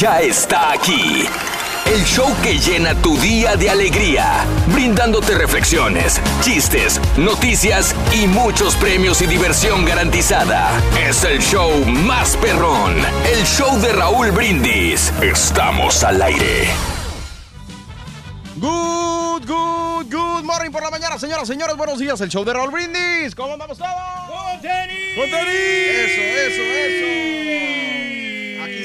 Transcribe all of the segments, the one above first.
Ya está aquí. El show que llena tu día de alegría, brindándote reflexiones, chistes, noticias y muchos premios y diversión garantizada. Es el show más perrón, el show de Raúl Brindis. Estamos al aire. Good, good, good morning por la mañana, señoras, señores. Buenos días, el show de Raúl Brindis. ¿Cómo andamos todos? ¡Con tenis! ¡Con tenis! Eso, eso, eso.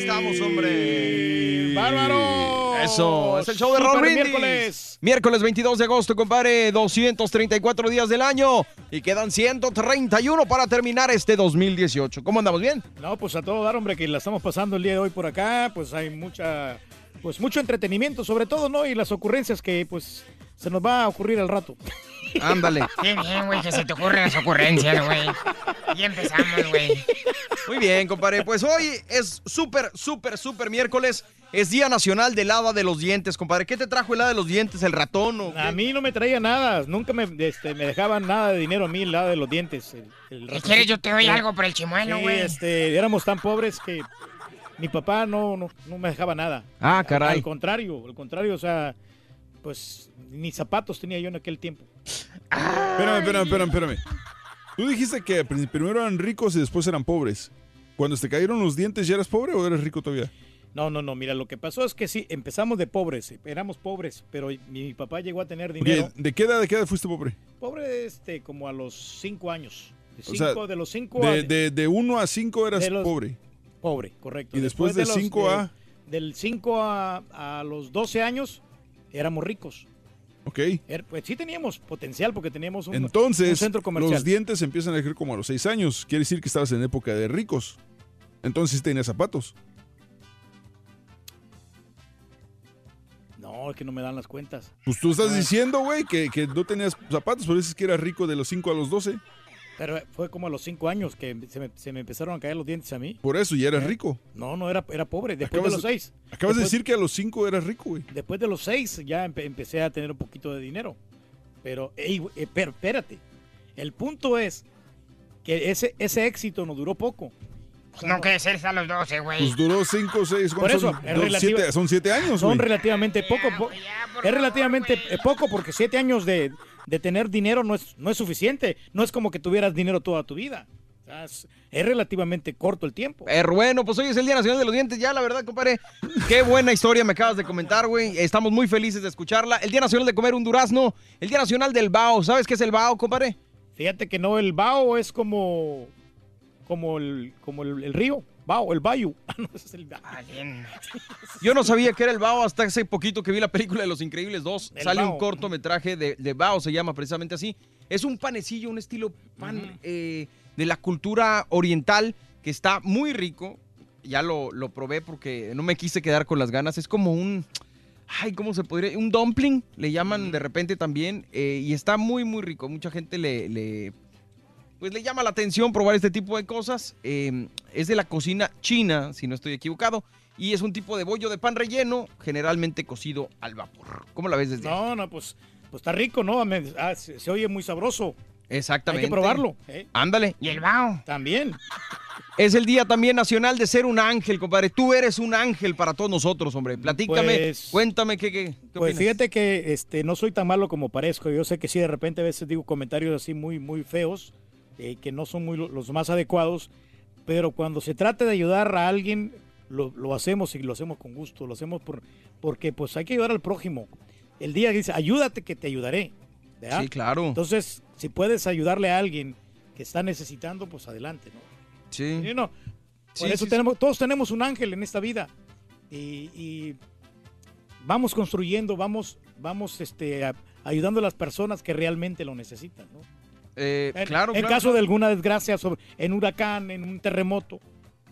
Estamos, hombre. ¡Bárbaro! Eso, es el show de Brindis. miércoles. Miércoles 22 de agosto, compadre, 234 días del año y quedan 131 para terminar este 2018. ¿Cómo andamos? ¿Bien? No, pues a todo dar, hombre, que la estamos pasando el día de hoy por acá. Pues hay mucha, pues mucho entretenimiento, sobre todo, ¿no? Y las ocurrencias que, pues, se nos va a ocurrir al rato. Ándale. Qué bien, güey, que se te ocurren las ocurrencias, güey. Y empezamos, güey. Muy bien, compadre. Pues hoy es súper, súper, súper miércoles. Es Día Nacional del Hada de los Dientes, compadre. ¿Qué te trajo el hada de los dientes? ¿El ratón o A qué? mí no me traía nada, nunca me, este, me dejaban nada de dinero a mí, nada de los dientes. el- el ratoncito. quieres, yo te doy Sí. algo por el chimuelo, Sí, güey. este, éramos tan pobres que mi papá no, no, no me dejaba nada. Ah, caray. Al contrario, al contrario, o sea, pues ni zapatos tenía yo en aquel tiempo. Espérame, espérame, espérame, espérame. Tú dijiste que prim- primero eran ricos y después eran pobres. Cuando te cayeron los dientes, ¿ya eras pobre o eres rico todavía? No, no, no, mira, lo que pasó es que sí, empezamos de pobres, éramos pobres, pero mi, papá llegó a tener dinero. ¿De qué edad, de qué edad fuiste pobre? Pobre, este, como a los cinco años. De, O sea, cinco, de los cinco a... De, de, de 1 a 5 eras los- pobre. Pobre, correcto. Y después de los- 5 a... Del 5 a, a los 12 años éramos ricos. Ok. Er- Pues sí teníamos potencial porque teníamos un, un Entonces, centro comercial. los dientes empiezan a crecer como a los 6 años. Quiere decir que estabas en época de ricos. Entonces sí tenías zapatos. No, es que no me dan las cuentas. Pues tú estás diciendo, güey, que, que no tenías zapatos, pero dices que eras rico de los 5 a los 12. Pero fue como a los 5 años que se me, se me empezaron a caer los dientes a mí. Por eso, ya eras ¿Eh? rico. No, no, era, era pobre. Después Acabas de los 6. Acabas de decir que a los 5 eras rico, güey. Después de los 6 ya empe- empecé a tener un poquito de dinero. Pero, ey, güey, eh, pero espérate. El punto es que ese, ese éxito no duró poco. No que ser a los 12, güey. Pues duró 5, 6, Por eso, son? es Dos, siete- son 7 años, Son relativamente poco. po- es relativamente poco porque 7 años de, de tener dinero no es, no es suficiente. No es como que tuvieras dinero toda tu vida. O sea, es, es relativamente corto el tiempo. Eh, bueno, pues hoy es el Día Nacional de los Dientes. Ya, la verdad, compadre, qué buena historia me acabas de comentar, güey. Estamos muy felices de escucharla. El Día Nacional de comer un durazno. El Día Nacional del bao. ¿Sabes qué es el bao, compadre? Fíjate que no, el bao es como, como, el, como el, el río. Bao, el bayu. Ah, no, ese es el. Yo no sabía que era el bao hasta hace poquito que vi la película de Los Increíbles 2. El Sale un cortometraje de, de bao, se llama precisamente así. Es un panecillo, un estilo pan eh, de la cultura oriental que está muy rico. Ya lo, lo probé porque no me quise quedar con las ganas. Es como un... Ay, ¿cómo se podría? Un dumpling, le llaman de repente también. eh, y está muy, muy rico. Mucha gente le, le- pues le llama la atención probar este tipo de cosas. Eh, es de la cocina china, si no estoy equivocado. Y es un tipo de bollo de pan relleno, generalmente cocido al vapor. ¿Cómo la ves desde ahí? No, no, pues, pues está rico, ¿no? Me- ah, se, se oye muy sabroso. Exactamente. Hay que probarlo. ¿eh? Ándale. Y el bao. También. Es el día también nacional de ser un ángel, compadre. Tú eres un ángel para todos nosotros, hombre. Platícame, Pues- cuéntame qué, qué, qué Pues opinas? fíjate que este, no soy tan malo como parezco. Yo sé que sí, de repente a veces digo comentarios así muy, muy feos, eh, que no son muy lo- los más adecuados, pero cuando se trata de ayudar a alguien, lo, lo hacemos y lo hacemos con gusto, lo hacemos por, porque pues hay que ayudar al prójimo. El día que dice, ayúdate que te ayudaré. ¿verdad? Sí, claro. Entonces, si puedes ayudarle a alguien que está necesitando, pues adelante, ¿no? Sí. No. Por Sí, eso sí, tenemos, todos tenemos un ángel en esta vida. Y, y vamos construyendo, vamos, vamos este, a- ayudando a las personas que realmente lo necesitan. ¿no? Eh, En, claro, en claro, caso claro. de alguna desgracia, sobre, en huracán, en un terremoto,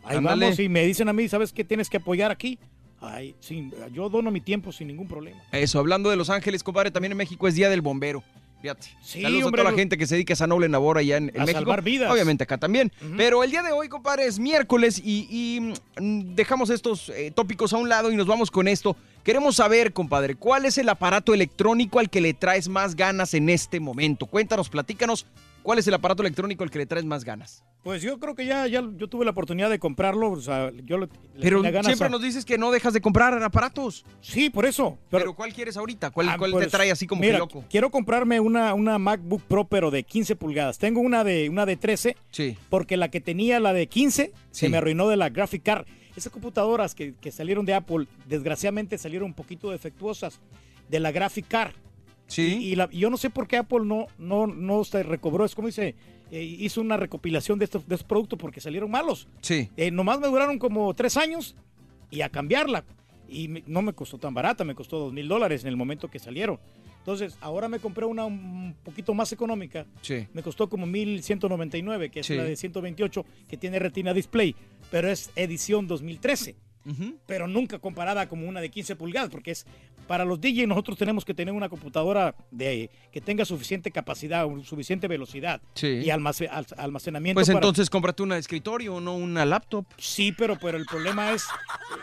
ahí Ándale. vamos y me dicen a mí, ¿sabes qué tienes que apoyar aquí? Ay, sin- yo dono mi tiempo sin ningún problema. Eso, hablando de Los Ángeles, compadre, también en México es Día del Bombero. Fíjate. Sí, Saludos hombre, a toda la gente que se dedica a esa noble labor allá en, en A México. salvar vidas. Obviamente acá también. Pero el día de hoy, compadre, es miércoles y, y, mm, dejamos estos eh, tópicos a un lado y nos vamos con esto. Queremos saber, compadre, ¿cuál es el aparato electrónico al que le traes más ganas en este momento? Cuéntanos, platícanos, ¿cuál es el aparato electrónico al que le traes más ganas? Pues yo creo que ya, ya yo tuve la oportunidad de comprarlo. O sea, yo le- Pero ganas siempre a- nos dices que no dejas de comprar aparatos. Sí, por eso. Pero, ¿cuál quieres ahorita? ¿Cuál, Ah, cuál pues, te trae así como mira, que loco? Quiero comprarme una, una MacBook Pro, pero de 15 pulgadas. Tengo una de, una de 13, Sí. porque la que tenía, la de 15, Sí. se me arruinó de la Graphic Card. Esas computadoras que, que salieron de Apple, desgraciadamente salieron un poquito defectuosas de la Graphic Card. Sí. Y, y la- yo no sé por qué Apple no, no, no se recobró, es como dice, eh, hizo una recopilación de estos, de estos productos porque salieron malos. Sí. Eh, nomás me duraron como tres años y a cambiarla. Y me- no me costó tan barata, me costó dos mil dólares en el momento que salieron. Entonces, ahora me compré una un poquito más económica. Sí. Me costó como 1199, que es Sí. la de 128, que tiene retina display, pero es edición 2013. Ujú. Pero nunca comparada como una de 15 pulgadas, porque es para los DJ nosotros tenemos que tener una computadora de que tenga suficiente capacidad, suficiente velocidad Sí. y almace- al- almacenamiento. Pues para- entonces cómprate una de escritorio, no una laptop. Sí, pero, pero el problema es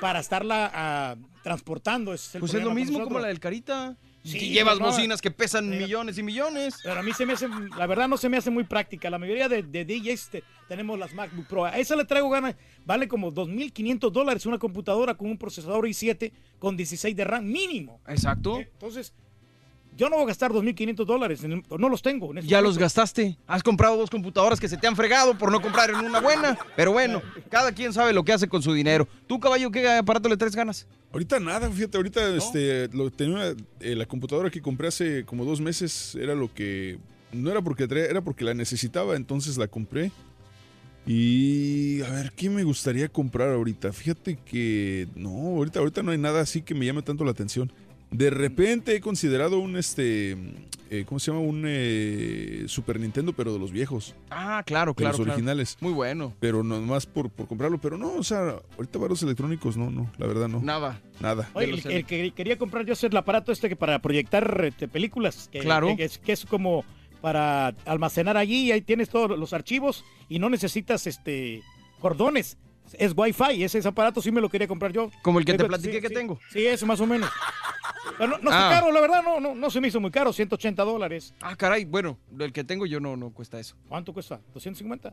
para estarla ah, transportando. ese es el Pues es lo mismo como la del Carita. Sí, y llevas no. bocinas que pesan millones y millones. Pero a mí se me hace, la verdad no se me hace muy práctica. La mayoría de, de DJs te- tenemos las MacBook Pro. A esa le traigo ganas. Vale como 2.500 dólares una computadora con un procesador i7 con 16 de RAM mínimo. Exacto. Entonces, yo no voy a gastar 2.500 dólares. No los tengo. en este Ya los momento. gastaste. Has comprado dos computadoras que se te han fregado por no comprar en una buena. Pero bueno, cada quien sabe lo que hace con su dinero. ¿Tú, caballo, qué aparato le traes ganas? Ahorita nada, fíjate, ahorita este, lo, tenía eh, la computadora que compré hace como dos meses, era lo que, no era porque traía, era porque la necesitaba, entonces la compré. Y a ver, ¿qué me gustaría comprar ahorita? Fíjate que no, ahorita, ahorita no hay nada así que me llame tanto la atención. De repente he considerado un, este, eh, ¿cómo se llama? Un eh, Super Nintendo, pero de los viejos, Ah, claro, de claro. los claro. originales. Muy bueno. Pero nomás por, por comprarlo, pero no, o sea, ahorita varios electrónicos, no, no, la verdad no, Nada. nada. Oye, de el, los el que quería comprar yo es el aparato este que para proyectar este, películas. Que, Claro. Que, es, que es como para almacenar allí y ahí tienes todos los archivos y no necesitas este cordones. Es Wi-Fi, ese, ese aparato sí me lo quería comprar yo. Como el que te platiqué sí, que sí. tengo. Sí, ese más o menos. No, no está Ah. caro, la verdad, no, no, no se me hizo muy caro, 180 dólares. Ah, caray. Bueno, el que tengo yo no, no cuesta eso. ¿Cuánto cuesta? ¿250?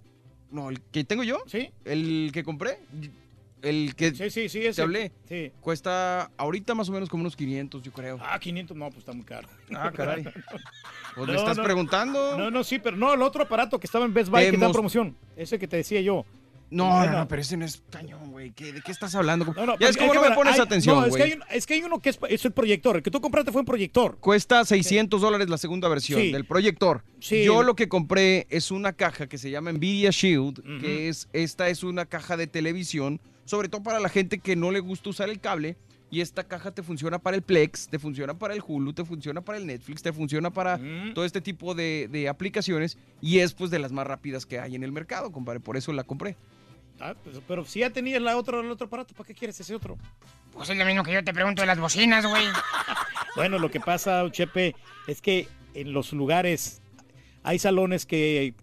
No, el que tengo yo, Sí, el que compré, el que sí, sí, sí. Ese. hablé. Sí. cuesta ahorita más o menos como unos 500, yo creo. Ah, 500, no, pues está muy caro. Ah, caray. Pues No, le estás no. preguntando. No, no, sí, pero no, el otro aparato que estaba en Best Buy que está en Hemos- promoción. Ese que te decía yo. No, No, no, pero ese no es cañón, güey. ¿Qué- ¿De qué estás hablando? No, no, ya es como no me pones hay- atención, No, es que, güey. es que hay uno que es, es el proyector. El que tú compraste fue un proyector. Cuesta 600 dólares la segunda versión Sí. del proyector. Sí. Yo lo que compré es una caja que se llama Nvidia Shield, que es, esta es una caja de televisión, sobre todo para la gente que no le gusta usar el cable. Y esta caja te funciona para el Plex, te funciona para el Hulu, te funciona para el Netflix, te funciona para Mm. todo este tipo de, de aplicaciones. Y es pues de las más rápidas que hay en el mercado, compadre. Por eso la compré. Ah, pues, pero si ya tenías la otra, el otro aparato, ¿para qué quieres ese otro? Pues es lo mismo que yo te pregunto de las bocinas, güey. Bueno, lo que pasa, Chepe, es que en los lugares hay salones que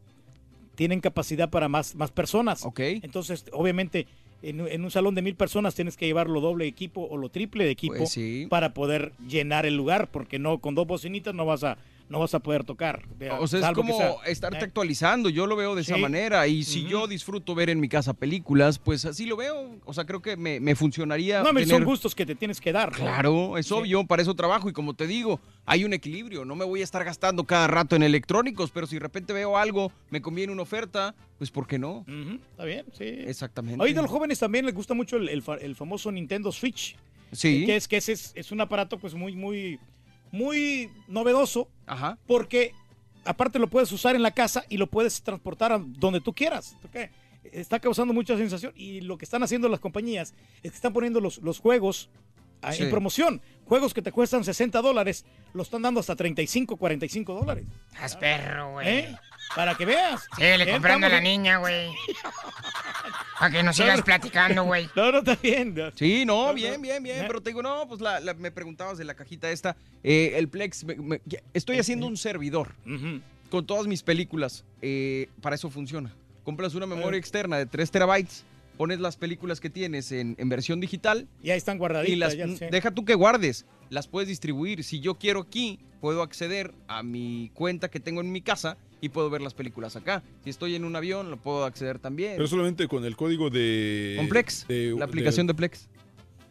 tienen capacidad para más, más personas. Ok. Entonces, obviamente, en, en un salón de mil personas tienes que llevar lo doble equipo o lo triple de equipo Pues sí. para poder llenar el lugar, porque no con dos bocinitas no vas a no vas a poder tocar. O sea, es como sea- estarte eh. actualizando, yo lo veo de esa manera. Y si yo disfruto ver en mi casa películas, pues así lo veo. O sea, creo que me, me funcionaría. No, tener- son gustos que te tienes que dar. ¿no? Claro, es Sí. obvio, para eso trabajo. Y como te digo, hay un equilibrio. No me voy a estar gastando cada rato en electrónicos, pero si de repente veo algo, me conviene una oferta, pues ¿por qué no? Ujú, Está bien, sí. Exactamente. Hoy de los jóvenes también les gusta mucho el, el fa- el famoso Nintendo Switch. Sí. Que es que ese es, es un aparato pues muy, muy, muy novedoso Ajá. porque aparte lo puedes usar en la casa y lo puedes transportar a donde tú quieras. ¿ok? Está causando mucha sensación y lo que están haciendo las compañías es que están poniendo los, los juegos ah, Sí. en promoción. Juegos que te cuestan 60 dólares, lo están dando hasta 35, 45 dólares. Haz perro, güey. ¿eh? Para que veas. Síguele ¿Eh? comprando a la niña, güey. Para que nos sigas platicando, güey. No, no, está bien. Sí, no, No, bien, no. bien, bien. Eh. Pero te digo, no, pues la, la- me preguntabas de la cajita esta. eh, el Plex, me- me- estoy haciendo un servidor con todas mis películas. eh, para eso funciona. Compras una memoria externa de 3 terabytes, pones las películas que tienes en, en versión digital Y ahí están guardaditas. y las ya sé. deja tú que guardes, las puedes distribuir. Si yo quiero aquí, puedo acceder a mi cuenta que tengo en mi casa y puedo ver las películas acá. Si estoy en un avión, lo puedo acceder también. Pero solamente con el código de. Con Plex, de- la aplicación de Plex.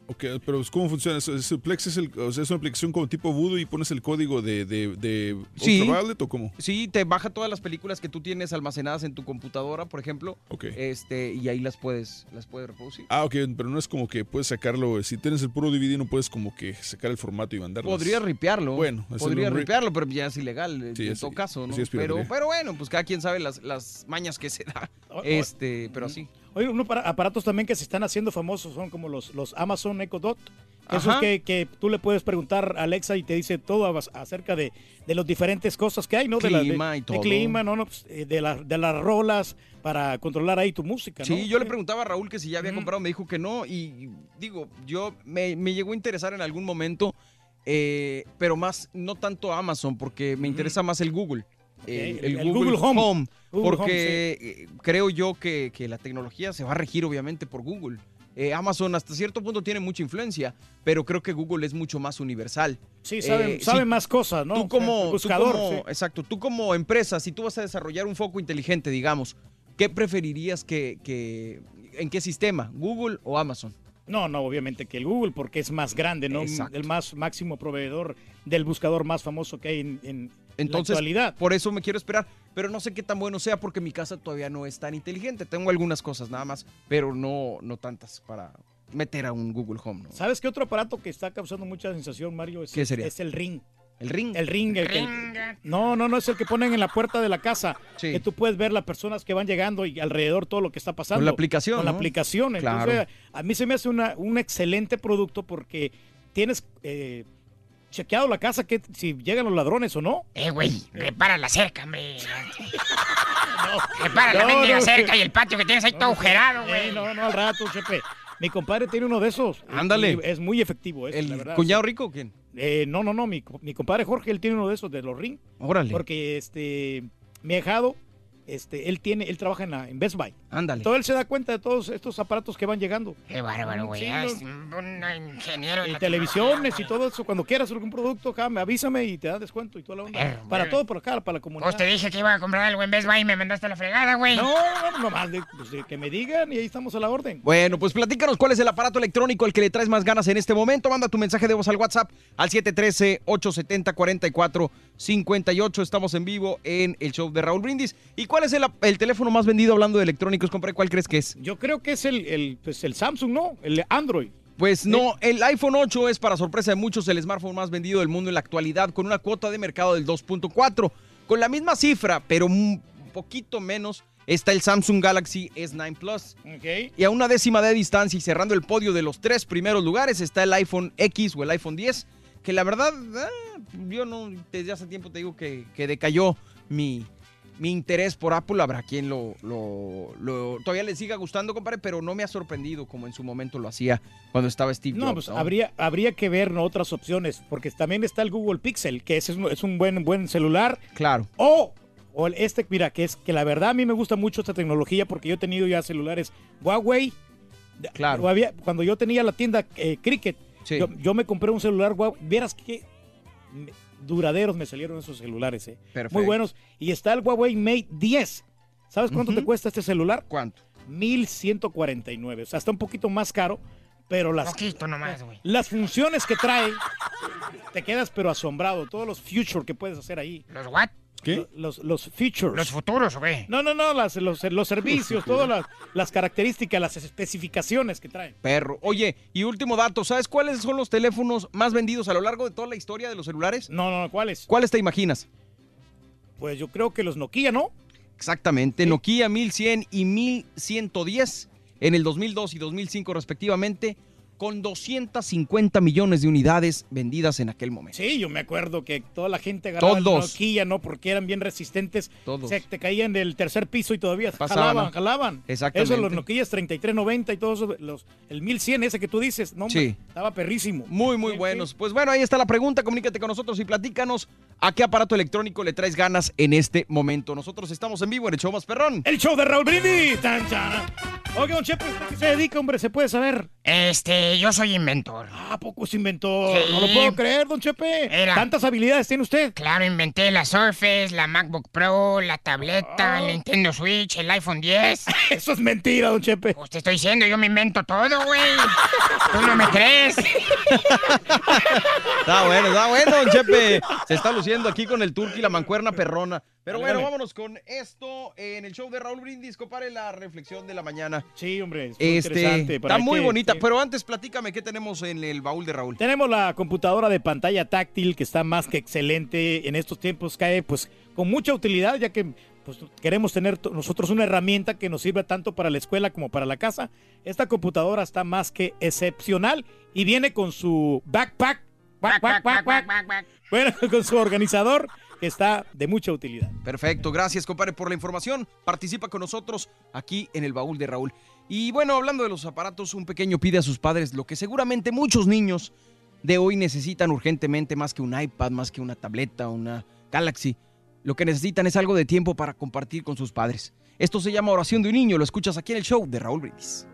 Ok, pero ¿cómo funciona? ¿Es, es- Plex es, el, o sea, es una aplicación como tipo Voodoo y pones el código de, de, de Sí. Ultraviolet o cómo? Sí, te baja todas las películas que tú tienes almacenadas en tu computadora, por ejemplo, Ok. este y ahí las puedes las puedes reproducir. Ah, ok, pero no es como que puedes sacarlo. Si tienes el puro DVD, no puedes como que sacar el formato y mandarlo. Podría ripearlo. Bueno, es podría ripearlo, pero ya es ilegal Sí, en es- todo caso, ¿no? sí es pero, pero bueno, pues cada quien sabe las, las mañas que se da. Este, pero sí. Oye, unos para- aparatos también que se están haciendo famosos son como los, los Amazon Echo Dot. Esos que, que tú le puedes preguntar a Alexa y te dice todo acerca de, de las diferentes cosas que hay, ¿no? de la- de- Clima y de todo. clima, ¿no? no, pues, eh, de, la- de las rolas para controlar ahí tu música, ¿no? Sí, yo le preguntaba a Raúl que si ya había comprado, me dijo que no. Y digo, yo me, me llegó a interesar en algún momento, eh, pero más, no tanto Amazon, porque me interesa más el Google. El, el- el el Google, Google Home. Home. Google porque eh, creo yo que, que la tecnología se va a regir obviamente por Google. Eh, Amazon hasta cierto punto tiene mucha influencia, pero creo que Google es mucho más universal. Sí, saben, Eh, más cosas, ¿no? Tú como, buscador, tú como- sí. exacto, tú como empresa, si tú vas a desarrollar un foco inteligente, digamos, ¿qué preferirías que, que- en qué sistema, Google o Amazon? No, no, obviamente que el Google, porque es más grande, ¿no? Exacto. El más máximo proveedor del buscador más famoso que hay en, en Entonces, por eso me quiero esperar, pero no sé qué tan bueno sea porque mi casa todavía no es tan inteligente. Tengo algunas cosas nada más, pero no, no tantas para meter a un Google Home. ¿no? ¿Sabes qué otro aparato que está causando mucha sensación, Mario? Es, ¿Qué sería? Es el Ring. El Ring. El Ring. el que- Ringa. no, no, no, es el que ponen en la puerta de la casa. Sí. Que tú puedes ver las personas que van llegando y alrededor todo lo que está pasando. Con la aplicación, Con la ¿no? aplicación. Claro. Entonces, a mí se me hace una, un excelente producto porque tienes eh, chequeado la casa, que si llegan los ladrones o no. Eh, güey, repara la cerca, hombre. Repara la No, no. cerca y el patio que tienes ahí todo agujerado, güey. Eh, no, no, al rato, chepe. Mi compadre tiene uno de esos. Ándale. Es muy efectivo. ese, la ¿El verdad, cuñado sí. rico o quién? Eh, no, no, no. Mi compadre Jorge, él tiene uno de esos de los Ring. Órale. Porque este, mi ahijado, este, él tiene, él trabaja en, la, en Best Buy. Ándale. Entonces él se da cuenta de todos estos aparatos que van llegando. Qué bárbaro, güey. Sí, Ah, es un ingeniero. en Y televisiones y todo eso. Cuando quieras algún producto, acá, me avísame y te dan descuento y toda la onda. Eh, para bueno. todo por acá, para la comunidad. Pues te dije que iba a comprar algo en Best Buy y me mandaste a la fregada, güey. No, no, no, nomás de, pues, de que me digan y ahí estamos a la orden. Bueno, pues platícanos cuál es el aparato electrónico al que le traes más ganas en este momento. Manda tu mensaje de voz al WhatsApp al 713-870-4458. Estamos en vivo en el show de Raúl Brindis. ¿Y cuál es el, el teléfono más vendido hablando de electrónicos? Compré, ¿cuál crees que es? Yo creo que es el, el, pues, el Samsung, ¿no? El Android. Pues no, el iPhone 8 es para sorpresa de muchos el smartphone más vendido del mundo en la actualidad con una cuota de mercado del 2.4. Con la misma cifra, pero un poquito menos, está el Samsung Galaxy S9 Plus. Ok. Y a una décima de distancia y cerrando el podio de los tres primeros lugares está el iPhone X o el iPhone 10, que la verdad, ah, yo no, desde hace tiempo te digo que, que decayó mi, mi interés por Apple. Habrá quien lo, lo- lo- todavía le siga gustando, compadre, pero no me ha sorprendido como en su momento lo hacía cuando estaba Steve No, Jobs. pues ¿no? habría, habría que ver ¿no? otras opciones, porque también está el Google Pixel, que ese es, un- es un buen, buen celular. Claro. O O este, mira, que es que la verdad a mí me gusta mucho esta tecnología porque yo he tenido ya celulares Huawei. Claro. había- cuando yo tenía la tienda eh, Cricket, Sí. yo, yo me compré un celular Huawei. Vieras qué me- duraderos me salieron esos celulares, eh. Perfecto. Muy buenos. Y está el Huawei Mate 10. ¿Sabes cuánto te cuesta este celular? ¿Cuánto? 1149. O sea, está un poquito más caro, pero las, Poquito nomás, güey. las funciones que trae, te quedas pero asombrado. Todos los features que puedes hacer ahí. ¿Los what? ¿Qué? Los, los features. ¿Los futuros o qué? No, no, no, las- los, los servicios, todas las, las características, las especificaciones que traen. Perro. Oye, y último dato, ¿sabes cuáles son los teléfonos más vendidos a lo largo de toda la historia de los celulares? No, no, ¿cuáles? ¿Cuáles te imaginas? Pues yo creo que los Nokia, ¿no? Exactamente, Nokia 1100 y 1110 en el 2002 y 2005 respectivamente, con 250 millones de unidades vendidas en aquel momento. Sí, yo me acuerdo que toda la gente agarraba Todos. Nokia, ¿no? Porque eran bien resistentes. Todos. Se te caían del tercer piso y todavía Pasaban, jalaban, jalaban. Exactamente. Eso, los Nokia 3390 y todos los, el 1100 ese que tú dices, no, hombre, Sí. estaba perrísimo. Muy, muy Sí, buenos. sí. Pues bueno, ahí está la pregunta. Comunícate con nosotros y platícanos a qué aparato electrónico le traes ganas en este momento. Nosotros estamos en vivo en el show más perrón. El show de Raúl Brindis. Tan, tan. Oiga, don Chepe, ¿usted qué se dedica, hombre? ¿Se puede saber? Este, yo soy inventor. Ah, ¿a poco se inventó? Sí. No lo puedo creer, don Chepe. Era. ¿Tantas habilidades tiene usted? Claro, inventé la Surface, la MacBook Pro, la tableta, el Nintendo Switch, el iPhone 10. Eso es mentira, don Chepe. Pues te estoy diciendo, yo me invento todo, güey. ¿Tú no me crees? Está bueno, está bueno, don Chepe. Se está luciendo aquí con el turqui y la mancuerna perrona. Pero bueno, dale. vámonos con esto en el show de Raúl Brindis. Compare la reflexión de la mañana. Sí, hombre, es muy Este, interesante. está muy que- bonita, sí. pero antes platícame qué tenemos en el baúl de Raúl. Tenemos la computadora de pantalla táctil que está más que excelente. En estos tiempos cae pues con mucha utilidad ya que pues, queremos tener nosotros una herramienta que nos sirva tanto para la escuela como para la casa. Esta computadora está más que excepcional y viene con su backpack. Bueno, con su organizador que está de mucha utilidad. Perfecto, gracias compadre por la información. Participa con nosotros aquí en el baúl de Raúl. Y bueno, hablando de los aparatos, un pequeño pide a sus padres lo que seguramente muchos niños de hoy necesitan urgentemente más que un iPad, más que una tableta, una Galaxy. Lo que necesitan es algo de tiempo para compartir con sus padres. Esto se llama Oración de un Niño, lo escuchas aquí en el show de Raúl Brindis.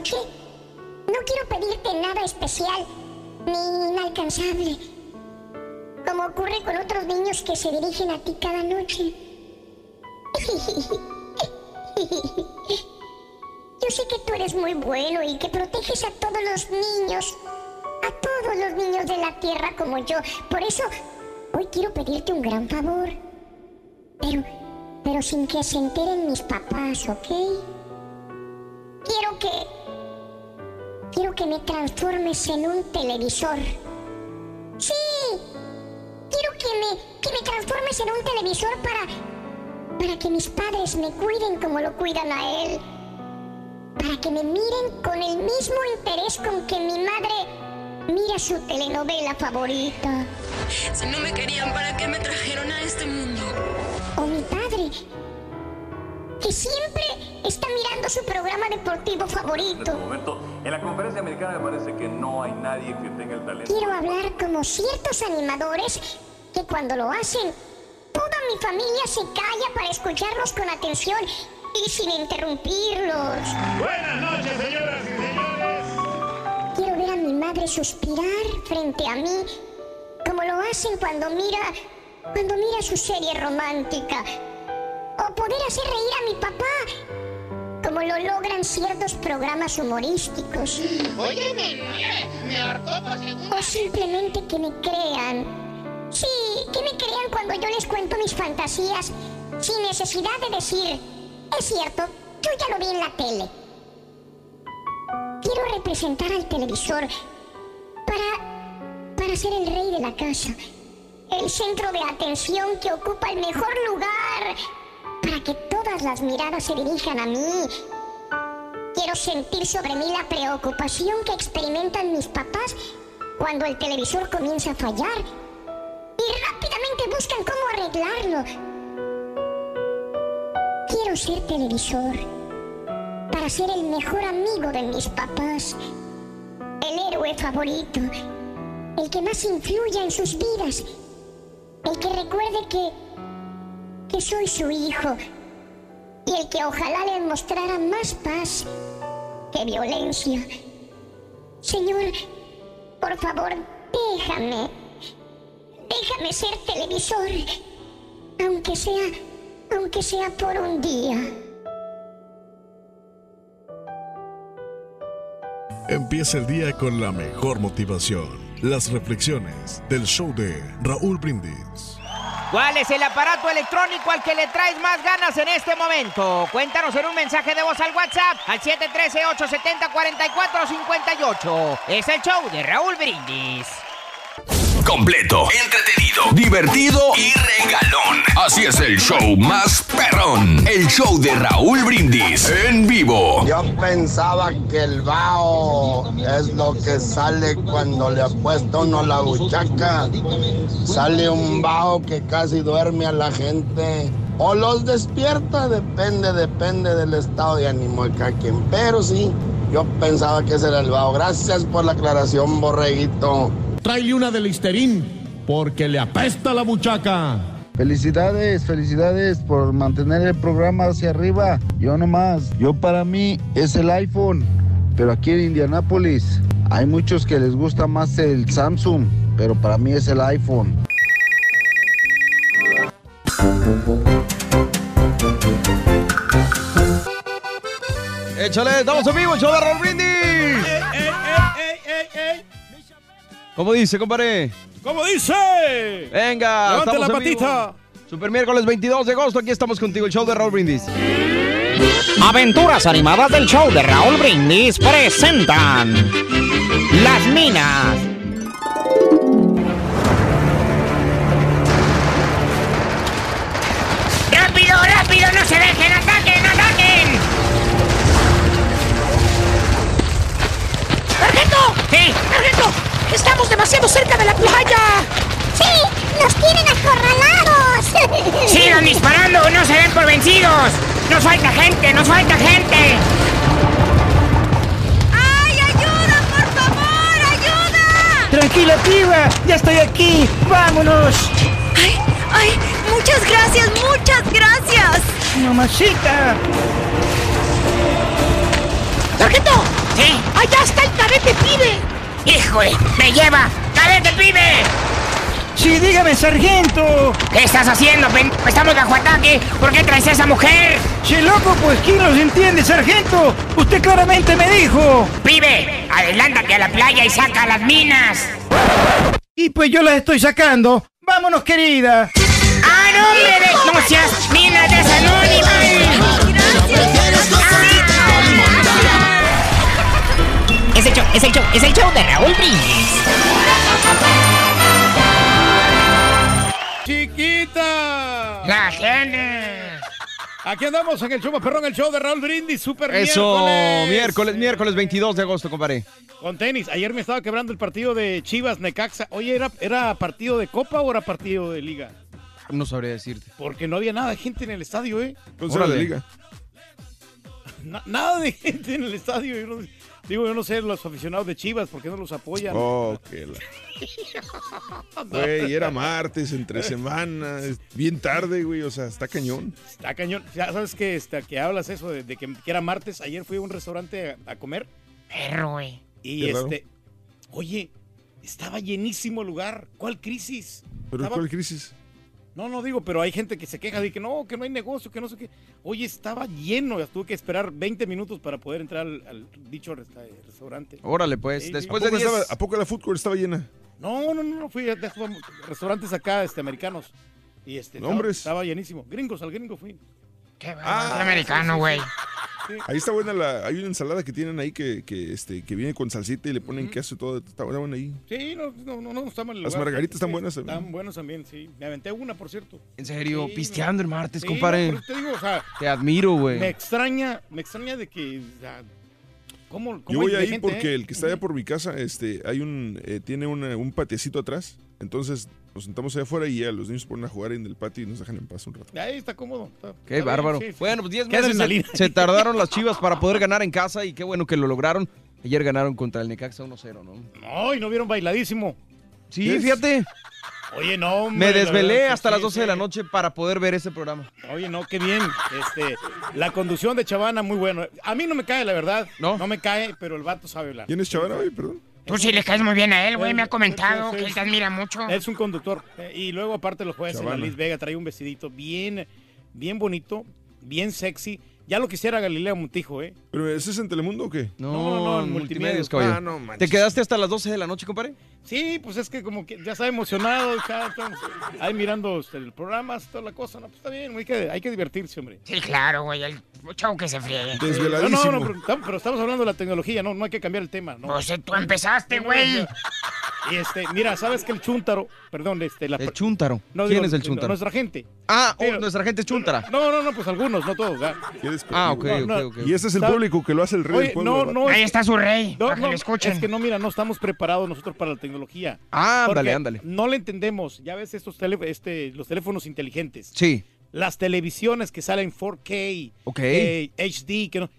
No quiero pedirte nada especial ni inalcanzable, como ocurre con otros niños que se dirigen a ti cada noche. Yo sé que tú eres muy bueno y que proteges a todos los niños, a todos los niños de la tierra como yo. Por eso, hoy quiero pedirte un gran favor. Pero pero sin que se enteren mis papás, ¿ok? Quiero que... Quiero que me transformes en un televisor. Sí. Quiero que me, que me transformes en un televisor para... Para que mis padres me cuiden como lo cuidan a él. Para que me miren con el mismo interés con que mi madre mira su telenovela favorita. Si no me querían, ¿para qué me trajeron a este mundo? O mi padre, que siempre está mirando su programa deportivo favorito. momento, en la conferencia americana me parece que no hay nadie que tenga el talento. Quiero hablar como ciertos animadores que cuando lo hacen, toda mi familia se calla para escucharlos con atención y sin interrumpirlos. Buenas noches, señoras y señores. Quiero ver a mi madre suspirar frente a mí, como lo hacen cuando mira, cuando mira su serie romántica. O poder hacer reír a mi papá, como lo logran ciertos programas humorísticos. Me hartó O simplemente que me crean. Sí, que me crean cuando yo les cuento mis fantasías, sin necesidad de decir, es cierto, yo ya lo vi en la tele. Quiero representar al televisor para, para ser el rey de la casa, el centro de atención que ocupa el mejor lugar, para que todas las miradas se dirijan a mí. Quiero sentir sobre mí la preocupación que experimentan mis papás cuando el televisor comienza a fallar buscan cómo arreglarlo. Quiero ser televisor para ser el mejor amigo de mis papás, el héroe favorito, el que más influya en sus vidas, el que recuerde que, que soy su hijo y el que ojalá les mostrara más paz que violencia. Señor, por favor, déjame, déjame ser televisor, aunque sea, aunque sea por un día. Empieza el día con la mejor motivación. Las reflexiones del show de Raúl Brindis. ¿Cuál es el aparato electrónico al que le traes más ganas en este momento? Cuéntanos en un mensaje de voz al WhatsApp al 713-870-4458. Es el show de Raúl Brindis. Completo, entretenido, divertido y regalón. Así es el show más perrón. El show de Raúl Brindis en vivo. Yo pensaba que el vaho es lo que sale cuando le apuesta uno la buchaca. Sale un vaho que casi duerme a la gente. O los despierta, depende, depende del estado de ánimo de cada quien. Pero sí, yo pensaba que ese era el vaho. Gracias por la aclaración, borreguito. Tráele una de Listerine, porque le apesta la buchaca. Felicidades, felicidades por mantener el programa hacia arriba. Yo nomás, yo para mí es el iPhone, pero aquí en Indianápolis hay muchos que les gusta más el Samsung, pero para mí es el iPhone. Échale, estamos en vivo, el show de Brindis. ¿Cómo dice, compadre? ¿Cómo dice? Venga, Levante la patita. Super miércoles 22 de agosto, aquí estamos contigo, el show de Raúl Brindis. Aventuras animadas del show de Raúl Brindis presentan Las Minas. ¡Rápido, rápido! ¡No se dejen! ¡Ataquen, ataquen! ¡Sargento! ¿Sí? ¡Sargento! ¡Estamos demasiado cerca de la playa! ¡Sí! ¡Nos tienen acorralados! ¡Sigan disparando! ¡No se den por vencidos! ¡Nos falta gente! ¡Nos falta gente! ¡Ay, ayuda, por favor! ¡Ayuda! Tranquila, piba, ya estoy aquí. Vámonos. ¡Ay, ay! ¡Muchas gracias, muchas gracias! Mamacita. ¡Sargento! ¿Sí? ¡Allá está el cadete pibe! ¡Híjole! ¡Me lleva! ¡Cadete, pibe! Sí, dígame, sargento. ¿Qué estás haciendo, pen... Estamos bajo ataque. ¿Por qué traes a esa mujer? Che, loco, pues ¿quién los entiende, sargento? Usted claramente me dijo. Pibe, adelántate a la playa y saca las minas. Y pues yo las estoy sacando. Vámonos, querida. ¡Ah, no, hombre! de- ¡No seas minas de Es el show, es el show, es el show de Raúl Brindis. ¡Chiquita! ¡La gente! Aquí andamos en el show más perrón, el show de Raúl Brindis, super Eso, miércoles. miércoles, miércoles 22 de agosto, compadre. Con tenis. Ayer me estaba quebrando el partido de Chivas Necaxa. Oye, ¿era, ¿era partido de Copa o era partido de Liga? No sabría decirte. Porque no había nada de gente en el estadio, ¿eh? Era de liga. Na- nada de gente en el estadio. Yo no- digo, yo no sé, los aficionados de Chivas, ¿por qué no los apoyan? Oh, qué la... Güey, era martes, entre semana, bien tarde, güey, o sea, está cañón. Está cañón. Ya sabes que, este, que hablas eso de, de que, que era martes. Ayer fui a un restaurante a, a comer. Perro, güey. Y Qué raro. este. Oye, estaba llenísimo el lugar. ¿Cuál crisis? ¿Pero Estaba- cuál crisis? No, no digo, pero hay gente que se queja de que no, que no hay negocio, que no sé qué. Oye, estaba lleno. ya Tuve que esperar 20 minutos para poder entrar al, al dicho resta- restaurante. Órale, pues, Sí, después ¿A de poco, 10... estaba- ¿A poco la food court estaba llena? No, no, no, no, fui a restaurantes acá, este, americanos. Y este, estaba, Nombres. estaba llenísimo. Gringos, al gringo fui. Qué Ah, Es americano, güey. Ahí está buena la... Hay una ensalada que tienen ahí que, que, este, que viene con salsita y le ponen queso y todo. Está buena, buena ahí. Sí, no, no, no, no está mal Las lugar. margaritas están Sí, buenas también. Están buenas también, sí. Me aventé una, por cierto. En serio, Sí, pisteando el martes, Sí, compadre. no, te digo, o sea, Te admiro, me güey. extraña, me extraña de que, o sea, ¿cómo, cómo Yo voy ahí gente, porque eh? el que está allá por mi casa, este, hay un, eh, tiene una- un patiecito atrás Entonces nos sentamos allá afuera y ya los niños se ponen a jugar en el patio y nos dejan en paz un rato. Ahí está cómodo. está- Qué está bien, bárbaro. sí, sí. Bueno, pues 10 Qué meses se, se tardaron las chivas para poder ganar en casa y qué bueno que lo lograron. Ayer ganaron contra el Necaxa 1-0, ¿no? No, y no vieron bailadísimo. Sí, fíjate. Oye, no, hombre, Me desvelé verdad hasta sí, las 12 de la noche para poder ver ese programa. Oye, no, qué bien. Este, la conducción de Chavana, muy bueno. A mí no me cae, la verdad. No. No me cae, pero el vato sabe hablar. ¿Quién es Chavana hoy, perdón? Tú sí le caes muy bien a él, güey. Me ha comentado que él te admira mucho. Es un conductor. Eh, Y luego, aparte, los jueves en la. Liz Vega trae un vestidito bien, bien bonito, bien sexy. Ya lo quisiera Galilea Montijo, ¿eh? ¿Pero ese es en Telemundo o qué? No, No, no, en en multimedios. caballero. Ah, no manches. ¿Te quedaste hasta las 12 de la noche, compadre? Sí, pues es que como que ya está emocionado, ya estamos ahí mirando el programa, toda la cosa. No, pues está bien, hay que, hay que divertirse, hombre. Sí, claro, güey. El chavo que se friegue. No, Desveladísimo. no, no, pero, tam- pero estamos hablando de la tecnología, no, no hay que cambiar el tema, ¿no? Pues eh, tú empezaste, güey. Y este, mira, ¿sabes que el chúntaro, perdón, este, la El Chúntaro. no, ¿Quién digo, es el Chúntaro? Nuestra gente. Ah, oh, Pero- nuestra gente es Chuntara. No, no, no, pues algunos, no todos. ¿verdad? Ah, ok, No, ok, no. ok. Y ese es el público que lo hace el rey Oye, del pueblo. no, ¿verdad? no. Ahí es- está su rey, No, para que lo escuchen. Es que no, mira, no estamos preparados nosotros para la tecnología. Ah, ándale, ándale. No le entendemos. Ya ves estos tele- este, los teléfonos inteligentes. Sí. Las televisiones que salen 4K, Ok. eh, HD, que no.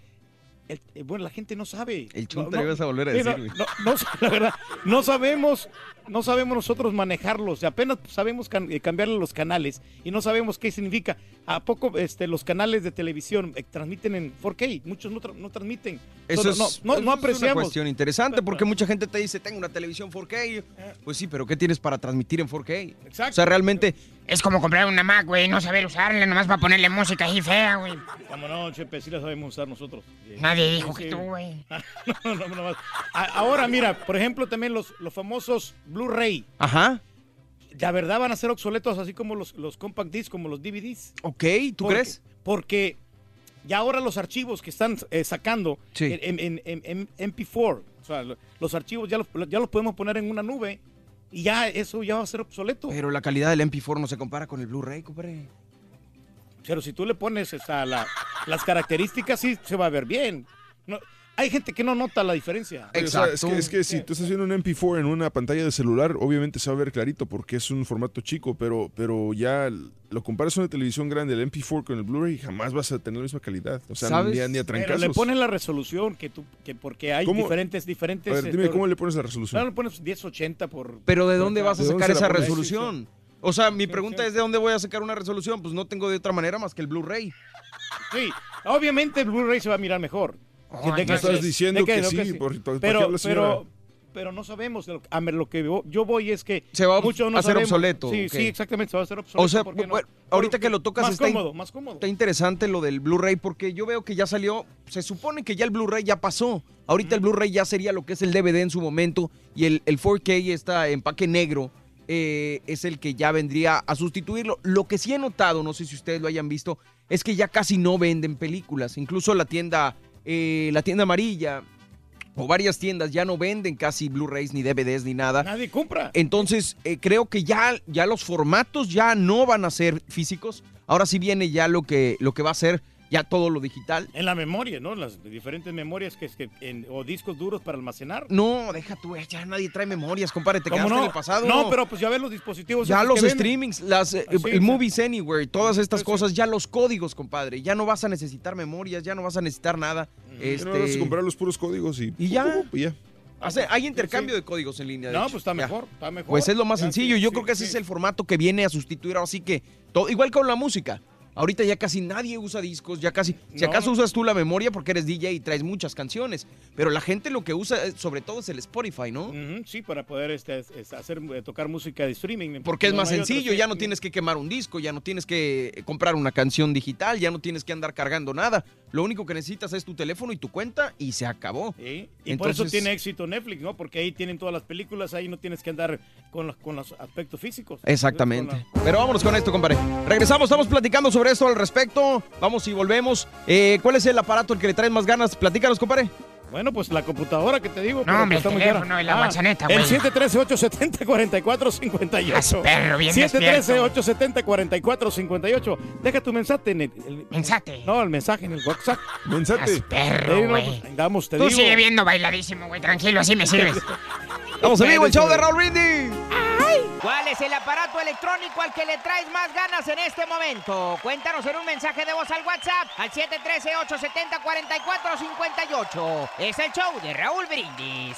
El- eh, bueno, la gente no sabe. El No, Chuntara no, ibas a volver a decir, no, güey. no, no, la verdad, no sabemos, no sabemos nosotros manejarlos. Apenas sabemos can- eh, cambiarle los canales y no sabemos qué significa. ¿A poco este, los canales de televisión eh, transmiten en 4K? Muchos no, tra- no transmiten. Eso es, no, no, eso no es una apreciamos. cuestión interesante porque mucha gente te dice, tengo una televisión 4K. Pues sí, pero ¿qué tienes para transmitir en 4K? Exacto. O sea, realmente Es como comprar una Mac, güey, no saber usarla, nomás para ponerle música ahí fea, güey. Como no, Chepe, sí la sabemos usar nosotros. Nadie dijo sí, que tú, güey. no, no, no Ahora, mira, por ejemplo, también los, los famosos Blu-ray. Ajá. La verdad van a ser obsoletos, así como los, los compact discs, como los DVDs. Ok, ¿tú Porque- crees? Porque ya ahora los archivos que están eh, sacando Sí. en, en- en- en MP4, o sea, lo- los archivos ya los, ya los podemos poner en una nube y ya eso ya va a ser obsoleto. Pero la calidad del MP4 no se compara con el Blu-ray, compadre. Pero si tú le pones esa, la- las características, sí se va a ver bien. No- hay gente que no nota la diferencia. Oye, o sea, es, que, es que si tú estás viendo un MP4 en una pantalla de celular, obviamente se va a ver clarito porque es un formato chico, pero, pero ya lo comparas con una televisión grande, el MP4 con el Blu-ray, jamás vas a tener la misma calidad. O sea, ¿Sabes? ni a, ni a Pero le ponen la resolución que tú, que porque hay ¿Cómo? diferentes, diferentes. A ver, dime, este, ¿cómo le pones la resolución? Claro, le pones 1080 por. Pero ¿de dónde vas a ¿De dónde sacar esa resolución? O sea, mi pregunta es ¿de dónde voy a sacar una resolución? Pues no tengo de otra manera más que el Blu-ray. Sí, obviamente el Blu-ray se va a mirar mejor. Oh, De estás diciendo que sí, por- ¿para qué pero, pero, pero no sabemos. Lo, a ver, lo que yo, yo voy es que. Se va a no hacer sabemos. obsoleto, Sí, sí, exactamente, se va a hacer obsoleto. O sea, porque no- ahorita que lo tocas Más está, in- cómodo, más cómodo. está interesante lo del Blu-ray porque yo veo que ya salió, se supone que ya el Blu-ray ya pasó. Ahorita el Blu-ray ya sería lo que es el DVD en su momento y el, el 4K, está empaque negro, eh, es el que ya vendría a sustituirlo. Lo que sí he notado, no sé si ustedes lo hayan visto, es que ya casi no venden películas. Incluso la tienda, eh, la tienda amarilla o varias tiendas ya no venden casi Blu-rays ni DVDs ni nada. Nadie compra. Entonces, eh, creo que ya, ya los formatos ya no van a ser físicos. Ahora sí viene ya lo que, lo que va a ser ya todo lo digital. En la memoria, ¿no? Las diferentes memorias que, que en- o discos duros para almacenar. No, deja tú, ya nadie trae memorias, compadre, te ¿Cómo quedaste no? en el pasado. No, pero pues ya ves los dispositivos. Ya los streamings, las, eh, el. Movies Anywhere, todas estas sí. cosas, ya los códigos, compadre. Ya no vas a necesitar memorias, ya no vas a necesitar nada. Ya no vas a Este, comprar los puros códigos y, y ya. y ya. hace- hay intercambio de códigos en línea. de No, hecho. pues está Ya. mejor, está mejor. Pues es lo más Ya, sencillo. sí, Yo creo que ese es el formato que viene a sustituir así que todo, igual con la música. Ahorita ya casi nadie usa discos, ya casi, si No. acaso usas tú la memoria porque eres DJ y traes muchas canciones, pero la gente lo que usa eh, sobre todo es el Spotify, ¿no? Sí, para poder este, es- es hacer, eh, tocar música de streaming. Porque es más no sencillo, ya no tienes que quemar un disco, ya no tienes que eh, comprar una canción digital, ya no tienes que andar cargando nada. Lo único que necesitas es tu teléfono y tu cuenta y se acabó. Sí, Y por eso tiene éxito Netflix, ¿no? Porque ahí tienen todas las películas, ahí no tienes que andar con los, con los aspectos físicos. Exactamente. Pero vámonos con esto, compadre. Regresamos, estamos platicando sobre esto al respecto. Vamos y volvemos. Eh, ¿Cuál es el aparato el que le traes más ganas? Platícanos, compadre. Bueno, pues la computadora que te digo. No, el muy teléfono y la El güey. 713-870-4458. Haz perro, bien despierto. 713-870-4458. Deja tu mensaje en el, el- Mensaje. No, el mensaje en el WhatsApp. Mensaje. Haz perro, güey. pues, te Tú digo. sigue viendo bailadísimo, güey. Tranquilo, así me sirves. Vamos en vivo, el show de Raúl Rindy. ¿Cuál es el aparato electrónico al que le traes más ganas en este momento? Cuéntanos en un mensaje de voz al WhatsApp al 713-870-4458. Es el show de Raúl Brindis.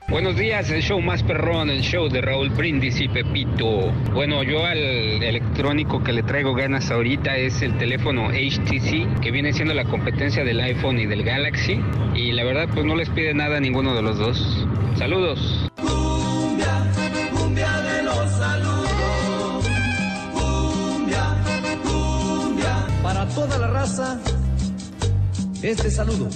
Buenos días, el show más perrón, el show de Raúl Brindis y Pepito. Bueno, yo al electrónico que le traigo ganas ahorita es el teléfono HTC, que viene siendo la competencia del iPhone y del Galaxy. Y la verdad, pues no les pide nada a ninguno de los dos. Saludos. Cumbia de los saludos. Cumbia, cumbia. Para toda la raza, este saludo.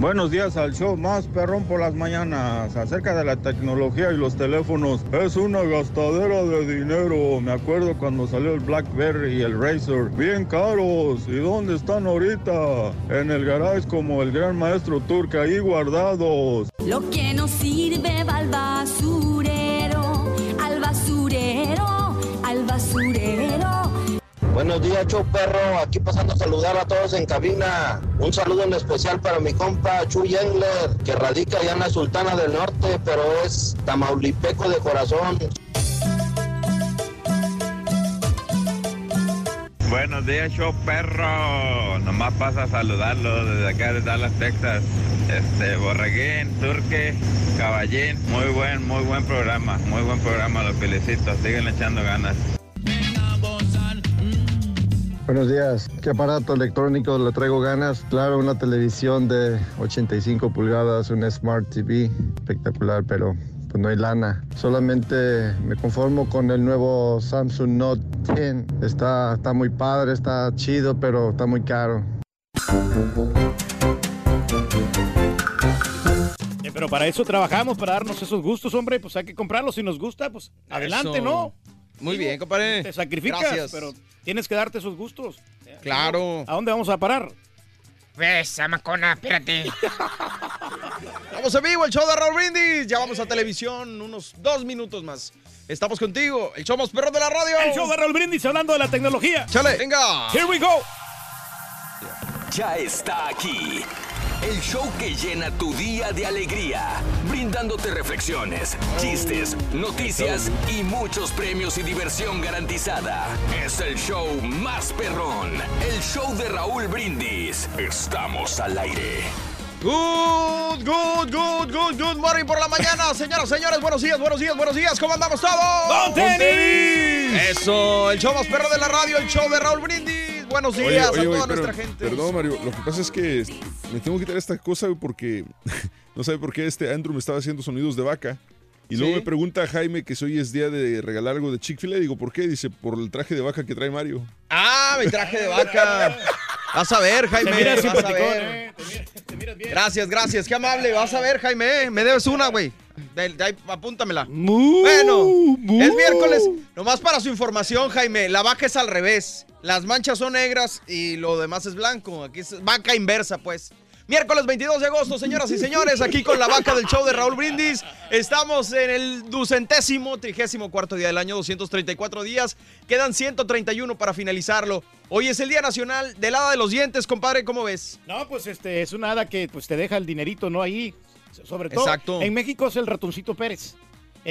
Buenos días al show más perrón por las mañanas. Acerca de la tecnología y los teléfonos, es una gastadera de dinero. Me acuerdo cuando salió el Blackberry y el Razor, bien caros. ¿Y dónde están ahorita? En el garage como el gran maestro turca ahí guardados. Lo que no sirve va Buenos días, show perro. Aquí pasando a saludar a todos en cabina. Un saludo en especial para mi compa Chuy Engler, que radica allá en la Sultana del Norte, pero es tamaulipeco de corazón. Buenos días, show perro. Nomás pasa a saludarlo desde acá de Dallas, Texas. Este, Borreguín, Turque, Caballín. Muy buen, muy buen programa. Muy buen programa, los felicito. Siguen echando ganas. Buenos días. ¿Qué aparato electrónico le traigo ganas? Claro, una televisión de 85 pulgadas, un Smart TV. Espectacular, pero pues no hay lana. Solamente me conformo con el nuevo Samsung Note 10. Está, está muy padre, está chido, pero está muy caro. Eh, Pero para eso trabajamos, para darnos esos gustos, hombre. Pues hay que comprarlos. Si nos gusta, pues adelante, Eso. ¿no? Muy bien, compadre. Te sacrificas, Gracias. pero tienes que darte esos gustos. Claro. ¿A dónde vamos a parar? Pues, Amacona, espérate. Vamos en vivo, el show de Raúl Brindis. Ya vamos a televisión, unos dos minutos más. Estamos contigo, el show más perro de la radio. El show de Raúl Brindis hablando de la tecnología. Chale, venga. Here we go. Ya está aquí. El show que llena tu día de alegría, brindándote reflexiones, chistes, noticias y muchos premios y diversión garantizada. Es el show más perrón, el show de Raúl Brindis. Estamos al aire. Good, good, good, good, good morning por la mañana. Señoras, señores, buenos días, buenos días, buenos días. ¿Cómo andamos todos? ¡Don Tenis! Eso, el show más perro de la radio, el show de Raúl Brindis. Buenos días Oye, a oye, toda pero- nuestra gente. Perdón, Mario. Lo que pasa es que me tengo que quitar esta cosa güey, porque no sabe por qué este Andrew me estaba haciendo sonidos de vaca. Y luego Sí. me pregunta Jaime que si hoy es día de regalar algo de Chick-fil-A. Digo, ¿por qué? Dice, por el traje de vaca que trae Mario. Ah, mi traje de vaca. Vas a ver, Jaime. Te miras vas a ver. eh. Te miras- te miras bien. Gracias, gracias. Qué amable. Vas a ver, Jaime. Me debes una, güey. De- de ahí, apúntamela. bueno, es miércoles. Nomás para su información, Jaime. La vaca es al revés. Las manchas son negras y lo demás es blanco. Aquí es vaca inversa, pues. Miércoles 22 de agosto, señoras y señores, aquí con la vaca del show de Raúl Brindis. Estamos en el ducentésimo, trigésimo cuarto día del año, 234 días. Quedan 131 para finalizarlo. Hoy es el Día Nacional del Hada de los Dientes, compadre, ¿cómo ves? No, pues este es una hada que pues te deja el dinerito, ¿no? Ahí. Sobre todo. Exacto. En México es el ratoncito Pérez.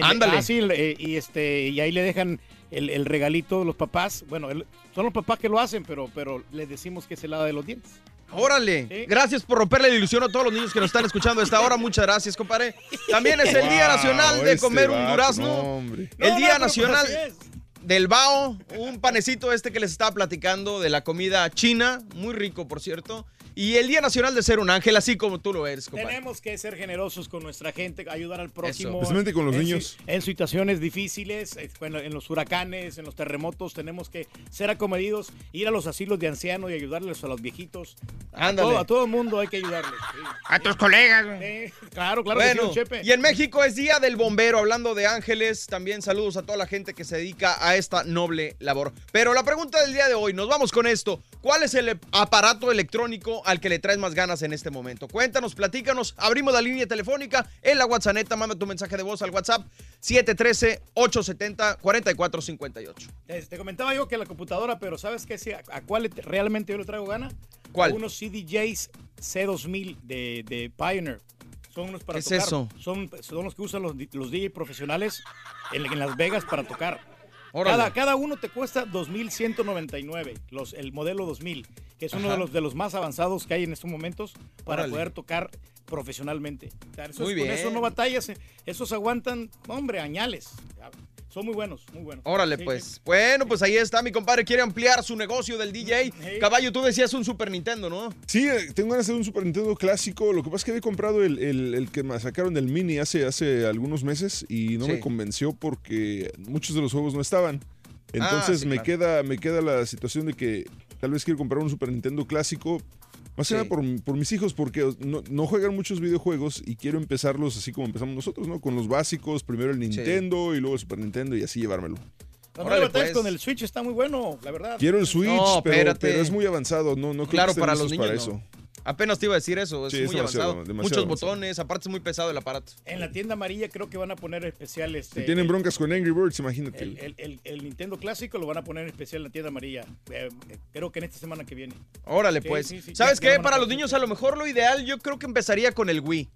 Ándale. el- eh, y este y ahí le dejan el, el regalito los papás. Bueno, el- son los papás que lo hacen, pero, pero le decimos que es el hada de los dientes. Órale, gracias por romperle la ilusión a todos los niños que nos están escuchando a esta hora. Muchas gracias, compadre. También es el Día Wow, Nacional de este comer un durazno. no. El No, Día no, Nacional pues así del bao, un panecito este que les estaba platicando de la comida china, muy rico, por cierto. Y el Día Nacional de ser un ángel, así como tú lo eres, compadre. Tenemos que ser generosos con nuestra gente, ayudar al próximo. Especialmente con los en niños. en situaciones difíciles, bueno, en los huracanes, en los terremotos, tenemos que ser acomedidos, ir a los asilos de ancianos y ayudarles a los viejitos. A Ándale. todo, a todo el mundo hay que ayudarles. sí. A tus colegas, güey. Eh, claro, claro que sí, Bueno, don Chepe. y en México es Día del Bombero, hablando de ángeles, también saludos a toda la gente que se dedica a esta noble labor. Pero la pregunta del día de hoy, nos vamos con esto. ¿Cuál es el aparato electrónico al que le traes más ganas en este momento? Cuéntanos, platícanos, abrimos la línea telefónica en la WhatsApp, manda tu mensaje de voz al WhatsApp 713-870-4458. Te, te comentaba yo que la computadora, pero ¿sabes qué? ¿A, a cuál realmente yo le traigo gana? ¿Cuál? A unos CDJs C2000 de, de Pioneer. Son unos para ¿Qué es tocar. eso? Son, son los que usan los, los DJ profesionales en, en Las Vegas para tocar. Cada, cada uno te cuesta 2.199, los, el modelo 2000, que es uno Ajá. de los, de los más avanzados que hay en estos momentos para Órale. poder tocar profesionalmente. O sea, esos- Muy Con bien. eso no batallas, eh, esos aguantan, hombre, añales. Son muy buenos, muy buenos. Órale, Sí, pues. sí. Bueno, pues ahí está, mi compadre. Quiere ampliar su negocio del DJ. Caballo, tú decías un Super Nintendo, ¿no? Sí, eh, tengo ganas de un Super Nintendo clásico. Lo que pasa es que había comprado el, el- el que me sacaron del Mini hace, hace algunos meses y no Sí. me convenció porque muchos de los juegos no estaban. Entonces sí, me, claro. queda, me queda la situación de que tal vez quiero comprar un Super Nintendo clásico. Más que Sí. nada por, por mis hijos, porque no, no juegan muchos videojuegos y quiero empezarlos así como empezamos nosotros, ¿no? Con los básicos, primero el Nintendo y luego el Super Nintendo y así llevármelo. Órale, batallas pues. con el Switch está muy bueno, la verdad. Quiero el Switch, No, pero, espérate. pero es muy avanzado, no, no creo Claro, que para los niños. para no. Apenas te iba a decir eso. Es Sí, es muy demasiado, avanzado. demasiado Muchos botones. Aparte, es muy pesado el aparato. En la tienda amarilla creo que van a poner especial este. Si tienen el- broncas con Angry Birds, imagínate. El, el- el- el Nintendo clásico lo van a poner en especial en la tienda amarilla. eh, eh, creo que en esta semana que viene. Órale, Sí, pues. sí, sí, ¿Sabes qué? Para los niños, a lo mejor lo ideal, yo creo que empezaría con el Wii.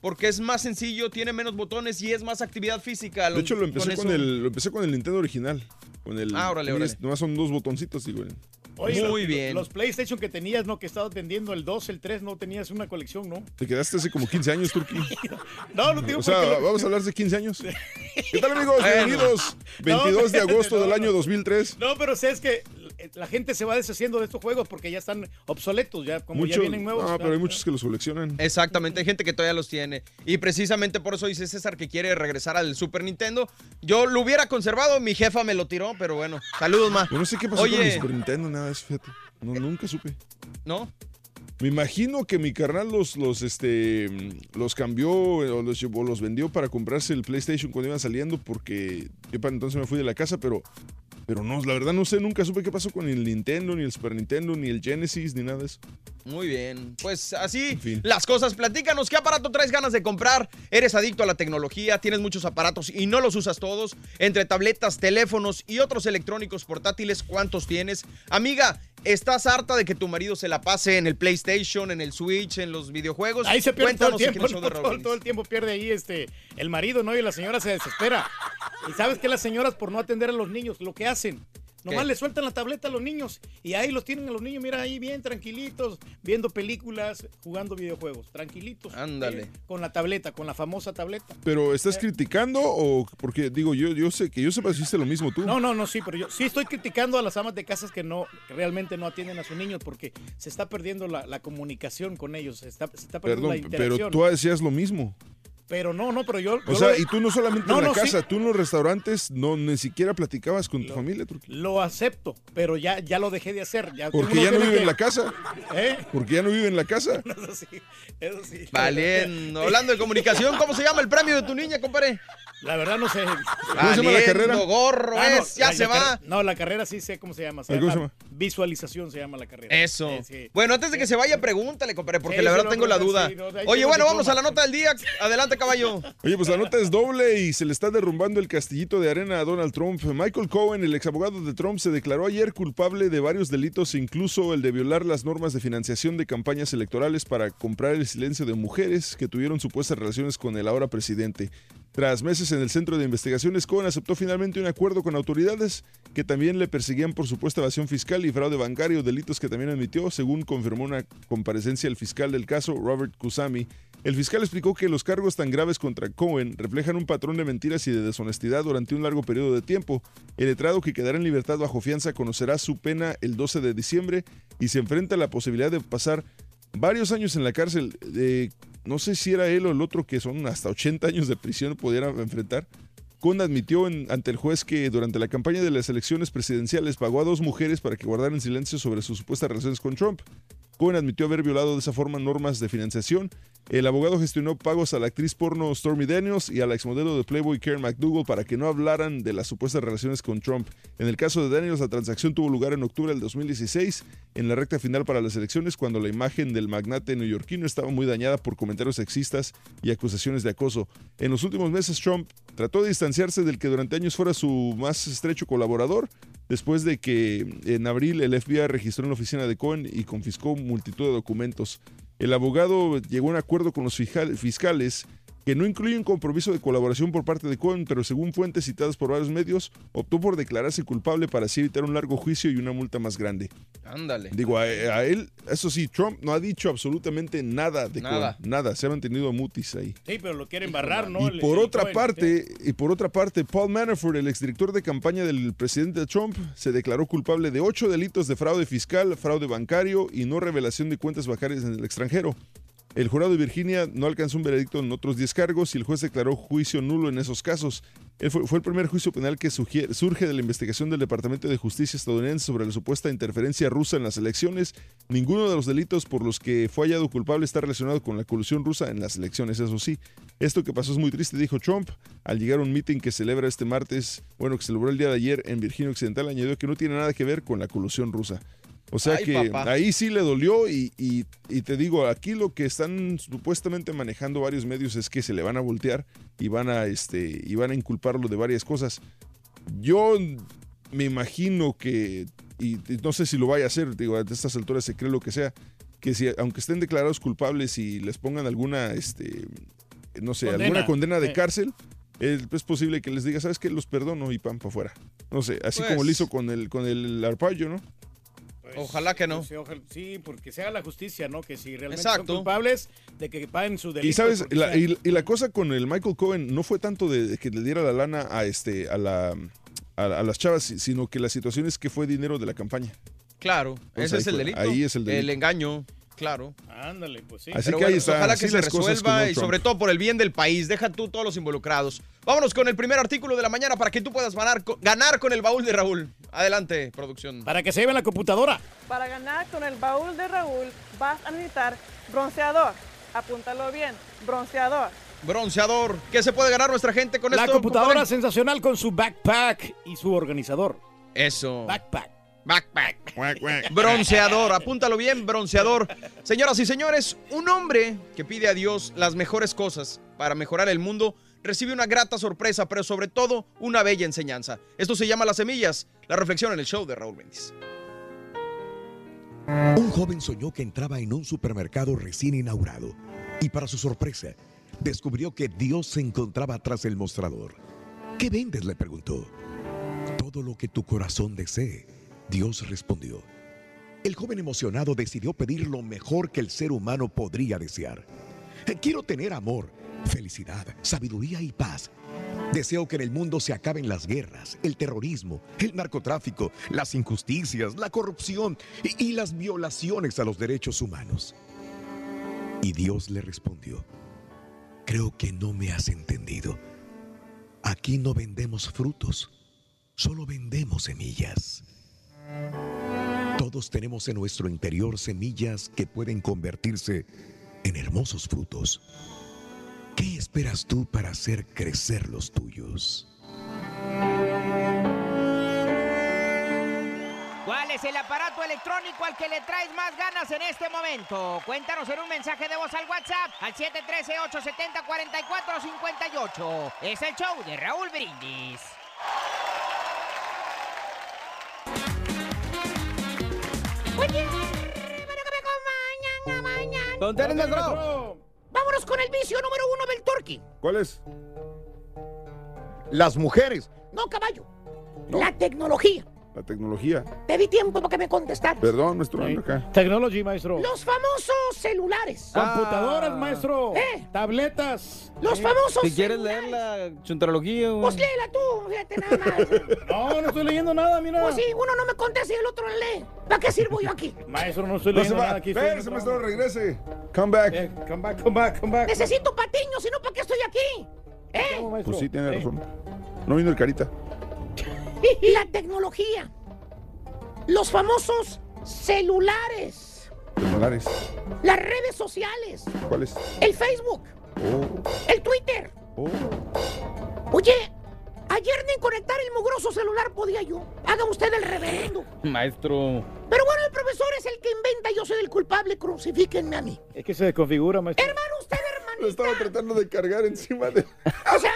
Porque es más sencillo, tiene menos botones y es más actividad física. De hecho, lo empecé con, el, lo empecé con el Nintendo original. Con el, Ah, órale, Nomás- órale. Nomás son dos botoncitos, digo. Oye, Muy los, bien. Los PlayStation que tenías, ¿no? Que estaba atendiendo el 2, el 3, no tenías una colección, ¿no? Te quedaste hace como 15 años, Turki. No, no digo O sea, lo- vamos a hablar de 15 años. ¿Qué tal, amigos? Bienvenidos. 22 de No, agosto no, del año 2003. No, pero sé es que la gente se va deshaciendo de estos juegos porque ya están obsoletos, ya como ya vienen nuevos. Ah, pero hay muchos que los coleccionan. Exactamente, hay gente que todavía los tiene. Y precisamente por eso dice César que quiere regresar al Super Nintendo. Yo lo hubiera conservado, mi jefa me lo tiró, pero bueno. Saludos, ma. Yo no sé qué pasó con el Oye, Super Nintendo, nada de eso, fíjate. No, nunca supe. ¿no? Me imagino que mi carnal los, los, este, los cambió o los, llevó- los vendió para comprarse el PlayStation cuando iban saliendo porque yo para entonces me fui de la casa, pero, pero no, la verdad no sé, nunca supe qué pasó con el Nintendo, ni el Super Nintendo, ni el Genesis, ni nada de eso. Muy bien. Pues así fin. las cosas. Platícanos qué aparato traes ganas de comprar. Eres adicto a la tecnología, tienes muchos aparatos y no los usas todos. Entre tabletas, teléfonos y otros electrónicos portátiles, ¿cuántos tienes? Amiga, ¿estás harta de que tu marido se la pase en el PlayStation, en el Switch, en los videojuegos? Ahí se pierde todo el tiempo, todo, el tiempo pierde ahí este el marido, ¿no? Y la señora se desespera. Y sabes que las señoras por no atender a los niños, lo que hacen, nomás ¿Qué? le sueltan la tableta a los niños y ahí los tienen a los niños, mira ahí bien tranquilitos, viendo películas, jugando videojuegos, tranquilitos. Ándale. ¿sí? Con la tableta, con la famosa tableta. Pero ¿estás criticando o porque digo yo yo sé que yo sepa si hiciste lo mismo tú? No, no, no, sí, pero yo sí estoy criticando a las amas de casas que no, que realmente no atienden a sus niños porque se está perdiendo la, la comunicación con ellos, se está, se está perdiendo Perdón, la pero interacción. tú hacías lo mismo. Pero no, no, pero yo. O yo sea, lo- y tú no solamente No, en la no, sí. casa, tú en los restaurantes no ni siquiera platicabas con tu familia, Turki. Lo acepto, pero ya, ya lo dejé de hacer. Ya, Porque ya no vive que- en la casa. ¿Eh? Porque ya no vive en la casa. Eso sí, eso sí. Valiendo. Hablando de comunicación, ¿cómo se llama el premio de tu niña, compadre? La verdad no sé. ¿Cómo se llama la carrera? gorro, Ah, no, es, ya la- se la va. carrera- no, la carrera sí sé cómo se llama. Se ¿Cómo llama, se llama? Visualización se llama la carrera. Eso. Sí, sí. Bueno, antes de que se vaya, pregúntale, compadre, porque Sí, la verdad tengo la sí, duda. no, Oye, bueno, vamos a la nota del día. Adelante, caballo. Oye, pues la nota es doble y se le está derrumbando el castillito de arena a Donald Trump. Michael Cohen, el exabogado de Trump, se declaró ayer culpable de varios delitos, incluso el de violar las normas de financiación de campañas electorales para comprar el silencio de mujeres que tuvieron supuestas relaciones con el ahora presidente. Tras meses en el centro de investigaciones, Cohen aceptó finalmente un acuerdo con autoridades que también le perseguían por supuesta evasión fiscal y fraude bancario, delitos que también admitió, según confirmó una comparecencia el fiscal del caso, Robert Kusami. El fiscal explicó que los cargos tan graves contra Cohen reflejan un patrón de mentiras y de deshonestidad durante un largo periodo de tiempo. El letrado que quedará en libertad bajo fianza conocerá su pena el 12 de diciembre y se enfrenta a la posibilidad de pasar varios años en la cárcel. Eh, no sé si era él o el otro que son hasta 80 años de prisión pudieran enfrentar. Cohen admitió ante el juez que durante la campaña de las elecciones presidenciales pagó a dos mujeres para que guardaran silencio sobre sus supuestas relaciones con Trump. Cohen admitió haber violado de esa forma normas de financiación. El abogado gestionó pagos a la actriz porno Stormy Daniels y a la exmodelo de Playboy Karen McDougal para que no hablaran de las supuestas relaciones con Trump. En el caso de Daniels, la transacción tuvo lugar en octubre del 2016, en la recta final para las elecciones, cuando la imagen del magnate neoyorquino estaba muy dañada por comentarios sexistas y acusaciones de acoso. En los últimos meses, Trump trató de distanciarse del que durante años fuera su más estrecho colaborador, después de que en abril el FBI registró en la oficina de Cohen y confiscó multitud de documentos. El abogado llegó a un acuerdo con los fiscales que no incluye un compromiso de colaboración por parte de Cohen, pero según fuentes citadas por varios medios, optó por declararse culpable para así evitar un largo juicio y una multa más grande. Ándale. Digo, a, a él, eso sí, Trump no ha dicho absolutamente nada de Nada. Cohen, nada, se ha mantenido mutis ahí. Sí, pero lo quieren barrar, ¿no? Y El- por el otra Cohen, parte, y por otra parte, Paul Manafort, el exdirector de campaña del presidente Trump, se declaró culpable de ocho delitos de fraude fiscal, fraude bancario y no revelación de cuentas bancarias en el extranjero. El jurado de Virginia no alcanzó un veredicto en otros 10 cargos y el juez declaró juicio nulo en esos casos. Él fue, el primer juicio penal que surge de la investigación del Departamento de Justicia estadounidense sobre la supuesta interferencia rusa en las elecciones. Ninguno de los delitos por los que fue hallado culpable está relacionado con la colusión rusa en las elecciones, eso sí. Esto que pasó es muy triste, dijo Trump, al llegar a un meeting que celebra este martes, bueno, que celebró el día de ayer en Virginia Occidental, añadió que no tiene nada que ver con la colusión rusa. O sea Ay, que papá. ahí sí le dolió y, y- y te digo, aquí lo que están supuestamente manejando varios medios es que se le van a voltear y van a, este, y van a inculparlo de varias cosas. Yo me imagino que, y, y no sé si lo vaya a hacer, digo, a estas alturas se cree lo que sea, que si aunque estén declarados culpables y les pongan alguna, este, no sé, Condena. alguna condena de cárcel, es, es posible que les diga, ¿sabes qué? Los perdono y pan para afuera. No sé, así Pues- como lo hizo con el, con el arpaio, ¿no? Ojalá que no. Sí, ojalá- sí, porque se haga la justicia, ¿no? Que si realmente Exacto. son culpables de que paguen su delito. Y sabes, la, y, y la cosa con el Michael Cohen no fue tanto de, de que le diera la lana a este a la a, a las chavas, si- sino que la situación es que fue dinero de la campaña. Claro, Pues ese ahí es el fue, delito. ahí es el delito. engaño, claro. Ándale, pues sí. Así Pero que ahí está, ojalá que se resuelva y sobre todo por el bien del país. Deja tú todos los involucrados. Vámonos con el primer artículo de la mañana para que tú puedas ganar, co- ganar con el baúl de Raúl. Adelante, producción. Para que se lleven la computadora. Para ganar con el baúl de Raúl vas a necesitar bronceador. Apúntalo bien, bronceador. Bronceador. ¿Qué se puede ganar nuestra gente con La esto? computadora compadre? sensacional con su backpack y su organizador. Eso. Backpack. Backpack. Bronceador, apúntalo bien, bronceador. Señoras y señores, un hombre que pide a Dios las mejores cosas para mejorar el mundo recibe una grata sorpresa, pero sobre todo una bella enseñanza. Esto se llama Las Semillas, la reflexión en el show de Raúl Brindis. Un joven soñó que entraba en un supermercado recién inaugurado y para su sorpresa descubrió que Dios se encontraba tras el mostrador. ¿Qué vendes? le preguntó. Todo lo que tu corazón desee, Dios respondió. El joven emocionado decidió pedir lo mejor que el ser humano podría desear. Quiero tener amor, felicidad, sabiduría y paz. Deseo que en el mundo se acaben las guerras, el terrorismo, el narcotráfico, las injusticias, la corrupción y, y las violaciones a los derechos humanos. Y Dios le respondió, creo que no me has entendido. Aquí no vendemos frutos, solo vendemos semillas. Todos tenemos en nuestro interior semillas que pueden convertirse en hermosos frutos. ¿Qué esperas tú para hacer crecer los tuyos? ¿Cuál es el aparato electrónico al que le traes más ganas en este momento? Cuéntanos en un mensaje de voz al WhatsApp al 713-870-4458. Es el show de Raúl Brindis. ¿Con tenis, maestro? Vámonos con el vicio número uno del turkey. ¿Cuál es? Las mujeres. No, caballo. La tecnología. La tecnología. Te di tiempo para que me contestaras. Perdón, nuestro ando acá. Technology, maestro. Los famosos celulares. Computadoras, maestro. ¿Eh? Tabletas. Los Eh. famosos Si quieres leer la chuntarología. Pues léela tú, fíjate nada más. No, no estoy leyendo nada, mira. Pues sí, uno no me contesta y el otro lee. ¿Para qué sirvo yo aquí? Maestro, no estoy leyendo nada aquí. Espérese, maestro, regrese. Come back. Eh, come back, come back, come back. Necesito patiño, si no, ¿para qué estoy aquí? ¿Eh? ¿Cómo, maestro? Pues sí, tiene Eh, razón. No vino el carita. La tecnología. Los famosos celulares. Celulares. Las redes sociales. ¿Cuáles? El Facebook. Oh, El Twitter. oh. Oye, ayer ni conectar el mugroso celular podía yo. Haga usted el reverendo. Maestro. Pero bueno, el profesor es el que inventa, yo soy el culpable, crucifíquenme a mí. Es que se desconfigura, maestro. Hermano, usted, hermanita. Lo estaba tratando de cargar encima de. O sea,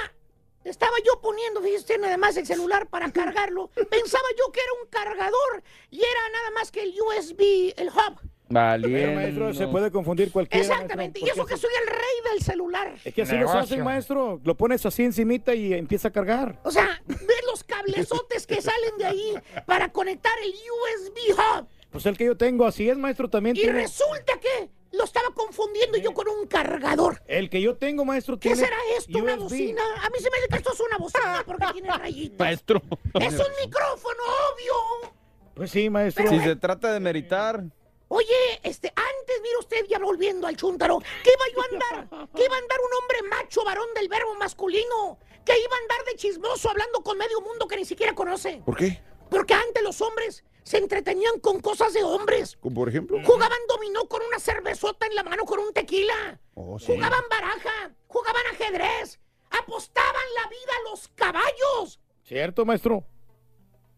estaba yo poniendo, fíjese, nada más el celular para cargarlo. Pensaba yo que era un cargador y era nada más que el USB, el hub. Pero, maestro, se puede confundir cualquiera. Exactamente. Y eso que soy el rey del celular. Es que así los hacen, maestro. Lo pones así encimita y empieza a cargar. O sea, ve los cablezotes que salen de ahí para conectar el USB hub. Pues el que yo tengo, así es, maestro, también Y tiene. resulta que lo estaba confundiendo yo con un cargador. El que yo tengo, maestro, ¿Qué tiene será esto? ¿Una USB. bocina? A mí se me dice que esto es una bocina porque tiene rayitas. Maestro. Es un micrófono, obvio. Pues sí, maestro. Pero- si se trata de meritar. Oye, este, antes, mire usted, ya volviendo al chúntaro, ¿qué iba yo a andar? ¿Qué iba a andar un hombre macho, varón del verbo masculino? ¿Qué iba a andar de chismoso hablando con medio mundo que ni siquiera conoce? ¿Por qué? Porque antes los hombres se entretenían con cosas de hombres. ¿Como por ejemplo? Jugaban dominó con una cervezota en la mano con un tequila. Oh, sí. Jugaban baraja, jugaban ajedrez, apostaban la vida a los caballos. ¿Cierto, maestro?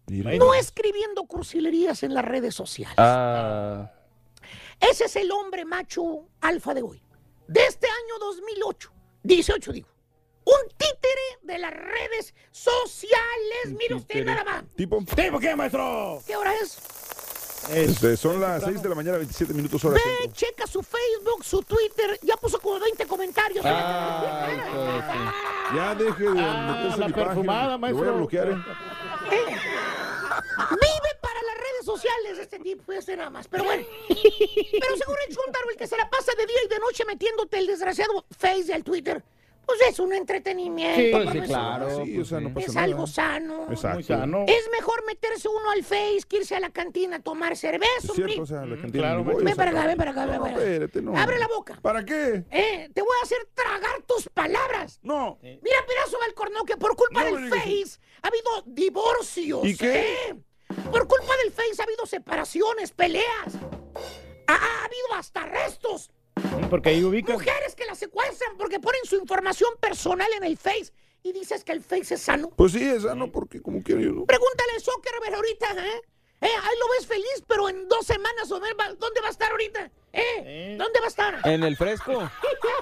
No escribiendo cursilerías en las redes sociales. Ah. Ese es el hombre macho alfa de hoy. De este año 2008. 18, digo. Un títere de las redes sociales. Mire usted nada más. ¿Tipo? ¿Tipo qué, maestro? ¿Qué hora es? Este, son las 6 de la mañana, 27 minutos hora. Ve, checa su Facebook, su Twitter. Ya puso como 20 comentarios. Ya deje de meterse la mi perfumada, página. Lo voy a maestro. bloquear, ¿eh? Vive para las redes sociales este tipo, ese nada más. Pero bueno. Pero según el Chuntaro, el que se la pasa de día y de noche metiéndote el desgraciado Face y el Twitter, pues es un entretenimiento. Sí, o sea, no pasa Es nada. algo sano. Exacto. Muy sano. Es mejor meterse uno al Face que irse a la cantina a tomar cerveza, Es hombre. cierto, o sea, la cantina claro, voy, Ven para acá, ven para acá, ven No, para acá. espérate, no. Abre la boca. ¿Para qué? Eh, te voy a hacer tragar tus palabras. No. Mira, pedazo de alcornoque, por culpa No del Face ha habido divorcios. ¿Y qué? ¿eh? Por culpa del Face ha habido separaciones, peleas. Ha, ha habido hasta arrestos. Porque ahí ubican. Mujeres que la secuestran porque ponen su información personal en el Face. Y dices que el Face es sano. Pues sí, es sano porque como quiero yo, ¿no? Pregúntale a Zuckerberg ahorita, ¿eh? Eh, ahí lo ves feliz, pero en dos semanas, ¿dónde va a estar ahorita? ¿Eh? ¿Dónde va a estar? En el fresco.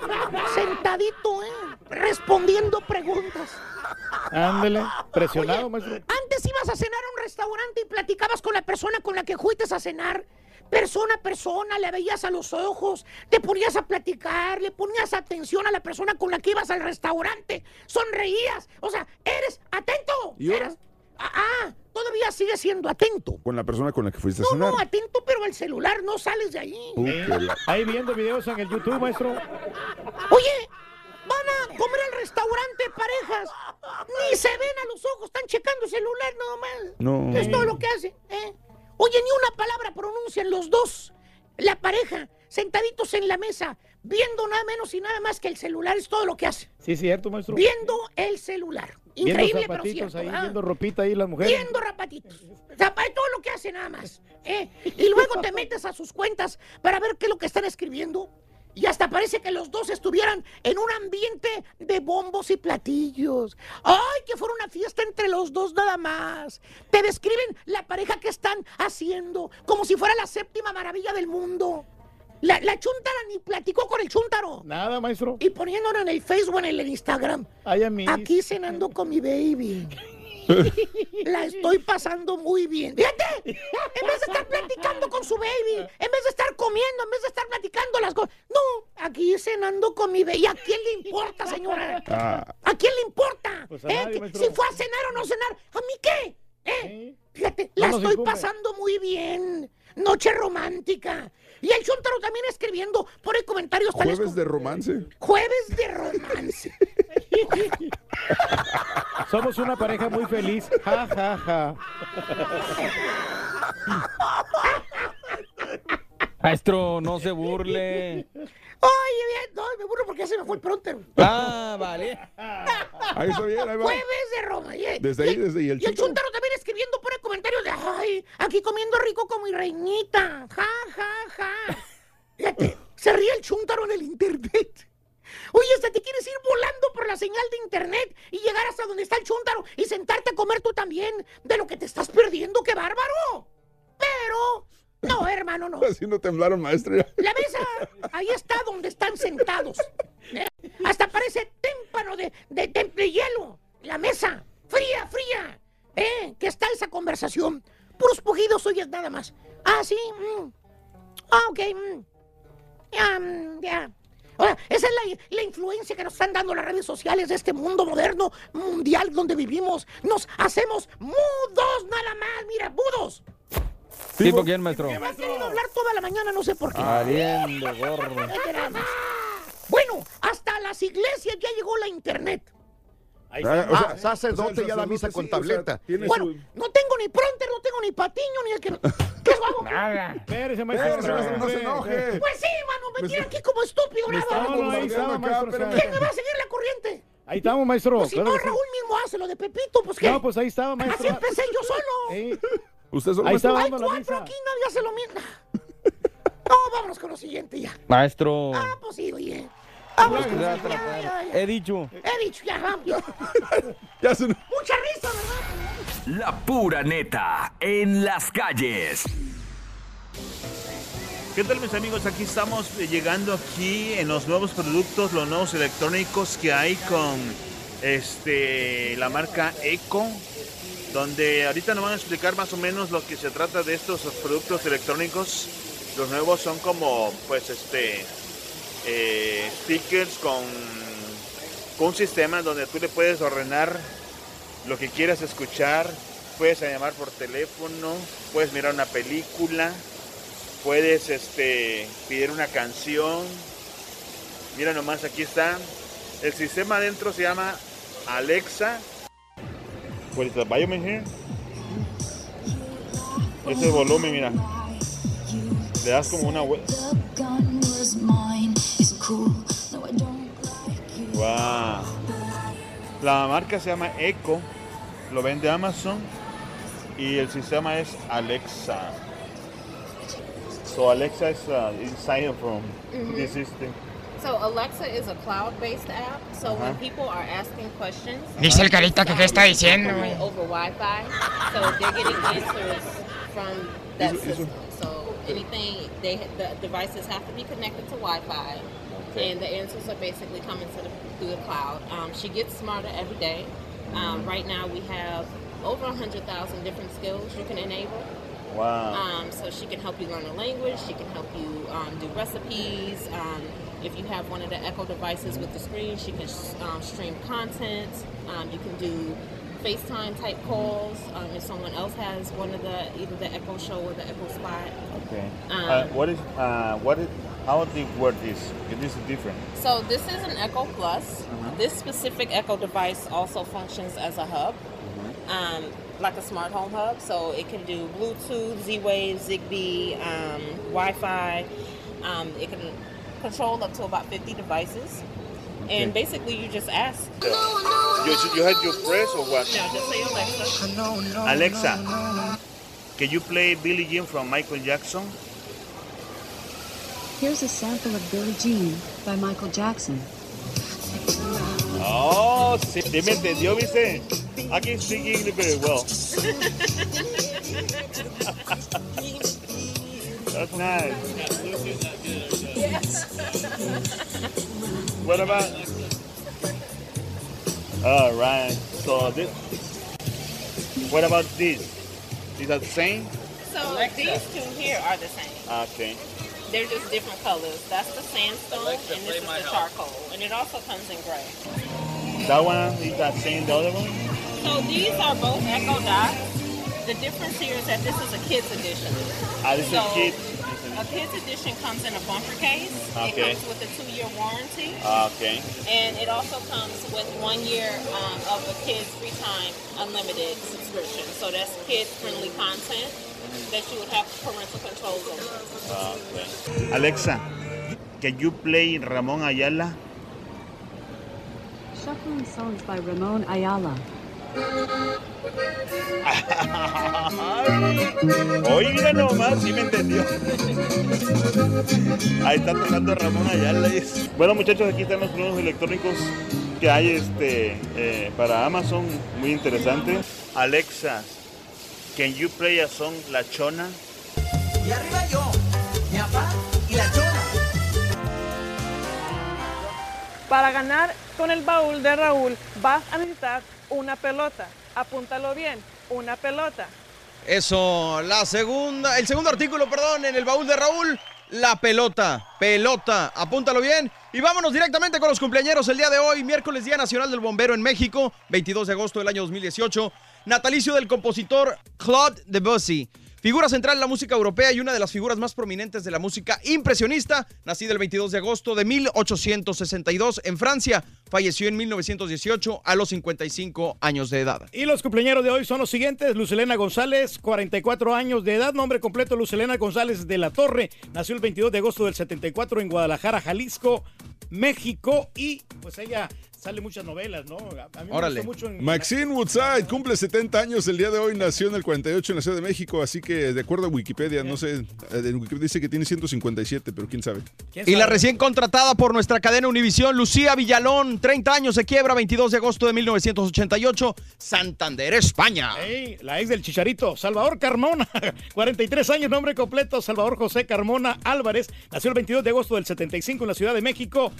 Sentadito, ¿eh? Respondiendo preguntas. Ándele. Presionado, maestro. Antes ibas a cenar a un restaurante y platicabas con la persona con la que fuiste a cenar. Persona a persona, le veías a los ojos, te ponías a platicar, le ponías atención a la persona con la que ibas al restaurante, sonreías. O sea, eres atento. ¿Y ahora? Eres- Ah, ah, todavía sigues siendo atento. Con la persona con la que fuiste a No, cenar. no, atento, pero al celular no sales de ahí. Ahí viendo videos en el YouTube, maestro. Oye, van a comer al restaurante parejas. Ni se ven a los ojos, están checando celular nomás. No. Es todo lo que hacen. ¿eh? Oye, ni una palabra pronuncian los dos. La pareja, sentaditos en la mesa, viendo nada menos y nada más que el celular, es todo lo que hacen. Sí, cierto, maestro. Viendo el celular. Viendo Increíble, pero zapatitos cierto. ahí, ¿ah? viendo ropita ahí las mujeres. Viendo rapatitos. Para todo lo que hacen nada más. ¿eh? Y luego te metes a sus cuentas para ver qué es lo que están escribiendo. Y hasta parece que los dos estuvieran en un ambiente de bombos y platillos. ¡Ay, que fuera una fiesta entre los dos nada más! Te describen la pareja que están haciendo, como si fuera la séptima maravilla del mundo. La, la chuntara ni platicó con el chúntaro. Nada, maestro. Y poniéndolo en el Facebook en el Instagram. Ay, a mí. Aquí cenando con mi baby. La estoy pasando muy bien. Fíjate, en vez de estar platicando con su baby, en vez de estar comiendo, en vez de estar platicando las cosas. No, aquí cenando con mi baby. ¿A quién le importa, señora? Ah, ¿A quién le importa? Pues ¿Eh? Si fue a cenar o no cenar, ¿a mí qué? ¿Eh? Fíjate, la estoy pasando muy bien. Noche romántica. Y el Chuntaro también escribiendo por el comentarios jueves de romance. Jueves de romance. Somos una pareja muy feliz. Ja, ja, ja. Maestro, no se burle. Ay, bien, no, me burro porque ya se me fue el pronter. Ah, vale. Ahí está bien, ahí va. Jueves de Roma. y- Desde ahí, y- desde ahí, el Y el Chuntaro. También escribiendo por el comentario de, ay, aquí comiendo rico como mi reinita. Ja, ja, ja. Fíjate, se ríe el chuntaro en el internet. Oye, hasta te quieres ir volando por la señal de internet y llegar hasta donde está el chúntaro y sentarte a comer tú también de lo que te estás perdiendo, qué bárbaro. Pero, no, hermano, no. Así no temblaron, maestro. La mesa, ahí está donde están sentados. Eh, Hasta parece témpano de, de, de- de hielo. La mesa, fría, fría. ¿Eh? Que está esa conversación. Puros pujidos oyes nada más. Ah, sí. mm. Ah, ok. mm. Ya, mm, ya. Ahora, esa es la, la influencia que nos están dando las redes sociales de este mundo moderno, mundial donde vivimos. Nos hacemos mudos nada más, mira, mudos. ¿Tipo quién, maestro? Me has querido hablar toda la mañana, no sé por qué. Nada más. Bueno, hasta las iglesias ya llegó la internet. Ah, sacerdote ya la misa con tableta. Bueno, no tengo ni pronter, no tengo ni patiño, ni el que... ¿Qué es hago? Nada. Espérese, maestro, maestro, no se enoje. Pues sí, mano, me tiene aquí como estúpido, Me nada. está ahí estaba, maestro, o sea. ¿Quién me va a seguir la corriente? Ahí estamos, maestro. Pues si claro no, sí. Raúl mismo hace lo de Pepito, pues qué. No, pues ahí estaba, Así maestro. empecé yo solo. Usted solo Ahí estaba Hay dando la cuatro misa. aquí, nadie hace lo mismo. No, vámonos con lo siguiente ya. Maestro. Ah, pues sí, oye. He dicho. He dicho, ya, vamos. Ya se- Mucha risa, ¿verdad? La pura neta en las calles. ¿Qué tal mis amigos? Aquí estamos eh, llegando aquí en los nuevos productos, los nuevos electrónicos que hay con este la marca Eco, donde ahorita nos van a explicar más o menos lo que se trata de estos productos electrónicos. Los nuevos son como pues este eh, speakers con, con un sistema donde tú le puedes ordenar lo que quieras escuchar, puedes llamar por teléfono, puedes mirar una película, puedes este, pedir una canción. Mira nomás, aquí está. El sistema adentro se llama Alexa. What is the volume here? Ese volumen, mira. Le das como una vuelta. Wow. La marca se llama Echo, lo vende Amazon y el sistema es Alexa. So Alexa is uh, inside of Mhm. this system. So Alexa is a cloud-based app. So when Uh-huh. people are asking questions, Dice el carita que qué está diciendo, over Wi-Fi. So they're getting answers from that system. So anything they the devices have to be connected to Wi-Fi, Okay. and the answers are basically coming to the, through the cloud. Um, she gets smarter every day. Um, right now we have over hundred thousand different skills you can enable. Wow. Um, so she can help you learn a language. She can help you um, do recipes. Um, if you have one of the Echo devices with the screen, she can um, stream content. Um, you can do FaceTime type calls. Um, if someone else has one of the either the Echo Show or the Echo Spot. Okay. Um, uh, what is uh, what is how do you word this? This is different. So this is an Echo Plus. Mhm. This specific Echo device also functions as a hub, um, like a smart home hub. So it can do Bluetooth, Z-Wave, Zigbee, um, Wi-Fi. Um, it can control up to about 50 devices. And basically, you just ask. You, you had your press or what? No, just say Alexa. Alexa, can you play Billie Jean from Michael Jackson? Here's a sample of Billie Jean by Michael Jackson. Oh, sí, sí me entendió, ¿viste? I can speak English very well. That's nice. What about? All right. So this. What about this? Is that the same? So these two here are the same. Okay. They're just different colors. That's the sandstone, Alexa, and this is the house. charcoal. And it also comes in gray. That one is that same. The other one? So these are both Echo Dots. The difference here is that this is a kids edition. Ah, this is So, kid. A kids edition comes in a bumper case. Okay. It comes with a two-year warranty. Ah, Okay. And it also comes with one year um, of a kids free time unlimited subscription. So that's kids-friendly content that you would have parental controls over. Ah, okay. Alexa, can you play Ramón Ayala? Shuffling songs by Ramon Ayala. Oye, mira nomás, sí me entendió. Ahí está tocando Ramón Ayala. Bueno, muchachos, aquí están los productos electrónicos que hay este, eh, para Amazon, muy interesante. Alexa, can you play a song La Chona? Y arriba yo, mi papá y la chona. Para ganar con el baúl de Raúl vas a necesitar una pelota. Apúntalo bien, una pelota. Eso, la segunda, el segundo artículo, perdón, en el baúl de Raúl, la pelota, pelota, apúntalo bien. Y vámonos directamente con los cumpleaños el día de hoy, miércoles Día Nacional del Bombero en México, 22 de agosto del año 2018, natalicio del compositor Claude Debussy. Figura central en la música europea y una de las figuras más prominentes de la música impresionista, nacido el 22 de agosto de 1862 en Francia, falleció en 1918 a los 55 años de edad. Y los cumpleaños de hoy son los siguientes. Lucelena González, 44 años de edad. Nombre completo, Lucelena González de la Torre. Nació el 22 de agosto del 74 en Guadalajara, Jalisco, México. Y pues ella sale muchas novelas, ¿no? A mí me Órale. gustó mucho en... Maxine Woodside cumple 70 años el día de hoy, nació en el 48 en la Ciudad de México, así que de acuerdo a Wikipedia, no sé, eh, en Wikipedia dice que tiene 157, pero quién sabe. Y la recién contratada por nuestra cadena Univisión, Lucía Villalón, 30 años, se quiebra, 22 de agosto de 1988, Santander, España. La ex del Chicharito, Salvador Carmona, 43 años, nombre completo, Salvador José Carmona Álvarez, nació el 22 de agosto del 75 en la Ciudad de México.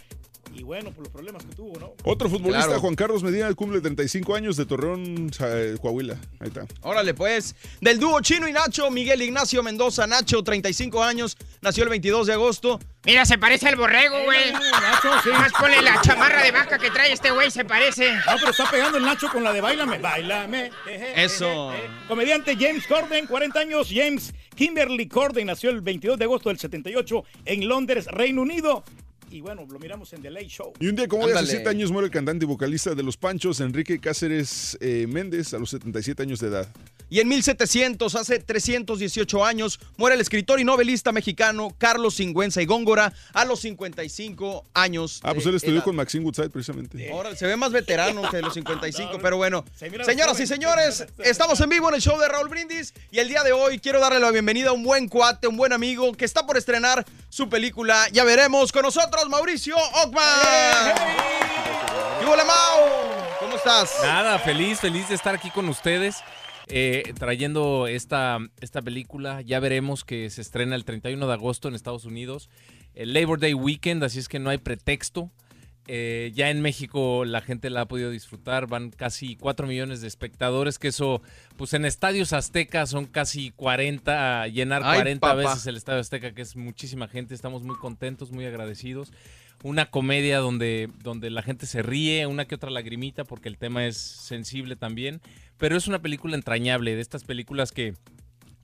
Y bueno, por los problemas que tuvo, ¿no? Otro futbolista, Claro. Juan Carlos Medina, cumple 35 años de Torreón, eh, Coahuila. Ahí está. Órale, pues. Del dúo Chino y Nacho, Miguel Ignacio Mendoza, Nacho, 35 años, nació el 22 de agosto. Mira, se parece al borrego, güey. Más ponle la chamarra de vaca que trae este güey, se parece. No, pero está pegando el Nacho con la de Bailame, Bailame. Eso. Comediante James Corden, 40 años. James Kimberly Corden nació el 22 de agosto del 78 en Londres, Reino Unido. Y bueno, lo miramos en The Late Show. Y un día como hoy, hace Ándale. 7 años, muere el cantante y vocalista de Los Panchos, Enrique Cáceres eh, Méndez, a los 77 años de edad. Y en 1700, hace 318 años, muere el escritor y novelista mexicano Carlos Singüenza y Góngora a los 55 años. Ah, pues él estudió edad. con Maxine Woodside, precisamente. Órale, se ve más veterano que los 55, pero bueno. Señoras y señores, estamos en vivo en el show de Raúl Brindis y el día de hoy quiero darle la bienvenida a un buen cuate, un buen amigo que está por estrenar su película. Ya veremos con nosotros, Mauricio Ockman. ¿Qué huele, Mau? ¿Cómo estás? Nada, feliz, feliz de estar aquí con ustedes. Eh, trayendo esta, esta película. Ya veremos que se estrena el 31 de agosto en Estados Unidos. El Labor Day Weekend, así es que no hay pretexto. Eh, ya en México la gente la ha podido disfrutar. Van casi 4 millones de espectadores, que eso, pues en estadios aztecas son casi 40, llenar Ay, 40 papá. veces el estadio azteca, que es muchísima gente. Estamos muy contentos, muy agradecidos. Una comedia donde, donde la gente se ríe, una que otra lagrimita, porque el tema es sensible también. Pero es una película entrañable, de estas películas que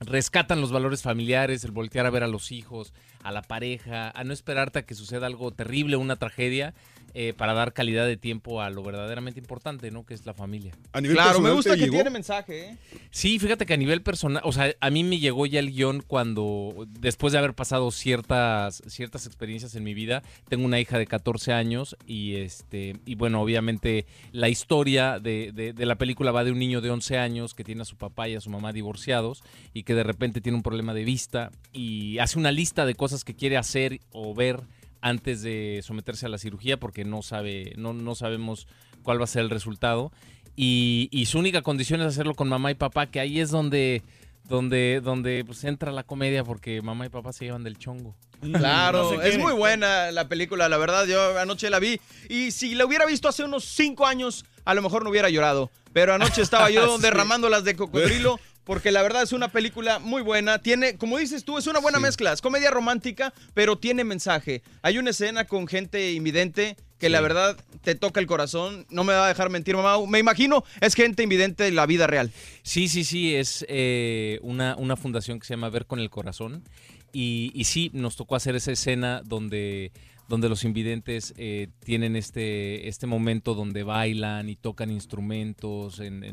rescatan los valores familiares, el voltear a ver a los hijos, a la pareja, a no esperarte a que suceda algo terrible, una tragedia, eh, para dar calidad de tiempo a lo verdaderamente importante, ¿no? Que es la familia. A nivel Claro, me gusta ¿te que llegó? tiene mensaje, ¿eh? Sí, fíjate que a nivel personal, o sea, a mí me llegó ya el guion cuando, después de haber pasado ciertas, ciertas experiencias en mi vida, tengo una hija de 14 años y este, y bueno, obviamente la historia de, de- de la película va de un niño de 11 años que tiene a su papá y a su mamá divorciados y que de repente tiene un problema de vista y hace una lista de cosas que quiere hacer o ver antes de someterse a la cirugía porque no sabe, no, no sabemos cuál va a ser el resultado. Y, y su única condición es hacerlo con mamá y papá, que ahí es donde, donde, donde pues, entra la comedia, porque mamá y papá se llevan del chongo. Claro, No se es muy buena la película, la verdad. Yo anoche la vi y si la hubiera visto hace unos cinco años, a lo mejor no hubiera llorado. Pero anoche estaba yo Sí. derramando las de cocodrilo porque la verdad es una película muy buena. Tiene, como dices tú, es una buena mezcla. Es comedia romántica, pero tiene mensaje. Hay una escena con gente invidente que la verdad te toca el corazón. No me va a dejar mentir, mamá. Me imagino es gente invidente de la vida real. Sí, sí, sí, es eh, una, una fundación que se llama Ver con el Corazón. Y, y sí, nos tocó hacer esa escena donde, donde los invidentes eh, tienen este, este momento donde bailan y tocan instrumentos en,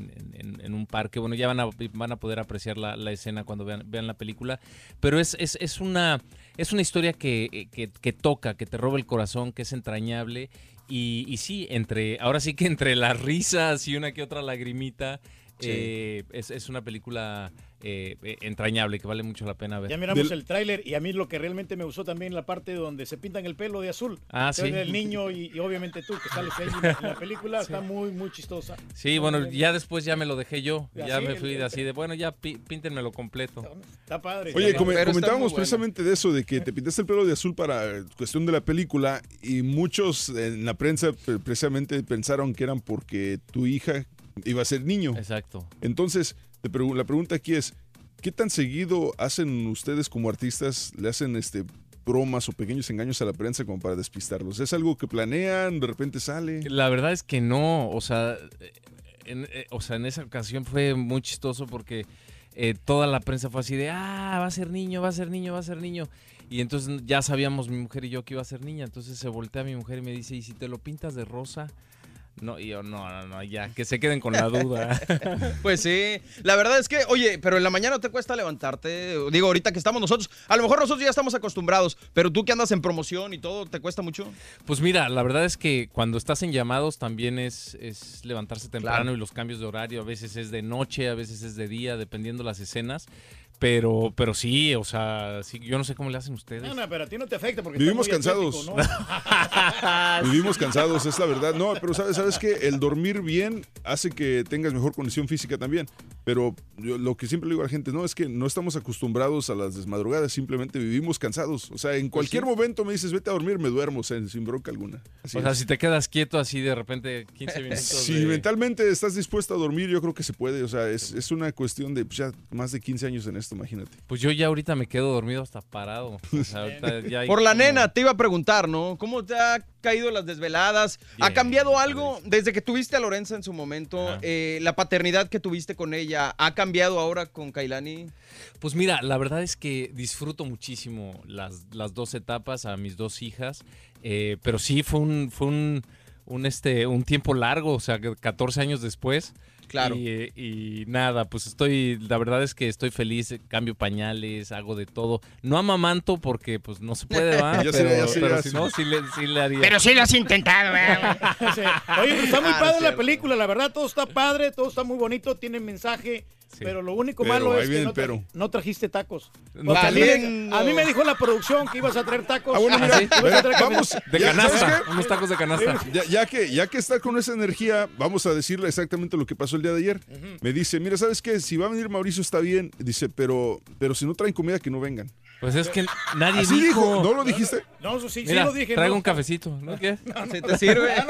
un parque. Bueno, ya van a, van a poder apreciar la, escena cuando vean, vean la película. Pero es, es, es una, es una historia que, que- que toca, que te roba el corazón, que es entrañable Y, y sí, entre, ahora sí que entre las risas y una que otra lagrimita, Sí. eh, es, es una película eh, eh, entrañable que vale mucho la pena ver. Ya miramos el tráiler y a mí lo que realmente me gustó también la parte donde se pintan el pelo de azul. Ah, Se ve sí. El niño y, y obviamente tú que sales ahí en la, película está muy muy chistosa. Sí, bueno, ya después ya me lo dejé yo. Ya, me fui de así de, bueno, ya pí- píntenmelo completo. Está padre. Oye, comentábamos precisamente de eso, de que te pintaste el pelo de azul para eh, cuestión de la película y muchos en la prensa pre- precisamente pensaron que eran porque tu hija iba a ser niño. Exacto. Entonces, pregu- la pregunta aquí es, ¿qué tan seguido hacen ustedes como artistas, le hacen este bromas o pequeños engaños a la prensa como para despistarlos? ¿Es algo que planean, de repente sale? La verdad es que no, o sea, en, eh, o sea, en esa ocasión fue muy chistoso porque eh, toda la prensa fue así de, ah, va a ser niño, va a ser niño, va a ser niño. Y entonces ya sabíamos mi mujer y yo que iba a ser niña. Entonces se voltea a mi mujer y me dice, ¿y si te lo pintas de rosa? No, y yo, no, no, no, ya, que se queden con la duda. Pues sí, la verdad es que, oye, pero en la mañana te cuesta levantarte. Digo, ahorita que estamos nosotros, a lo mejor nosotros ya estamos acostumbrados, pero tú que andas en promoción y todo, ¿te cuesta mucho? Pues mira, la verdad es que cuando estás en llamados también es, es levantarse temprano Claro. y los cambios de horario. A veces es de noche, a veces es de día, dependiendo las escenas. Pero, pero sí, o sea, sí, yo no sé cómo le hacen ustedes. No, no, pero a ti no te afecta porque Vivimos cansados. atlético, ¿no? Vivimos cansados, es la verdad. No, pero sabes, sabes que el dormir bien hace que tengas mejor condición física también. Pero yo lo que siempre le digo a la gente, no, es que no estamos acostumbrados a las desmadrugadas, simplemente vivimos cansados. O sea, en cualquier momento me dices, vete a dormir, me duermo, o sea, sin bronca alguna. Así o sea, es. si te quedas quieto así de repente 15 minutos. Si de- mentalmente estás dispuesto a dormir, yo creo que se puede. O sea, es, es una cuestión de pues, ya más de 15 años en esto, imagínate. Pues yo ya ahorita me quedo dormido hasta parado. O sea, ahorita ya hay Por la como- nena, te iba a preguntar, ¿no? ¿Cómo te ha caído las desveladas? ¿Ha cambiado algo desde que tuviste a Lorenza en su momento? Eh, ¿La paternidad que tuviste con ella ha cambiado ahora con Kailani? Pues mira, la verdad es que disfruto muchísimo las, las dos etapas a mis dos hijas, eh, pero sí fue un, fue un, un, este, un tiempo largo, o sea, que 14 años después. Claro. Y, eh, y nada, pues estoy, la verdad es que estoy feliz, cambio pañales, hago de todo. No amamanto porque pues no se puede, ¿va? Pero, así. si no, sí le, sí le haría. Pero sí lo has intentado, ¿verdad? Sí. Oye, pero está muy Ah, padre es la película, la verdad, todo está padre, todo está muy bonito, tiene mensaje, pero lo único Pero, malo es que no, tra- trajiste tacos. No a, mí, me- a mí me dijo la producción que ibas a traer tacos. Ah, bueno, mira, ¿sí? Ibas a traer vamos. de ya- ¿sabes canasta, unos tacos de canasta. Ya, ya que, ya que está con esa energía, vamos a decirle exactamente lo que pasó el día de ayer. Me dice, mira, ¿sabes qué? Si va a venir Mauricio está bien. Dice, pero, pero si no traen comida, que no vengan. Pues es que nadie Así dijo, dijo. ¿no lo dijiste? No, eso sí, Mira, sí lo dije. traigo ¿no? un cafecito, ¿no? ¿Qué? ¿Sí te sirve? Ah,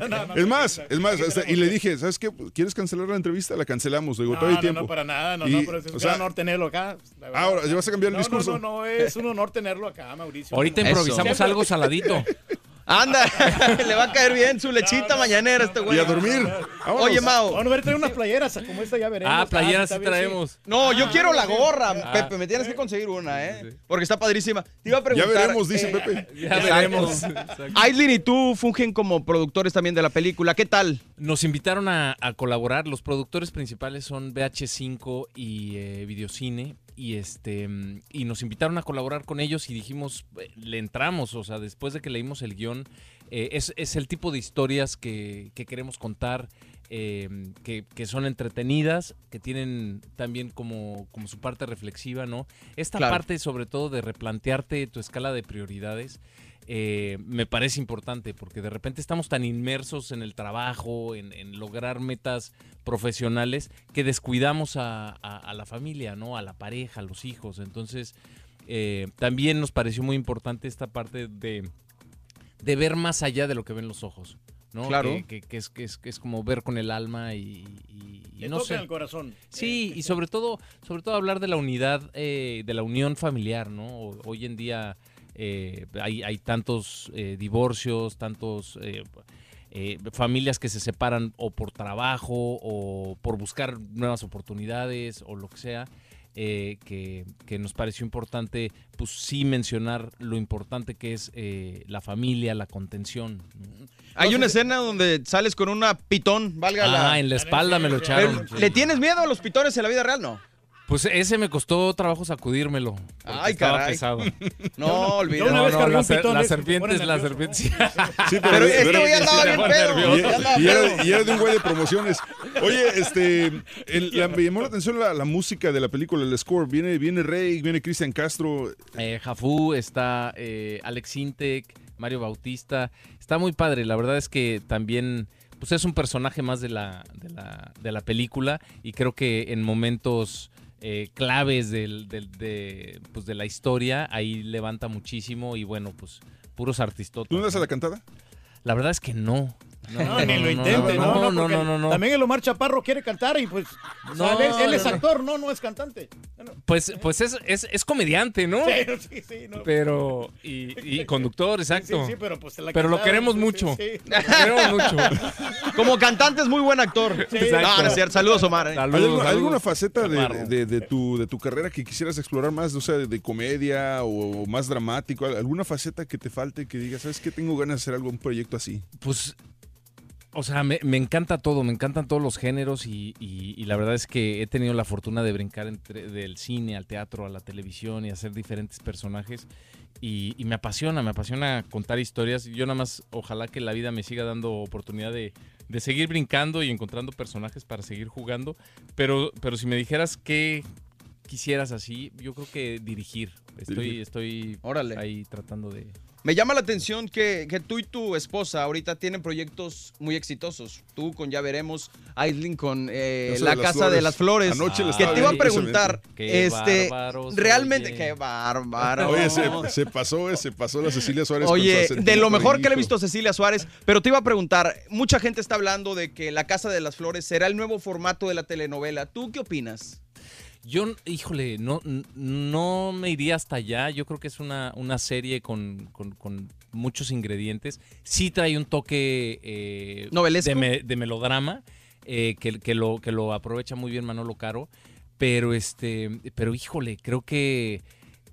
no. No, no, Es más, es más, hasta- y le dije, ¿sabes qué? ¿Quieres cancelar la entrevista? La cancelamos. Digo, No, todavía no, tiempo. no, para nada, no, Y, no, pero es o un sea, gran honor tenerlo acá. Ahora, ¿ya vas a cambiar el No, discurso? No, no, no, es un honor tenerlo acá, Mauricio. Ahorita improvisamos Siempre- algo saladito. Anda, le va a caer bien su lechita mañanera a este güey. Y a dormir. Vámonos. Oye, Mao. Vamos a ver, traer unas playeras como esta ya veremos. Ah, playeras está sí traemos. No, yo Ah, quiero la gorra, Ah. Pepe. Me tienes que conseguir una, ¿eh? Porque está padrísima. Te iba a Ya preguntar. veremos, dice eh, Pepe. Ya veremos. Aislinn y tú fungen como productores también de la película. ¿Qué tal? Nos invitaron a, a colaborar. Los productores principales son BH5 y eh, Videocine. Y este mm, y nos invitaron a colaborar con ellos y dijimos, le entramos, o sea, después de que leímos el guion, eh, es, es el tipo de historias que, que queremos contar, eh, que, que son entretenidas, que tienen también como, como su parte reflexiva, ¿no? Esta Claro. parte sobre todo de replantearte tu escala de prioridades, eh, me parece importante porque de repente estamos tan inmersos en el trabajo, en, en lograr metas profesionales, que descuidamos a, a- a la familia, ¿no? A la pareja, a los hijos. Entonces, eh, también nos pareció muy importante esta parte de, de ver más allá de lo que ven los ojos. ¿no? Claro. Que, que- que es, que, es, que es como ver con el alma y, y- y Le no toca sé. en el corazón. Sí, y sobre todo, sobre todo hablar de la unidad, eh, de la unión familiar, ¿no? Hoy en día eh, hay, hay tantos eh, divorcios, tantos eh, eh, familias que se separan o por trabajo o por buscar nuevas oportunidades o lo que sea. eh, que, que nos pareció importante, pues sí mencionar lo importante que es eh, la familia, la contención. Hay una escena donde sales con una pitón, valga la. Ah, en la espalda me lo echaron. ¿Le, le tienes miedo a los pitones en la vida real? No. Pues ese me costó trabajo sacudírmelo. Ay, estaba caray. pesado. No, olvídate. No, no, la, ser- la serpiente se es la nervioso. serpiente. Sí, Pero este güey andaba sí, bien pedo. andaba Y era, pedo. y era de un güey de promociones. Oye, este, el- la- me llamó la atención la, la música de la película, el score. Viene, viene Rey, viene Cristian Castro. Eh, Jafú, está eh, Alex Intec, Mario Bautista. Está muy padre. La verdad es que también pues es un personaje más de la, de la, de la película y creo que en momentos eh, claves del, del- de, pues, de la historia ahí levanta muchísimo y bueno, pues puros artistas. ¿Tú no das a la cantada? La verdad es que no. No, No, ni lo intente, no, no, no, no, porque no, no, no. También el Omar Chaparro quiere cantar y pues, o sea, No, él, es- actor, no, no es cantante. Pues, pues es, es, es comediante, ¿no? Sí, sí, sí, no. Pero, y, y conductor, exacto. sí, pero, pues, Pero lo queremos sí, mucho. sí, sí. Lo queremos mucho. Como cantante es muy buen actor. Exacto. No, no es cierto. Saludos, Omar. ¿eh? ¿Hay algu- hay alguna faceta de, de- de tu, de tu carrera que quisieras explorar más? O sea, de, de comedia o, más dramático. ¿Alguna faceta que te falte que digas, ¿sabes qué? Tengo ganas de hacer algo, un proyecto así. Pues, o sea, me, me encanta todo, me encantan todos los géneros y, y- y la verdad es que he tenido la fortuna de brincar entre, del cine al teatro, a la televisión y hacer diferentes personajes. Y, y me apasiona, me apasiona contar historias. Yo nada más, ojalá que la vida me siga dando oportunidad de, de seguir brincando y encontrando personajes para seguir jugando. Pero, pero si me dijeras qué quisieras así, yo creo que dirigir. Estoy, Dirigir. estoy Órale. ahí tratando de... Me llama la atención que, que tú y tu esposa ahorita tienen proyectos muy exitosos. Tú con Ya Veremos, Aislinn con eh, Casa La de las Casa Flores. de las Flores. Anoche que te iba a preguntar, este, Qué bárbaros, realmente, oye. qué bárbaro. Oye, se, se pasó, se pasó la Cecilia Suárez. Oye, de lo mejor que le he visto a Cecilia Suárez, pero te iba a preguntar, mucha gente está hablando de que La Casa de las Flores será el nuevo formato de la telenovela. ¿Tú qué opinas? Yo, híjole, no, no me iría hasta allá. Yo creo que es una, una serie con, con- con muchos ingredientes. Sí trae un toque eh, de, me- de melodrama, eh, que, que lo, que lo aprovecha muy bien Manolo Caro. Pero este, pero híjole, creo que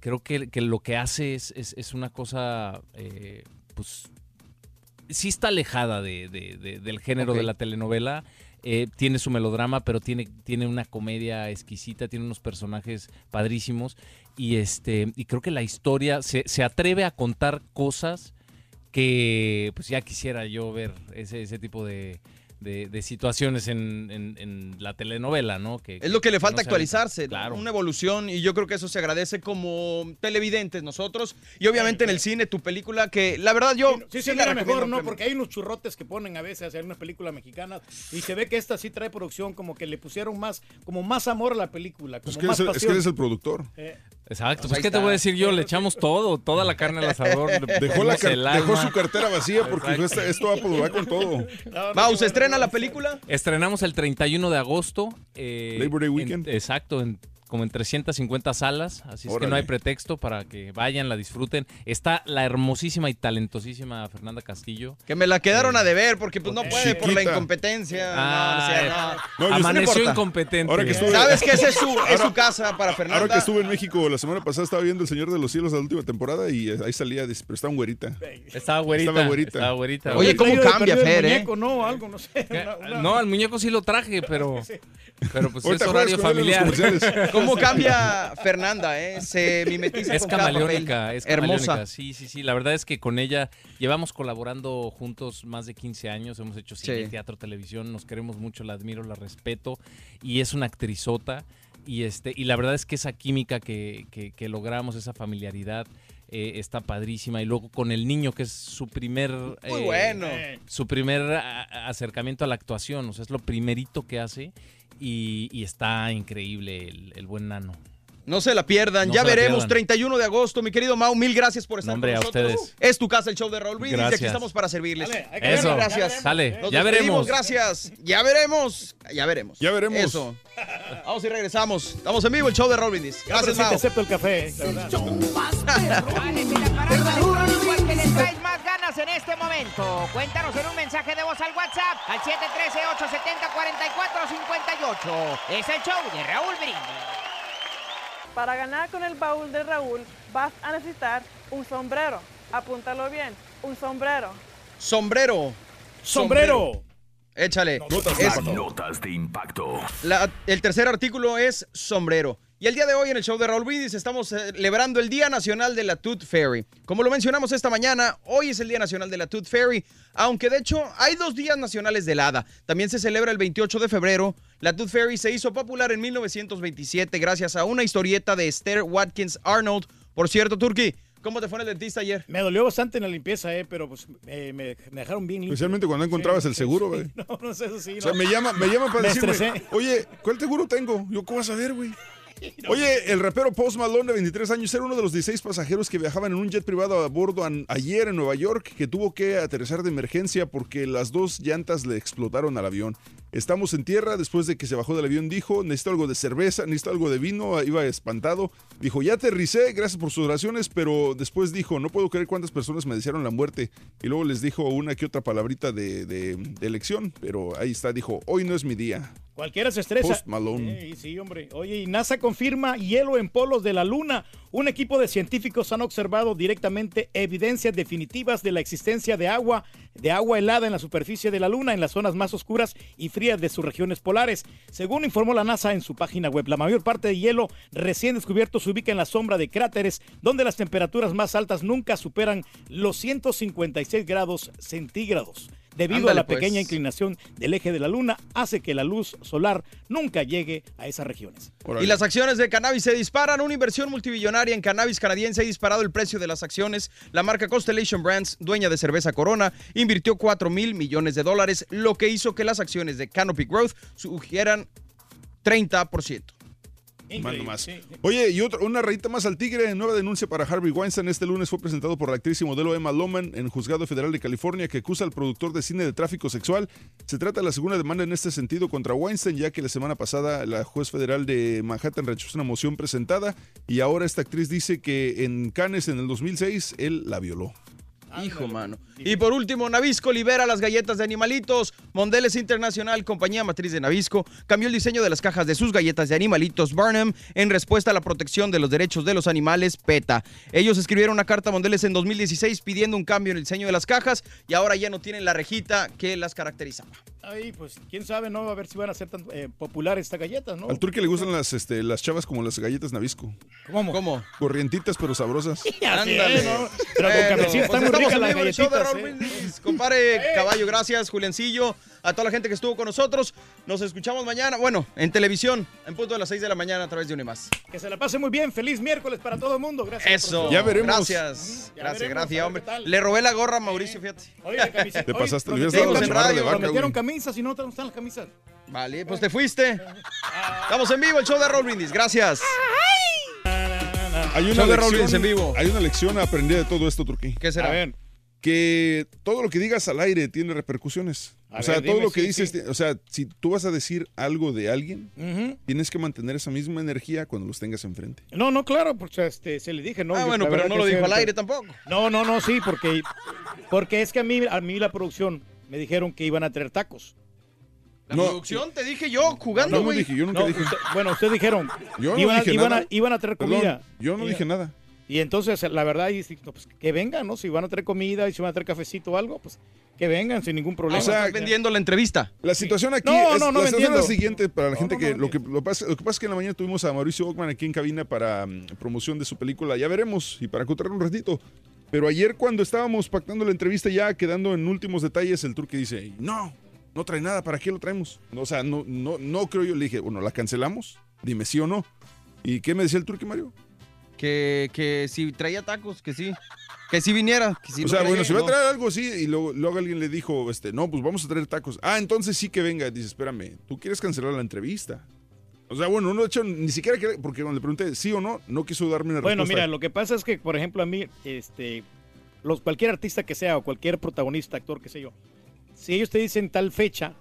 creo que, que lo que hace es, es- es una cosa, eh, pues, sí está alejada de- de- de- del género de la telenovela. Eh, tiene su melodrama, pero tiene, tiene una comedia exquisita, tiene unos personajes padrísimos. Y este, y creo que la historia se, se atreve a contar cosas que pues ya quisiera yo ver ese, ese tipo de, de- de situaciones en, en- en la telenovela, ¿no? Que, Es lo que le no falta se actualizarse, ¿no? Claro. una evolución y yo creo que eso se agradece como televidentes nosotros y obviamente en el cine tu película que la verdad yo Sí, la mira recomiendo mejor, ¿no? Porque hay unos churrotes que ponen a veces hacer unas películas mexicanas y se ve que esta sí trae producción, como que le pusieron más, como más amor a la película, como Es que, más eres el, es que pasión. eres el productor. Eh, Exacto, Pues pues ¿qué te está. voy a decir yo? Le echamos todo, toda la carne al asador. Dejó, la car- dejó su cartera vacía porque dijo, "Esta- esto va, a- va con todo. Mau, ¿se estrena la película? Estrenamos el 31 de agosto. eh, Labor Day en- weekend. exacto, en- como en 350 salas. Así es que no hay pretexto para que vayan, la disfruten. Está la hermosísima y talentosísima Fernanda Castillo. Que me la quedaron a deber porque pues no puede por la incompetencia. Ah, no, o sea, eh, no. No, yo- Amaneció incompetente. Ahora que estuve- ¿Sabes que esa es su, es Ahora- su casa para Fernanda? Ahora que estuve en México la semana pasada estaba viendo El Señor de los Cielos la última temporada y eh, ahí salía, pero está un güerita. Estaba güerita. Estaba güerita. estaba güerita. Oye, ¿cómo cambia, el Fer, eh? muñeco, no, algo, no sé. ¿Qué? una- una- No, al muñeco sí lo traje, pero, pero pues es horario familiar. ¿Cómo cambia Fernanda, eh? Se mimetiza Es con cada camaleónica, papel. es Hermosa. camaleónica. Sí, sí, sí. La verdad es que con ella llevamos colaborando juntos más de 15 años. Hemos hecho cine, Sí. teatro, televisión. Nos queremos mucho, la admiro, la respeto. Y es una actrizota. Y, este, y la verdad es que esa química que, que- que logramos, esa familiaridad, eh, está padrísima. Y luego con el niño, que es su primer... Muy eh, bueno. Su primer acercamiento a la actuación. O sea, es lo primerito que hace. Y, y está increíble el, el buen nano. No se la pierdan, No ya veremos, pierdan. 31 de agosto. Mi querido Mau, mil gracias por estar No, hombre, con a nosotros. ustedes. Es tu casa, el show de Raúl Brindis, y aquí estamos para servirles. Dale, Eso. verlo, Gracias. Sale. Nos ya veremos. gracias. Ya veremos, ya veremos. Ya veremos. Eso. Vamos y regresamos. Estamos en vivo, el show de Raúl Brindis. Gracias, te Mau. acepto el café, la ganas en este momento. Cuéntanos en un mensaje de voz al WhatsApp al 713-870-4458. Es el show de Raúl Brindis. Para ganar con el baúl de Raúl vas a necesitar un sombrero. Apúntalo bien, un sombrero. Sombrero. ¡Sombrero! Échale. Notas de Es- impacto. Notas de impacto. la- el tercer artículo es sombrero. Y el día de hoy en el show de Raúl Brindis estamos eh, celebrando el Día Nacional de la Tooth Fairy. Como lo mencionamos esta mañana, hoy es el Día Nacional de la Tooth Fairy, aunque de hecho hay dos días nacionales del hada. También se celebra el 28 de febrero. La Tooth Fairy se hizo popular en 1927 gracias a una historieta de Esther Watkins Arnold. Por cierto, Turki, ¿cómo te fue en el dentista ayer? Me dolió bastante en la limpieza, eh, pero pues eh, me, me dejaron bien limpio. Especialmente cuando encontrabas el seguro, güey. No, no sé, eso sí. O sea, no. me llaman me llama para Me decirme, estresé. oye, ¿cuál seguro tengo? Yo, ¿cómo vas a ver, güey? Oye, el rapero Post Malone de 23 años era uno de los 16 pasajeros que viajaban en un jet privado a bordo ayer en Nueva York que tuvo que aterrizar de emergencia porque las dos llantas le explotaron al avión. Estamos en tierra, después de que se bajó del avión dijo, necesito algo de cerveza, necesito algo de vino, iba espantado. Dijo, ya aterricé, gracias por sus oraciones, pero después dijo, no puedo creer cuántas personas me desearon la muerte. Y luego les dijo una que otra palabrita de, de- de elección, pero ahí está, dijo, hoy no es mi día. Cualquiera se estresa. Post Malone. Sí, sí, hombre. Oye, y NASA confirma hielo en polos de la Luna. Un equipo de científicos han observado directamente evidencias definitivas de la existencia de agua, de agua helada en la superficie de la Luna, en las zonas más oscuras y frías de sus regiones polares. Según informó la NASA en su página web, la mayor parte de hielo recién descubierto se ubica en la sombra de cráteres, donde las temperaturas más altas nunca superan los 156 grados centígrados. Debido Ándale, a la pues. pequeña inclinación del eje de la luna, hace que la luz solar nunca llegue a esas regiones. Y las acciones de cannabis se disparan. Una inversión multibillonaria en cannabis canadiense ha disparado el precio de las acciones. La marca Constellation Brands, dueña de cerveza Corona, invirtió 4 mil millones de dólares, lo que hizo que las acciones de Canopy Growth sugieran 30%. Mando más. Oye, y otra, una rayita más al tigre. Nueva denuncia para Harvey Weinstein. Este lunes fue presentado por la actriz y modelo Emma Loman en Juzgado Federal de California que acusa al productor de cine de tráfico sexual. Se trata de la segunda demanda en este sentido contra Weinstein, ya que la semana pasada la juez federal de Manhattan rechazó una moción presentada y ahora esta actriz dice que en Cannes en el 2006 él la violó. Hijo, mano. Y por último, Navisco libera las galletas de animalitos. Mondeles Internacional, compañía matriz de Navisco, cambió el diseño de las cajas de sus galletas de animalitos Barnum en respuesta a la protección de los derechos de los animales PETA. Ellos escribieron una carta a Mondeles en 2016 pidiendo un cambio en el diseño de las cajas y ahora ya no tienen la rejita que las caracterizaba. Ahí, pues, quién sabe, ¿no? A ver si van a ser tan eh, populares estas galletas, ¿no? Al turque le gustan las, este, las chavas como las galletas Navisco. ¿Cómo? ¿Cómo? Corrientitas pero sabrosas. Ándale. ¿no? Pero con cafecito están pues muy estamos ricas las show de Raúl ¿eh? Compare Caballo, gracias, Juliancillo, a toda la gente que estuvo con nosotros. Nos escuchamos mañana, bueno, en televisión, en punto de las 6 de la mañana a través de Unimás. Que se la pase muy bien. Feliz miércoles para todo el mundo. Gracias. Eso. Ya veremos. Gracias. Ya gracias, veremos, gracias, hombre. Le robé la gorra a Mauricio, fíjate. Oye, la camiseta. Te Oye, pasaste, en chamarra de radio, vaca, Prometieron camisas y no ¿dónde están las camisas. Vale, pues te fuiste. Estamos en vivo, el show de Raúl Brindis. Gracias. Hay una, Show de lección, Brindis en vivo. hay una lección aprendida de todo esto, Turquí. ¿Qué será? A ver. Que todo lo que digas al aire tiene repercusiones. A o sea, ver, todo dime, lo que sí, dices, sí. o sea, si tú vas a decir algo de alguien, tienes que mantener esa misma energía cuando los tengas enfrente. No, no, claro, pues este, se le dije, ¿no? Ah, Yo, bueno, pero no lo dijo al aire tampoco. No, no, no, sí, porque, porque es que a mí, a mí la producción me dijeron que iban a traer tacos. La No. producción, te dije yo, jugando, No, no dije, yo nunca No, dije. usted- bueno, ustedes dijeron, Yo no iban, a- dije iban nada. A, iban a traer Perdón, comida. yo no Y- dije nada. Y entonces, la verdad, y, pues, que vengan, ¿no? Si van a traer comida y si van a traer cafecito o algo, pues que vengan sin ningún problema. O sea, estás vendiendo la entrevista. La situación aquí No, es, no, no la situación es la siguiente para la No, gente no, que, lo que lo, pasa, lo que pasa es que en la mañana tuvimos a Mauricio Ockman aquí en cabina para mm, promoción de su película Ya veremos y para contar un ratito. Pero ayer cuando estábamos pactando la entrevista ya quedando en últimos detalles el turque dice, "No, no trae nada, ¿para qué lo traemos?" O sea, no no no creo yo le dije, "Bueno, la cancelamos." Dime sí o no. ¿Y qué me decía el turque Mario? Que, que si traía tacos, que sí. Que si viniera. Que si o no sea, traía, bueno, si va a traer algo así y luego, luego alguien le dijo, este, no, pues vamos a traer tacos. Ah, entonces sí que venga. Dice, espérame, tú quieres cancelar la entrevista. O sea, bueno, no he hecho ni siquiera que, porque cuando le pregunté sí o no, no quiso darme una Bueno, respuesta. mira, lo que pasa es que, por ejemplo, a mí, este, los, cualquier artista que sea o cualquier protagonista, actor, que sé yo, si ellos te dicen tal fecha.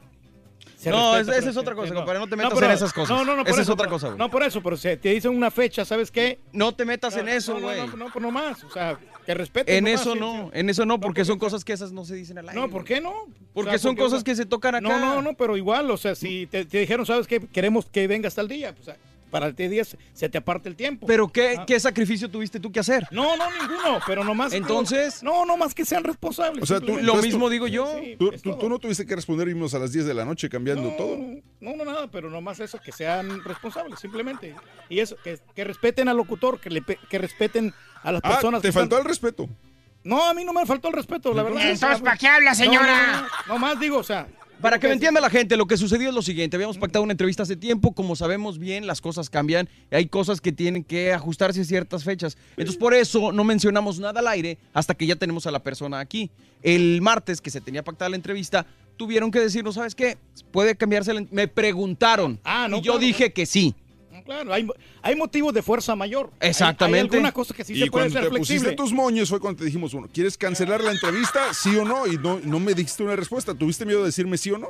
Se No, respeta, esa- es otra cosa, no. compadre, no te metas pero- en esas cosas. No, no, no, por Esa es otra cosa, güey. No, por eso, pero si te dicen una fecha, ¿sabes qué? No te metas en eso, no, no, güey. No, no, pues no más, o sea, que respeten. En nomás, eso no, sí. en eso no, porque son cosas que esas no se dicen al aire. No, ¿por qué no? Porque O sea, son cosas que se tocan acá. No, no, no, pero igual, o sea, si te, te dijeron, ¿sabes qué? Queremos que venga hasta el día, pues, para el T10 se te aparte el tiempo. ¿Pero qué, Ah. qué sacrificio tuviste tú que hacer? No, no, ninguno, pero nomás. Entonces- No, no más que sean responsables. O sea, tú. Lo entonces mismo tú- digo yo. Sí, Tú, tú- no tuviste que responder, vimos a las 10 de la noche cambiando no, todo. No, no, nada, pero nomás eso, que sean responsables, simplemente. Y eso, que, que respeten al locutor, que, le, pe- que respeten a las Ah, personas. te que faltó están- el respeto. No, a mí no me faltó el respeto, la verdad. Entonces, ¿para qué habla, No, señora? No, no, no, más digo, o sea. Para que me entienda la gente, lo que sucedió es lo siguiente. Habíamos pactado una entrevista hace tiempo. Como sabemos bien, las cosas cambian. y Hay cosas que tienen que ajustarse a ciertas fechas. Entonces, por eso no mencionamos nada al aire hasta que ya tenemos a la persona aquí. El martes, que se tenía pactada la entrevista, tuvieron que decirnos, ¿sabes qué? Puede cambiarse la... Me preguntaron. Ah, no, y yo claro. dije que sí. Claro, hay, hay motivos de fuerza mayor. Hay- Exactamente. Hay, alguna cosa que sí y se puede cuando ser te pusiste tus moños fue cuando te dijimos, bueno, ¿quieres cancelar la entrevista? ¿Sí o no? Y no, no me dijiste una respuesta. ¿Tuviste miedo de decirme sí o no?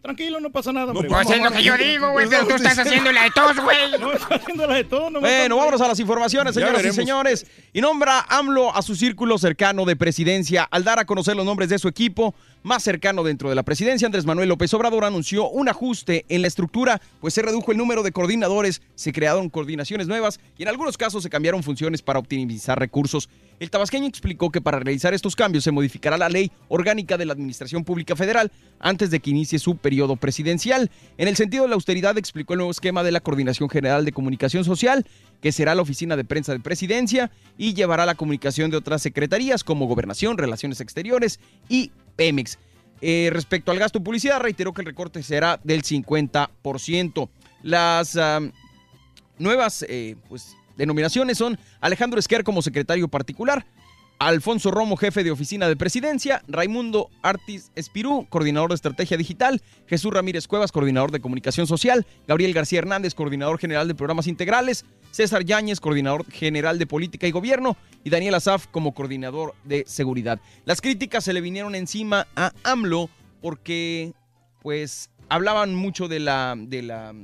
Tranquilo, no pasa nada, hombre. Pues es lo que yo digo, güey, pero tú estás haciendo la de tos, güey. No, está haciendo la de todo. No Bueno, estás- vámonos a las informaciones, señoras y señores. Y nombra AMLO a su círculo cercano de presidencia. Al dar a conocer los nombres de su equipo más cercano dentro de la presidencia, Andrés Manuel López Obrador anunció un ajuste en la estructura, pues se redujo el número de coordinadores, se crearon coordinaciones nuevas y en algunos casos se cambiaron funciones para optimizar recursos. El tabasqueño explicó que para realizar estos cambios se modificará la ley orgánica de la Administración Pública Federal antes de que inicie su periodo presidencial. En el sentido de la austeridad, explicó el nuevo esquema de la Coordinación General de Comunicación Social, que será la oficina de prensa de presidencia y llevará la comunicación de otras secretarías como Gobernación, Relaciones Exteriores y Pemex. Eh, respecto al gasto de publicidad, reiteró que el recorte será del 50%. Las nuevas eh, pues, denominaciones son Alejandro Esquer como secretario particular, Alfonso Romo, jefe de oficina de presidencia, Raimundo Artis Espirú, coordinador de estrategia digital, Jesús Ramírez Cuevas, coordinador de comunicación social, Gabriel García Hernández, coordinador general de programas integrales, César Yáñez, coordinador general de política y gobierno, y Daniel Azaf como coordinador de seguridad. Las críticas se le vinieron encima a AMLO porque, pues, hablaban mucho de la, de la,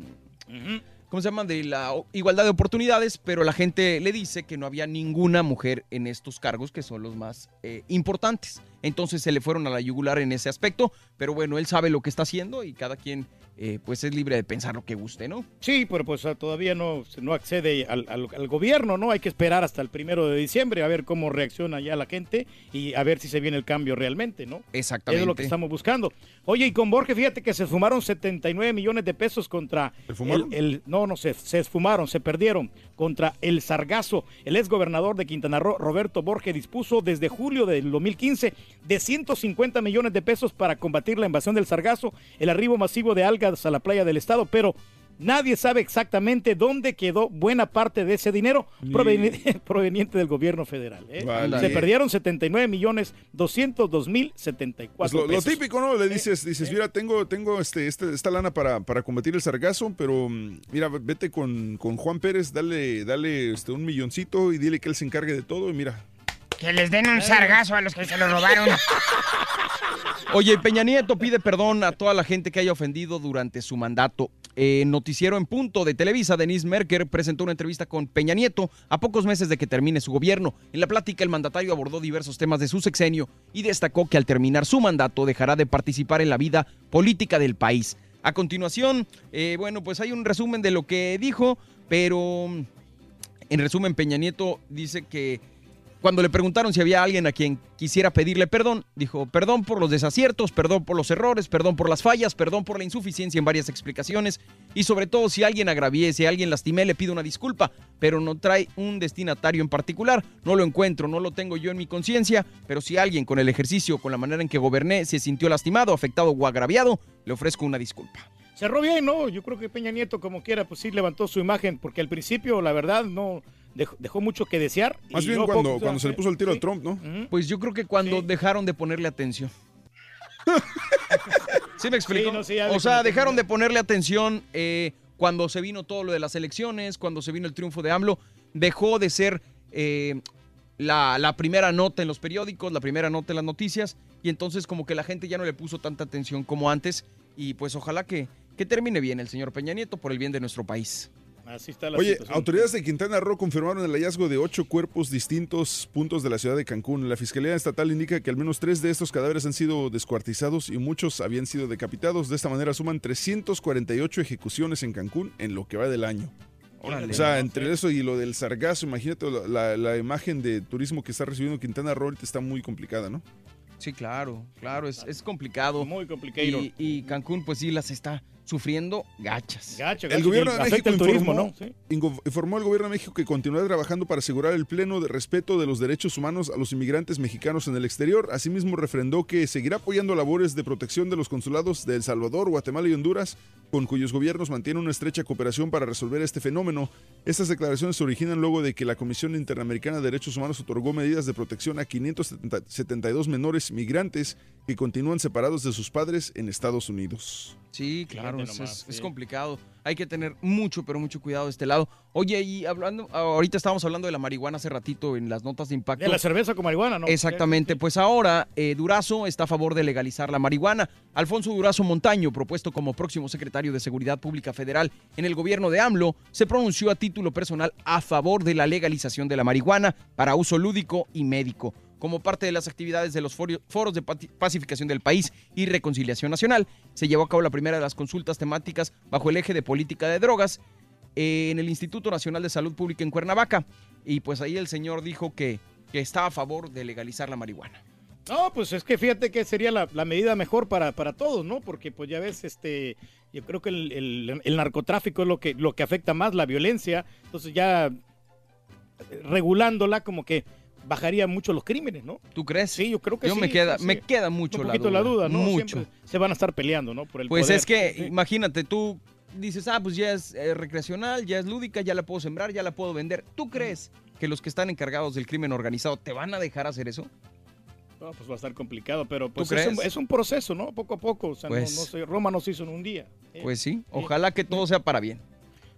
¿cómo se llama? De la igualdad de oportunidades, pero la gente le dice que no había ninguna mujer en estos cargos que son los más eh, importantes. Entonces se le fueron a la yugular en ese aspecto, pero bueno, él sabe lo que está haciendo y cada quien eh, pues es libre de pensar lo que guste, ¿no? Sí, pero pues ah, todavía no, no accede al, al- al gobierno, ¿no? Hay que esperar hasta el primero de diciembre a ver cómo reacciona ya la gente y a ver si se viene el cambio realmente, ¿no? Exactamente. Es lo que estamos buscando. Oye, y con Borges, fíjate que se esfumaron 79 millones de pesos contra. ¿Se fumaron? El, el- no, no, se, se esfumaron, se perdieron contra el Sargazo. El ex gobernador de Quintana Roo, Roberto Borges, dispuso desde julio del 2015 de 150 millones de pesos para combatir la invasión del Sargazo, el arribo masivo de algas a la playa del estado, pero. Nadie sabe exactamente dónde quedó buena parte de ese dinero proveni- proveniente del gobierno federal. ¿eh? Vale. Se perdieron 79 millones 202 mil 74 Pues lo, lo típico, ¿no? Le dices, dices, mira, tengo, tengo este, este- esta lana para, para combatir el sargazo, pero mm, mira, vete con, con Juan Pérez, dale, dale este, un milloncito y dile que él se encargue de todo y mira. Que les den un sargazo a los que se lo robaron. Oye, Peña Nieto pide perdón a toda la gente que haya ofendido durante su mandato. Eh, noticiero en punto de Televisa, Denise Merker presentó una entrevista con Peña Nieto a pocos meses de que termine su gobierno. En la plática, el mandatario abordó diversos temas de su sexenio y destacó que al terminar su mandato dejará de participar en la vida política del país. A continuación, eh, bueno, pues hay un resumen de lo que dijo, pero en resumen, Peña Nieto dice que cuando le preguntaron si había alguien a quien quisiera pedirle perdón, dijo, perdón por los desaciertos, perdón por los errores, perdón por las fallas, perdón por la insuficiencia en varias explicaciones y sobre todo si alguien agravié, si alguien lastimé, le pido una disculpa, pero no trae un destinatario en particular, no lo encuentro, no lo tengo yo en mi conciencia, pero si alguien con el ejercicio, con la manera en que goberné, se sintió lastimado, afectado o agraviado, le ofrezco una disculpa. Cerró bien, ¿no? Yo creo que Peña Nieto, como quiera, pues sí levantó su imagen, porque al principio, la verdad, no dejó, dejó mucho que desear. Más y bien cuando, poco- cuando se le puso el tiro a Trump, ¿no? Pues yo creo que cuando dejaron de ponerle atención. ¿Sí me explico? Sí, no, sí, o sea, dejaron de ponerle atención eh, cuando se vino todo lo de las elecciones, cuando se vino el triunfo de AMLO. Dejó de ser eh, la, la primera nota en los periódicos, la primera nota en las noticias, y entonces como que la gente ya no le puso tanta atención como antes. Y pues ojalá que, que termine bien el señor Peña Nieto por el bien de nuestro país. Así está la Oye, situación. autoridades de Quintana Roo confirmaron el hallazgo de ocho cuerpos distintos puntos de la ciudad de Cancún. La Fiscalía Estatal indica que al menos tres de estos cadáveres han sido descuartizados y muchos habían sido decapitados. De esta manera suman 348 ejecuciones en Cancún en lo que va del año. Órale. O sea, entre eso y lo del sargazo, imagínate la, imagen de turismo que está recibiendo Quintana Roo ahorita está muy complicada, ¿no? Sí, claro, claro, es, es complicado. Muy complicado. Y, y Cancún, pues sí, las está sufriendo gachas. Gacho, El gacho, gobierno que de afecta México el turismo, informó, ¿no? Sí. informó el gobierno de México que continuará trabajando para asegurar el pleno de respeto de los derechos humanos a los inmigrantes mexicanos en el exterior. Asimismo, refrendó que seguirá apoyando labores de protección de los consulados de El Salvador, Guatemala y Honduras, con cuyos gobiernos mantiene una estrecha cooperación para resolver este fenómeno. Estas declaraciones se originan luego de que la Comisión Interamericana de Derechos Humanos otorgó medidas de protección a 572 menores migrantes que continúan separados de sus padres en Estados Unidos. Sí, claro, Es, nomás, es- es sí. complicado. Hay que tener mucho, pero mucho cuidado de este lado. Oye, y hablando, ahorita estábamos hablando de la marihuana hace ratito en las notas de impacto. De la cerveza con marihuana, ¿no? Exactamente, pues ahora eh, Durazo está a favor de legalizar la marihuana. Alfonso Durazo Montaño, propuesto como próximo secretario de Seguridad Pública Federal en el gobierno de AMLO, se pronunció a título personal a favor de la legalización de la marihuana para uso lúdico y médico. Como parte de las actividades de los foros de pacificación del país y reconciliación nacional, se llevó a cabo la primera de las consultas temáticas bajo el eje de política de drogas eh, en el Instituto Nacional de Salud Pública en Cuernavaca. Y pues ahí el señor dijo que, que está a favor de legalizar la marihuana. No, pues es que fíjate que sería la, medida mejor para, para todos, ¿no? Porque pues ya ves, este, yo creo que el, el- el narcotráfico es lo que, lo que afecta más, la violencia. Entonces ya regulándola como que bajaría mucho los crímenes, ¿no? ¿Tú crees? Sí, yo creo que Yo sí. me queda, sí, me queda mucho Un la poquito duda. la duda, ¿no? Mucho. Siempre se van a estar peleando, ¿no? Por el Pues poder. es que, Sí. imagínate, tú dices, ah, pues ya es eh, recreacional, ya es lúdica, ya la puedo sembrar, ya la puedo vender. ¿Tú crees que los que están encargados del crimen organizado te van a dejar hacer eso? No, pues va a estar complicado, pero pues ¿Tú es un, es un proceso, ¿no? Poco a poco. O sea, no- Pues- no, sé, Roma no se hizo en un día. ¿eh? Pues sí, ojalá que todo sea para bien.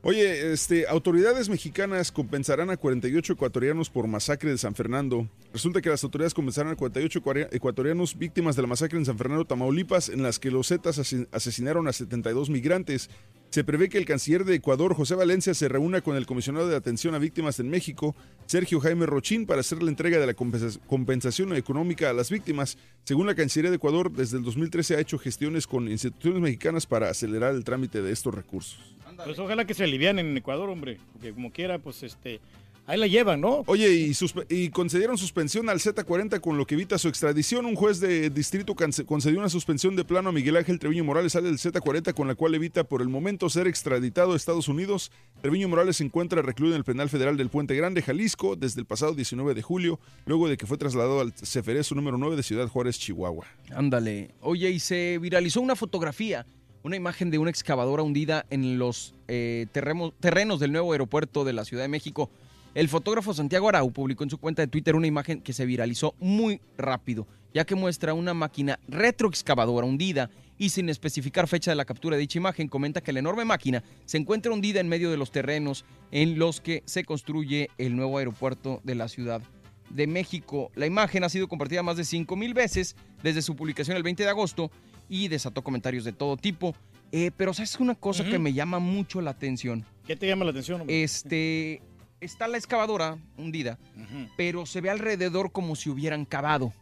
Oye, este, autoridades mexicanas compensarán a 48 ecuatorianos por masacre de San Fernando. Resulta que las autoridades compensaron a 48 ecuaria- ecuatorianos víctimas de la masacre en San Fernando, Tamaulipas, en las que los Zetas asesinaron a 72 migrantes. Se prevé que el canciller de Ecuador, José Valencia, se reúna con el comisionado de atención a víctimas en México, Sergio Jaime Rochín, para hacer la entrega de la compensa- compensación económica a las víctimas. Según la Cancillería de Ecuador, desde el 2013 ha hecho gestiones con instituciones mexicanas para acelerar el trámite de estos recursos. Pues ojalá que se alivian en Ecuador, hombre. Porque como quiera, pues este. Ahí la llevan, ¿no? Oye, y, suspe- y concedieron suspensión al Z40 con lo que evita su extradición. Un juez de distrito concedió una suspensión de plano a Miguel Ángel Treviño Morales, sale del Z40, con la cual evita por el momento ser extraditado a Estados Unidos. Treviño Morales se encuentra recluido en el penal federal del Puente Grande, Jalisco, desde el pasado 19 de julio, luego de que fue trasladado al Ceferezo número 9 de Ciudad Juárez, Chihuahua. Ándale. Oye, y se viralizó una fotografía, una imagen de una excavadora hundida en los eh, terrenos del nuevo aeropuerto de la Ciudad de México. El fotógrafo Santiago Arau publicó en su cuenta de Twitter una imagen que se viralizó muy rápido, ya que muestra una máquina retroexcavadora hundida y sin especificar fecha de la captura de dicha imagen, comenta que la enorme máquina se encuentra hundida en medio de los terrenos en los que se construye el nuevo aeropuerto de la Ciudad de México. La imagen ha sido compartida más de 5 mil veces desde su publicación el 20 de agosto y desató comentarios de todo tipo. Eh, pero ¿sabes una cosa que Ujú. me llama mucho la atención? ¿Qué te llama la atención, hombre? Este, está la excavadora hundida, Ujú. pero se ve alrededor como si hubieran cavado.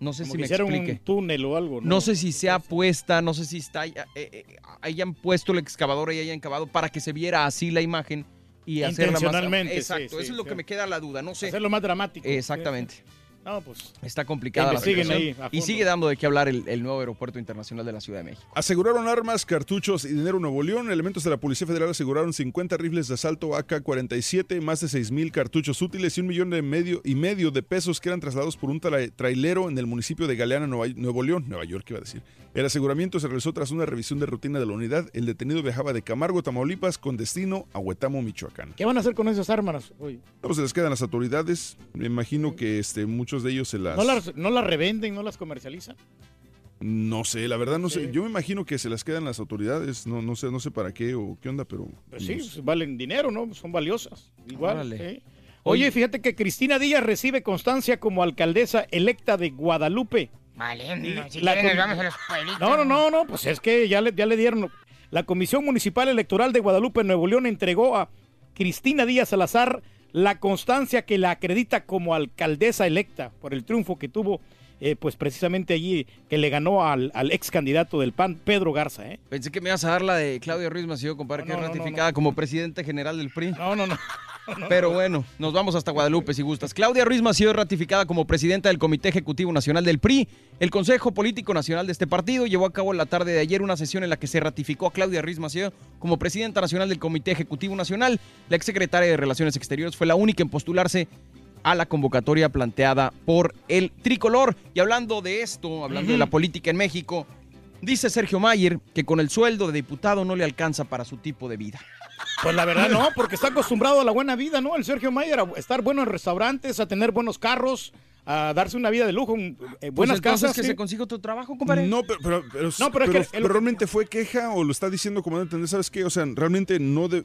No sé Como si que me hicieron explique. un túnel o algo, ¿no? No sé si sea puesta, no sé si está, eh, eh, hayan puesto la excavadora y hayan cavado para que se viera así la imagen y hacerla más. Sí, Exacto, sí, eso es lo sí. que me queda la duda, no sé. Hacerlo más dramático. Exactamente. No, pues. Está complicada la Investiguen situación ahí a y sigue dando de qué hablar el, el nuevo aeropuerto internacional de la Ciudad de México. Aseguraron armas, cartuchos y dinero en Nuevo León. Elementos de la Policía Federal aseguraron 50 rifles de asalto AK-47, más de 6 mil cartuchos útiles y un millón de medio y medio de pesos que eran trasladados por un tra- trailero en el municipio de Galeana, Nueva- Nuevo León, Nueva York, iba a decir. El aseguramiento se realizó tras una revisión de rutina de la unidad. El detenido viajaba de Camargo, Tamaulipas, con destino a Huetamo, Michoacán. ¿Qué van a hacer con esas armas? Oye, No, se les quedan las autoridades. Me imagino que este, muchos de ellos se las... ¿no, las, ¿No las revenden, no las comercializan? No sé, la verdad no sé. Yo me imagino que se las quedan las autoridades. No, no sé, no sé para qué o qué onda, pero. Pues sí, no sé. pues valen dinero, ¿no? Son valiosas. Igual. ¿eh? Oye, fíjate que Cristina Díaz recibe constancia como alcaldesa electa de Guadalupe. Valiendo, si La quieren nos vamos a los pueblitos. No, no, no, no, pues es que ya le, ya le dieron. La Comisión Municipal Electoral de Guadalupe, Nuevo León, entregó a Cristina Díaz Salazar la constancia que la acredita como alcaldesa electa por el triunfo que tuvo eh, pues precisamente allí que le ganó al, al ex candidato del PAN, Pedro Garza. ¿eh? Pensé que me ibas a dar la de Claudia Ruiz Massieu, compadre, que No, es no, no, ratificada como presidente general del PRI. No, no, no. Pero bueno, nos vamos hasta Guadalupe si gustas. Claudia Ruiz Massieu es ratificada como presidenta del Comité Ejecutivo Nacional del PRI. El Consejo Político Nacional de este partido llevó a cabo la tarde de ayer una sesión en la que se ratificó a Claudia Ruiz Massieu como presidenta nacional del Comité Ejecutivo Nacional. La exsecretaria de Relaciones Exteriores fue la única en postularse a la convocatoria planteada por el tricolor. Y hablando de esto, hablando de la política en México, dice Sergio Mayer que con el sueldo de diputado no le alcanza para su tipo de vida. Pues la verdad no, porque está acostumbrado a la buena vida, ¿no? El Sergio Mayer, a estar bueno en restaurantes, a tener buenos carros, a darse una vida de lujo, un- eh, buenas entonces casas. que sí. se consiga otro trabajo, compadre. No, pero, pero, pero- No, pero es que- pero realmente fue queja o lo está diciendo como a entender, ¿sabes qué? O sea, realmente no de,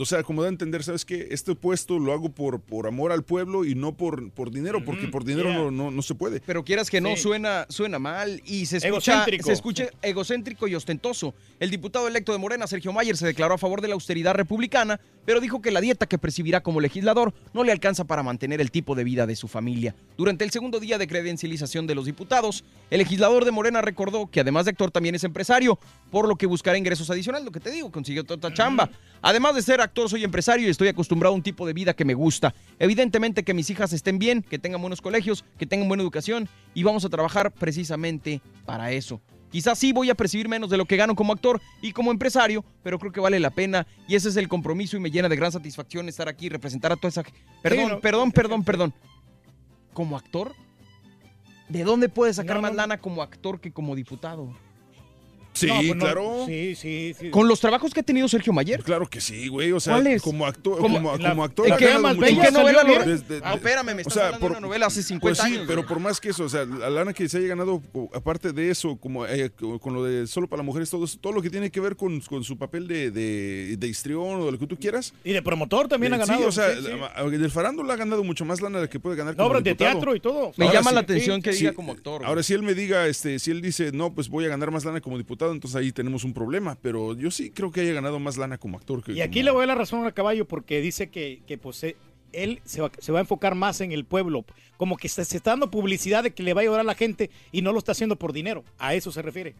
o sea, como da a entender, ¿sabes qué? Este puesto lo hago por, por amor al pueblo y no por, por dinero, porque por dinero yeah. no, no, no se puede. Pero quieras que no, Sí. suena, suena mal y se escucha, Egocéntrico. se escucha egocéntrico y ostentoso. El diputado electo de Morena, Sergio Mayer, se declaró a favor de la austeridad republicana, pero dijo que la dieta que percibirá como legislador no le alcanza para mantener el tipo de vida de su familia. Durante el segundo día de credencialización de los diputados, el legislador de Morena recordó que además de actor también es empresario, por lo que buscará ingresos adicionales, lo que te digo, consiguió toda otra chamba. Además de ser actor, soy empresario y estoy acostumbrado a un tipo de vida que me gusta. Evidentemente que mis hijas estén bien, que tengan buenos colegios, que tengan buena educación y vamos a trabajar precisamente para eso. Quizás sí voy a percibir menos de lo que gano como actor y como empresario, pero creo que vale la pena y ese es el compromiso y me llena de gran satisfacción estar aquí y representar a toda esa... Perdón, no, perdón, perdón, perdón. ¿Como actor? ¿De dónde puedes sacar más lana como actor que como diputado? Sí, No, pues no, claro. Sí, sí, sí. ¿Con los trabajos que ha tenido Sergio Mayer? Claro que sí, güey. O sea, ¿Cuáles? como actor, ¿Cómo? como, La- como actor. ¿En ha qué ganado más mucho bella más. novela lo- Desde- Ah, espérame, me o estás sea, hablando de una novela hace 50 pues sí, años, pero güey. por más que eso, o sea, la lana que se haya ganado, aparte de eso, como eh, co- con lo de solo para mujeres, todo, eso, todo lo que tiene que ver con, con su papel de, de, de histrión o de lo que tú quieras. Y de promotor también ha Eh, ganado. Sí, o sea, sí, sí. la- del farándula ha ganado mucho más lana de la que puede ganar No, como obras de teatro y todo. Me llama la atención que diga como actor. Ahora, si él me diga, este, si él dice, no, pues voy a ganar más lana como diputado, entonces ahí tenemos un problema. Pero yo sí creo que haya ganado más lana como actor. Que Y aquí como- le voy a dar la razón a Caballo porque dice que, que pues, eh, él se va, se va a enfocar más en el pueblo. Como que se, se está dando publicidad de que le va a ayudar a la gente y no lo está haciendo por dinero. A eso se refiere.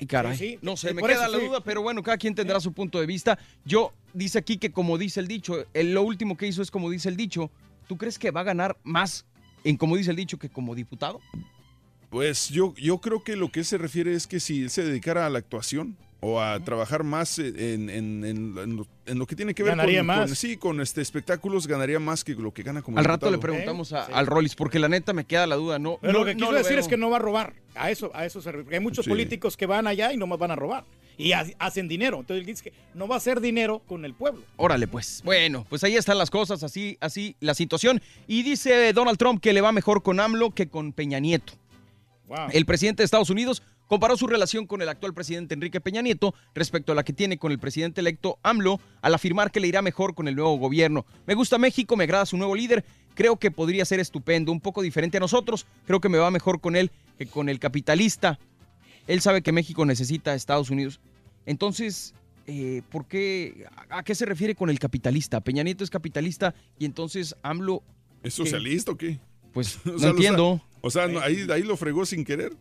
Ay, caray. Sí, sí. No sé, Sí, me por queda eso la sí. duda, pero bueno, cada quien tendrá su punto de vista. Yo, dice aquí que como dice el dicho, el- lo último que hizo es como dice el dicho. ¿Tú crees que va a ganar más en como dice el dicho que como diputado? Pues yo, yo creo que lo que se refiere es que si él se dedicara a la actuación o a trabajar más en, en- en- en lo, en lo que tiene que ver Ganaría con, más. con- sí, con este espectáculos, ganaría más que lo que gana como Al rato le preguntamos a- al Rollis, porque la neta me queda la duda. No, Pero no- lo que no quiso lo decir veo. es que no va a robar. A eso, a eso se refiere. Hay muchos Sí. políticos que van allá y no más van a robar. Y ha- hacen dinero. Entonces él dice que no va a hacer dinero con el pueblo. Órale, pues. Bueno, pues ahí están las cosas, así, así la situación. Y dice Donald Trump que le va mejor con AMLO que con Peña Nieto. El presidente de Estados Unidos comparó su relación con el actual presidente Enrique Peña Nieto respecto a la que tiene con el presidente electo AMLO al afirmar que le irá mejor con el nuevo gobierno. Me gusta México, me agrada su nuevo líder, creo que podría ser estupendo, un poco diferente a nosotros, creo que me va mejor con él que con el capitalista. Él sabe que México necesita a Estados Unidos. Entonces, eh, ¿por qué? ¿A qué se refiere con el capitalista? Peña Nieto es capitalista y entonces AMLO... ¿Es ¿qué? socialista o qué? Pues O no sea, entiendo. o sea, no, ahí, ahí lo fregó sin querer.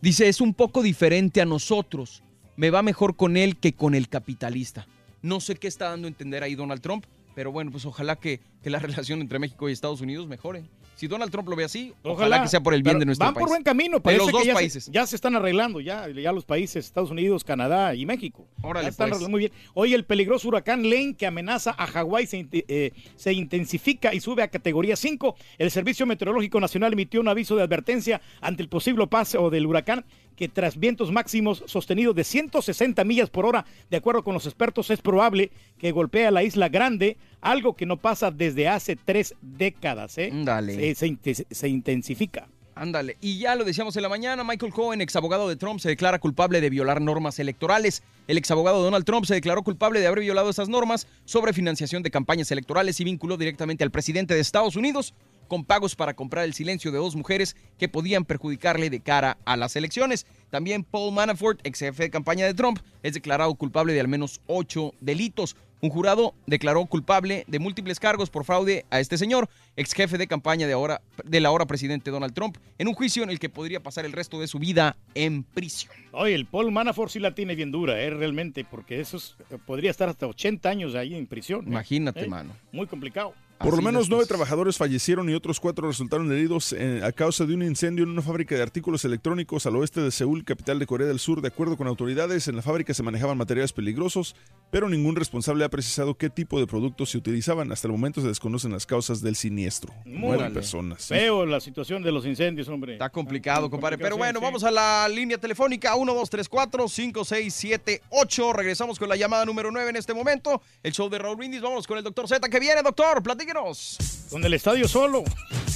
Dice, es un poco diferente a nosotros. Me va mejor con él que con el capitalista. No sé qué está dando a entender ahí Donald Trump, pero bueno, pues ojalá que, que la relación entre México y Estados Unidos mejore. Si Donald Trump lo ve así, ojalá, que sea por el bien de nuestro van país. por buen camino. De Parece los que dos ya países. Se, ya se están arreglando, ya, ya los países, Estados Unidos, Canadá y México. Órale, ya están pues. arreglando muy bien. Hoy el peligroso huracán Lane que amenaza a Hawái se, eh, se intensifica y sube a categoría 5. El Servicio Meteorológico Nacional emitió un aviso de advertencia ante el posible paso del huracán que tras vientos máximos sostenidos de 160 millas por hora, de acuerdo con los expertos, es probable que golpee a la isla grande, algo que no pasa desde hace tres décadas. ¿eh? Dale. Se, se inte- se intensifica. Ándale. Y ya lo decíamos en la mañana, Michael Cohen, ex abogado de Trump, se declara culpable de violar normas electorales. El ex abogado Donald Trump se declaró culpable de haber violado esas normas sobre financiación de campañas electorales y vinculó directamente al presidente de Estados Unidos con pagos para comprar el silencio de dos mujeres que podían perjudicarle de cara a las elecciones. También Paul Manafort, ex jefe de campaña de Trump, es declarado culpable de al menos ocho delitos. Un jurado declaró culpable de múltiples cargos por fraude a este señor, ex jefe de campaña de, ahora, del ahora presidente Donald Trump, en un juicio en el que podría pasar el resto de su vida en prisión. Oye, el Paul Manafort sí la tiene bien dura, ¿eh? Realmente, porque eso es- podría estar hasta 80 años ahí en prisión. ¿eh? Imagínate, ¿Eh? mano. Muy complicado. Por lo menos nueve trabajadores fallecieron y otros cuatro resultaron heridos eh, a causa de un incendio en una fábrica de artículos electrónicos al oeste de Seúl, capital de Corea del Sur. De acuerdo con autoridades, en la fábrica se manejaban materiales peligrosos, pero ningún responsable ha precisado qué tipo de productos se utilizaban. Hasta el momento se desconocen las causas del siniestro. Nueve personas. Feo la situación de los incendios, hombre. Está complicado, compadre. Pero bueno, sí, vamos a la línea telefónica 1-2-3-4-5-6-7-8. Regresamos con la llamada número 9 en este momento. El show de Raúl Brindis. Vámonos con el doctor Z que viene, doctor. Con el estadio solo.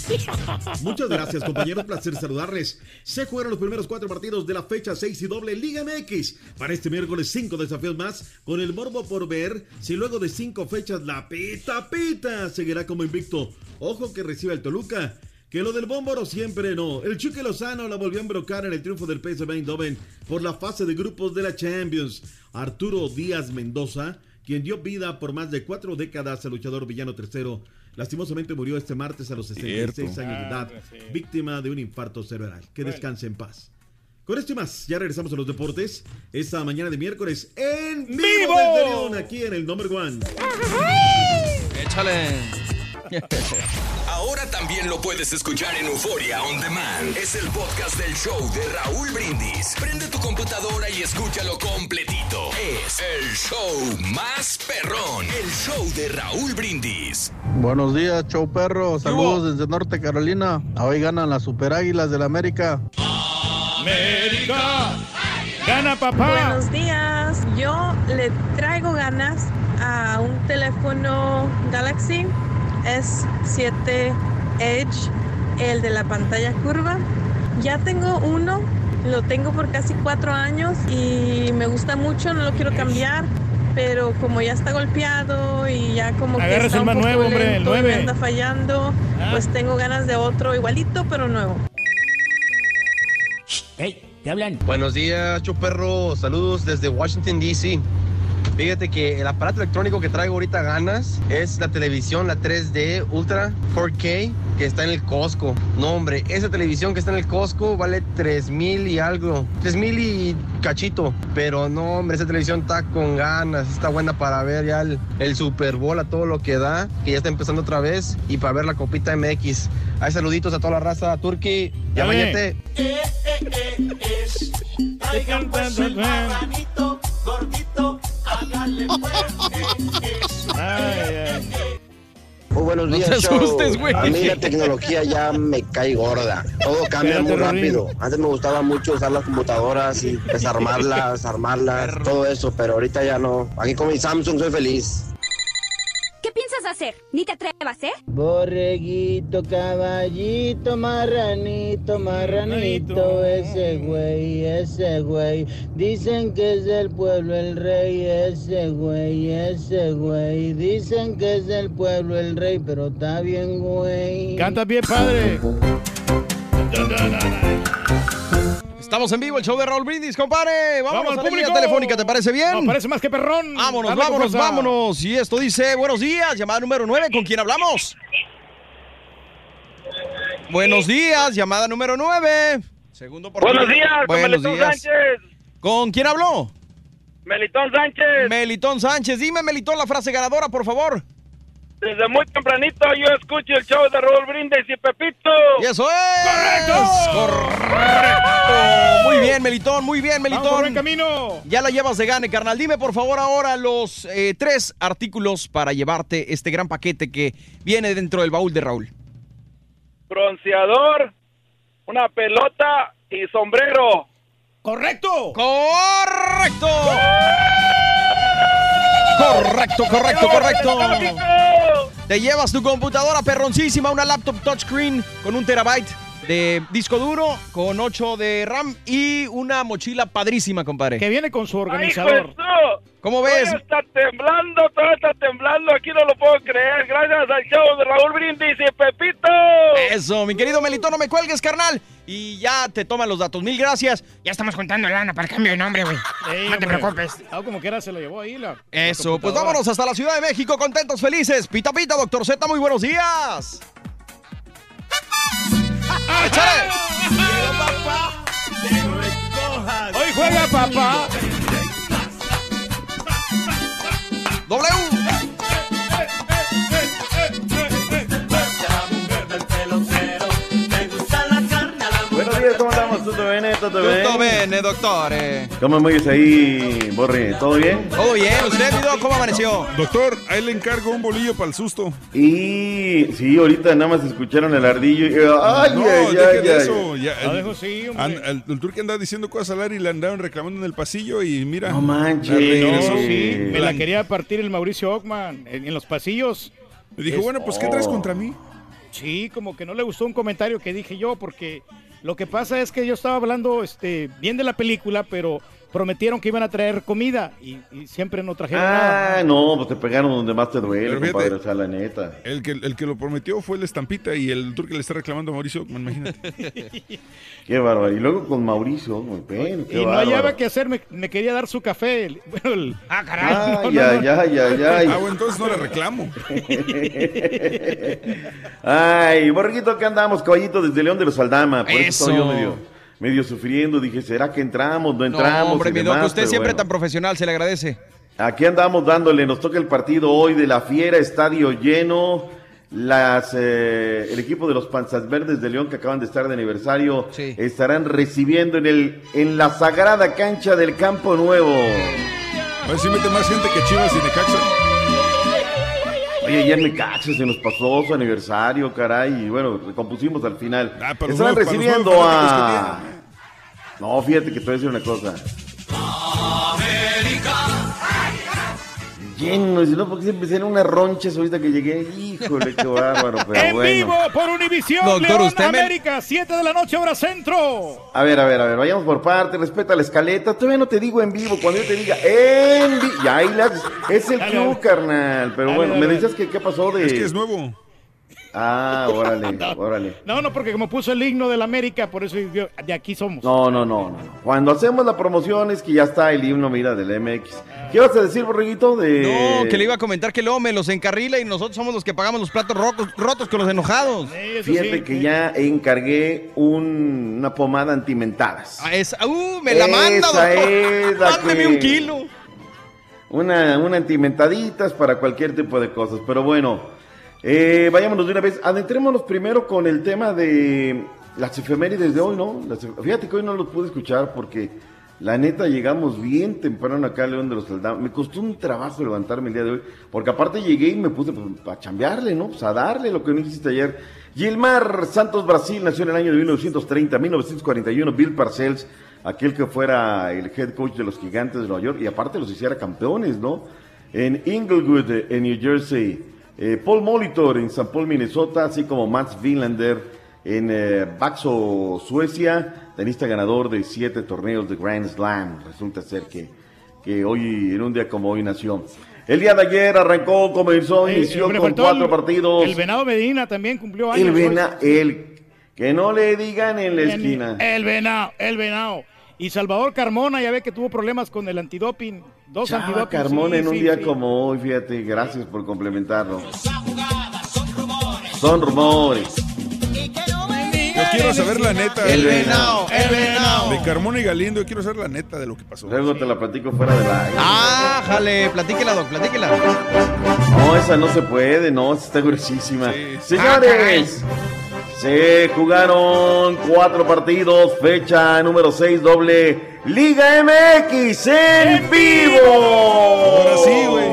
Muchas gracias, compañeros. Placer saludarles. Se jugaron los primeros cuatro partidos de la fecha 6 y doble Liga MX. Para este miércoles, cinco desafíos más, con el morbo por ver si luego de cinco fechas la pita pita seguirá como invicto. Ojo que recibe el Toluca. Que lo del Bómboro siempre no. El Chuque Lozano la volvió a embrocar en el triunfo del PSV Eindhoven por la fase de grupos de la Champions. Arturo Díaz Mendoza, quien dio vida por más de cuatro décadas al luchador villano tercero, lastimosamente murió este martes a los 66 Cierto. años de edad, Ah, sí. víctima de un infarto cerebral. Que Bueno. descanse en paz. Con esto y más, ya regresamos a los deportes. Esta mañana de miércoles en vivo, ¡Vivo! desde León, aquí en el Number One. Échale. Ahora también lo puedes escuchar en Euforia On Demand. Es el podcast del show de Raúl Brindis. Prende tu computadora y escúchalo completito. Es el show más perrón. El show de Raúl Brindis. Buenos días, show perro. Saludos desde Norte Carolina. Hoy ganan las Super Águilas del América. América. Gana papá. Buenos días. Yo le traigo ganas a un teléfono Galaxy S7 Edge, el de la pantalla curva. Ya tengo uno, lo tengo por casi cuatro años y me gusta mucho, no lo quiero cambiar. Pero como ya está golpeado y ya como que está un poco nuevo, hombre, el lento y me 9. anda fallando, Ah. pues tengo ganas de otro igualito pero nuevo. Hey, ¿te hablan? Buenos días, Chuperro. Saludos desde Washington, D.C. Fíjate que el aparato electrónico que traigo ahorita ganas es la televisión, la 3D Ultra 4K que está en el Costco. No, hombre, esa televisión que está en el Costco vale 3 mil y algo. 3 mil y cachito. Pero no, hombre, esa televisión está con ganas. Está buena para ver ya el, el Super Bowl a todo lo que da, que ya está empezando otra vez. Y para ver la copita MX. Hay saluditos a toda la raza. Turkey, ya mañana. Traigan gordito, gordito, hágale Ay, ay. Muy buenos No días, te show. asustes, güey. A mí la tecnología ya me cae gorda. Todo cambia muy rápido. Antes me gustaba mucho usar las computadoras y desarmarlas, armarlas, todo eso, pero ahorita ya no. Aquí con mi Samsung soy feliz. ¿Qué piensas hacer? ¿Ni te atrevas, eh? Borreguito, caballito, marranito, marranito, ese güey, ese güey. Dicen que es del pueblo el rey, ese güey, ese güey. Dicen que es del pueblo el rey, pero está bien, güey. Canta bien, padre. Estamos en vivo, el show de Raúl Brindis, compadre. Vámonos Vamos, a la línea público. telefónica, ¿te parece bien? No, parece más que perrón. Vámonos, Dale vámonos, vámonos. Y esto dice, buenos días, llamada número 9, ¿con quién hablamos? Buenos días, llamada número 9. Segundo por Buenos días, con Buenos Melitón días. Sánchez. ¿Con quién habló? Melitón Sánchez. Melitón Sánchez. Dime, Melitón, la frase ganadora, por favor. Desde muy tempranito yo escucho el show de Raúl Brindis y Pepito. Y eso es. ¡Correcto! ¡Correcto! Muy bien, Melitón, muy bien, Melitón. Vamos por buen camino. Ya la llevas de gane, carnal. Dime, por favor, ahora los eh, tres artículos para llevarte este gran paquete que viene dentro del baúl de Raúl. Bronceador, una pelota y sombrero. ¡Correcto! ¡Correcto! Correcto, correcto, correcto. Te llevas tu computadora perroncísima, una laptop touchscreen con un terabyte de disco duro, con 8 de RAM y una mochila padrísima, compadre. Que viene con su ¡Ay, organizador. su! ¿Cómo ves? Todo está temblando, todo está temblando, aquí no lo puedo creer. Gracias al show de Raúl Brindis y Pepito. Eso, mi querido Melito, no me cuelgues, carnal. Y ya te toman los datos. Mil gracias. Ya estamos juntando lana para el cambio de nombre, güey. no te preocupes. Ah, como quiera se lo llevó ahí la. Eso, pues vámonos hasta la Ciudad de México, contentos, felices. Pita, pita, doctor Z, muy buenos días. ¡Échale! Hoy juega papá. W. Buenos días, ¿cómo ¿Todo bien? ¿Todo bien? Tutto bene, doctore. ¿Cómo me ahí, Borre? ¿Todo bien? Todo bien, ¿usted, mi doc, cómo amaneció? Doctor, ahí le encargo un bolillo para el susto. Y sí, ahorita nada más escucharon el ardillo y... ¡Ay, no, ay, deje ay, de ay! eso. Ya, Lo el, dejo sí, an- el, el turque andaba diciendo cosas al aire y le andaban reclamando en el pasillo y mira. No manches. No, sí, me la quería partir el Mauricio Ockman en, en los pasillos. Me dijo, Es- bueno, pues ¿qué traes contra mí? Sí, como que no le gustó un comentario que dije yo, porque lo que pasa es que yo estaba hablando este, bien de la película, pero prometieron que iban a traer comida y, y siempre no trajeron nada. Ah, no, pues te pegaron donde más te duele, Pero fíjate. compadre, o sea, la neta. El que, el que lo prometió fue el estampita y el turque le está reclamando a Mauricio, imagínate. Qué bárbaro. Y luego con Mauricio, muy bien, qué Y no hallaba qué hacer, me, me quería dar su café. el- Bueno, el- Ah, caray. Ay, ay, ay, ay, ay. Ah, bueno, entonces no le reclamo. Ay, borreguito, acá andamos, caballito desde León de los Aldama. Por eso, Eso. estoy yo medio, medio sufriendo. Dije, ¿será que entramos? No No, entramos. hombre, y mi doc, usted siempre bueno. tan profesional, se le agradece. Aquí andamos dándole, nos toca el partido hoy de la Fiera, estadio lleno. Las, eh, el equipo de los Panzas Verdes de León que acaban de estar de aniversario Sí. estarán recibiendo en, el, en la sagrada cancha del Campo Nuevo. A ver si mete más gente que Chivas y Necaxa. Oye, ayer Necaxa se nos pasó su aniversario, caray, y bueno, recompusimos al final. Ah, los recibiendo a... No, fíjate que te voy a decir una cosa. Lleno, y si no, porque siempre hicieron unas ronchas ahorita que llegué. Híjole, qué bárbaro, pero en bueno. vivo por Univisión, Doctor, León, usted me- América, 7 de la noche, hora centro. A ver, a ver, a ver, vayamos por parte, respeta la escaleta. Todavía no te digo en vivo, cuando yo te diga en vivo. Ya, ahí la- es el club, carnal. Pero Dale, bueno, dale, me dices que qué pasó de. Es que es nuevo. Ah, órale, órale. No, no, porque como puso el himno del América, por eso yo- de aquí somos. No, no, no, no. Cuando hacemos la promoción es que ya está el himno, mira, del MX. ¿Qué vas a decir, borreguito? De... No, que le iba a comentar que luego me los encarrila y nosotros somos los que pagamos los platos rocos- rotos con los enojados. Sí, Fíjate sí, que sí. ya encargué un- una pomada antimentadas. Ah, esa- ¡Uh! ¡Me la manda, Esa doctor! es la ¡Mándeme que- un kilo! Una, una antimentaditas para cualquier tipo de cosas. Pero bueno, eh, vayámonos de una vez. Adentrémonos primero con el tema de las efemérides de hoy, ¿no? Fíjate que hoy no los pude escuchar porque la neta llegamos bien temprano acá a León de los Aldamas. Me costó un trabajo levantarme el día de hoy porque aparte llegué y me puse pues, a chambearle, ¿no? Pues a darle lo que no hiciste ayer. Gilmar Santos Brasil nació en el año de 1930, 1941. Bill Parcells, aquel que fuera el head coach de los Gigantes de Nueva York y aparte los hiciera campeones, ¿no? En Inglewood, en New Jersey. Eh, Paul Molitor en San Paul, Minnesota, así como Mats Wilander en eh, Vaxo, Suecia, tenista ganador de siete torneos de Grand Slam. Resulta ser que, que hoy, en un día como hoy, nació. El día de ayer arrancó, comenzó, Eh, inició con cuatro el- partidos. El Venado Medina también cumplió años. El hoy. Vena, el que no le digan en la esquina. El Venado, el Venado. Y Salvador Carmona, ya ve que tuvo problemas con el antidoping. Dos Chava. Carmona sí, en un sí, día sí. como hoy, fíjate, gracias por complementarlo. Son rumores. Yo quiero saber la neta. El venado, el venado. De Carmona y Galindo, yo quiero saber la neta de lo que pasó. Luego te la platico fuera de la. ¡Ah, jale! Platíquela, doc, platíquela. No, esa no se puede, no, esa está gruesísima. Sí. Ah, Señores, se jugaron cuatro partidos, fecha número 6, doble Liga MX en vivo. Ahora sí, güey.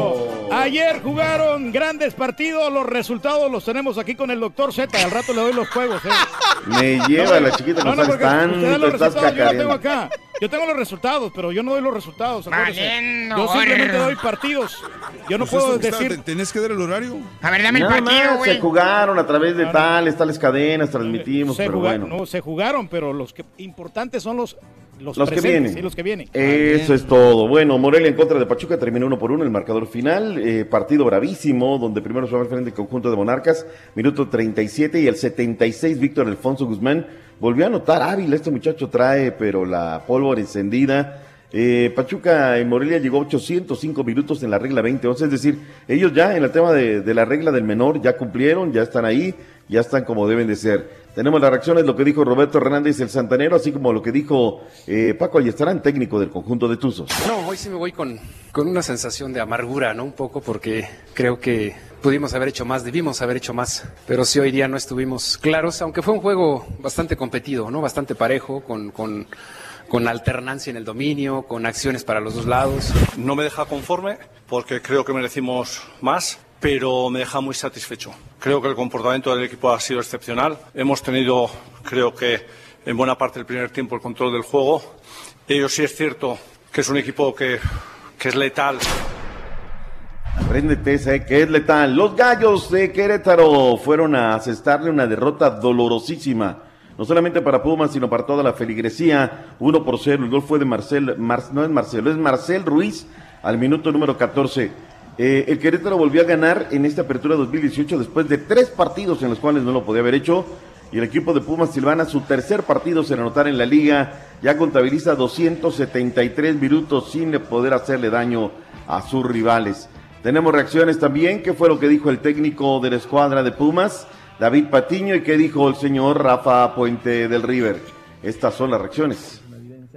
Ayer jugaron grandes partidos, los resultados los tenemos aquí con el doctor Z, al rato le doy los juegos. ¿eh? Me lleva la chiquita, no, da tanto, los estás resultados, yo lo tengo acá. Yo tengo los resultados, pero yo no doy los resultados. Valiendo, Yo simplemente doy partidos. Yo no Pues puedo está- decir. te- ¿Tenés que dar el horario? A ver, dame el partido, güey. se jugaron a través de tales, tales cadenas, transmitimos, se, pero juga- bueno. no, se jugaron, pero los que importantes son los Los, Los que vienen. sí, los que vienen. Eso es todo. Bueno, Morelia en contra de Pachuca terminó uno por uno el marcador final. Eh, partido bravísimo, donde primero se va al frente el conjunto de Monarcas. Minuto 37 y el 76, Víctor Alfonso Guzmán volvió a anotar hábil. Este muchacho trae, pero la pólvora encendida. Eh, Pachuca en Morelia llegó a 805 minutos en la regla 20-11, es decir, ellos ya en el tema de, de la regla del menor ya cumplieron, ya están ahí, ya están como deben de ser. Tenemos las reacciones, lo que dijo Roberto Hernández, el santanero, así como lo que dijo eh, Paco Ayestarán, técnico del conjunto de Tuzos. No, hoy sí me voy con, con una sensación de amargura, ¿no? Un poco porque creo que pudimos haber hecho más, debimos haber hecho más, pero sí hoy día no estuvimos claros, aunque fue un juego bastante competido, ¿no? Bastante parejo, con, con, con alternancia en el dominio, con acciones para los dos lados. No me deja conforme porque creo que merecimos más, pero me deja muy satisfecho. Creo que el comportamiento del equipo ha sido excepcional. Hemos tenido, creo que en buena parte del primer tiempo, el control del juego. Ellos sí es cierto que es un equipo que, es letal. Préndete esa, eh, que es letal. Los gallos de Querétaro fueron a asestarle una derrota dolorosísima. No solamente para Pumas, sino para toda la feligresía. 1 por 0. El gol fue de Marcel, Mar- no es Marcelo, es Marcel Ruiz al minuto número 14. Eh, el Querétaro volvió a ganar en esta apertura 2018 después de tres partidos en los cuales no lo podía haber hecho. Y el equipo de Pumas Silvana, su tercer partido sin anotar en la liga, ya contabiliza 273 minutos sin poder hacerle daño a sus rivales. Tenemos reacciones también. ¿Qué fue lo que dijo el técnico de la escuadra de Pumas, David Patiño, y qué dijo el señor Rafa Puente del River? Estas son las reacciones.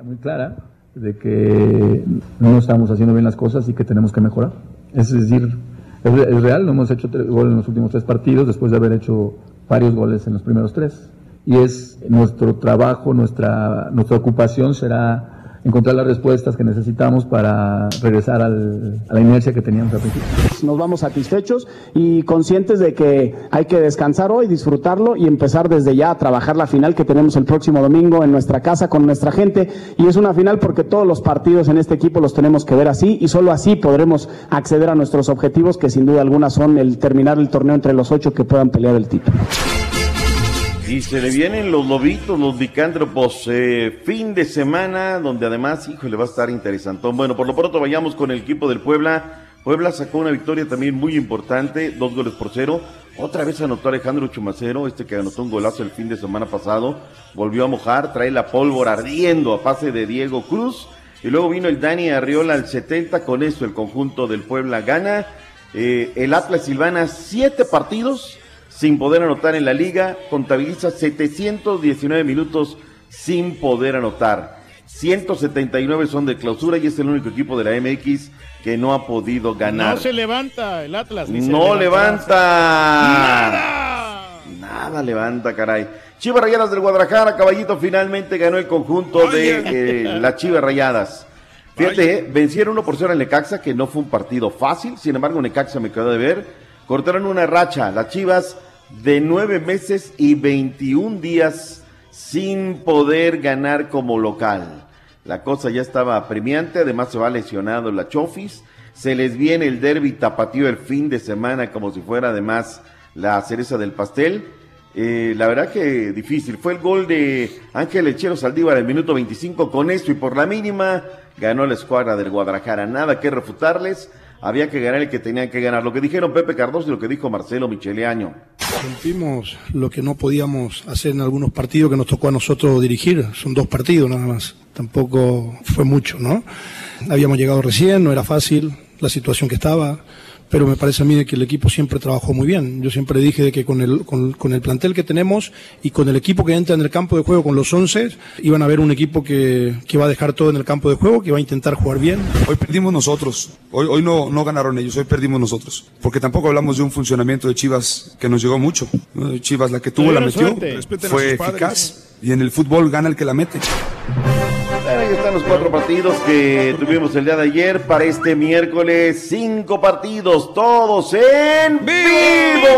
muy clara de que no estamos haciendo bien las cosas y que tenemos que mejorar. Es decir, es, es real, no hemos hecho goles en los últimos tres partidos después de haber hecho varios goles en los primeros tres. Y es nuestro trabajo, nuestra, nuestra ocupación será encontrar las respuestas que necesitamos para regresar al- a la inercia que teníamos al principio. Nos vamos satisfechos y conscientes de que hay que descansar hoy, disfrutarlo y empezar desde ya a trabajar la final que tenemos el próximo domingo en nuestra casa con nuestra gente. Y es una final porque todos los partidos en este equipo los tenemos que ver así y solo así podremos acceder a nuestros objetivos que sin duda alguna son el terminar el torneo entre los ocho que puedan pelear el título. Y se le vienen los lobitos, los licántropos, eh, fin de semana, donde además, híjole, va a estar interesantón. Bueno, por lo pronto vayamos con el equipo del Puebla. Puebla sacó una victoria también muy importante, dos goles por cero. Otra vez anotó Alejandro Chumacero, este que anotó un golazo el fin de semana pasado. Volvió a mojar, trae la pólvora ardiendo a pase de Diego Cruz. Y luego vino el Dani Arriola al 70, con eso el conjunto del Puebla gana. Eh, el Atlas Silvana, siete partidos sin poder anotar en la liga, contabiliza 719 minutos sin poder anotar. 179 son de clausura y es el único equipo de la MX que no ha podido ganar. No se levanta el Atlas. ni No levanta. Nada. levanta, caray. Chivas Rayadas del Guadalajara, Caballito, finalmente ganó el conjunto de eh, las Chivas Rayadas. Fíjate, eh, vencieron 1 por 0 en Necaxa, que no fue un partido fácil. Sin embargo, Necaxa me quedó de ver. Cortaron una racha, las Chivas, de nueve meses y 21 días sin poder ganar como local. La cosa ya estaba apremiante, además se va lesionado la Chofis. Se les viene el derby tapatío el fin de semana como si fuera además la cereza del pastel. Eh, la verdad que difícil. Fue el gol de Ángel Echero Saldívar al minuto 25. Con esto y por la mínima ganó la escuadra del Guadalajara. Nada que refutarles. Había que ganar el que tenían que ganar. Lo que dijeron Pepe Cardoso y lo que dijo Marcelo Micheleaño. Rompimos lo que no podíamos hacer en algunos partidos que nos tocó a nosotros dirigir. Son dos partidos nada más. Tampoco fue mucho, ¿no? Habíamos llegado recién, no era fácil la situación que estaba, pero me parece a mí de que el equipo siempre trabajó muy bien. Yo siempre dije de que con el, con, con el plantel que tenemos y con el equipo que entra en el campo de juego, con los 11, iban a ver un equipo que, que va a dejar todo en el campo de juego, que va a intentar jugar bien. Hoy perdimos nosotros. Hoy, hoy no, no ganaron ellos, hoy perdimos nosotros. Porque tampoco hablamos de un funcionamiento de Chivas que nos llegó mucho. Chivas, la que tuvo, la metió. suerte. Fue eficaz. Y en el fútbol gana el que la mete. Ahí están los cuatro partidos que tuvimos el día de ayer para este miércoles. Cinco partidos, todos en vivo.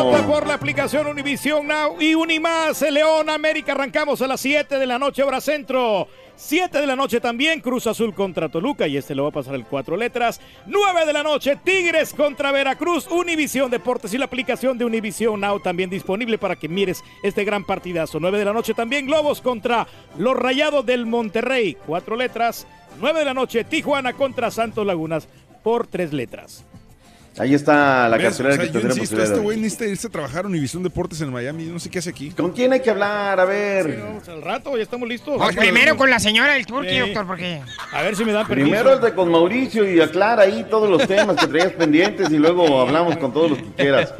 Por la aplicación Univision Now y Unimás. León América arrancamos a las 7 de la noche, hora centro. 7 de la noche también, Cruz Azul contra Toluca y este lo va a pasar el cuatro letras. 9 de la noche, Tigres contra Veracruz, Univisión Deportes y la aplicación de Univisión Now también disponible para que mires este gran partidazo. 9 de la noche también, Globos contra los Rayados del Monterrey, cuatro letras. 9 de la noche, Tijuana contra Santos Lagunas por tres letras. Ahí está la cartelera O sea, que yo tendremos. insisto, este güey necesita irse a trabajar a Univisión Deportes en Miami. Yo no sé qué hace aquí. ¿Con quién hay que hablar? A ver. Vamos al rato, ya estamos listos. Pues primero con la señora del Turqui, Sí. doctor, porque... A ver si me dan permiso. Primero el de con Mauricio y aclara ahí todos los temas que traías pendientes y luego hablamos con todos los que quieras.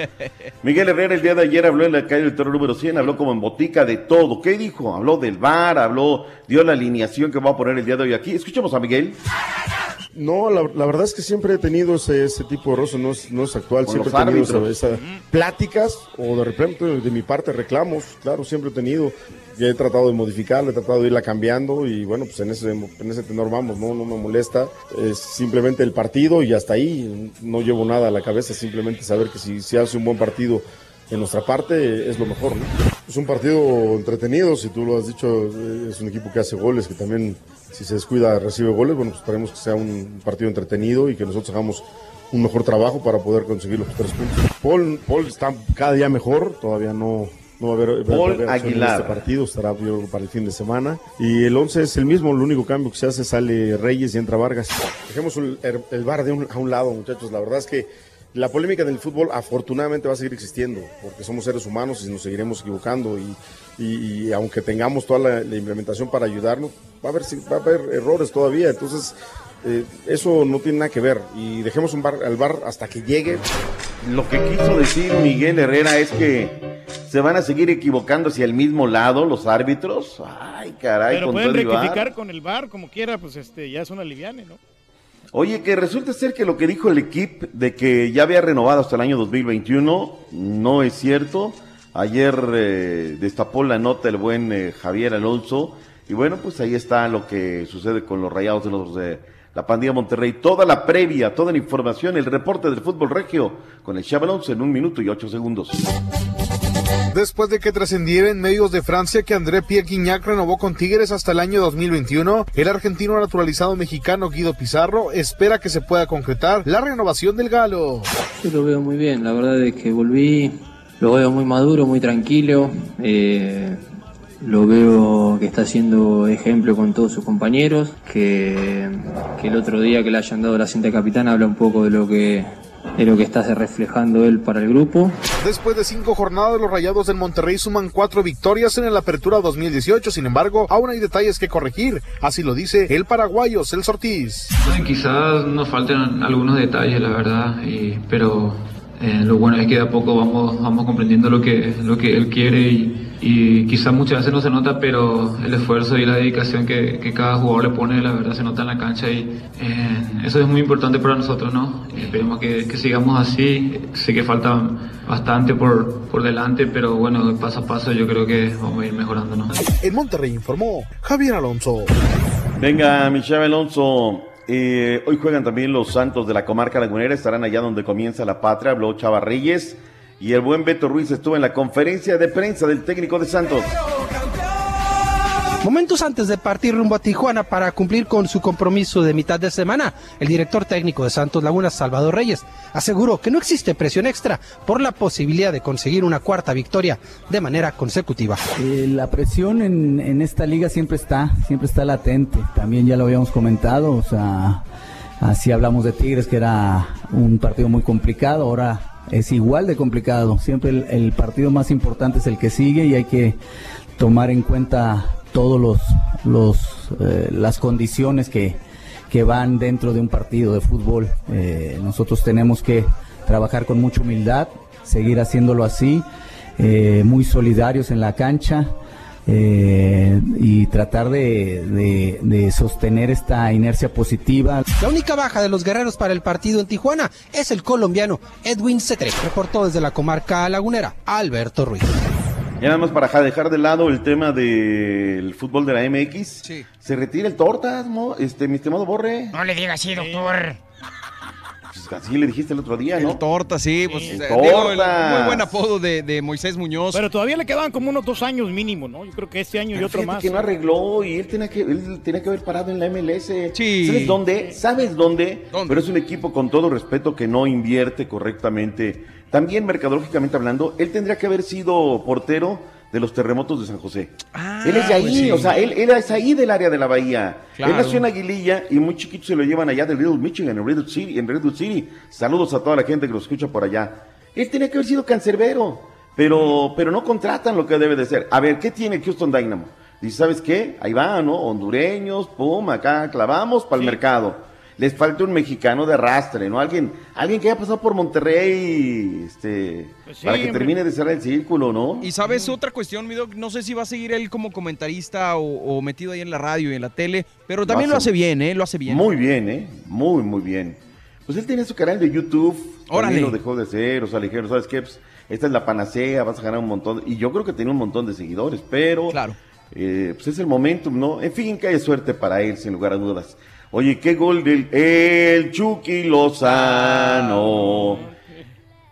Miguel Herrera el día de ayer habló en la calle del Toro número 100, habló como en botica de todo. ¿Qué dijo? Habló del bar, habló, dio la alineación que va a poner el día de hoy aquí. Escuchemos a Miguel. No, la, la verdad es que siempre he tenido ese, ese tipo de roce, no es, no es actual, Con siempre he tenido esa- pláticas o de repente de mi parte reclamos, claro, siempre he tenido, he tratado de modificarla, he tratado de irla cambiando y bueno, pues en ese, en ese tenor vamos, no, no me molesta, es simplemente el partido y hasta ahí, no llevo nada a la cabeza, simplemente saber que si se hace un buen partido en nuestra parte es lo mejor. ¿no? Es un partido entretenido, si tú lo has dicho, es un equipo que hace goles, que también si se descuida recibe goles, bueno, pues esperemos que sea un partido entretenido y que nosotros hagamos un mejor trabajo para poder conseguir los tres puntos. Paul, Paul está cada día mejor, todavía no, no va a haber, va a Paul haber en Aguilar. este partido, estará para el fin de semana. Y el 11 es el mismo, el único cambio que se hace, sale Reyes y entra Vargas. Dejemos el, el- el bar de un- a un lado, muchachos, la verdad es que la polémica del fútbol afortunadamente va a seguir existiendo, porque somos seres humanos y nos seguiremos equivocando y, y- y aunque tengamos toda la, la implementación para ayudarnos, va a haber, va a haber errores todavía, entonces eh, eso no tiene nada que ver y dejemos un bar, al bar hasta que llegue. Lo que quiso decir Miguel Herrera es que se van a seguir equivocando hacia el mismo lado los árbitros. Ay, caray, Pero con pueden todo rectificar con el bar como quiera, pues este ya es una liviane, ¿no? Oye, que resulta ser que lo que dijo el equipo de que ya había renovado hasta el año 2021 no es cierto. Ayer eh, destapó la nota el buen eh, Javier Alonso. Y bueno, pues ahí está lo que sucede con los rayados de los de la pandilla Monterrey. Toda la previa, toda la información, el reporte del fútbol regio con el Chava en un minuto y ocho segundos. Después de que trascendiera en medios de Francia que André Pierre Guignac renovó con Tigres hasta el año 2021, el argentino naturalizado mexicano Guido Pizarro espera que se pueda concretar la renovación del galo. Yo lo veo muy bien, la verdad es que volví, lo veo muy maduro, muy tranquilo, eh, lo veo que está haciendo ejemplo con todos sus compañeros, que, que el otro día que le hayan dado la cinta de capitán habla un poco de lo que de lo que está reflejando él para el grupo. Después de cinco jornadas, los Rayados del Monterrey suman cuatro victorias en la Apertura 2018. Sin embargo, aún hay detalles que corregir. Así lo dice el paraguayo Celso Ortiz. Bueno, quizás nos falten algunos detalles, la verdad, y- pero eh, lo bueno es que de a poco vamos, vamos comprendiendo lo que, lo que él quiere y, y quizás muchas veces no se nota, pero el esfuerzo y la dedicación que, que cada jugador le pone, la verdad se nota en la cancha y eh, eso es muy importante para nosotros, ¿no? Y esperemos que, que sigamos así. Sé que falta bastante por, por delante, pero bueno, paso a paso yo creo que vamos a ir mejorando, ¿no? En Monterrey informó Javier Alonso. Venga, Michelle Alonso. Eh, hoy juegan también los Santos de la comarca lagunera. Estarán allá donde comienza la patria. Habló Chava Reyes. Y el buen Beto Ruiz estuvo en la conferencia de prensa del técnico de Santos. Momentos antes de partir rumbo a Tijuana para cumplir con su compromiso de mitad de semana, el director técnico de Santos Laguna, Salvador Reyes, aseguró que no existe presión extra por la posibilidad de conseguir una cuarta victoria de manera consecutiva. Eh, la presión en, esta liga siempre está, siempre está latente. También ya lo habíamos comentado, o sea, así hablamos de Tigres, que era un partido muy complicado, ahora es igual de complicado. Siempre el partido más importante es el que sigue y hay que tomar en cuenta todos los, los eh, las condiciones que, que van dentro de un partido de fútbol. Eh, nosotros tenemos que trabajar con mucha humildad, seguir haciéndolo así, eh, muy solidarios en la cancha y tratar de, de- de sostener esta inercia positiva. La única baja de los guerreros para el partido en Tijuana es el colombiano Edwin Cetre, reportó desde la comarca lagunera Alberto Ruiz. Y nada más para ja- dejar de lado el tema del fútbol de la MX. Se retira el Tortas, ¿no? Este, mi estimado Borre. No le diga así, doctor. así le dijiste el otro día, ¿no? El torta, sí, pues El eh, digo, el Tortas. muy buen apodo de, de Moisés Muñoz. Pero todavía le quedaban como unos dos años mínimo, ¿no? Yo creo que este año y otro más. que no arregló y él tenía que, él tenía que haber parado en la MLS. Sí. ¿Sabes dónde? ¿Sabes dónde? Pero es un equipo con todo respeto que no invierte correctamente. También mercadológicamente hablando, él tendría que haber sido portero de los terremotos de San José. él es de ahí, pues sí. o sea, él, él es ahí del área de la bahía. Claro. Él nació en Aguililla y muy chiquito se lo llevan allá de Little Michigan, en Redwood City, en Redwood City. Saludos a toda la gente que lo escucha por allá. Él tenía que haber sido cancerbero, pero, pero no contratan lo que debe de ser. A ver, ¿qué tiene Houston Dynamo? Dice, ¿sabes qué? Ahí va, ¿no? Hondureños, pum, acá clavamos para el mercado. Les falta un mexicano de arrastre, ¿no? Alguien, alguien que haya pasado por Monterrey, este, Pues sí, para que hombre. termine de cerrar el círculo, ¿no? Y sabes otra cuestión, mi doc, no sé si va a seguir él como comentarista o, o metido ahí en la radio y en la tele, pero también lo hace, bien, ¿eh? Lo hace bien. Muy bien, ¿eh? Muy, muy bien. Pues él tenía su canal de YouTube. Órale. También lo dejó de hacer. O sea, le dijeron, ¿sabes qué? Pues, esta es la panacea, vas a ganar un montón. Y yo creo que tenía un montón de seguidores, pero. Claro. eh, pues es el momentum, ¿no? En fin, que haya suerte para él, sin lugar a dudas. Oye, qué gol del el Chucky Lozano.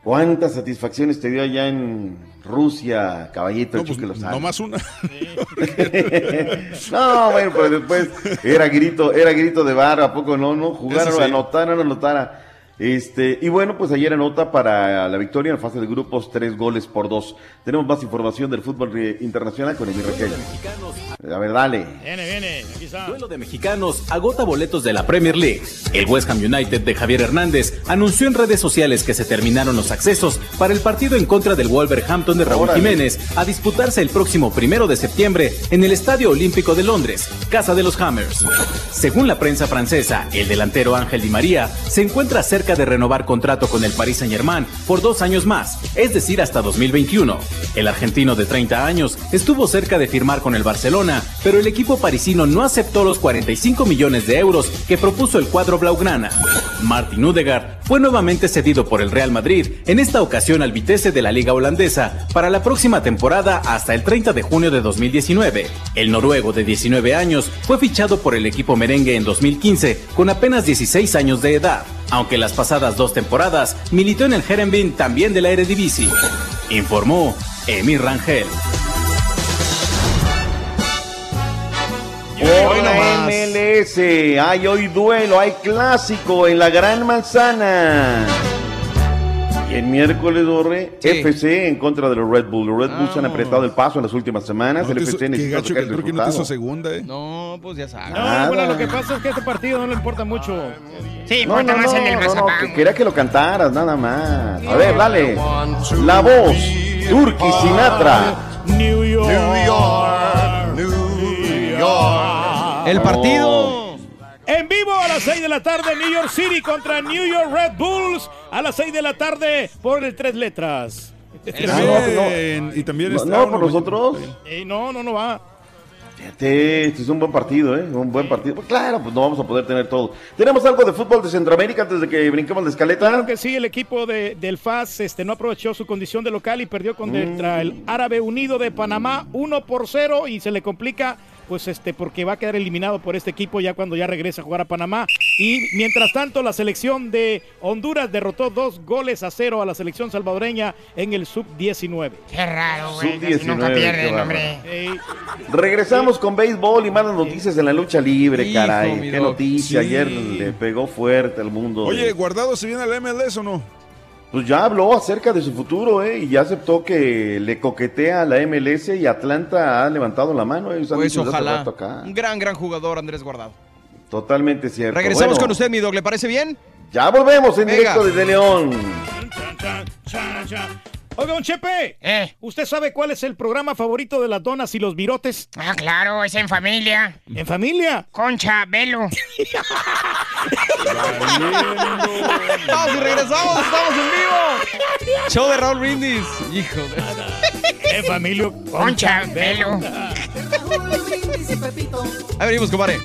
¿Cuántas satisfacciones te dio allá en Rusia, caballito No, Chucky pues, Lozano? no más una. no, bueno, pero después era grito, era grito de bar, ¿a poco no? No, jugaron, sí. anotaron, anotara. Este, y bueno, pues ayer anota para la victoria en la fase de grupos, tres goles por dos. Tenemos más información del fútbol internacional con Emir Raquel. A ver, dale. Viene, viene, aquí está. Duelo de mexicanos agota boletos de la Premier League. El West Ham United de Javier Hernández anunció en redes sociales que se terminaron los accesos para el partido en contra del Wolverhampton de Raúl Órale. Jiménez a disputarse el próximo primero de septiembre en el Estadio Olímpico de Londres, casa de los Hammers. Según la prensa francesa, el delantero Ángel Di María se encuentra cerca de renovar contrato con el Paris Saint-Germain por dos años más, es decir, hasta 2021. El argentino de 30 años estuvo cerca de firmar con el Barcelona, pero el equipo parisino no aceptó los 45 millones de euros que propuso el cuadro blaugrana. Martin Udegaard fue nuevamente cedido por el Real Madrid, en esta ocasión al Vitesse de la Liga Holandesa, para la próxima temporada hasta el 30 de junio de 2019. El noruego de 19 años fue fichado por el equipo merengue en 2015 con apenas 16 años de edad, aunque las pasadas dos temporadas militó en el Herenveen también de la Eredivisie. Informó Emir Rangel. Hoy la MLS, hay hoy duelo, hay clásico en la Gran Manzana. Y el miércoles, Borre, FC en contra de los Red Bull. Los Red Bulls han apretado el paso en las últimas semanas. No el hizo- FC qué necesita gacho que el no te hizo segunda, ¿eh? No, pues ya sabes. No, bueno, lo que pasa es que este partido no le importa mucho. Sí, No, importa no, más no, el del no, no, mazapán. que quería que lo cantaras, nada más. A ver, dale. La voz, Turki Sinatra. New York. El partido. En vivo a las 6 de la tarde, New York City contra New York Red Bulls. A las 6 de la tarde por el tres letras. También, y también No, está no, por nosotros. Eh, no, no, no va. Fíjate, este es un buen partido, ¿eh? Un buen partido. Pues claro, pues no vamos a poder tener todo. ¿Tenemos algo de fútbol de Centroamérica antes de que brinquemos la escaleta? Claro que sí, el equipo de, del FAS este, no aprovechó su condición de local y perdió contra el Árabe Unido de Panamá 1 por 0 y se le complica pues este porque va a quedar eliminado por este equipo ya cuando ya regresa a jugar a Panamá y mientras tanto la selección de Honduras derrotó dos goles a cero a la selección salvadoreña en el sub 19 Qué raro, güey. Sub casi 19, nunca pierden, hombre. Regresamos con béisbol y malas noticias en la lucha libre, Hijo, caray. Qué doc. noticia, Sí. ayer le pegó fuerte al mundo. Oye, de- ¿Guardado se viene a la MLS o no? Pues ya habló acerca de su futuro, ¿eh? Y ya aceptó que le coquetea a la MLS y Atlanta ha levantado la mano. Ellos han Pues ojalá. acá. Un gran, gran jugador, Andrés Guardado. Totalmente cierto. Regresamos Bueno, con usted, mi dog. ¿Le parece bien? Ya volvemos en Venga. directo desde León. Oiga, don Chepe, ¿usted sabe cuál es el programa favorito de las donas y los virotes? Ah, claro, es en familia. ¿En familia? Concha, velo. Vamos y regresamos, estamos en vivo. Show de Raúl Brindis. Hijo de. En familia. Concha, velo. Ahí venimos, compadre.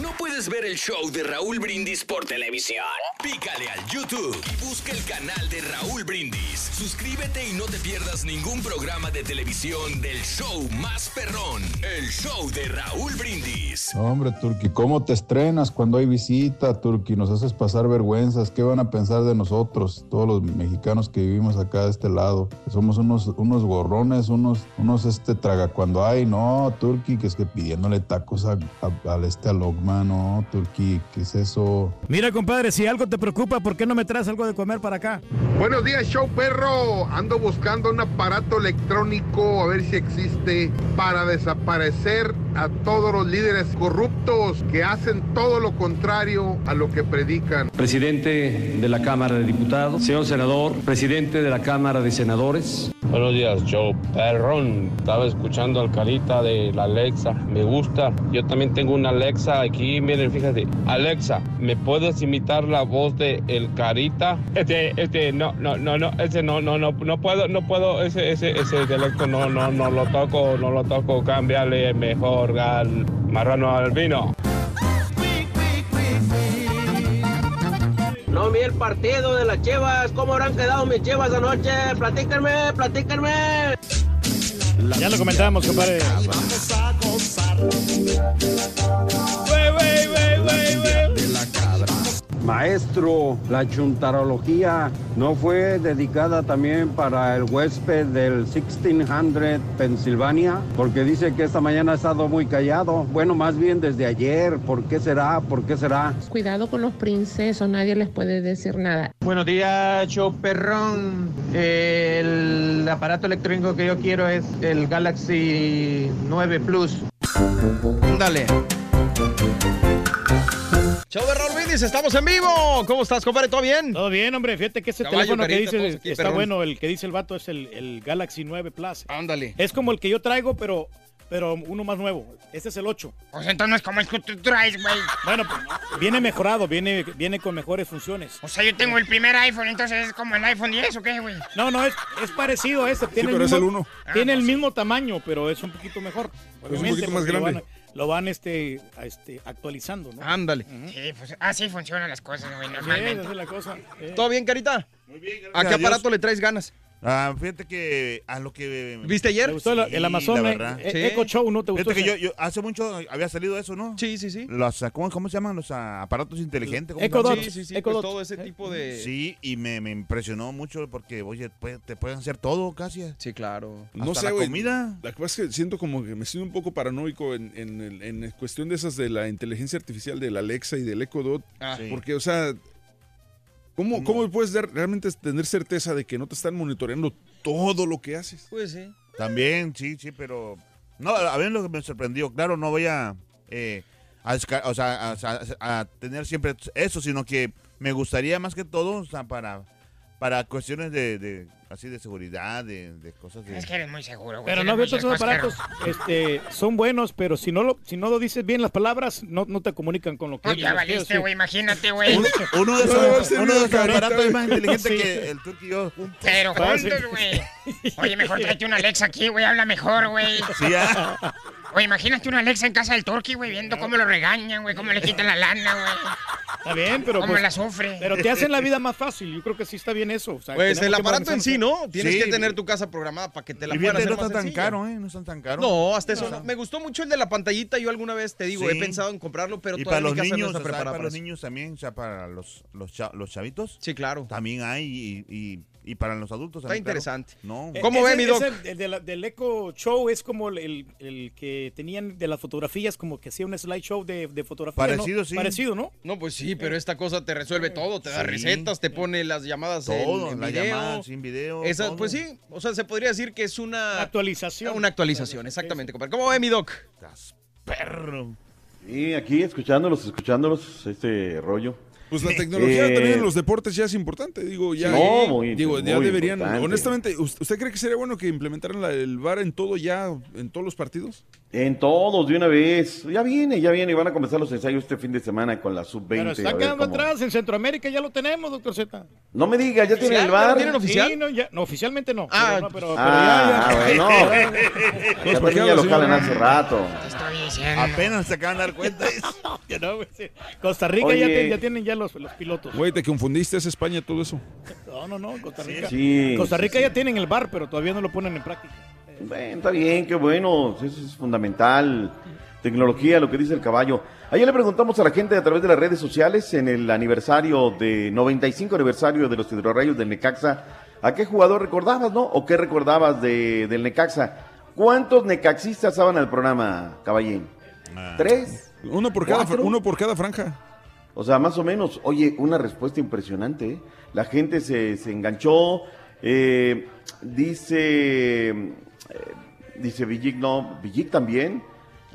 No puedes ¿Puedes ver el show de Raúl Brindis por televisión? Pícale al YouTube y busca el canal de Raúl Brindis. Suscríbete y no te pierdas ningún programa de televisión del show más perrón, el show de Raúl Brindis. Hombre, Turki, ¿cómo te estrenas cuando hay visita, Turki? Nos haces pasar vergüenzas. ¿Qué van a pensar de nosotros, todos los mexicanos que vivimos acá de este lado? Somos unos, unos gorrones, unos, unos este traga cuando hay, no, Turki, que es que pidiéndole tacos a- al este Alogma, no, Turki, ¿qué es eso? Mira, compadre, si algo te preocupa, ¿por qué no me traes algo de comer para acá? Buenos días, show perro. Ando buscando un aparato electrónico a ver si existe para desaparecer a todos los líderes corruptos que hacen todo lo contrario a lo que predican. Presidente de la Cámara de Diputados, señor senador, presidente de la Cámara de Senadores. Buenos días, Joe Perrón. Estaba escuchando al carita de la Alexa. Me gusta. Yo también tengo una Alexa aquí. Miren, fíjate. Alexa, ¿me puedes imitar la voz de el carita? Este, este, no, no, no, no, ese no, no, no, no puedo, no puedo, ese, ese, ese dialecto no, no, no lo toco, no lo toco. Cámbiale mejor al marrano al vino. No vi el partido de las Chivas. ¿Cómo habrán quedado mis Chivas anoche? Platíquenme, platíquenme. Ya lo comentábamos, compadre. Maestro, la chuntarología no fue dedicada también para el huésped del 1600 Pensilvania, porque dice que esta mañana ha estado muy callado. Bueno, más bien desde ayer. ¿Por qué será? ¿Por qué será? Cuidado con los princesos, nadie les puede decir nada. Buenos días, show perrón. El aparato electrónico que yo quiero es el Galaxy 9 Plus. Dale. Show de Raúl Brindis, estamos en vivo. ¿Cómo estás, compadre? ¿Todo bien? Todo bien, hombre. Fíjate que ese Caballo, teléfono que dice aquí, está perrón. bueno. El que dice el vato es el, el Galaxy 9 Plus. Ándale. Es como el que yo traigo, pero, pero uno más nuevo. Este es el 8. Pues entonces no es como el que tú traes, güey. Bueno, pues, viene mejorado, viene, viene con mejores funciones. O sea, yo tengo el primer iPhone, entonces es como el iPhone 10 o qué, güey. No, no, es, es parecido a este. Tiene pero es mismo, el uno. Tiene el mismo tamaño, pero es un poquito mejor. un obviamente, poquito más grande. van- Lo van, este, a- este, actualizando, ¿no? Ándale. Sí, pues así funcionan las cosas, güey, Sí, normalmente. esa es la cosa. Eh. ¿Todo bien, Carita? Muy bien, gracias ¿A qué Dios. aparato le traes ganas? Ah, fíjate que a lo que... ¿Viste ayer? ¿Te gustó el- el Amazon, la verdad. eh, Echo Show, no te gustó Fíjate que yo, hace mucho había salido eso, ¿no? Sí, sí, sí. Los, ah, ¿cómo, cómo se llaman? Los ah, aparatos inteligentes. ¿cómo se Echo? Dot. Sí, sí, sí. Echo Pues Dot. todo ese tipo de... Sí, y me, me impresionó mucho porque, oye, puede- te pueden hacer todo casi. Sí, claro. No Hasta sé, la comida. La cosa es que siento como que me siento un poco paranoico en, en, en cuestión de esas de la inteligencia artificial del Alexa y del Echo Dot. Ah. Sí. Porque, o sea, ¿cómo, ¿cómo puedes dar- realmente tener certeza de que no te están monitoreando todo lo que haces? Pues sí. También, sí, sí, pero... No, a ver lo que me sorprendió. Claro, no voy a... eh, a, o sea, a- a- a tener siempre eso, sino que me gustaría más que todo, o sea, para, para cuestiones de, de- así de seguridad, de, de cosas de... Es que eres muy seguro, güey. Pero no, estos aparatos este, son buenos, pero si no lo, si no lo dices bien las palabras, no, no te comunican con lo que que- Pues ya valiste, sí. güey, imagínate, güey. Uno, uno de esos, uno de aparatos es más inteligente Sí. que el turco y yo juntos. Pero juntos, güey. Oye, mejor tráete una Alexa aquí, güey, habla mejor, güey. Sí, ah. Oye, imagínate una Alexa en casa del Turkey, güey, viendo cómo lo regañan, güey, cómo le quitan la lana, güey. Está bien, pero Cómo pues, la sufre. pero te hacen la vida más fácil. Yo creo que sí está bien eso. o sea, Pues el aparato en sí. ¿no? Tienes Sí. que tener tu casa programada para que te la Y puedan hacer no está tan sencilla. caro, ¿eh? No están tan caros. No, hasta eso No. no. Me gustó mucho el de la pantallita. Yo alguna vez te digo, Sí. he pensado en comprarlo, pero y todavía para los mi casa niños, no está o sea, preparada para para los eso. niños también, o sea, para los, los, los chavitos. Sí, claro. También hay y, y, y para los adultos Está claro. interesante. No. Eh, ¿Cómo ese- ve, mi doc? ese, el de la- del Echo Show es como el, el- el que tenían de las fotografías, como que hacía un slideshow de, de fotografías. ¿no? Parecido, sí. Parecido, ¿no? No, pues sí, pero esta cosa te resuelve todo. Te da Sí. recetas, te pone las llamadas en- Todo, en, la video. llamada sin video. Esa- todo. pues sí, o sea, se podría decir que es una... Actualización. Una actualización, exactamente, compadre. ¿Cómo ve, mi doc? Perro. Y aquí escuchándolos, escuchándolos, este rollo. Pues la tecnología Eh, también en los deportes ya es importante, digo, ya, No, muy- digo, ya muy deberían, importante. honestamente, ¿us- ¿usted cree que sería bueno que implementaran la- el VAR en todo ya, en todos los partidos? En todos, de una vez. Ya viene, ya viene. Y van a comenzar los ensayos este fin de semana con la sub-20. Pero está quedando cómo- atrás. En Centroamérica ya lo tenemos, doctor Z. No me digas, ¿ya tienen el bar? Sí, no, ya- no, oficialmente no. Ah, pero, no, pero, pero Ah, ya, ya. bueno. Ya también ya lo jalan hace rato. Apenas se acaban de dar cuenta. Que no, güey, sí. Costa Rica ya, tienen ya los, los pilotos. Güey, te confundiste, es España todo eso. No, no, no, Costa Rica. Sí, Costa Rica sí. ya tienen el bar, pero todavía no lo ponen en práctica. Bueno, está bien, qué bueno. Eso es fundamental. Tecnología, lo que dice el caballo. Ayer le preguntamos a la gente a través de las redes sociales en el aniversario de 95 aniversario de los hidrorrayos del Necaxa. ¿A qué jugador recordabas, no? ¿O qué recordabas de, del Necaxa? ¿Cuántos necaxistas estaban al programa, caballín? ¿Tres? Uno por cada, ¿Cuatro? uno por cada franja. O sea, más o menos, oye, una respuesta impresionante. ¿eh? La gente se, se enganchó. eh, dice, eh, dice Villic, no, Villic también.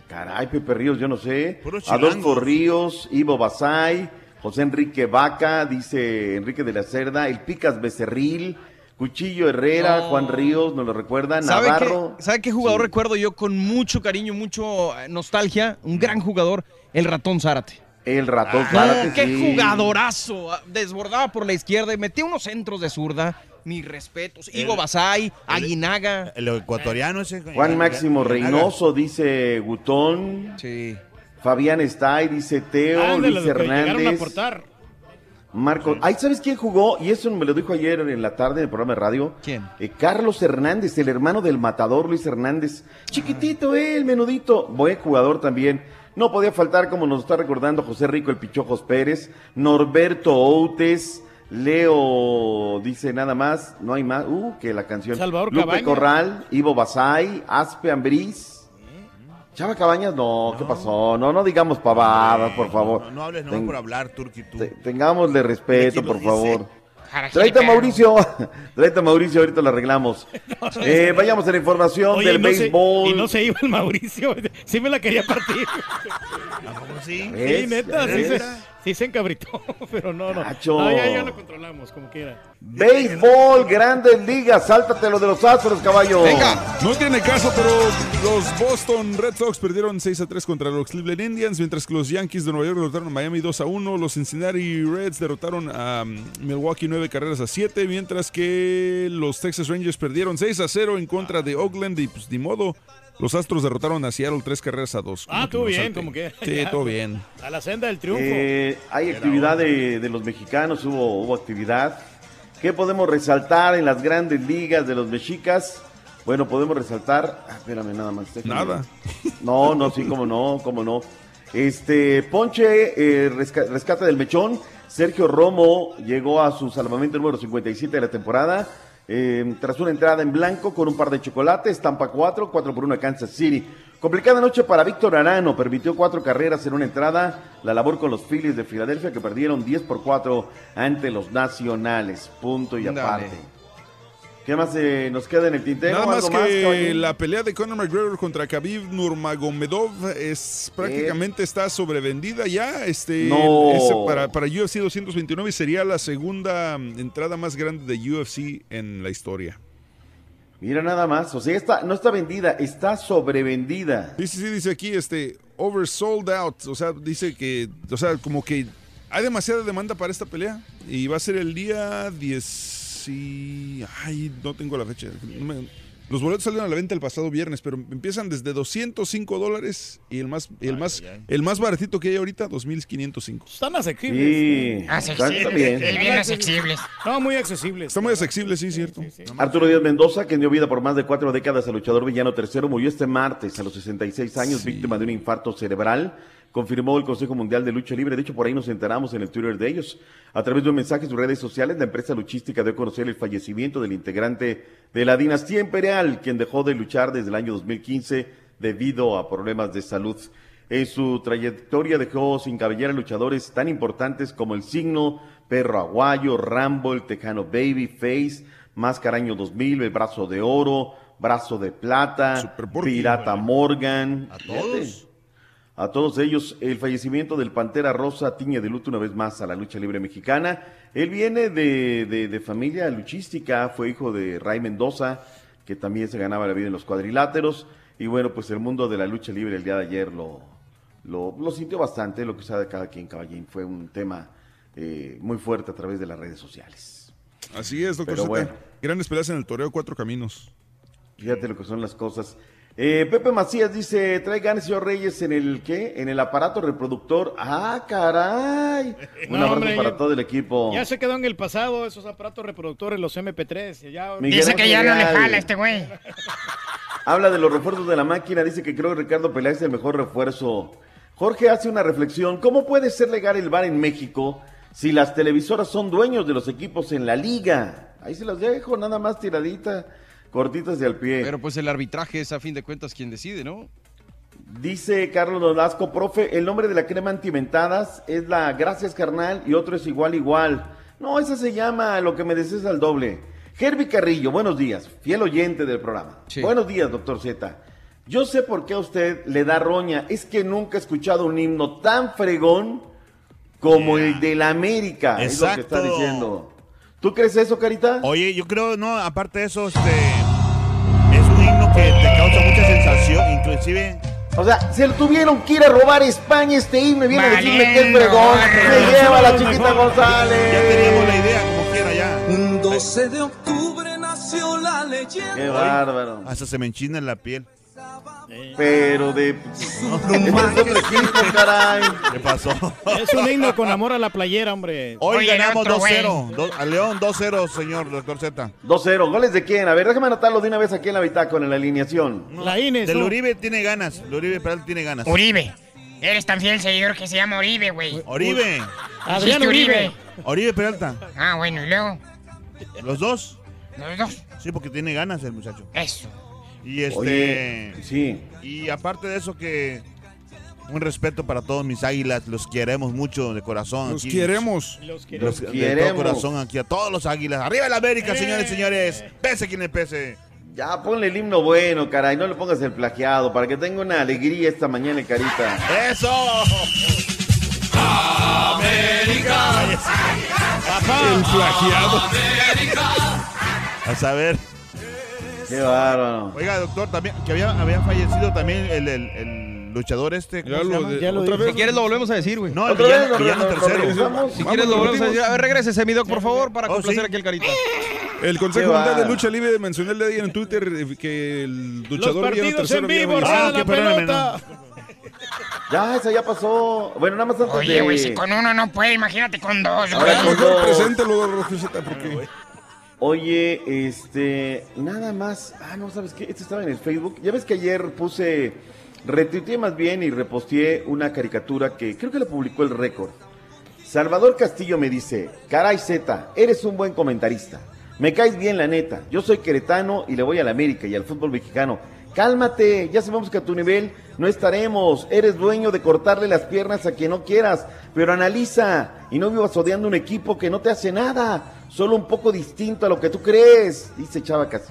Caray, Pepe Ríos, yo no sé. Adolfo. Ríos, Ivo Basay, José Enrique Vaca, dice Enrique de la Cerda, el Picas Becerril, Cuchillo Herrera, No. Juan Ríos, nos lo recuerda, ¿Sabe Navarro. qué, ¿Sabe qué jugador recuerdo yo con mucho cariño, mucho eh, nostalgia? Un gran jugador, el ratón Zárate. El ratón No, Zárate, qué sí. jugadorazo. Ah, Desbordaba por la izquierda y metía unos centros de zurda. Mis respetos. Ivo Basay, Aguinaga. El ecuatoriano ese. Juan Máximo Reynoso, dice Gutón. Sí. Fabián Stay, dice Teo, Ándale, Luis los que llegaron a Hernández. Aportar. Marco. Ay, ¿sabes quién jugó? Y eso me lo dijo ayer en la tarde en el programa de radio. ¿Quién? Eh, Carlos Hernández, el hermano del matador Luis Hernández. Chiquitito, el menudito. Buen jugador también. No podía faltar, como nos está recordando José Rico el Pichojos Pérez, Norberto Outes, Leo dice nada más, no hay más, uh, que la canción. Salvador Lupe. Corral, Ivo Basay, Aspe Ambriz. Chava Cabañas, no, ¿qué pasó? No, no digamos pavadas, por favor. No, no hables nomás Ten- por hablar, Turki, tú. te- tengámosle respeto, ¿Quién lo por dice? favor. Tráete a Mauricio, tráete a Mauricio, ahorita lo arreglamos. Eh, vayamos a la información Oye, del no se- béisbol. y no se iba el Mauricio. Sí me la quería partir. sí? ¿Ves? Sí, neta, sí. Sí se encabritó, pero no, no. Gacho. No, ya, ya lo controlamos, como quiera. Béisbol, grandes ligas, sáltate lo de los astros, caballo. No tiene caso, pero los Boston Red Sox perdieron 6 a 3 contra los Cleveland Indians, mientras que los Yankees de Nueva York derrotaron a Miami 2 a 1. Los Cincinnati Reds derrotaron a um, Milwaukee 9 carreras a 7, mientras que los Texas Rangers perdieron 6 a 0 en contra de Oakland y pues ni modo. Los Astros derrotaron a Seattle 3 carreras a 2. Ah, todo bien, como que. Sí, ya, todo bien. A la senda del triunfo. Eh, hay actividad de, de los mexicanos, hubo, hubo actividad. ¿Qué podemos resaltar en las grandes ligas de los mexicas? Bueno, podemos resaltar. ah, espérame, nada más. déjame- Nada. No, no, sí, cómo no, cómo no. Este, Ponche, eh, resca- rescate del mechón. Sergio Romo llegó a su salvamento número 57 de la temporada. Eh, tras una entrada en blanco con un par de chocolates, Tampa 4, 4 por 1 a Kansas City. Complicada noche para Víctor Arano, permitió cuatro carreras en una entrada. La labor con los Phillies de Filadelfia que perdieron 10 por 4 ante los Nacionales. Punto y Dale. ¿Qué más eh, nos queda en el tintero? Nada más ¿Algo que la pelea de Conor McGregor contra Khabib Nurmagomedov es prácticamente está sobrevendida ya. Este No. es para, para UFC 229 y sería la segunda mm, entrada más grande de UFC en la historia. Mira nada más, o sea, está, no está vendida, está sobrevendida. Sí, sí, sí, dice aquí, este, oversold out. O sea, dice que, o sea, como que hay demasiada demanda para esta pelea. Y va a ser el día 10 y... Ay, no tengo la fecha. No me- los boletos salieron a la venta el pasado viernes, pero empiezan desde 205 dólares y el más, el más, el más baratito que hay ahorita, 2.505. Están asequibles. Sí, Accesibles. está bien. Bien, bien accesibles. No, muy accesibles. Está muy accesible, sí, cierto. Arturo Díaz Mendoza, que dio vida por más de cuatro décadas al luchador villano tercero, murió este martes a los 66 años, víctima de un infarto cerebral. Confirmó el Consejo Mundial de Lucha Libre. De hecho, por ahí nos enteramos en el Twitter de ellos. A través de un mensaje en sus redes sociales, la empresa luchística dio a conocer el fallecimiento del integrante de la dinastía imperial, quien dejó de luchar desde el año 2015 debido a problemas de salud. En su trayectoria dejó sin cabellera luchadores tan importantes como el Signo, Perro Aguayo, Rambo, el Tejano Baby, Face, Máscara Año 2000, el Brazo de Oro, Brazo de Plata, Pirata Morgan. ¿A todos? A todos ellos. El fallecimiento del Pantera Rosa tiñe de luto una vez más a la lucha libre mexicana. Él viene de, de- de familia luchística, fue hijo de Ray Mendoza, que también se ganaba la vida en los cuadriláteros. Y bueno, pues el mundo de la lucha libre el día de ayer lo, lo, lo sintió bastante, lo que sabe cada quien, caballín. Fue un tema eh, muy fuerte a través de las redes sociales. Así es, doctor Pero Zeta. bueno. Grandes peleas en el toreo Cuatro Caminos. Fíjate lo que son las cosas. Eh, Pepe Macías dice, trae ganas, señor Reyes, en el ¿qué? En el aparato reproductor. ¡Ah, caray! Un No, abrazo hombre, para ya- todo el equipo. Ya se quedó en el pasado esos aparatos reproductores, los MP3. Ya... Dice que ya no le jala este güey. Habla de los refuerzos de la máquina, dice que creo que Ricardo Peláez es el mejor refuerzo. Jorge hace una reflexión, ¿cómo puede ser legal el bar en México si las televisoras son dueños de los equipos en la liga? Ahí se las dejo, nada más tiradita, cortitas de al pie. Pero pues el arbitraje es a fin de cuentas quien decide, ¿no? Dice Carlos Nolasco, profe, el nombre de la crema antimentadas es la Gracias Carnal y otro es igual igual. No, esa se llama lo que me desees al doble. Herbie Carrillo, buenos días, fiel oyente del programa. Buenos días, doctor Z. Yo sé por qué a usted le da roña, es que nunca he escuchado un himno tan fregón como el de la América, es lo que está Exacto. diciendo. ¿Tú crees eso, Carita? Oye, yo creo, no, aparte de eso, este. Es un himno que te causa mucha sensación, inclusive. O sea, se lo tuvieron que ir a robar a España este himno y viene a decirme que es gorro. Me lleva la chiquita Mejor. González. Ya teníamos la idea, como quiera ya. Un 12 de octubre nació la leyenda. Qué bárbaro. Hasta se me enchina la piel. Pero de. Caray. ¿Qué pasó? Es un himno con amor a la playera, hombre. Hoy Oye, ganamos otro, güey. 2-0. Do- A León 2-0, señor doctor Z. 2-0. ¿Goles de quién? A ver, déjame anotarlo de una vez aquí en la bitácora, en la alineación. La Ines. Del ¿no? Uribe tiene ganas. El Uribe Peralta tiene ganas. Uribe. Eres tan fiel seguidor que se llama Uribe, güey. Oribe. Adrián Dijiste Uribe. Oribe Peralta. Ah, bueno, y luego. ¿Los dos? Los dos. Sí, porque tiene ganas el muchacho. Eso. Y este. Oye, sí. Y aparte de eso que. Un respeto para todos mis águilas, los queremos mucho de corazón. Los aquí. queremos. Los Los, queremos. de todo corazón aquí a todos los águilas. ¡Arriba la América, señores, señores! Pese quien le pese. Ya, ponle el himno bueno, caray. No le pongas el plagiado para que tenga una alegría esta mañana, Carita. ¡Eso! El plagiado. A saber. Qué bárbaro. Oiga, doctor, también que había, había fallecido también el, el- el luchador este. ¿cómo Ya se lo llama? de- Ya lo otra vez. Si quieres lo volvemos a decir, güey. No, el ¿Otra villano, vez? villano ¿Lo- lo tercero. Si Vamos, quieres lo volvemos a decir. A ver, regrésese, mi doc, por favor, para Oh, complacer sí. aquí el carita. El Consejo Mundial de. Lucha Libre mencionó el día de en Twitter que el Los luchador villano partidos tercero en vivo, Ah, la pelota. Ya, esa ya pasó. Bueno, nada más antes Oye, de... güey, si con uno no puede, imagínate con dos, Ahora con Mejor dos. Z, porque Oye, este, nada más. Ah, no, ¿sabes qué? Este estaba en el Facebook. Ya ves que ayer puse, retuiteé más bien y reposteé una caricatura que creo que la publicó el récord. Salvador Castillo me dice, caray Z, eres un buen comentarista. Me caes bien la neta. Yo soy queretano y le voy a la América y al fútbol mexicano. Cálmate, ya sabemos que a tu nivel no estaremos. Eres dueño de cortarle las piernas a quien no quieras, pero analiza y no vivas odiando un equipo que no te hace nada, solo un poco distinto a lo que tú crees, dice Chavacas.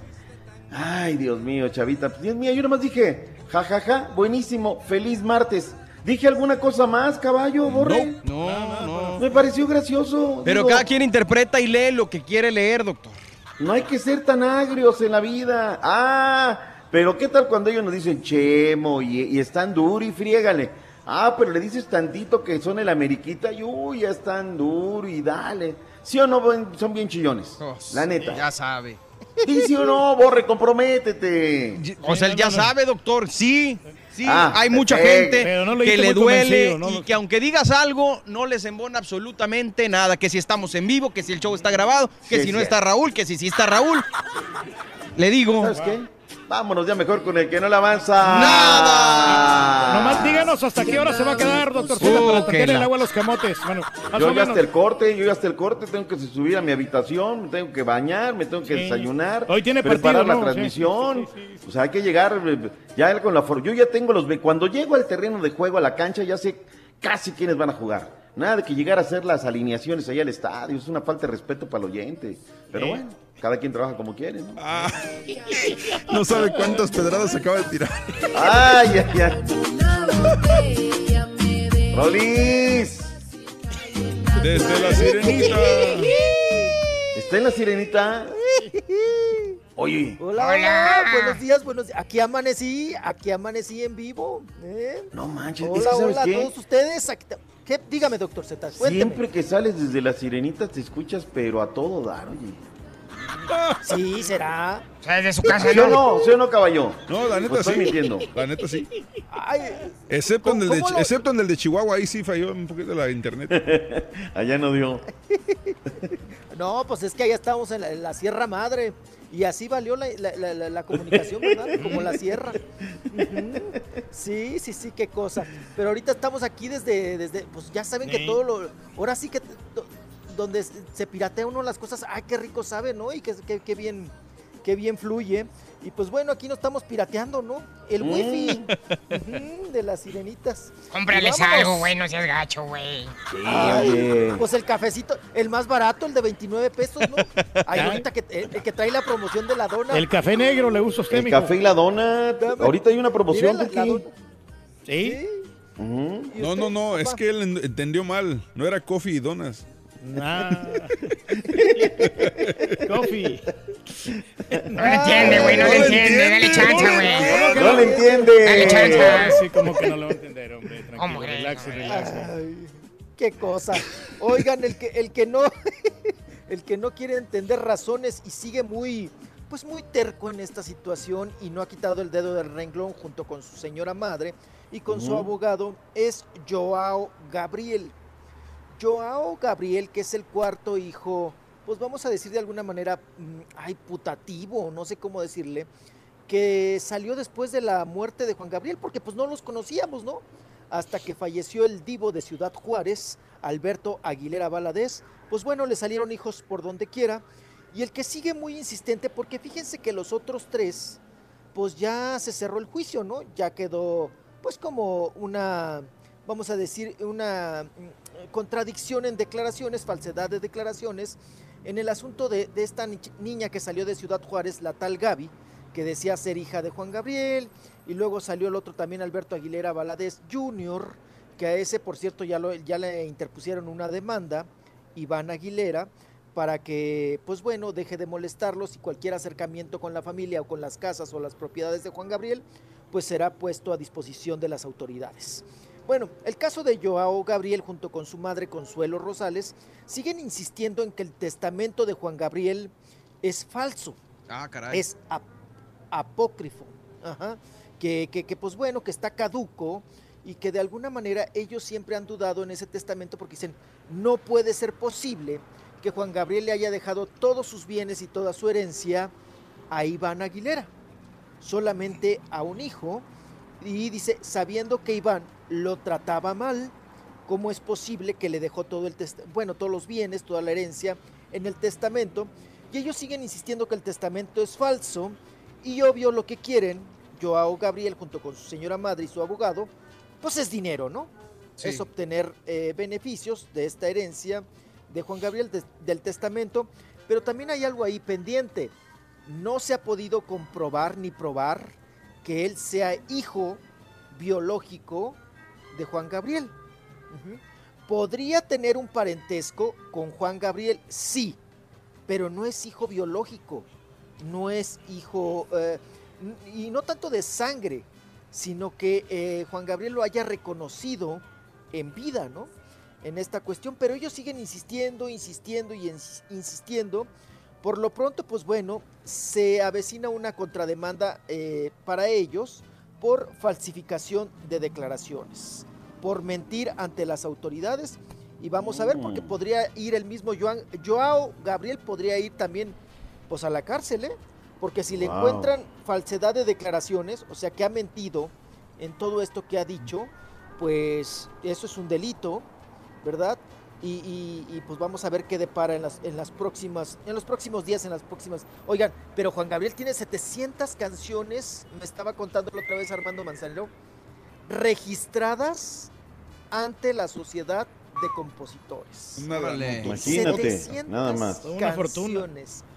Ay, Dios mío, Chavita. Pues, Dios mío, yo nomás dije, jajaja, ja, ja, buenísimo, feliz martes. ¿Dije alguna cosa más, caballo, borre? No, no. Me pareció gracioso. Pero digo, cada quien interpreta y lee lo que quiere leer, doctor. No hay que ser tan agrios en la vida. Ah, pero ¿qué tal cuando ellos nos dicen chemo y, y están duro y friégale? Ah, pero le dices tantito que son el ameriquita y uy, ya están duro y dale. ¿Sí o no son bien chillones? La neta. Ya sabe. Dice o no, borre, comprométete. O sea, él ya sabe, doctor. Sí, sí. Ah, hay mucha gente no lo que le duele y que aunque digas algo, no les embona absolutamente nada. Que si estamos en vivo, que si el show está grabado, que Sí, si no sí. está Raúl, que si sí está Raúl. Le digo. ¿Sabes qué? Vámonos ya mejor con el que no le avanza. ¡Nada! Nomás díganos hasta qué hora se va a quedar, doctor Zeta, para tocar el agua a los camotes. Bueno, Yo ya hasta el corte, yo ya hasta el corte tengo que subir a mi habitación, me tengo que bañar, me tengo que Sí. desayunar, Hoy tiene preparar partido, la ¿no? transmisión. Sí, sí, sí, O sea, hay que llegar eh, ya con la for- Yo ya tengo los cuando llego al terreno de juego a la cancha ya sé casi quiénes van a jugar. Nada de que llegar a hacer las alineaciones allá al estadio, es una falta de respeto para el oyente. Pero bueno, cada quien trabaja como quiere, ¿no? Ah, no sabe cuántas pedradas acaba de tirar. ¡Ay, ay, ay! ¡Rolis! Desde la sirenita. ¿Está en la sirenita? Oye. Hola, hola, buenos días, buenos días. Aquí amanecí, aquí amanecí en vivo. ¿eh? No manches, Hola, es que, ¿sabes hola qué? a todos ustedes. Aquí te- ¿Qué? Dígame, doctor Z. Siempre que sales desde la sirenita te escuchas, pero a todo dar, oye. Sí, será. O sea, desde su casa, ¿Sí o ¿no? ¿Sí o no, caballo? No, la neta ¿O estoy sí. mintiendo? La neta sí. Ay, Excepto en, el de, ¿Cómo lo- excepto en el de Chihuahua, ahí sí falló un poquito la internet. Allá no dio. no, pues es que allá en la, en la Sierra Madre. Y así valió la, la- la- la- la comunicación, ¿verdad? Como la sierra. Sí, sí, sí, qué cosa. Pero ahorita estamos aquí desde, desde pues ya saben que todo lo... Ahora sí que do- donde se- se piratea uno las cosas, ay, qué rico sabe, ¿no? Y qué, qué- qué bien, qué bien fluye. Y pues bueno, aquí no estamos pirateando, ¿no? El Mm. wifi de las sirenitas. Cómprales algo, güey, no seas gacho, güey. Ay, pues el cafecito, el más barato, el de 29 pesos, ¿no? Ay, ahorita que, el, el que trae la promoción de la dona. El café negro le a usted, El mijo. café y la dona. Ahorita hay una promoción, Mira, la- la Turki. dona. ¿Sí? Ujú. ¿Y No, no, no, es que él en- entendió mal. No era coffee y donas. Ah. Coffee. No le entiende, güey, no le entiende. Dale le güey. No le entiende. Dale chance. Ah, sí, como que no lo va a entender, hombre. Tranquilo, ¿Cómo crees, relax, relax. Qué cosa. Oigan, el que, el que no, el que no quiere entender razones y sigue muy, pues muy terco en esta situación y no ha quitado el dedo del renglón junto con su señora madre y con su abogado es Joao Gabriel. Joao Gabriel, que es el cuarto hijo, pues vamos a decir de alguna manera, mm, ay, putativo, no sé cómo decirle, que salió después de la muerte de Juan Gabriel, porque pues no los conocíamos, ¿no? Hasta que falleció el divo de Ciudad Juárez, Alberto Aguilera Valadez, pues bueno, le salieron hijos por donde quiera, y el que sigue muy insistente, porque fíjense que los otros tres, pues ya se cerró el juicio, ¿no? Ya quedó, pues como una, vamos a decir, una contradicción en declaraciones, falsedad de declaraciones, en el asunto de, esta ni- niña que salió de Ciudad Juárez, la tal Gaby, que decía ser hija de Juan Gabriel, y luego salió el otro también, Alberto Aguilera Valadez Jr., que a ese, por cierto, ya, ya le interpusieron una demanda, Iván Aguilera, para que, pues bueno, deje de molestarlos y cualquier acercamiento con la familia o con las casas o las propiedades de Juan Gabriel, pues será puesto a disposición de las autoridades. Bueno, el caso de Joao Gabriel junto con su madre Consuelo Rosales siguen insistiendo en que el testamento de Juan Gabriel es falso, Ah, caray. es ap- apócrifo, ajá, que, que, que, pues bueno, que está caduco y que de alguna manera ellos siempre han dudado en ese testamento porque dicen, no puede ser posible que Juan Gabriel le haya dejado todos sus bienes y toda su herencia a Iván Aguilera, solamente a un hijo, y dice, sabiendo que Iván lo trataba mal, ¿cómo es posible que le dejó todo el bueno, todos los bienes, toda la herencia en el testamento? Y ellos siguen insistiendo que el testamento es falso y obvio lo que quieren, Joao Gabriel junto con su señora madre y su abogado, pues es dinero, ¿no? Sí. Es obtener eh, beneficios de esta herencia de Juan Gabriel del testamento, pero también hay algo ahí pendiente. No se ha podido comprobar ni probar que él sea hijo biológico de Juan Gabriel. ¿Podría tener un parentesco con Juan Gabriel? Sí, pero no es hijo biológico, no es hijo, eh, y no tanto de sangre, sino que eh, Juan Gabriel lo haya reconocido en vida, ¿no? En esta cuestión, pero ellos siguen insistiendo, insistiendo y ins- insistiendo. Por lo pronto, pues bueno, se avecina una contrademanda eh, para ellos por falsificación de declaraciones, por mentir ante las autoridades. Y vamos a ver, porque Mm. podría ir el mismo Joan, Joao Gabriel, podría ir también pues a la cárcel, ¿eh? Porque si le Wow. encuentran falsedad de declaraciones, o sea que ha mentido en todo esto que ha dicho, pues eso es un delito, ¿verdad? Y, y- y, pues vamos a ver qué depara en las, en las próximas, en los próximos días, en las próximas. Oigan, pero Juan Gabriel tiene 700 canciones, me estaba contando la otra vez Armando Manzanero, registradas ante la sociedad de compositores. Nada. Imagínate, 700 nada más. Una fortuna.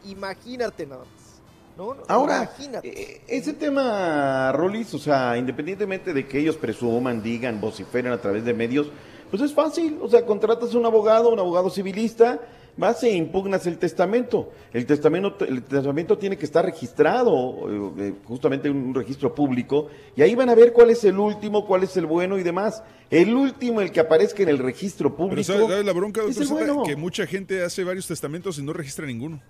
Imagínate nada más. No, no, Ahora, imagínate. eh, ese tema, Rolis, o sea, independientemente de que ellos presuman, digan, vociferen a través de medios, pues es fácil. O sea, contratas a un abogado, un abogado civilista, vas e impugnas el testamento. El testamento, el testamento tiene que estar registrado, eh, eh, justamente en un registro público, y ahí van a ver cuál es el último, cuál es el bueno y demás. El último, el que aparezca en el registro público. ¿sabes, sabes la bronca, es doctor el bueno. Que mucha gente hace varios testamentos y no registra ninguno.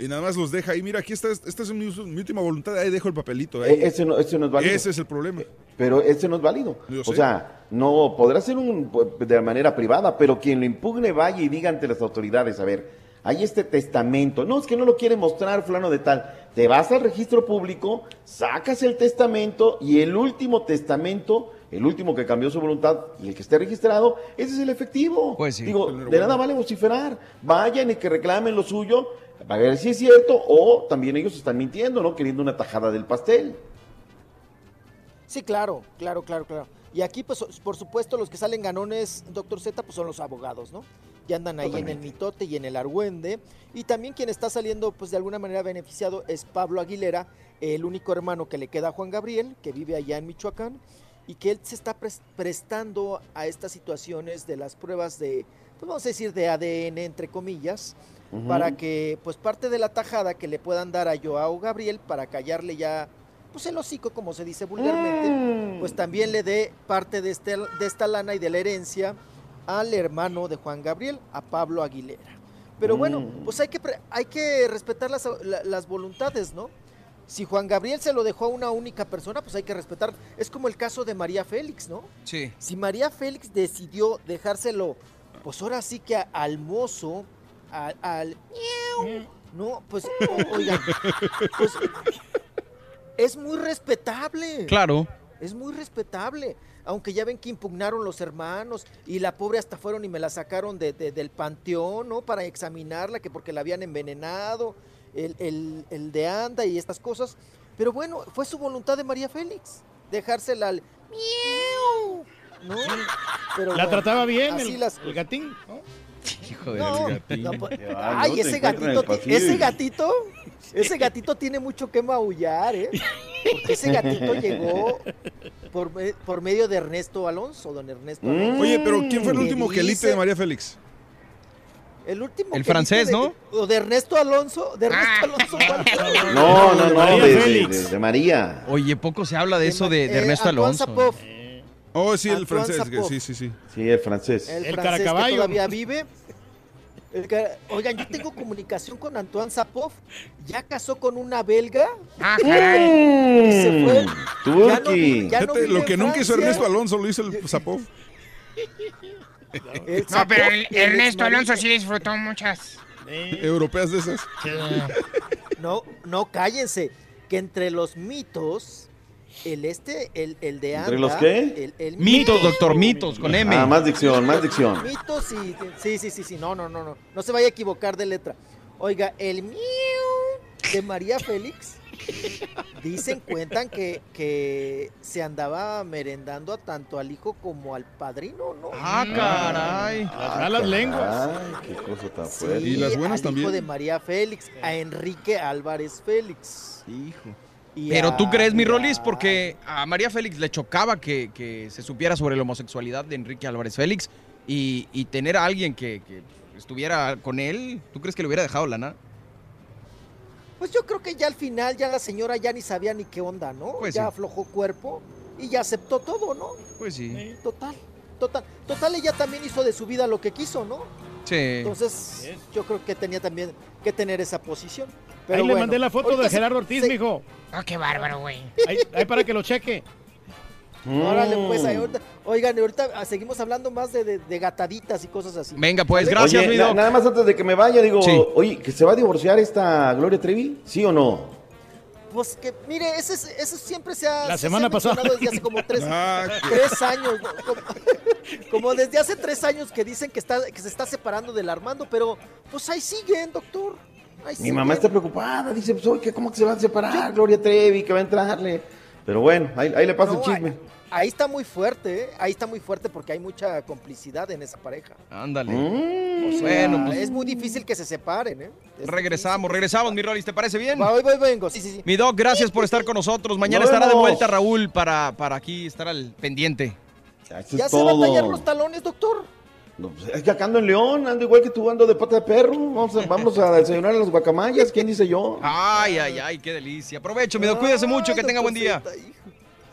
Y nada más los deja ahí. Mira, aquí está, esta es mi, mi última voluntad. Ahí dejo el papelito. ahí. Eh, ese, no, ese no es válido. Ese es el problema. Pero ese no es válido. Yo O sé. sea, no podrá ser un, de manera privada, pero quien lo impugne vaya y diga ante las autoridades, a ver, hay este testamento. No, es que no lo quiere mostrar fulano de tal. Te vas al registro público, sacas el testamento y el último testamento, el último que cambió su voluntad y el que esté registrado, ese es el efectivo. Pues sí. Digo, de nada vale vociferar. Vayan y que reclamen lo suyo, a ver si es cierto o también ellos están mintiendo, ¿no? Queriendo una tajada del pastel. Sí, claro, claro, claro, claro. Y aquí, pues, por supuesto, los que salen ganones, doctor Z, pues son los abogados, ¿no? Que andan ahí en el mitote y en el argüende. Y también quien está saliendo, pues, de alguna manera beneficiado es Pablo Aguilera, el único hermano que le queda a Juan Gabriel, que vive allá en Michoacán, y que él se está pres- prestando a estas situaciones de las pruebas de, pues vamos a decir, de ADN, entre comillas, para que, pues, parte de la tajada que le puedan dar a Joao Gabriel para callarle ya, pues, el hocico, como se dice vulgarmente, Mm. pues también le dé parte de, este, de esta lana y de la herencia al hermano de Juan Gabriel, a Pablo Aguilera. Pero bueno, Mm. pues hay que, hay que respetar las, la- las voluntades, ¿no? Si Juan Gabriel se lo dejó a una única persona, pues hay que respetar. Es como el caso de María Félix, ¿no? Sí. Si María Félix decidió dejárselo, pues ahora sí que a- al mozo, a- al... No, pues, o- oigan, pues es muy respetable. Claro. Es muy respetable. Aunque ya ven que impugnaron los hermanos y la pobre hasta fueron y me la sacaron de, de- del panteón, ¿no? Para examinarla, que porque la habían envenenado, el, el, el de anda y estas cosas. Pero bueno, fue su voluntad de María Félix, dejársela al... miau, ¿No? Pero La bueno, trataba bien así el, las- el gatín. ¿no? Hijo de no, gatín. no, va, ay, no ese gatito, ese gatito, ese gatito tiene mucho que maullar, ¿eh? Porque ese gatito llegó por, por medio de Ernesto Alonso, don Ernesto Mm. Alonso. Oye, pero ¿quién fue el Que último dice- quelite de María Félix? El último. El que francés, de- ¿no? O de Ernesto Alonso, de Ernesto Ah. Alonso. No, no, no, de, María. Oye, poco se habla de eso de, de Eh, Ernesto Antoine Alonso. Sapov, Oh, sí, el francés. que-. Sí, sí, sí. Sí, el francés. el, El francés que caracaballo. todavía vive. El ca- Oigan, yo tengo comunicación con Antoine Sapov. Ya casó con una belga. Ah, caray. Mm, se fue. Ya no ya no Fíjate, lo que nunca hizo. Ernesto Alonso lo hizo el Zapov. No, pero el- Ernesto. Alonso sí disfrutó muchas. Europeas de esas. No, no, cállense. Que entre los mitos, el este, el, el de ¿Entre Anda, los qué? El, el Mitos, doctor, mitos, con M. Ah, más dicción, más dicción. Mitos y. Sí, sí, sí, sí. No, no, no, no. No se vaya a equivocar de letra. Oiga, el miau de María Félix. Dicen, cuentan que, que se andaba merendando a tanto al hijo como al padrino, ¿no? Ah, caray. Las malas lenguas. Ay, qué cosa tan Sí, fuerte. Y las buenas al también. hijo de María Félix, a Enrique Álvarez Félix. Hijo. Y Pero a- tú crees, mi a- Rolis, porque a María Félix le chocaba que, que se supiera sobre la homosexualidad de Enrique Álvarez Félix y, y tener a alguien que, que estuviera con él, ¿tú crees que le hubiera dejado lana? Pues yo creo que ya al final ya la señora ya ni sabía ni qué onda, ¿no? Pues ya sí. aflojó cuerpo y ya aceptó todo, ¿no? Pues sí. Total, total. Total, ella también hizo de su vida lo que quiso, ¿no? Sí. Entonces, yo creo que tenía también que tener esa posición. Pero Ahí le mandé la foto de Gerardo Ortiz, se- mijo. Oh, qué bárbaro, güey. Ahí, ahí para que lo cheque. Órale, pues, Mm. ahí ahorita- oigan, ahorita ah, seguimos hablando más de, de- de gataditas y cosas así. Venga, pues, gracias, Oye, mi na- doc. nada más antes de que me vaya, digo, Sí. oye, ¿que se va a divorciar esta Gloria Trevi? ¿Sí o no? Pues que, mire, es- eso siempre se ha, La se- semana se pasada. desde hace como tres, Ah, tres años. ¿no? Como, como desde hace tres años que dicen que, está, que se está separando del Armando, pero pues ahí siguen, doctor. Ahí Mi mamá está preocupada, dice, pues, oye, ¿cómo que se van a separar Gloria Trevi, que va a entrarle? Pero bueno, ahí, ahí le paso No, el chisme. ahí está muy fuerte, ¿eh? ahí está muy fuerte porque hay mucha complicidad en esa pareja. Ándale. O sea, bueno, pues es muy difícil que se separen, ¿eh? Es regresamos, regresamos, mi Rolis, ¿te parece bien? difícil. Voy, voy, vengo, sí, sí, sí. Mi Doc, gracias por estar con nosotros. Mañana Nos estará de vuelta Raúl para, para aquí estar al pendiente. Eso ¿Ya es se van a tallar los talones, doctor? No, pues, es que acá ando en León, ando igual que tú, ando de pata de perro. Vamos a, vamos a desayunar a las guacamayas, ¿quién dice yo? Ay, ay, ay, qué delicia. Aprovecho, mi cuídese mucho, que tenga buen día.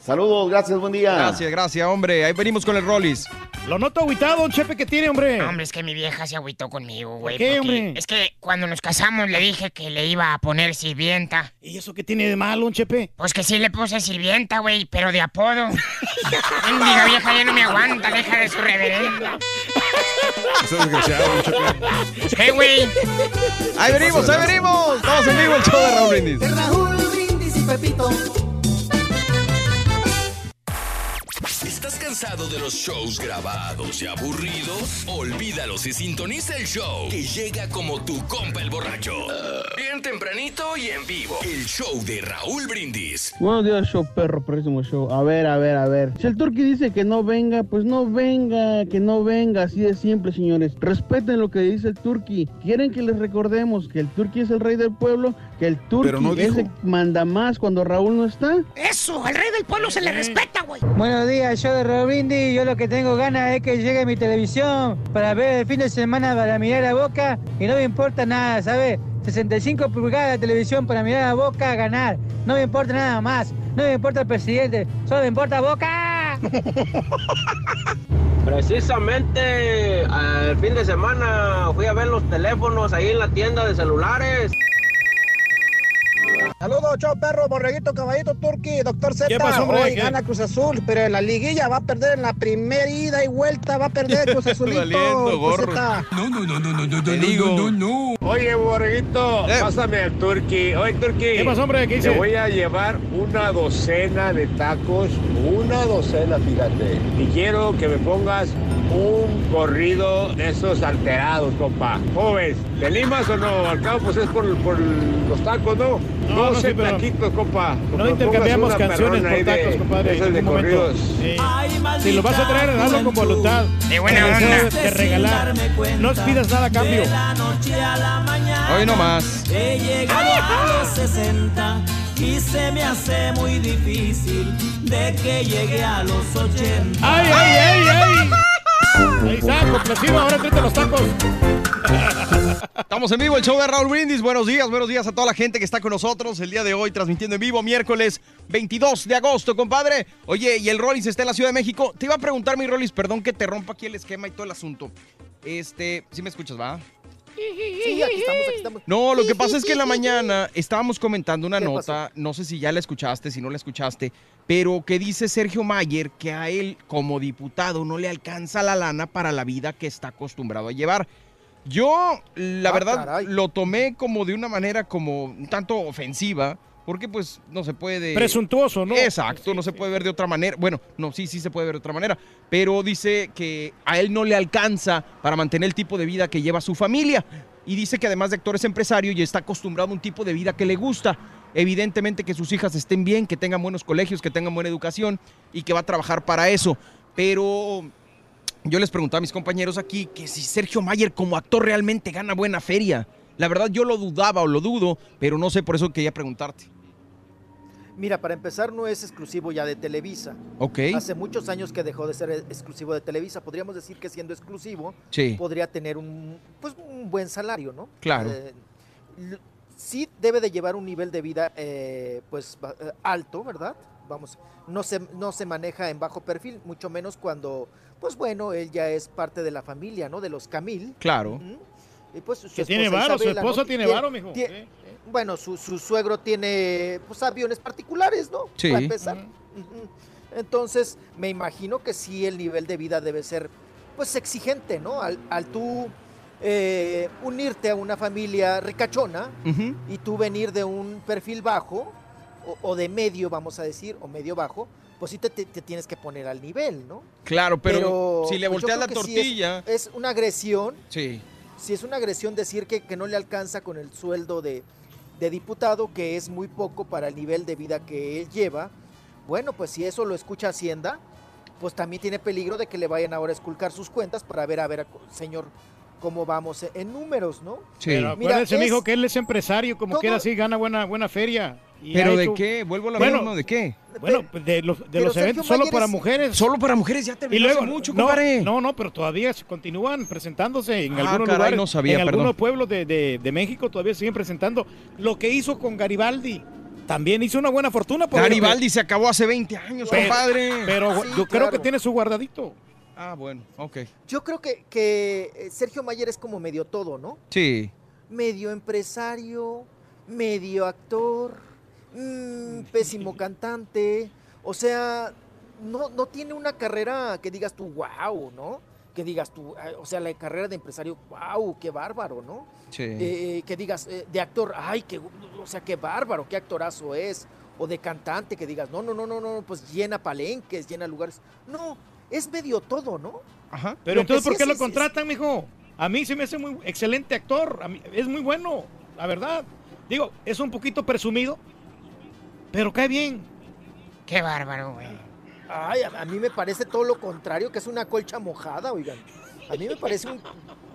Saludos, gracias, buen día. Gracias, gracias, hombre. Ahí venimos con el Rolis. Lo noto aguitado, don Chepe, que tiene, hombre. Hombre, es que mi vieja se agüitó conmigo, güey. qué, hombre? Es que cuando nos casamos le dije que le iba a poner sirvienta. ¿Y eso qué tiene de malo, don Chepe? Pues que sí le puse sirvienta, güey, pero de apodo. Mendiga vieja ya no me aguanta, deja de su reverenda. Está desgraciado, don Chepe. ¿Qué, güey? Ahí venimos, ahí venimos. Estamos en vivo el show de Raúl Brindis. Raúl Brindis y Pepito. Cansado de los shows grabados y aburridos? Olvídalos y sintoniza el show que llega como tu compa el borracho. Bien tempranito y en vivo. El show de Raúl Brindis. Buenos días, show perro, próximo show. A ver, a ver, a ver. Si el turqui dice que no venga, pues no venga, que no venga. Así de simple, señores. Respeten lo que dice el turqui. Quieren que les recordemos que el turqui es el rey del pueblo, que el Pero no es el manda más cuando Raúl no está. Eso, al rey del pueblo se le respeta, güey. Buenos días, yo de Robindi. Yo lo que tengo ganas es que llegue mi televisión para ver el fin de semana para mirar a Boca y no me importa nada, ¿sabes? 65 pulgadas de televisión para mirar a Boca ganar. No me importa nada más. No me importa el presidente. Solo me importa Boca. Precisamente el fin de semana fui a ver los teléfonos ahí en la tienda de celulares. Saludos, chao perro, borreguito, caballito, turqui, doctor Z. ¿Qué pasó, hombre? Hoy ¿Qué? gana Cruz Azul, pero en la liguilla va a perder en la primera ida y vuelta, va a perder Cruz Azulito. Valiendo, gorro. No, no, no, no, no, no, Te digo. no. Oye, borreguito, Eh. pásame al turqui. Oye, turqui. ¿Qué pasó, hombre? ¿Qué? Te voy a llevar una docena de tacos, una docena, fíjate. Y quiero que me pongas un corrido de esos alterados, compa. Jóvenes, ¿te limas o no? Al cabo, pues es por, por los tacos, ¿no? No, no, 12 sí, pero taquitos, compa. No intercambiamos canciones por tacos, compadre. Esas en de momento. corridos. Sí. Si lo vas a traer, hazlo con voluntad. De buena onda. De regalar. No pidas nada a cambio. la noche a la mañana. Hoy nomás. He llegado a los 60 y se me hace muy difícil de que llegue a los 80. ¡Ay, ay, ay, ay! Ahí está, complacido. Ahora tráete los tacos. Estamos en vivo, el show de Raúl Brindis. Buenos días, buenos días a toda la gente que está con nosotros el día de hoy, transmitiendo en vivo, miércoles 22 de agosto, compadre. Oye, y el Rollis está en la Ciudad de México. Te iba a preguntar, mi Rollis, perdón que te rompa aquí el esquema y todo el asunto. Este, ¿sí me escuchas, va? Sí, aquí estamos, aquí estamos. No, lo que pasa es que en la mañana estábamos comentando una ¿Qué nota, no sé si ya la escuchaste, si no la escuchaste, pero que dice Sergio Mayer que a él como diputado no le alcanza la lana para la vida que está acostumbrado a llevar. Yo, la Ah, verdad, caray. lo tomé como de una manera como un tanto ofensiva, porque pues no se puede... Presuntuoso, ¿no? Exacto, no se puede ver de otra manera. Bueno, no, sí, sí se puede ver de otra manera. Pero dice que a él no le alcanza para mantener el tipo de vida que lleva su familia. Y dice que además de actor es empresario y está acostumbrado a un tipo de vida que le gusta. Evidentemente que sus hijas estén bien, que tengan buenos colegios, que tengan buena educación y que va a trabajar para eso. Pero yo les preguntaba a mis compañeros aquí que si Sergio Mayer como actor realmente gana buena feria. La verdad yo lo dudaba o lo dudo, pero no sé, por eso quería preguntarte. Mira, para empezar, no es exclusivo ya de Televisa. Ok. Hace muchos años que dejó de ser exclusivo de Televisa. Podríamos decir que siendo exclusivo, Sí. podría tener un, pues, un buen salario, ¿no? Claro. Eh, sí debe de llevar un nivel de vida eh, pues eh, alto, ¿verdad? Vamos, no se, no se maneja en bajo perfil, mucho menos cuando, pues bueno, él ya es parte de la familia, ¿no? De los Camil. Claro. Y pues su Que tiene varo, su esposa tiene Tie- varo, mijo. Bueno, su, su suegro tiene pues aviones particulares, ¿no? Sí. Para empezar. Entonces, me imagino que sí el nivel de vida debe ser pues exigente, ¿no? Al, al tú eh, unirte a una familia ricachona y tú venir de un perfil bajo o, o de medio, vamos a decir, o medio bajo, pues sí te, te- te tienes que poner al nivel, ¿no? Claro, pero, si le pues, volteas la es- tortilla. es, una agresión Sí. si es una agresión decir que, que no le alcanza con el sueldo de, de diputado, que es muy poco para el nivel de vida que él lleva, Bueno, pues si eso lo escucha Hacienda, pues también tiene peligro de que le vayan ahora a esculcar sus cuentas para ver, a ver, señor, cómo vamos en números, ¿no? Sí. Pero Mira, acuérdese, es- mijo, que él es empresario, como todo- quiera así, gana buena, buena feria. Y ¿Pero de hecho- qué? Vuelvo a lo Bueno, mismo, ¿de qué? Bueno, pues de los, de Pero los eventos solo Mayer para es- mujeres. Solo para mujeres, ya terminó Y luego, hace mucho, no, compadre. No, no, pero todavía se continúan presentándose en Ah, algunos caray, lugares. no sabía, en perdón. algunos pueblos de, de- de México todavía siguen presentando. Lo que hizo con Garibaldi. También hizo una buena fortuna. por Garibaldi se acabó hace 20 años, Pero- compadre. Pero Sí, yo creo que claro. tiene su guardadito. Ah, bueno, ok. Yo creo que, que eh, Sergio Mayer es como medio todo, ¿no? Sí. Medio empresario, medio actor, mm, pésimo cantante. O sea, no, no tiene una carrera que digas tú, wow, ¿no? Que digas tú, eh, o sea, la carrera de empresario, wow, qué bárbaro, ¿no? Sí. Eh, que digas eh, de actor, ay, qué, o sea, qué bárbaro, qué actorazo es. O de cantante, que digas, no, no, no, no, no, pues llena palenques, llena lugares. No, es medio todo, ¿no? Ajá. Pero Lo entonces, ¿por sí qué es- lo es- contratan, mijo? A mí se me hace muy excelente actor. A mí- es muy bueno, la verdad. Digo, es un poquito presumido, pero cae bien. Qué bárbaro, güey. Ay, a, a mí me parece todo lo contrario, que es una colcha mojada, oigan. A mí me parece un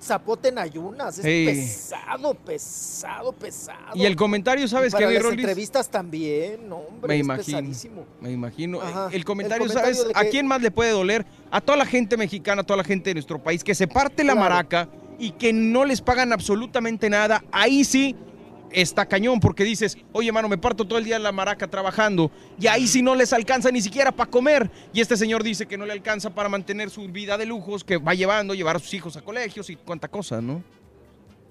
zapote en ayunas. Es Ey. pesado, pesado, pesado. Y el comentario, ¿sabes qué, las entrevistas también, no, hombre, Me es imagino. pesadísimo. Me imagino. Ajá. El comentario, El comentario ¿sabes? ¿A quién más le puede doler? A toda la gente mexicana, a toda la gente de nuestro país que se parte la Claro. maraca y que no les pagan absolutamente nada. Ahí sí está cañón porque dices, oye, mano, me parto todo el día en la maraca trabajando y ahí sí no les alcanza ni siquiera para comer. Y este señor dice que no le alcanza para mantener su vida de lujos, que va llevando, llevar a sus hijos a colegios y cuánta cosa, ¿no?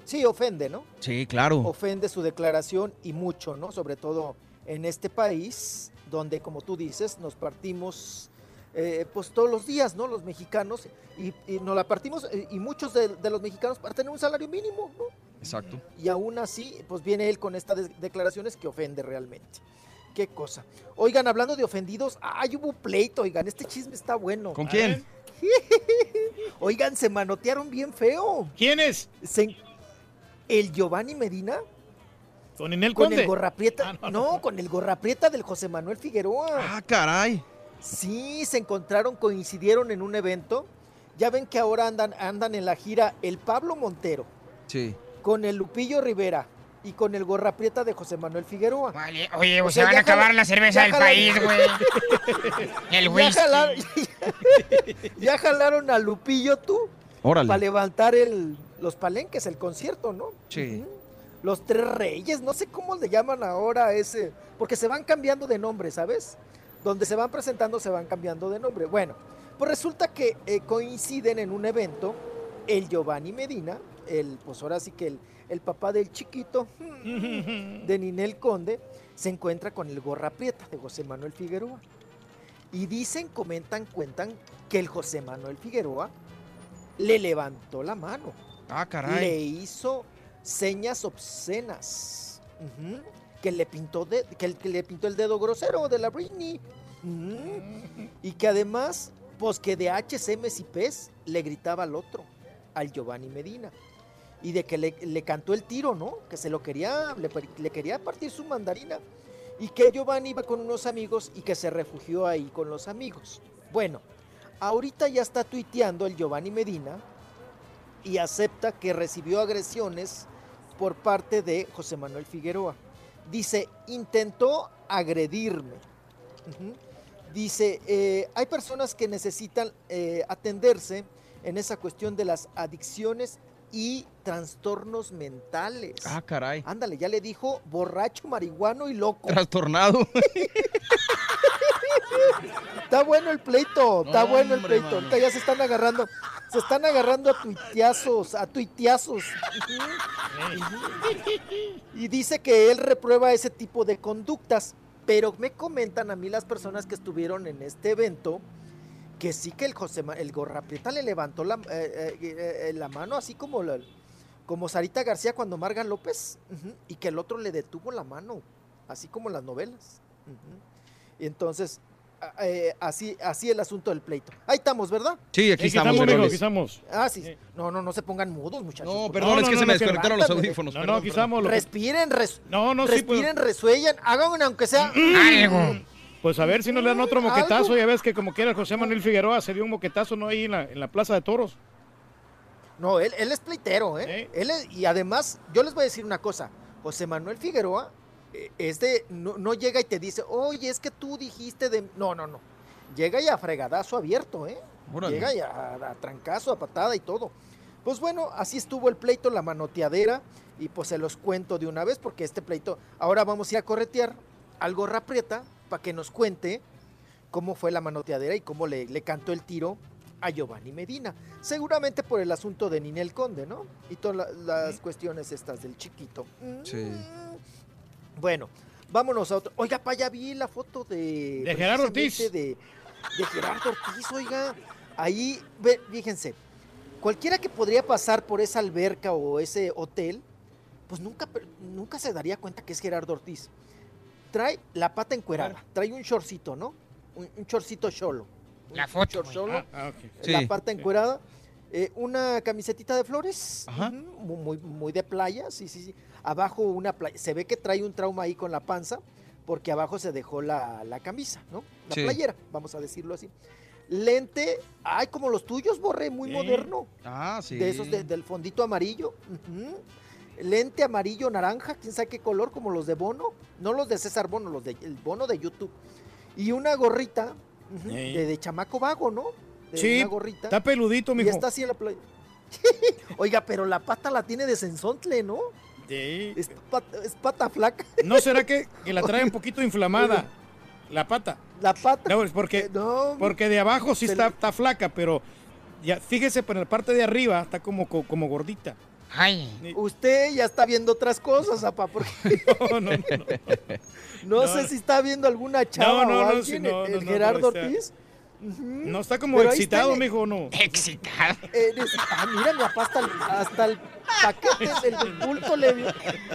Sí, ofende, ¿no? Sí, claro. Ofende su declaración y mucho, ¿no? Sobre todo en este país donde, como tú dices, nos partimos eh, pues todos los días, ¿no? Los mexicanos y, y nos la partimos eh, y muchos de, de los mexicanos para tener un salario mínimo, ¿no? Exacto. Y aún así, pues viene él con estas de- declaraciones que ofende realmente. Qué cosa. Oigan, hablando de ofendidos, ay, hubo pleito, oigan, este chisme está bueno. ¿Con quién? Oigan, se manotearon bien feo. ¿Quién es? el Giovanni Medina ¿Con Inel con Conde? el gorraprieta. no, con el gorraprieta del José Manuel Figueroa. Ah, caray. Sí, se encontraron, coincidieron en un evento. Ya ven que ahora andan, andan en la gira el Pablo Montero Sí. Con el Lupillo Rivera y con el gorraprieta de José Manuel Figueroa. Oye, O se sea, van ya a acabar jala- la cerveza ya del país, güey. El Ya whisky. jalaron, ya jalaron a Lupillo tú Órale. para levantar el, los palenques, el concierto, ¿no? Sí. Los tres reyes, no sé cómo le llaman ahora a ese, porque se van cambiando de nombre, ¿sabes? Donde se van presentando se van cambiando de nombre. Bueno, pues resulta que eh, coinciden en un evento el Giovanni Medina, el, pues ahora sí que el, el papá del chiquito de Ninel Conde, se encuentra con el gorra prieta de José Manuel Figueroa. Y dicen, comentan, cuentan que el José Manuel Figueroa le levantó la mano. Ah, caray. Le hizo señas obscenas. Que le pintó de- que, el- que le pintó el dedo grosero de la Britney. Y que además, pues que de HCMs y P's le gritaba al otro, al Giovanni Medina. Y de que le, le cantó el tiro, ¿no? Que se lo quería, le, quería partir su mandarina. Y que Giovanni iba con unos amigos y que se refugió ahí con los amigos. Bueno, ahorita ya está tuiteando el Giovanni Medina y acepta que recibió agresiones por parte de José Manuel Figueroa. Dice, intentó agredirme. Dice, eh, hay personas que necesitan eh, atenderse en esa cuestión de las adicciones y trastornos mentales. Ah, caray. Ándale, ya le dijo borracho, marihuano y loco. Trastornado. Está bueno el pleito, está No, bueno el pleito. Ahorita ya se están agarrando, se están agarrando a tuiteazos, a tuiteazos. Y dice que él reprueba ese tipo de conductas, pero me comentan a mí las personas que estuvieron en este evento que sí que el José el Gorraprieta le levantó la, eh, eh, eh, la mano así como la- como Sarita García cuando Marga López y que el otro le detuvo la mano, así como en las novelas. Y entonces eh, así así el asunto del pleito. Ahí estamos, ¿verdad? Sí, aquí Aquí estamos, aquí estamos. Ah, sí. No, no, no se pongan mudos, muchachos. No, perdón, favor. es que se me desconectaron los audífonos. No, perdón, no, aquí estamos. Respiren, res- No, no, sí, respiren, pues- resuellan, hagan aunque sea Algo. Pues a ver si no le dan otro moquetazo. algo. Ya ves que como quiera José Manuel Figueroa se dio un moquetazo no ahí en la, en la Plaza de Toros. No, él, él es pleitero, ¿eh? Él es- y además, yo les voy a decir una cosa. José Manuel Figueroa eh, es de, no, no llega y te dice, oye, es que tú dijiste de... No, no, no. Llega y a fregadazo abierto, ¿eh? Órale. Llega y a, a trancazo, a patada y todo. Pues bueno, así estuvo el pleito, la manoteadera, y pues se los cuento de una vez, porque este pleito, ahora vamos a ir a corretear al Gorra Prieta para que nos cuente cómo fue la manoteadera y cómo le, le cantó el tiro a Giovanni Medina. Seguramente por el asunto de Ninel Conde, ¿no? Y todas la- las cuestiones estas del chiquito. Sí. Bueno, vámonos a otro. Oiga, pa, ya vi la foto de. De Gerardo precisamente De, de Gerardo Ortiz, oiga. Ahí, ve, fíjense, cualquiera que podría pasar por esa alberca o ese hotel, pues nunca, nunca se daría cuenta que es Gerardo Ortiz. Trae la pata encuerada, trae un shortcito, ¿no? Un, un shortcito cholo. La Un foto, cholo, Ah, ah, ok. La pata encuerada. eh, una camisetita de flores, Ajá. muy, muy de playa, sí, sí, sí. Abajo una playa, se ve que trae un trauma ahí con la panza, porque abajo se dejó la, la camisa, ¿no? La Sí. playera, vamos a decirlo así. Lente, ay, como los tuyos, Borré, muy Sí. moderno. Ah, sí. De esos de- del fondito amarillo. Lente amarillo naranja, quién sabe qué color, como los de Bono. No los de César Bono, los de el Bono de YouTube. Y una gorrita de, de chamaco vago, ¿no? De Sí, una gorrita. está peludito, Y mijo. está así en la playa. Oiga, pero la pata la tiene de sensontle, ¿no? Sí. Es pata, es pata flaca. ¿No será que, que la trae un poquito inflamada? La pata. La pata. No, es porque, no, porque de abajo sí está, le- está flaca, pero ya fíjese, pero en la parte de arriba está como, co- como gordita. Ay. Usted ya está viendo otras cosas, apa, porque No, no, no. no, No, sé no. si está viendo alguna chava no, o alguien, el, no, el no, Gerardo Ortiz. No está como Pero excitado, mijo, no. Excitado. Eres- ah, mira, mi papá hasta el, hasta el paquete del bulto le vio.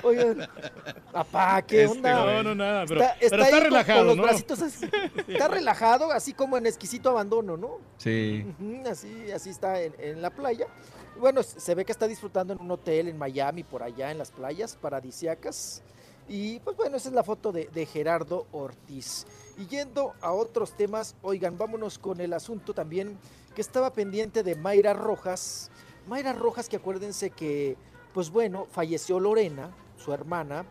Oigan, papá, ¿qué Este, onda? no, no, nada, pero- está, pero está ahí con- relajado, con los ¿no? bracitos así. Está relajado, así como en exquisito abandono, ¿no? Sí. Así, así está en, en la playa. Bueno, se ve que está disfrutando en un hotel en Miami, por allá en las playas paradisiacas. Y pues bueno, esa es la foto de, Gerardo Ortiz. Y yendo a otros temas, oigan, vámonos con el asunto también que estaba pendiente de Mayra Rojas. Mayra Rojas, que acuérdense que, pues bueno, falleció Lorena, su hermana,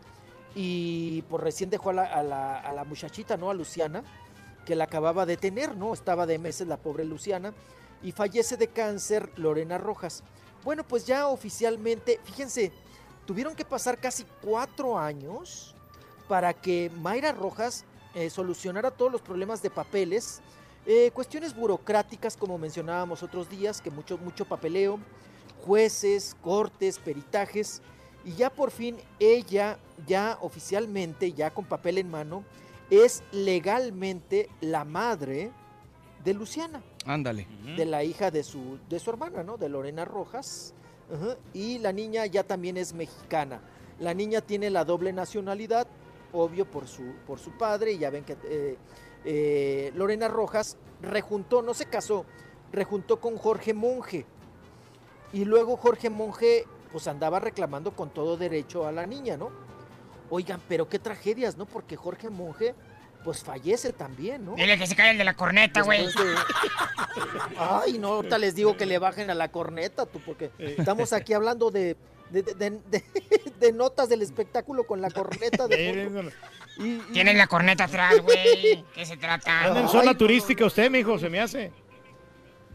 y pues recién dejó a la- a la muchachita, ¿no? A Luciana, que la acababa de tener, ¿no? Estaba de meses la pobre Luciana, y fallece de cáncer Lorena Rojas. Bueno, pues ya oficialmente, fíjense, tuvieron que pasar casi cuatro años para que Mayra Rojas eh, solucionara todos los problemas de papeles, eh, cuestiones burocráticas, como mencionábamos otros días, que mucho, mucho papeleo, jueces, cortes, peritajes, y ya por fin ella, ya oficialmente, ya con papel en mano, es legalmente la madre de Luciana Ándale. de la hija de su, de su hermana, ¿no? De Lorena Rojas. Y la niña ya también es mexicana. La niña tiene la doble nacionalidad, obvio por su, por su padre, y ya ven que eh, eh, Lorena Rojas rejuntó, no se casó, rejuntó con Jorge Monje. Y luego Jorge Monje pues andaba reclamando con todo derecho a la niña, ¿no? Oigan, pero qué tragedias, ¿no? Porque Jorge Monje pues fallece también, ¿no? Dile que se cae el de la corneta, güey. De- Ay, no, ahorita les digo que le bajen a la corneta, tú, porque estamos aquí hablando de, de, de- de- de- de notas del espectáculo con la corneta de fondo. Y- y- Tienes la corneta atrás, güey. ¿Qué se trata? Anda en zona turística usted, mijo, se me hace.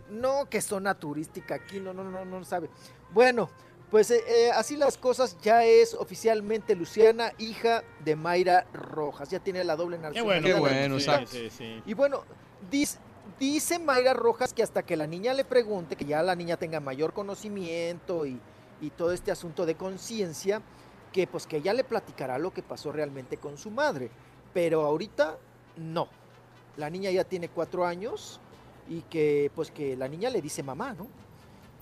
No, que zona turística aquí, no, no, no, no sabe. Bueno, pues eh, eh, así las cosas, ya es oficialmente Luciana, hija de Mayra Rojas, ya tiene la doble nacionalidad. Qué bueno, la exacto. Sí, sí. Y bueno, dice, dice Mayra Rojas que hasta que la niña le pregunte, que ya la niña tenga mayor conocimiento y, y todo este asunto de conciencia, que pues que ella le platicará lo que pasó realmente con su madre. Pero ahorita no. La niña ya tiene cuatro años y que pues que la niña le dice mamá, ¿no?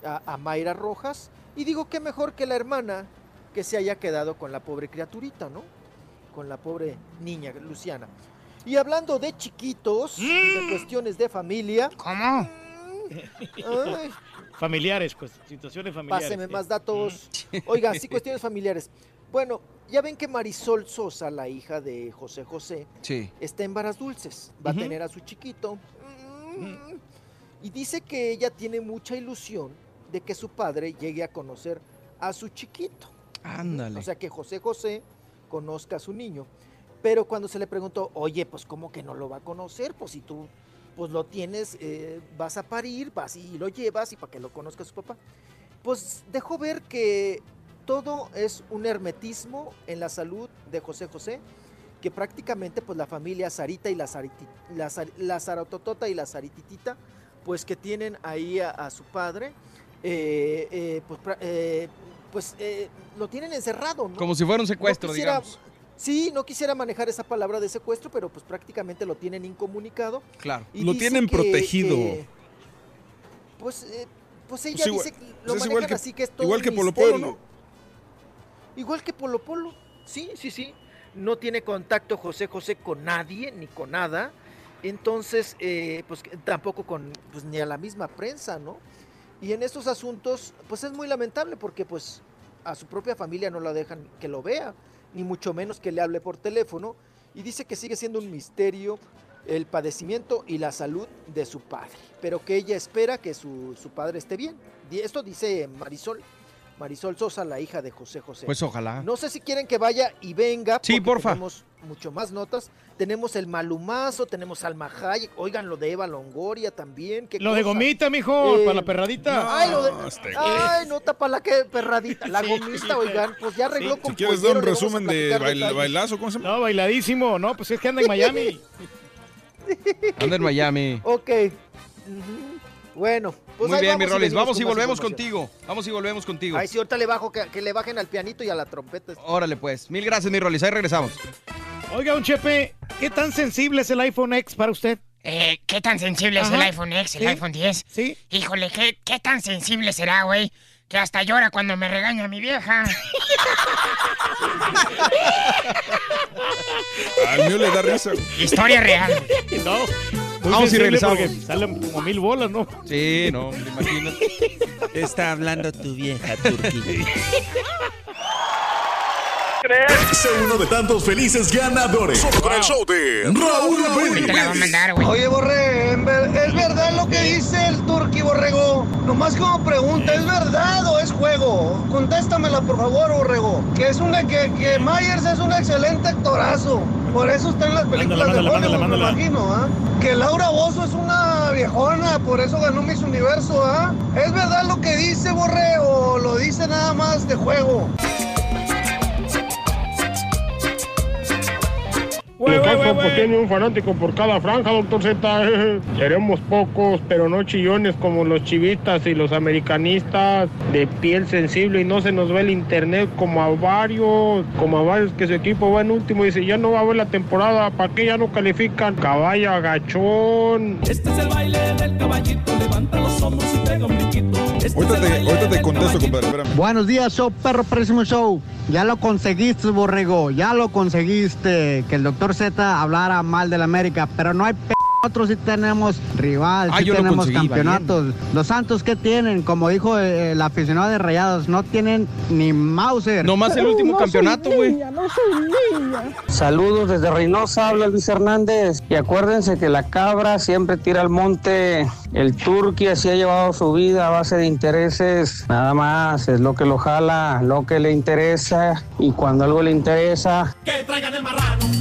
A, a Mayra Rojas. Y digo que mejor que la hermana que se haya quedado con la pobre criaturita, ¿no? Con la pobre niña, Luciana. Y hablando de chiquitos, de cuestiones de familia. ¿Cómo? Ay, Familiares, pues, situaciones familiares. páseme más datos. Oiga, sí, cuestiones familiares. Bueno, ya ven que Marisol Sosa, la hija de José José, Sí. está en varas dulces. Va a tener a su chiquito. Mm. Y dice que ella tiene mucha ilusión de que su padre llegue a conocer a su chiquito. Ándale. O sea, que José José conozca a su niño. Pero cuando se le preguntó, oye, pues ¿cómo que no lo va a conocer? Pues si tú pues lo tienes, eh, vas a parir, vas y lo llevas y para que lo conozca su papá. Pues dejó ver que todo es un hermetismo en la salud de José José, que prácticamente pues la familia Sarita y la, Sariti- la, la Sarototota y la Sarititita, pues que tienen ahí a, a su padre, eh, eh, pues, eh, pues eh, lo tienen encerrado, ¿no? Como si fuera un secuestro, No quisiera- digamos. Sí, no quisiera manejar esa palabra de secuestro, pero pues prácticamente lo tienen incomunicado. Claro. Y Lo tienen que- protegido. que, pues, eh, pues ella Pues igual- dice que lo pues es manejan igual que- así que es todo igual un que Polo Polo. Igual que Polo Polo, sí, sí, sí. No tiene contacto José José con nadie ni con nada. Entonces, eh, pues tampoco con pues, ni a la misma prensa, ¿no? Y en estos asuntos, pues es muy lamentable porque pues a su propia familia no la dejan que lo vea, ni mucho menos que le hable por teléfono. Y dice que sigue siendo un misterio el padecimiento y la salud de su padre, pero que ella espera que su, su padre esté bien. Esto dice Marisol, Marisol Sosa, la hija de José José. Pues ojalá. No sé si quieren que vaya y venga. Sí, porfa. Tenemos mucho más notas. Tenemos el Malumazo, tenemos Alma Hayek. Oigan, lo de Eva Longoria también. qué Lo de gomita, mijo, Eh, para la perradita. Ay, lo de- este Ay, nota para la que perradita. La gomista, oigan, pues ya arregló Si con quieres dar un resumen de bail- bailazo, ¿cómo se llama? No, bailadísimo. No, pues es que anda en Miami. Anda en Miami. Ok. Bueno, pues Muy bien, mi vamos y Rolis. Vamos y volvemos contigo. Vamos y volvemos contigo. Ay, sí, ahorita le bajo, que, que le bajen al pianito y a la trompeta. Órale, pues. Mil gracias, mi Rolis. Ahí regresamos. Oiga, un Chepe, ¿qué tan sensible es el iPhone X para usted? Eh, ¿Qué tan sensible es el iPhone X, el Sí. iPhone 10? Sí. Híjole, ¿qué, qué tan sensible será, güey? Que hasta llora cuando me regaña mi vieja. Al mío le da risa. Historia real. No. Muy Vamos y regresamos. porque Salen como mil bolas, ¿no? Sí, no, me imagino. Está hablando tu vieja, Turquía. Sé uno de tantos felices ganadores. Solo con el show de Raúl Brindis. Oye, Borre, ¿en ver- ¿es verdad lo que dice el Turqui Borrego? Nomás como pregunta, ¿es verdad o es juego? Contéstamela, por favor, Borrego. Que es una que, que Myers es un excelente actorazo. Por eso está en las películas de Hollywood, me imagino, ¿ah? Que Laura Bozo es una viejona, por eso ganó Miss Universo, ¿ah? ¿Es verdad lo que dice Borre o lo dice nada más de juego? Pues güey. tiene un fanático por cada franja, doctor Z. Seremos pocos, pero no chillones como los chivistas y los americanistas de piel sensible y no se nos ve el internet como a varios, como a varios que su equipo va en último y dice ya no va a ver la temporada, ¿para qué ya no califican? Caballo agachón. Este es el baile del caballito, levanta los hombros y pega un brinquito. Este es Ahorita el te, ahorita te contesto, compadre. Espérame. Buenos días, show perro, próximo show. Ya lo conseguiste, borrego. Ya lo conseguiste. Que el doctor Z hablara mal del América. Pero no hay p. Nosotros sí tenemos rival, Ah, sí yo lo tenemos campeonatos. Los Santos, ¿qué tienen? Como dijo eh, el aficionado de Rayados, no tienen ni Mauser. Nomás el último campeonato, güey. Saludos desde Reynosa, habla Luis Hernández. Y acuérdense que la cabra siempre tira al monte. El turqui así ha llevado su vida a base de intereses. Nada más, es lo que lo jala, lo que le interesa. Y cuando algo le interesa, Que traigan el marrano.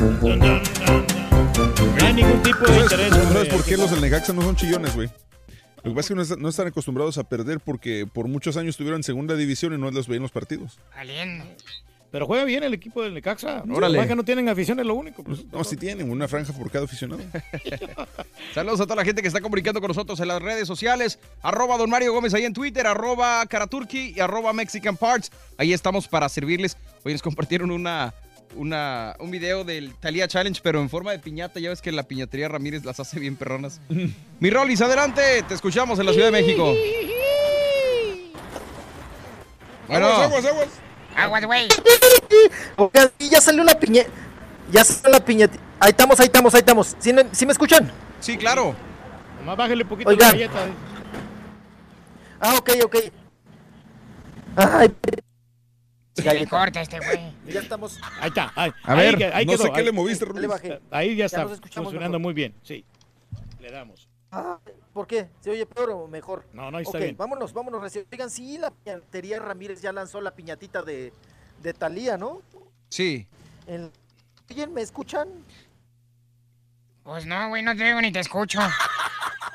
No hay ningún tipo de ¿Sabes, interés. ¿Sabes por qué los del Necaxa no son chillones, güey? Lo que pasa es que no, est- no están acostumbrados a perder porque por muchos años estuvieron en segunda división y no les veían los partidos. Pero juega bien el equipo del Necaxa. Órale. Que no tienen afición, es lo único. pues. No, sí tienen una franja por cada aficionado. Saludos a toda la gente que está comunicando con nosotros en las redes sociales. Arroba Don Mario Gómez ahí en Twitter, arroba Karaturki y arroba Mexican Parts. Ahí estamos para servirles. Hoy nos compartieron una, una, un video del Thalía Challenge, pero en forma de piñata. Ya ves que la piñatería Ramírez las hace bien perronas. Mi Rolis, adelante. Te escuchamos en la Ciudad de México. Bueno. Aguas, aguas, aguas. Aguas, güey. Ya salió la piña. Ya salió la piña. Ahí estamos, ahí estamos, ahí estamos. ¿Sí, me- sí me escuchan? Sí, claro. Nomás bájale un poquito Oigan. la galleta. Ah, ok, ok. Ay, Se le corta este güey. ya estamos. Ahí está. Ahí, A ahí ver, ahí no quedó, sé qué ahí- le moviste, Le bajé. Ahí ya está nos escuchamos funcionando mejor. muy bien. Sí. Le damos. Ah, ¿Por qué? ¿Se oye peor o mejor? No, no, ahí está bien. vámonos, vámonos. recién. Oigan, sí, la piñatería Ramírez ya lanzó la piñatita de, de Talía, ¿no? Sí. Oigan, ¿me escuchan? Pues no, güey, no te digo ni te escucho.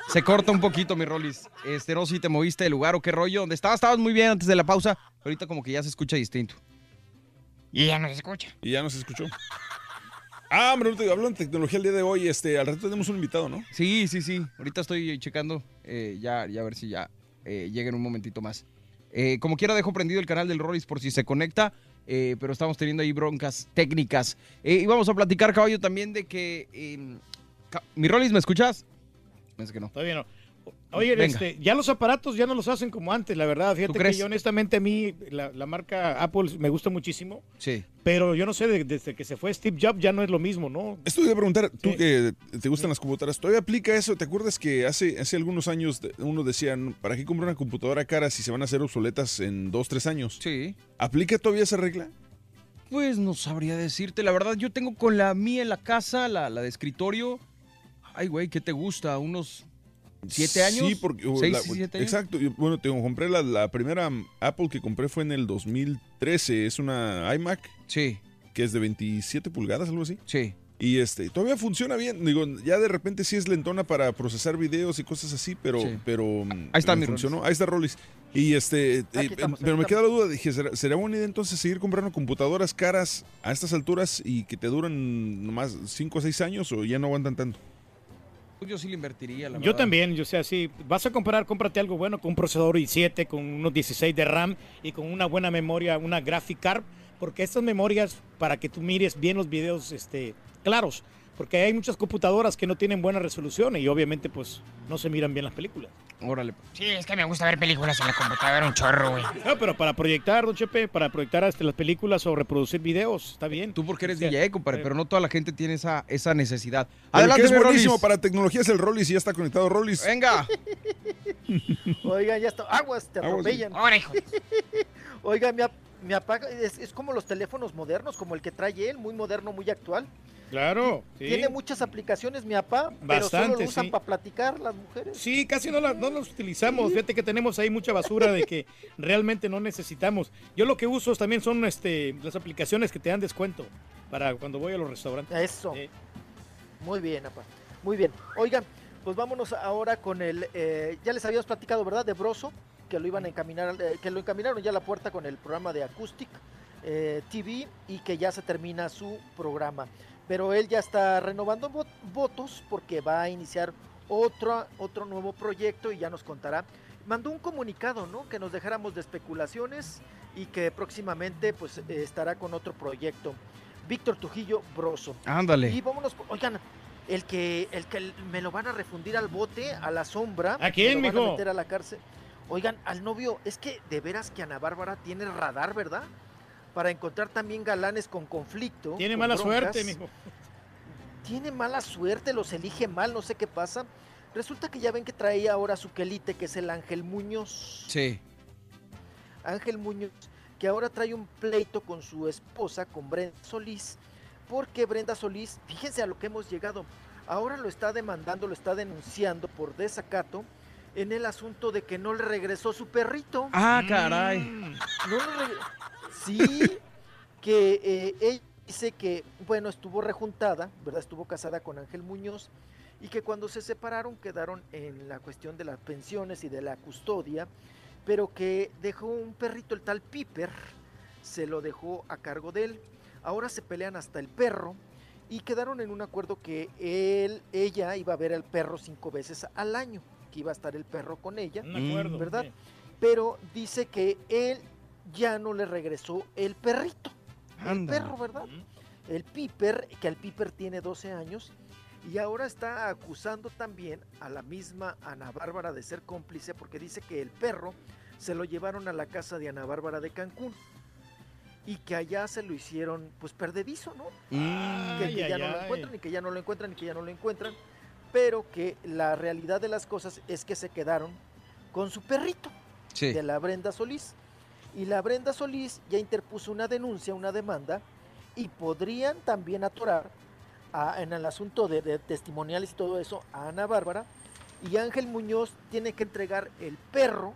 Se corta un poquito, mi Rolis. Este, no sé si te moviste de lugar o qué rollo. ¿Dónde estabas? Estabas muy bien antes de la pausa. Ahorita como que ya se escucha distinto. Y ya no se escucha. Y ya no se escuchó. Ah, hombre, no te- hablando de tecnología el día de hoy, este, al rato tenemos un invitado, ¿no? Sí, sí, sí. Ahorita estoy checando. eh, ya, ya a ver si ya eh, llega en un momentito más. Eh, como quiera, dejo prendido el canal del Rolis por si se conecta. eh, pero estamos teniendo ahí broncas técnicas. Eh, y vamos a platicar, caballo, también de que. eh, ca- mi Rolis, ¿me escuchas? Es que no. Todavía no. Oye, este, ya los aparatos ya no los hacen como antes, la verdad. Fíjate que yo honestamente a mí la, la marca Apple me gusta muchísimo, Sí. pero yo no sé, de- desde que se fue Steve Jobs ya no es lo mismo, ¿no? Esto te iba a preguntar, tú que te gustan las computadoras, ¿todavía aplica eso? ¿Te acuerdas que hace, hace algunos años uno decía, ¿para qué comprar una computadora cara si se van a hacer obsoletas en dos, tres años? Sí. ¿Aplica todavía esa regla? Pues no sabría decirte. La verdad, yo tengo con la mía en la casa, la, la de escritorio. Ay, güey, ¿qué te gusta? ¿Unos siete años? Sí, porque... uh, ¿Seis, la- siete años? Exacto. yo- Bueno, te compré la, la primera Apple que compré fue en el 2013. Es una iMac. Sí. Que es de 27 pulgadas, algo así. Sí. Y este, todavía funciona bien. Digo, ya de repente sí es lentona para procesar videos y cosas así, pero, Sí. pero mm, Ahí está me mi funcionó. Ahí está Rolis. Y este, eh, estamos, pero me queda la duda, dije, ¿será, será buena idea entonces seguir comprando computadoras caras a estas alturas y que te duran nomás 5 o 6 años o ya no aguantan tanto? Pues yo sí le invertiría, la Yo verdad. también, yo sé, si vas a comprar, cómprate algo bueno con un procesador i7, con unos 16 de RAM y con una buena memoria, una graphic card, porque estas memorias para que tú mires bien los videos este, claros, porque hay muchas computadoras que no tienen buena resolución y obviamente pues no se miran bien las películas. Órale. Sí, es que me gusta ver películas en la computadora, un chorro, güey. No, pero para proyectar, don Chepe, para proyectar este, las películas o reproducir videos, está bien. Tú porque eres O sea, DJ, compadre, pero no toda la gente tiene esa, esa necesidad. Que Adelante, es buenísimo para tecnología es el Rolis y ya está conectado Rolis. Venga. Oigan, ya está. Aguas, te Aguas, atropellan. Ahora, hijo. Oigan, me, me apaga. Es, es como los teléfonos modernos, como el que trae él, muy moderno, muy actual. Claro, sí. Tiene muchas aplicaciones, mi papá, pero solo lo usan sí. para platicar las mujeres. Sí, casi no, la- no los utilizamos. Fíjate que tenemos ahí mucha basura de que realmente no necesitamos. Yo lo que uso también son este, las aplicaciones que te dan descuento para cuando voy a los restaurantes. Eso. Muy bien, papá. Muy bien. Oigan, pues vámonos ahora con el. eh, ya les habíamos platicado, ¿verdad? De Broso, que lo iban a encaminar, eh, que lo encaminaron ya a la puerta con el programa de Acoustic eh, TV y que ya se termina su programa. Pero él ya está renovando vo- votos porque va a iniciar otro, otro nuevo proyecto y ya nos contará. Mandó un comunicado, ¿no? Que nos dejáramos de especulaciones y que próximamente pues eh, estará con otro proyecto. Víctor Trujillo Broso. Ándale. Y vámonos, oigan, el que, el que me lo van a refundir al bote, a la sombra. ¿A quién, me lo van mijo? a meter a la cárcel. Oigan, al novio, es que de veras que Ana Bárbara tiene radar, ¿verdad? Para encontrar también galanes con conflicto. Tiene con mala broncas. suerte, mijo. Tiene mala suerte, los elige mal, no sé qué pasa. Resulta que ya ven que traía ahora su quelite, que es el Ángel Muñoz. Sí. Ángel Muñoz, que ahora trae un pleito con su esposa, con Brenda Solís, porque Brenda Solís, fíjense a lo que hemos llegado, ahora lo está demandando, lo está denunciando por desacato en el asunto de que no le regresó su perrito. Ah, caray. No le reg- Sí, que eh, ella dice que, bueno, estuvo rejuntada, ¿verdad? Estuvo casada con Ángel Muñoz y que cuando se separaron quedaron en la cuestión de las pensiones y de la custodia, pero que dejó un perrito, el tal Piper, se lo dejó a cargo de él. Ahora se pelean hasta el perro y quedaron en un acuerdo que él, ella iba a ver al perro cinco veces al año, que iba a estar el perro con ella, acuerdo, ¿verdad? sí. Pero dice que él ya no le regresó el perrito, el perro, ¿verdad? El Piper, que el Piper tiene 12 años y ahora está acusando también a la misma Ana Bárbara de ser cómplice porque dice que el perro se lo llevaron a la casa de Ana Bárbara de Cancún y que allá se lo hicieron pues perdedizo, ¿no? Mm. que, Ay, ya ay, no lo encuentran y que ya no lo encuentran y que ya no lo encuentran, pero que la realidad de las cosas es que se quedaron con su perrito Sí. de la Brenda Solís. Y la Brenda Solís ya interpuso una denuncia, una demanda, y podrían también atorar a- en el asunto de, de testimoniales y todo eso a Ana Bárbara. Y Ángel Muñoz tiene que entregar el perro,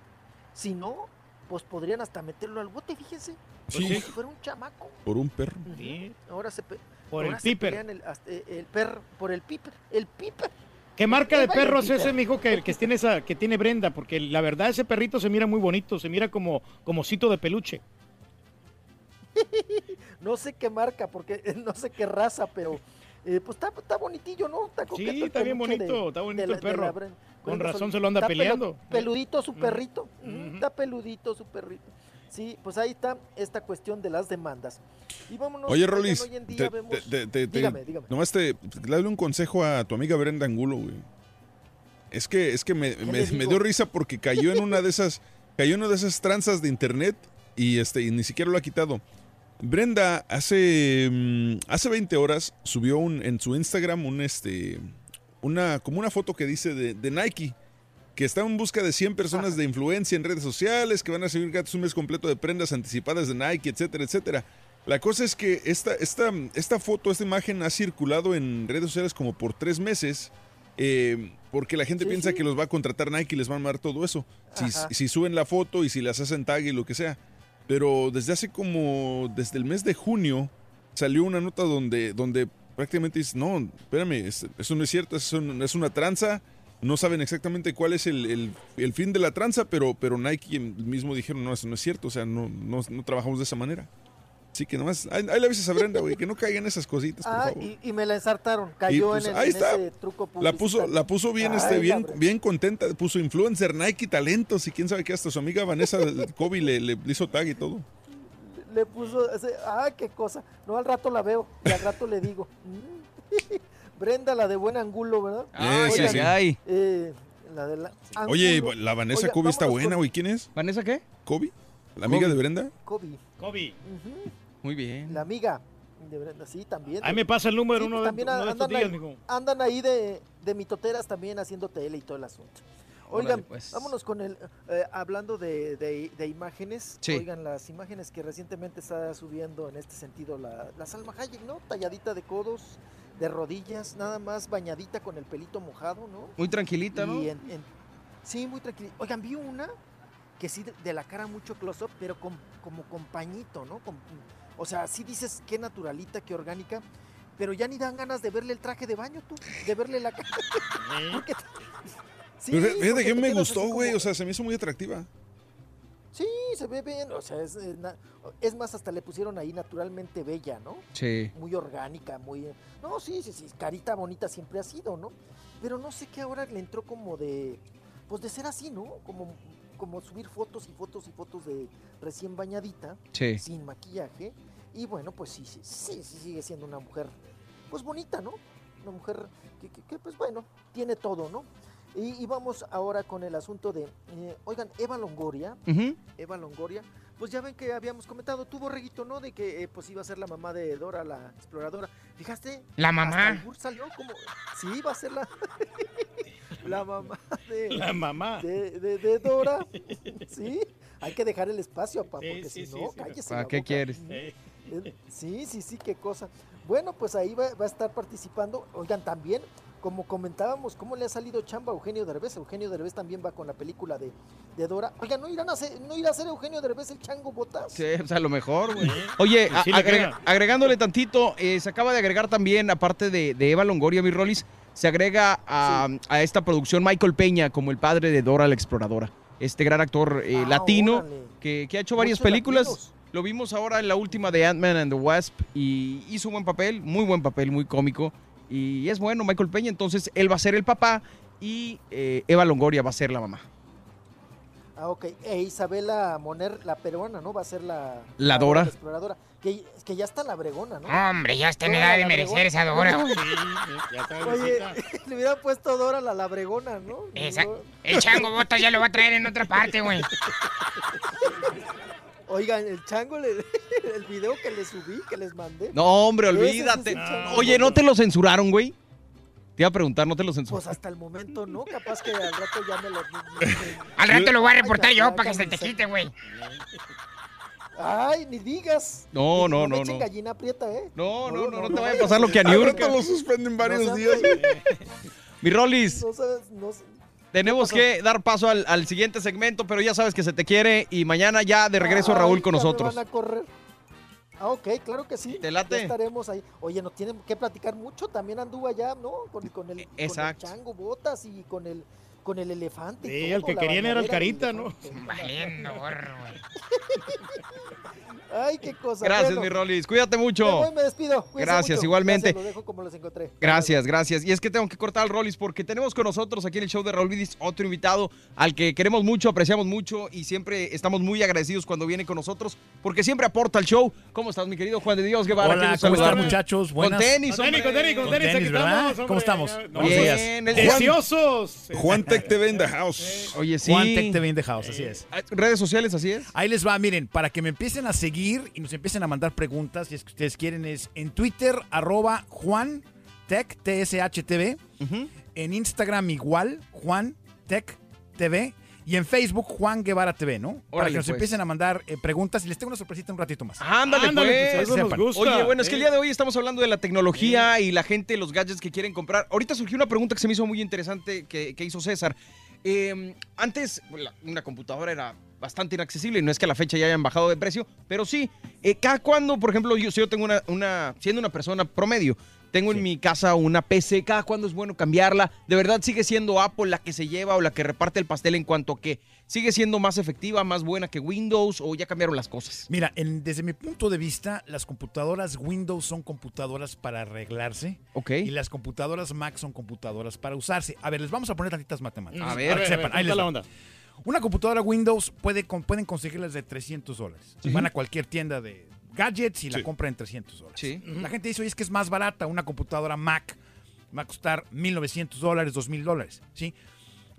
si no, pues podrían hasta meterlo al bote, fíjense. Sí. Como si fuera un chamaco. Por un perro. Ujú. Ahora se pe- Por el se piper. El, hasta- el perro, por el piper, el piper. ¿Qué marca de Vaya perro es ese, mijo, que, que tiene esa, que tiene Brenda? Porque la verdad ese perrito se mira muy bonito, se mira como, como osito de peluche. No sé qué marca, porque no sé qué raza, pero eh, pues está, está bonitillo, ¿no? Está, coqueto el está bien de- bonito, está bonito el la perro. Con razón se lo anda Está peleando. peludito su Mm. perrito. Ujú, Está peludito su perrito. Sí, pues ahí está esta cuestión de las demandas. Y vámonos. Oye, Rolis, hoy en día te- vemos- te- te- dígame, dígame. nomás te, dale un consejo a tu amiga Brenda Angulo, güey. Es que, es que me, me- le dio risa porque cayó en una de esas, cayó en una de esas tranzas de internet y este, y ni siquiera lo ha quitado. Brenda hace, mm, hace 20 horas subió un, en su Instagram un este, una, como una foto que dice de, de Nike, que está en busca de 100 personas de influencia en redes sociales, que van a recibir gratis un mes completo de prendas anticipadas de Nike, etcétera, etcétera. La cosa es que esta, esta, esta foto, esta imagen ha circulado en redes sociales como por tres meses, eh, porque la gente Sí, piensa sí. que los va a contratar Nike y les van a mandar todo eso. Si, suben la foto y si las hacen tag y lo que sea. Pero desde hace como, desde el mes de junio, salió una nota donde, donde prácticamente dice, no, espérame, es- eso no es cierto, es, un- es una tranza, no saben exactamente cuál es el, el- el fin de la tranza, pero, pero Nike mismo dijeron, no, eso no es cierto, o sea, no, no, no trabajamos de esa manera. Así que nomás, ahí, ahí le avisas a Brenda, güey, que no caigan esas cositas, por Ah, favor. y, y me la ensartaron. Cayó pues, en, el- ahí en está. ese truco La puso, la puso bien, este, bien, bien contenta, puso influencer, Nike, talentos y quién sabe qué, hasta su amiga Vanessa Kobe le, le hizo tag y todo. Le puso, ese- ah, qué cosa. No, al rato la veo y al rato le digo. Brenda, la de buen angulo, ¿verdad? Ah, sí, Oigan, sí. Ay. eh, la de la Oye, Angulo. la Vanessa Kobe está buena, güey, ¿quién es? ¿Vanessa qué? ¿Kobe? ¿La amiga Kobe. de Brenda? Kobe. Kobe. Muy bien. La amiga de Brenda, sí, también. Ahí me pasa el número Sí, uno, pues, de, también uno de estos andan, días, ahí, andan ahí de, de mitoteras también haciendo tele y todo el asunto. Oigan, Órale, pues. vámonos con el, eh, hablando de, de- de imágenes, Sí. oigan, las imágenes que recientemente está subiendo en este sentido la, la Salma Hayek, ¿no? Talladita de codos, de rodillas, nada más bañadita con el pelito mojado, ¿no? Muy tranquilita, ¿no? Y en- en- sí, muy tranquila. Oigan, vi una que sí de, de la cara mucho close-up, pero con, como con pañito, ¿no? Con- o sea, sí dices qué naturalita, qué orgánica, pero ya ni dan ganas de verle el traje de baño, tú, de verle la cara. Porque- Sí, Pero fíjate que me gustó, güey, como- o sea, se me hizo muy atractiva. Sí, se ve bien, o sea, es, eh, es más, hasta le pusieron ahí naturalmente bella, ¿no? Sí. Muy orgánica, muy... No, sí, sí, sí, carita bonita siempre ha sido, ¿no? Pero no sé qué ahora le entró como de... Pues de ser así, ¿no? Como, como subir fotos y fotos y fotos de recién bañadita, Sí. sin maquillaje. Y bueno, pues sí, sí, sí, sí sigue siendo una mujer, pues bonita, ¿no? Una mujer que, que- que, pues bueno, tiene todo, ¿no? Y, y vamos ahora con el asunto de, eh, oigan, Eva Longoria. Eva Longoria, pues ya ven que habíamos comentado, tuvo reguito, ¿no? De que eh, pues iba a ser la mamá de Dora, la exploradora. ¿Fijaste? La Hasta mamá. salió como, sí, va a ser la, la mamá de... La mamá. De, de- de Dora, sí. Hay que dejar el espacio, papá, porque sí, si sí, no, sí. cállese ¿Para la qué boca. quieres? Eh, Sí, sí, sí, qué cosa. Bueno, pues ahí va, va a estar participando. Oigan, también, como comentábamos, ¿cómo le ha salido chamba a Eugenio Derbez? Eugenio Derbez también va con la película de, de Dora. Oigan, ¿no irán a hacer, no irá a ser Eugenio Derbez el chango botas? Sí, o sea, a lo mejor, güey. Oye, Pues sí a- le agrega- queda. agregándole tantito, eh, se acaba de agregar también, aparte de, de Eva Longoria, mi Rollis, se agrega a, a esta producción Michael Peña como el padre de Dora la Exploradora. Este gran actor eh, Ah, latino que, que ha hecho varias Muchos películas. latinos. Lo vimos ahora en la última de Ant-Man and the Wasp y hizo un buen papel, muy buen papel, muy cómico. Y es bueno Michael Peña, entonces él va a ser el papá y eh, Eva Longoria va a ser la mamá. Ah, ok. E Isabela Moner, la peruana, ¿no? Va a ser la... La Dora. exploradora. Que, que ya está la bregona, ¿no? Hombre, ya está en edad de la merecer esa Dora. güey. Ya está Oye, le hubieran puesto Dora la labregona, ¿no? Esa- No. el chango botas ya lo va a traer en otra parte, güey. Oigan, el chango, le- el video que le subí, que les mandé. No, hombre, olvídate. Oye, ¿no te lo censuraron, güey? Te iba a preguntar, ¿no te lo censuraron? Pues hasta el momento no, capaz que al rato ya me lo... Al rato lo voy a reportar Ay, yo para que se te quite, güey. Ay, ni digas. No, Ni- no, no, no. gallina aprieta, ¿eh? No, no, no, no te vaya a pasar lo que a New York. lo suspenden varios días. Mi Rolis, No sabes, no sé. Tenemos que dar paso al, al siguiente segmento, pero ya sabes que se te quiere y mañana ya de regreso Ay, Raúl con nosotros. van a correr. Ah, ok, claro que sí. ¿Te late? Ya estaremos ahí. Oye, nos tienen que platicar mucho. También anduvo allá, ¿no? Con, con el, Exacto. con el chango botas y con el, con el elefante. y Sí, todo, el que querían era el carita, ¿no? Valiendo, gorro, güey. Ay, qué cosa. Gracias, Bueno, mi Rolis. Cuídate mucho. me voy, me despido. Cuídense Gracias, mucho. igualmente. Gracias, lo dejo como los encontré. Gracias, gracias. Y es que tengo que cortar al Rollis porque tenemos con nosotros aquí en el show de Raúl Vidis otro invitado al que queremos mucho, apreciamos mucho y siempre estamos muy agradecidos cuando viene con nosotros porque siempre aporta al show. ¿Cómo estás, mi querido Juan de Dios Guevara? Hola, ¿cómo están, muchachos? Buenas. Con tenis, Con tenis, con tenis, con tenis, ¿verdad? estamos, ¿Cómo estamos? Buenos Bien, días. el Juan- Tech TV in the house. Oye, sí. Juan Tech TV in the house, así es. Redes sociales, así es. Ahí les va, miren, para que me empiecen a seguir y nos empiecen a mandar preguntas, si es que ustedes quieren, es en Twitter, arroba Juan Tech, T-S-H-T-V. En Instagram igual, Juan Tech TV. Y en Facebook, Juan Guevara TV, ¿no? Para que nos pues. empiecen a mandar eh, preguntas y les tengo una sorpresita un ratito más. Ándale, Ándale, pues. pues, eso nos sepan. gusta. Oye, bueno, es que el día de hoy estamos hablando de la tecnología y la gente, los gadgets que quieren comprar. Ahorita surgió una pregunta que se me hizo muy interesante que, que hizo César. Eh, antes, la- una computadora era bastante inaccesible, no es que a la fecha ya hayan bajado de precio, pero sí, eh, cada cuando, por ejemplo, yo, si yo tengo una, una, siendo una persona promedio, tengo en mi casa una PC, cada cuando es bueno cambiarla, de verdad sigue siendo Apple la que se lleva o la que reparte el pastel en cuanto a que sigue siendo más efectiva, más buena que Windows o ya cambiaron las cosas. Mira, en- desde mi punto de vista, las computadoras Windows son computadoras para arreglarse. Ok. Y las computadoras Mac son computadoras para usarse. A ver, les vamos a poner tantitas matemáticas. A ver. para que A ver, sepan. Ahí les ¿cómo va. está la onda? Una computadora Windows puede, con- pueden conseguirlas de 300 dólares. Van a cualquier tienda de gadgets y la Sí. compran en 300 dólares. Sí. La gente dice, oye, es que es más barata una computadora Mac. Va a costar 1.900 dólares, 2.000 dólares. ¿sí?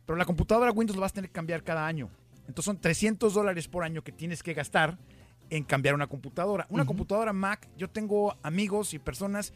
Pero la computadora Windows la vas a tener que cambiar cada año. Entonces son 300 dólares por año que tienes que gastar en cambiar una computadora. Una computadora Mac, yo tengo amigos y personas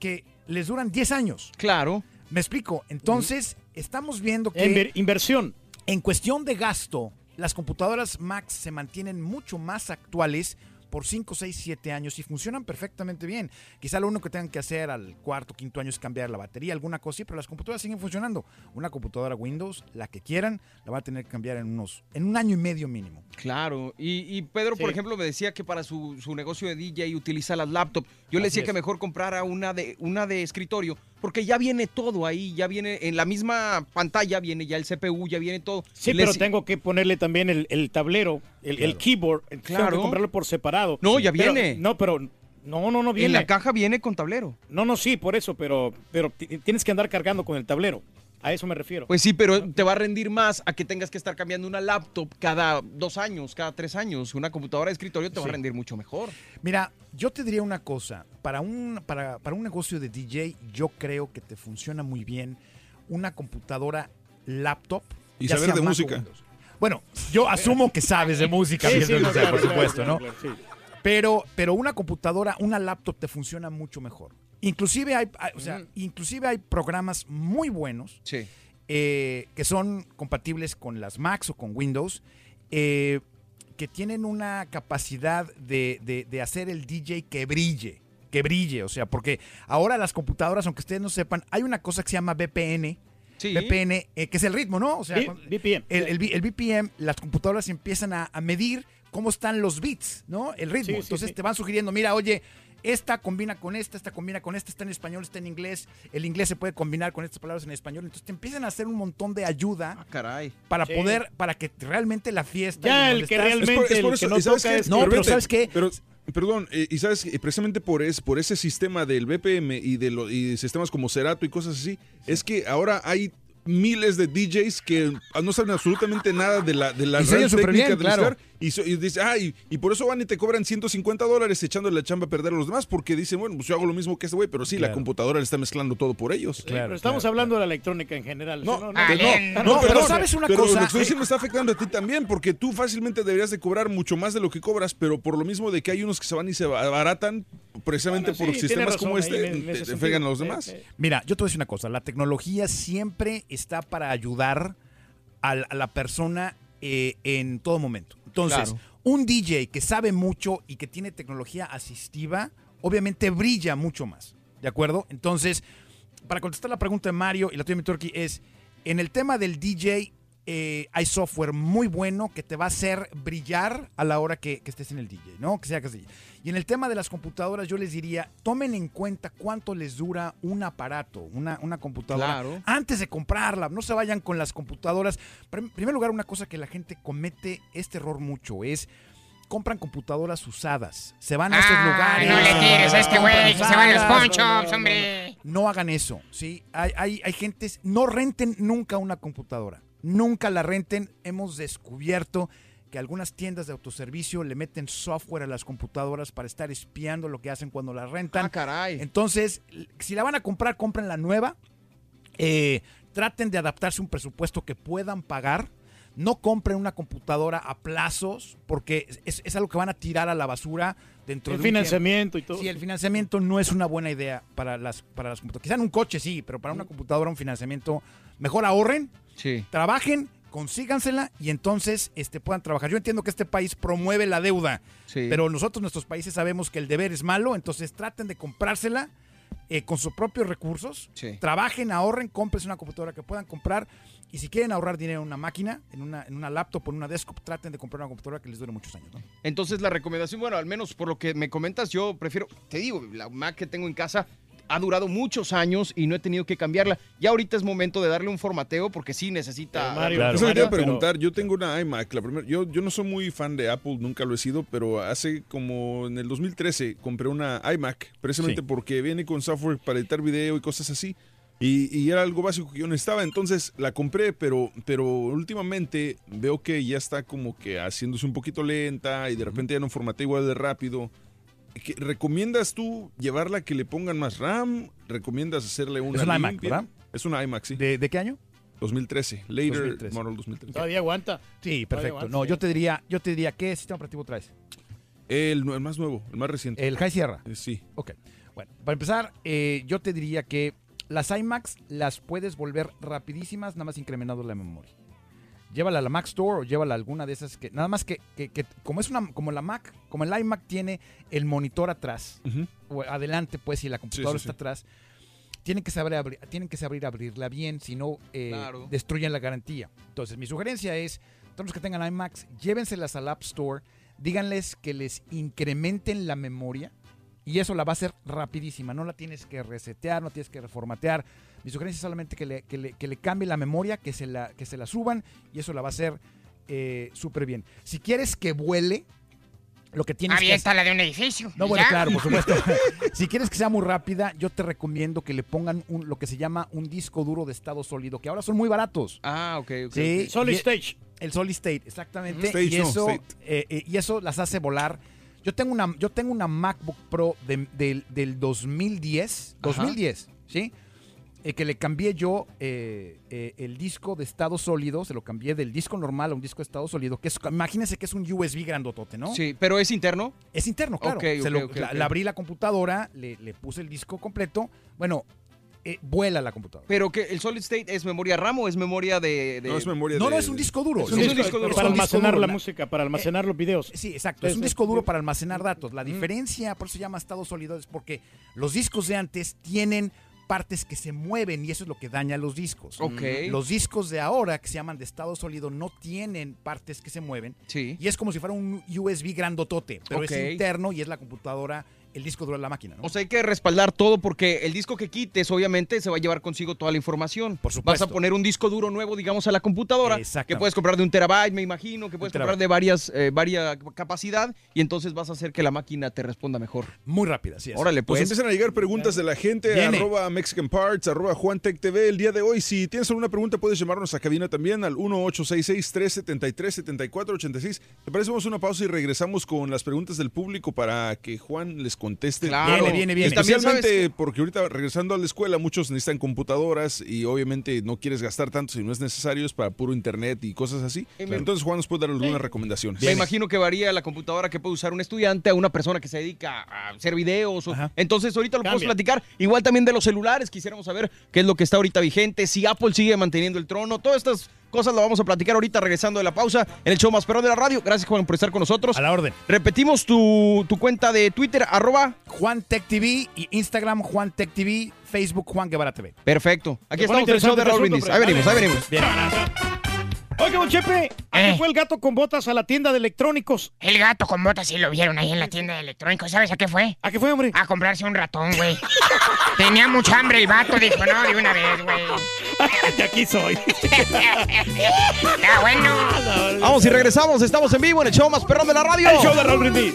que les duran 10 años. Claro. Me explico. Entonces, estamos viendo que Inver- inversión. En cuestión de gasto, las computadoras Mac se mantienen mucho más actuales por 5, 6, 7 años y funcionan perfectamente bien. Quizá lo único que tengan que hacer al cuarto, quinto año es cambiar la batería, alguna cosa, sí, pero las computadoras siguen funcionando. Una computadora Windows, la que quieran, la van a tener que cambiar en unos, en un año y medio mínimo. Claro, y, y Pedro, por ejemplo, me decía que para su, su negocio de DJ utiliza las laptops. Yo le decía es. que mejor comprara una de, una de escritorio, porque ya viene todo ahí, ya viene en la misma pantalla, viene ya el CPU, ya viene todo. Sí, pero tengo que ponerle también el, el tablero, el, el Claro. keyboard. Tengo Claro. que comprarlo por separado. No, ya Pero- viene. no, pero no, no, no En viene. la caja viene con tablero. No, no, sí, por eso, pero, pero ti- tienes que andar cargando con el tablero. A eso me refiero. Pues sí, pero te va a rendir más a que tengas que estar cambiando una laptop cada dos años, cada tres años. Una computadora de escritorio te va a rendir mucho mejor. Mira, yo te diría una cosa. Para un, para, para un negocio de DJ, yo creo que te funciona muy bien una computadora laptop. Y ya saber de música. Windows. Bueno, yo asumo que sabes de música, Sí, no, claro, por supuesto, claro, ¿no? claro. Pero, pero una computadora, una laptop te funciona mucho mejor. Inclusive hay, hay- o sea, inclusive hay programas muy buenos Sí. eh, que son compatibles con las Macs o con Windows, eh, que tienen una capacidad de, de- de hacer el DJ que brille, que brille, o sea, porque ahora las computadoras, aunque ustedes no sepan, hay una cosa que se llama VPN, Sí. VPN, eh, que es el ritmo, ¿no? O sea, VPN. el, el el VPN, las computadoras empiezan a, a medir cómo están los bits, ¿no? El ritmo. Sí, sí, Entonces sí. te van sugiriendo, mira, oye, esta combina con esta, esta combina con esta, está en español, está en inglés, el inglés se puede combinar con estas palabras en español. Entonces te empiezan a hacer un montón de ayuda Ah, caray. para Sí. poder, para que realmente la fiesta... Ya, y el que estás- realmente- Es por- es por el eso, que no ¿y sabes toca qué? es- No, pero ¿sabes qué? Pero, perdón, eh, y sabes que precisamente por, es, por ese sistema del BPM y de, lo- y de sistemas como Cerato y cosas así, es que ahora hay miles de DJs que no saben absolutamente nada de la, de la súper técnica bien, de claro. Y, so- y dice, ah, y, y por eso van y te cobran 150 dólares echándole la chamba a perder a los demás, porque dicen, bueno, pues yo hago lo mismo que este güey, pero sí, la Claro. computadora le está mezclando todo por ellos. pero estamos hablando de la electrónica en general. No, no, no, no, Alien. no, No, pero perdón, ¿sabes una pero cosa? Lo que estoy Eh, diciendo está afectando a ti también, porque tú fácilmente deberías de cobrar mucho más de lo que cobras, pero por lo mismo de que hay unos que se van y se abaratan precisamente Bueno, por sí, sistemas razón como este, en- te- te fregan a los Sí, demás. sí. Mira, yo te voy a decir una cosa, la tecnología siempre está para ayudar a, la persona eh, en todo momento. Entonces, Claro. un DJ que sabe mucho y que tiene tecnología asistiva, obviamente brilla mucho más. ¿De acuerdo? Entonces, para contestar la pregunta de Mario y la tuya, mi Turkey, es, en el tema del DJ, eh, hay software muy bueno que te va a hacer brillar a la hora que, que estés en el DJ, ¿no? Que sea que sea. Y en el tema de las computadoras, yo les diría, tomen en cuenta cuánto les dura un aparato, una, una computadora, Claro. antes de comprarla. No se vayan con las computadoras. Pero en primer lugar, una cosa que la gente comete este error mucho es compran computadoras usadas. Se van a estos Ah, lugares. no le tires a este güey, que se van a los shops, hombre. No hagan eso, ¿sí? Hay, hay, hay gentes, no renten nunca una computadora. Nunca la renten. Hemos descubierto que algunas tiendas de autoservicio le meten software a las computadoras para estar espiando lo que hacen cuando la rentan. Ah, caray. Entonces, si la van a comprar, compren la nueva. Eh, traten de adaptarse a un presupuesto que puedan pagar. No compren una computadora a plazos porque es, es algo que van a tirar a la basura dentro El de un tiempo. financiamiento y todo. Sí, el financiamiento no es una buena idea para las, para las computadoras. Quizá en un coche sí, pero para una computadora un financiamiento, mejor ahorren, trabajen, consígansela y entonces este, puedan trabajar. Yo entiendo que este país promueve la deuda, Sí. pero nosotros, nuestros países, sabemos que el deber es malo, entonces traten de comprársela eh, con sus propios recursos. Sí. Trabajen, ahorren, cómprense una computadora que puedan comprar. Y si quieren ahorrar dinero en una máquina, en una, en una laptop o en una desktop, traten de comprar una computadora que les dure muchos años. ¿no? Entonces la recomendación, bueno, al menos por lo que me comentas, yo prefiero, te digo, la Mac que tengo en casa ha durado muchos años y no he tenido que cambiarla. Ya ahorita es momento de darle un formateo porque sí necesita... Eso quería preguntar. Yo tengo una iMac. La primera, yo, yo no soy muy fan de Apple, nunca lo he sido, pero hace como en el 2013 compré una iMac, precisamente Sí. porque viene con software para editar video y cosas así. Y, y era algo básico que yo necesitaba, entonces la compré, pero, pero últimamente veo que ya está como que haciéndose un poquito lenta y de repente ya no formatea igual de rápido. ¿Qué- ¿Recomiendas tú llevarla que le pongan más RAM? ¿Recomiendas hacerle una Es una iMac, limpia? ¿verdad? Es una iMac, sí. ¿De, de qué año? 2013. Later 2013. Model 2013. Todavía aguanta. Sí, perfecto. aguanta, No, sí. yo te diría, yo te diría, ¿qué sistema operativo traes? El, el más nuevo, el más reciente. El High Sierra. Eh, Sí. Ok. Bueno, para empezar, eh, yo te diría que las iMacs las puedes volver rapidísimas, nada más incrementando la memoria. Llévala a la Mac Store o llévala a alguna de esas que, nada más que, que- que como es una, como la Mac, como el iMac tiene el monitor atrás, o adelante, pues, y la computadora sí, sí. está atrás, tienen que saber abrir, tienen que saber abrirla bien, si no, eh, Claro. destruyen la garantía. Entonces, mi sugerencia es, todos los que tengan iMacs, llévenselas al App Store, díganles que les incrementen la memoria, y eso la va a hacer rapidísima. No la tienes que resetear, no tienes que reformatear. Mi sugerencia es solamente que le, que le- que le cambie la memoria, que se la, que se la suban y eso la va a hacer eh, súper bien. Si quieres que vuele, lo que tienes que hacer... la de un edificio. No, bueno, ya. claro, por supuesto. si quieres que sea muy rápida, yo te recomiendo que le pongan un- lo que se llama un disco duro de estado sólido, que ahora son muy baratos. Ah, ok, ok. Sí. Solid y- Stage. El Solid State, exactamente. Stage, y, no, eso, State. eh, eh, y eso las hace volar. Yo tengo una, yo tengo una MacBook Pro de- del- del 2010, Ajá. 2010, ¿sí? Eh, que le cambié yo eh, eh, el disco de estado sólido, se lo cambié del disco normal a un disco de estado sólido, que es, imagínense que es un USB grandotote, ¿no? Sí, pero es interno. Es interno, claro. Ok, Se lo- la- abrí la computadora, le, le puse el disco completo. Bueno, eh, vuela la computadora. Pero que el solid state es memoria RAM o es memoria de. de- No, es memoria No, de- no, es un disco duro. Es un Es disco, es para un almacenar duro. la música, para almacenar los videos. Sí, exacto. Es un Eso. disco duro para almacenar datos. La diferencia, por eso se llama estado sólido, es porque los discos de antes tienen partes que se mueven y eso es lo que daña los discos. Ok. Los discos de ahora, que se llaman de estado sólido, no tienen partes que se mueven. Sí. Y es como si fuera un USB grandotote, pero es interno y es la computadora, el disco duro de la máquina. ¿no? O sea, hay que respaldar todo porque el disco que quites, obviamente, se va a llevar consigo toda la información. Por supuesto. Vas a poner un disco duro nuevo, digamos, a la computadora. Que puedes comprar de un terabyte, me imagino, que puedes comprar de varias, eh, varias capacidad. Y entonces vas a hacer que la máquina te responda mejor. Muy rápida, así es. Órale, Pues pues. empiezan a llegar preguntas de la gente, Viene. arroba Mexican Parts, arroba Juantec TV. El día de hoy, si tienes alguna pregunta, puedes llamarnos a cabina también al 1866-373-7486. ¿Te parece? Vamos a una pausa y regresamos con las preguntas del público para que Juan les conteste. Claro. Viene, viene, viene. Especialmente porque ahorita regresando a la escuela muchos necesitan computadoras y obviamente no quieres gastar tanto si no es necesario, es para puro internet y cosas así. Entonces Juan nos puede dar algunas recomendaciones. Me imagino que varía la computadora que puede usar un estudiante a una persona que se dedica a hacer videos. o-. Entonces, ahorita lo podemos platicar. Igual también de los celulares. Quisiéramos saber qué es lo que está ahorita vigente, si Apple sigue manteniendo el trono. Todas estas cosas lo vamos a platicar ahorita regresando de la pausa en el show más perrón de la radio. Gracias, Juan, por estar con nosotros. A la orden. Repetimos tu, tu cuenta de Twitter, arroba. Juan Tech TV y Instagram Juan Tech TV, Facebook Juan Guevara TV. Perfecto. Aquí estamos en el show de Raúl Brindis. Ahí venimos, ahí venimos. Bien. Oye, don Chepe, ¿a qué fue el gato con botas a la tienda de electrónicos? El gato con botas sí lo vieron ahí en la tienda de electrónicos. ¿Sabes a qué fue? ¿A qué fue, hombre? A comprarse un ratón, güey. Tenía mucha hambre el vato, dijo, no, de una vez, güey. De aquí soy. Está bueno. Vamos y regresamos. Estamos en vivo en el show más perrón de la radio. El show de Raúl Brindis.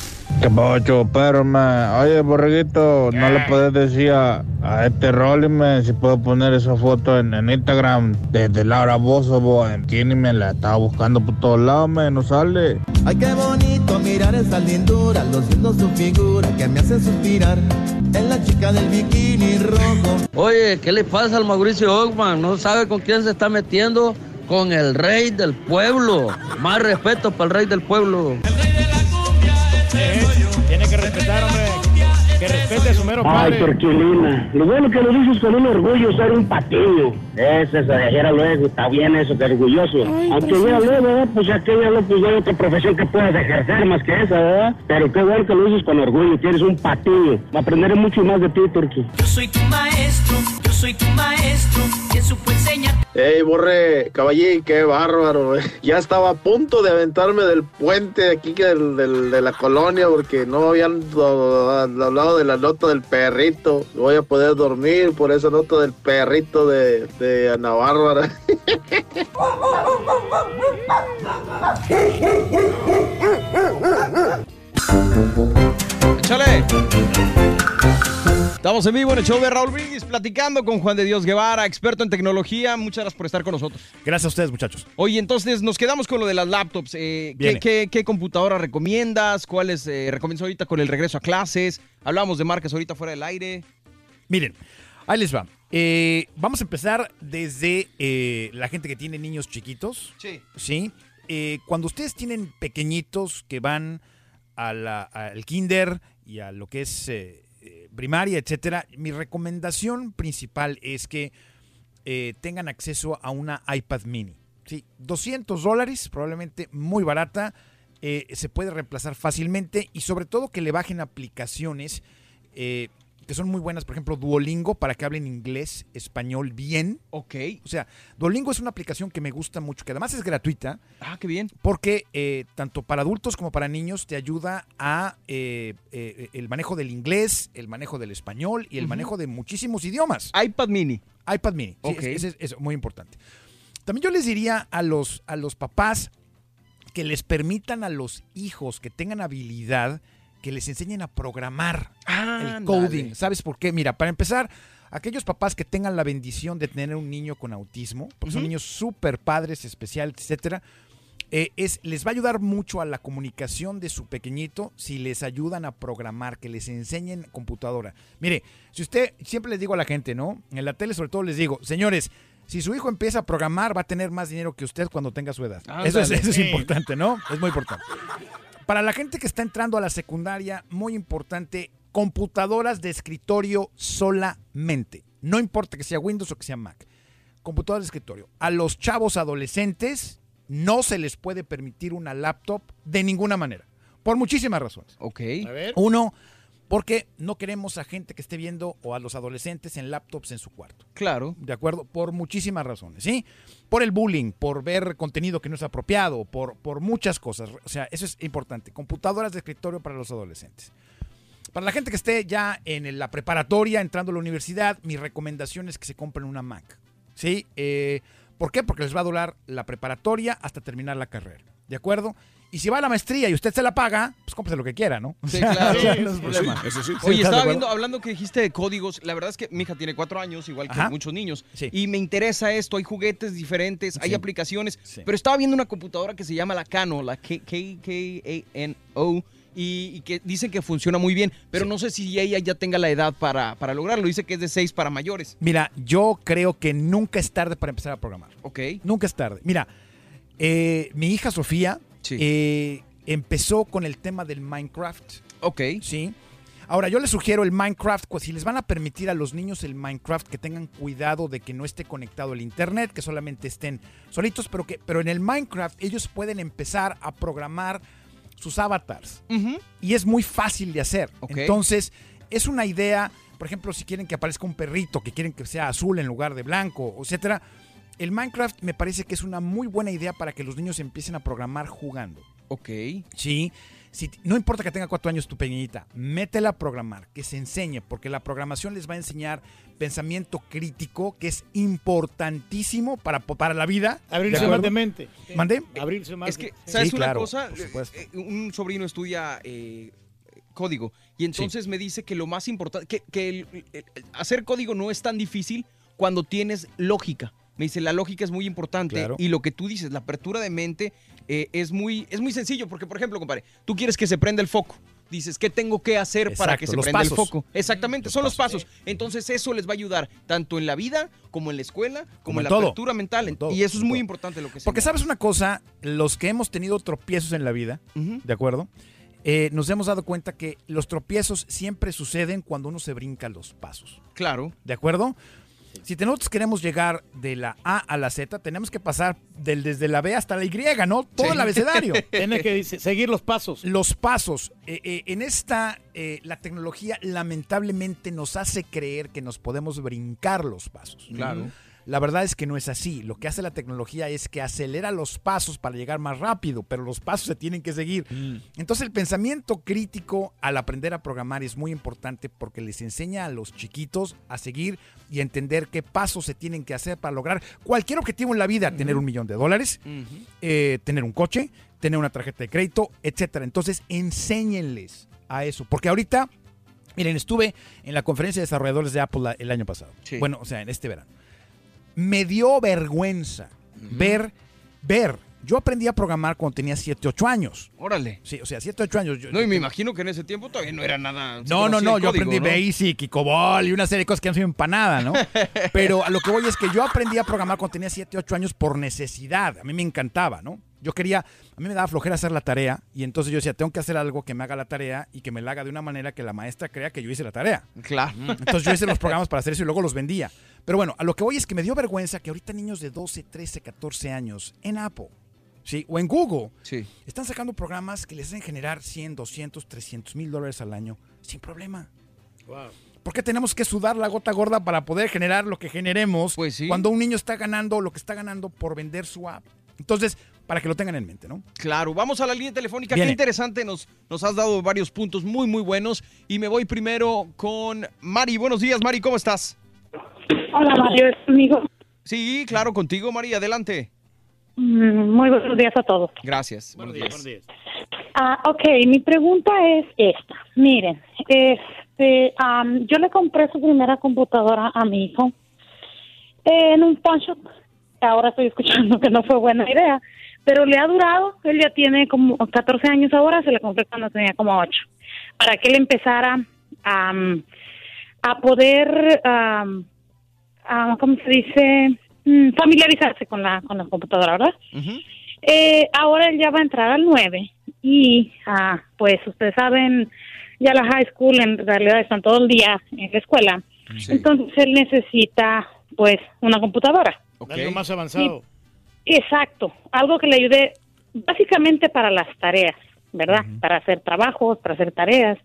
¿Qué pacho, perro, man? Oye, borreguito, ¿no le puedes decir a, a este Rolly, man, si puedo poner esa foto en, en Instagram desde Laura Bozo, bo, en Kini, me la estaba buscando por todos lados, man, no sale. Ay, qué bonito mirar esa lindura, luciendo su figura que me hace suspirar. Es la chica del bikini rojo. Oye, ¿qué le pasa al Mauricio Ockman? No sabe con quién se está metiendo. Con el rey del pueblo. Más respeto para el rey del pueblo. Tiene que respetar, hombre. Que respete a su mero Ay, padre. Torquilina. Lo bueno que lo dices con un orgullo, ser un patiño. Eso, eso, era luego, está bien eso, que orgulloso. Aunque ya luego, ¿verdad? Pues aquella no, pues hay otra profesión que puedas ejercer más que esa, ¿verdad? Pero qué bueno que lo dices con orgullo, que eres un patiño. Aprenderé mucho más de ti, Torqui. Yo soy tu maestro, soy tu maestro, que supo enseñar. Ey, Borre, caballín, qué bárbaro, eh. Ya estaba a punto de aventarme del puente aquí del, del- de la colonia porque no habían do- hablado de la nota del perrito. Voy a poder dormir por esa nota del perrito de, de Ana Bárbara. Échale. Estamos en vivo en el show de Raúl Brindis platicando con Juan de Dios Guevara, experto en tecnología. Muchas gracias por estar con nosotros. Gracias a ustedes, muchachos. Oye, entonces nos quedamos con lo de las laptops. Eh, ¿qué, qué, qué computadora recomiendas? ¿Cuáles eh, recomiendas ahorita con el regreso a clases? Hablábamos de marcas ahorita fuera del aire. Miren, ahí les va. Eh, vamos a empezar desde eh, la gente que tiene niños chiquitos. Sí. Sí. Eh, cuando ustedes tienen pequeñitos que van a la- al kinder y a lo que es eh, primaria, etcétera, mi recomendación principal es que eh, tengan acceso a una iPad mini. Sí, 200 dólares, probablemente muy barata, eh, se puede reemplazar fácilmente y sobre todo que le bajen aplicaciones que son muy buenas, por ejemplo, Duolingo para que hablen inglés, español bien. Ok. O sea, Duolingo es una aplicación que me gusta mucho, que además es gratuita. Ah, qué bien. Porque eh, tanto para adultos como para niños te ayuda a eh, eh, el manejo del inglés, el manejo del español y el manejo de muchísimos idiomas. iPad mini. iPad mini. Sí, Ok. es, es- es muy importante. También yo les diría a los, a los papás que les permitan a los hijos que tengan habilidad que les enseñen a programar el Ándale. coding. ¿Sabes por qué? Mira, para empezar, aquellos papás que tengan la bendición de tener un niño con autismo, porque son Ujú. niños súper padres, especiales, etcétera, eh, es, les va a ayudar mucho a la comunicación de su pequeñito si les ayudan a programar, que les enseñen computadora. Mire, si usted, siempre les digo a la gente, ¿no? En la tele sobre todo les digo, señores, si su hijo empieza a programar, va a tener más dinero que usted cuando tenga su edad. Eso es, eso es importante, ¿no? Es muy importante. Para la gente que está entrando a la secundaria, muy importante, computadoras de escritorio solamente. No importa que sea Windows o que sea Mac. Computadoras de escritorio. A los chavos adolescentes no se les puede permitir una laptop de ninguna manera. Por muchísimas razones. Ok. Uno, porque no queremos a gente que esté viendo o a los adolescentes en laptops en su cuarto. Claro. ¿De acuerdo? Por muchísimas razones, ¿sí? Por el bullying, por ver contenido que no es apropiado, por, por muchas cosas. O sea, eso es importante. Computadoras de escritorio para los adolescentes. Para la gente que esté ya en la preparatoria, entrando a la universidad, mi recomendación es que se compren una Mac. ¿Sí? Eh, ¿Por qué? Porque les va a durar la preparatoria hasta terminar la carrera. ¿De acuerdo? Y si va a la maestría y usted se la paga, pues cómprese lo que quiera, ¿no? Sí, claro. sea, no es problema. Oye, ¿estás de estaba viendo, hablando que dijiste de códigos, la verdad es que mi hija tiene cuatro años, igual que Ajá. muchos niños, Sí. y me interesa esto, hay juguetes diferentes, hay Sí. aplicaciones, pero estaba viendo una computadora que se llama la Kano, la K- K- K-A-N-O, y, y que dicen que funciona muy bien, pero no sé si ella ya tenga la edad para, para lograrlo. Dice que es de 6 para mayores. Mira, yo creo que nunca es tarde para empezar a programar. Ok. Nunca es tarde. Mira, eh, mi hija Sofía eh, empezó con el tema del Minecraft. Ok. Sí. Ahora, yo les sugiero el Minecraft, pues, si les van a permitir a los niños el Minecraft, que tengan cuidado de que no esté conectado al Internet, que solamente estén solitos, pero, que, pero en el Minecraft ellos pueden empezar a programar sus avatars. Y es muy fácil de hacer. Entonces, es una idea, por ejemplo, si quieren que aparezca un perrito, que quieren que sea azul en lugar de blanco, etcétera. El Minecraft me parece que es una muy buena idea para que los niños empiecen a programar jugando. Ok. Sí. Si, no importa que tenga cuatro años tu pequeñita, métela a programar, que se enseñe, porque la programación les va a enseñar pensamiento crítico, que es importantísimo para, para la vida. Abrirse más de mente. ¿Mandé? Abrirse más Es que, ¿sabes Sí, una claro, cosa? supuesto. Eh, Un sobrino estudia eh, código y entonces me dice que lo más importante, que, que el- el- el- hacer código no es tan difícil cuando tienes lógica. Me dice, la lógica es muy importante Claro. y lo que tú dices, la apertura de mente eh, es, muy, es muy sencillo porque, por ejemplo, compadre, tú quieres que se prenda el foco. Dices, ¿qué tengo que hacer para que se prenda el foco? Exactamente, Los son los pasos. Entonces eso les va a ayudar tanto en la vida como en la escuela, como, Como en la todo. apertura mental. todo, y eso es muy todo. importante lo que se Porque sabes una cosa, los que hemos tenido tropiezos en la vida, ¿de acuerdo? Eh, nos hemos dado cuenta que los tropiezos siempre suceden cuando uno se brinca los pasos. Claro. ¿De acuerdo? Si nosotros queremos llegar de la A a la Z, tenemos que pasar del, desde la B hasta la Y, ¿no? Todo Sí. el abecedario. Tienes que seguir los pasos. Los pasos. Eh, eh, en esta, eh, la tecnología lamentablemente nos hace creer que nos podemos brincar los pasos. Claro. La verdad es que no es así. Lo que hace la tecnología es que acelera los pasos para llegar más rápido, pero los pasos se tienen que seguir. Entonces el pensamiento crítico al aprender a programar es muy importante porque les enseña a los chiquitos a seguir y entender qué pasos se tienen que hacer para lograr cualquier objetivo en la vida. Tener un millón de dólares, eh, tener un coche, tener una tarjeta de crédito, etcétera. Entonces enséñenles a eso. Porque ahorita, miren, estuve en la conferencia de desarrolladores de Apple el año pasado. Sí. Bueno, o sea, en este verano me dio vergüenza ver, ver. Yo aprendí a programar cuando tenía 7, 8 años. Órale. Sí, o sea, 7, 8 años. Yo- No, y me imagino que en ese tiempo todavía no era nada. no, no, no, yo aprendí ¿no? Basic y COBOL y una serie de cosas que han sido empanada, ¿no? Pero a lo que voy es que yo aprendí a programar cuando tenía 7, 8 años por necesidad. A mí me encantaba, ¿no? Yo quería, a mí me daba flojera hacer la tarea y entonces yo decía, tengo que hacer algo que me haga la tarea y que me la haga de una manera que la maestra crea que yo hice la tarea. Claro. Entonces yo hice los programas para hacer eso y luego los vendía. Pero bueno, a lo que voy es que me dio vergüenza que ahorita niños de 12, 13, 14 años en Apple, ¿sí? O en Google, Sí. están sacando programas que les hacen generar 100, 200, 300 mil dólares al año sin problema. ¿Por qué tenemos que sudar la gota gorda para poder generar lo que generemos cuando un niño está ganando lo que está ganando por vender su app? Entonces, para que lo tengan en mente, ¿no? Claro, vamos a la línea telefónica. Viene. Qué interesante, nos, nos has dado varios puntos muy, muy buenos. Y me voy primero con Mari. Buenos días, Mari, ¿cómo estás? Hola Mario, ¿es conmigo? Sí, claro, contigo, Mari, adelante. Mm, Muy buenos días a todos. Gracias. Buenos días. Ah, ok, mi pregunta es esta. Miren, este, yo le compré su primera computadora a mi hijo en un pawn shop. Ahora estoy escuchando que no fue buena idea, pero le ha durado. Él ya tiene como 14 años ahora, se le compré cuando tenía como 8. Para que él empezara am, a poder, am, ah, ¿cómo se dice? Mm, familiarizarse con la, con la computadora, ¿verdad? Eh, ahora él ya va a entrar al 9 y ah, pues ustedes saben, ya la high school en realidad están todo el día en la escuela. Entonces él necesita pues una computadora. Algo más avanzado. Exacto, algo que le ayude básicamente para las tareas, ¿verdad? Para hacer trabajos, para hacer tareas.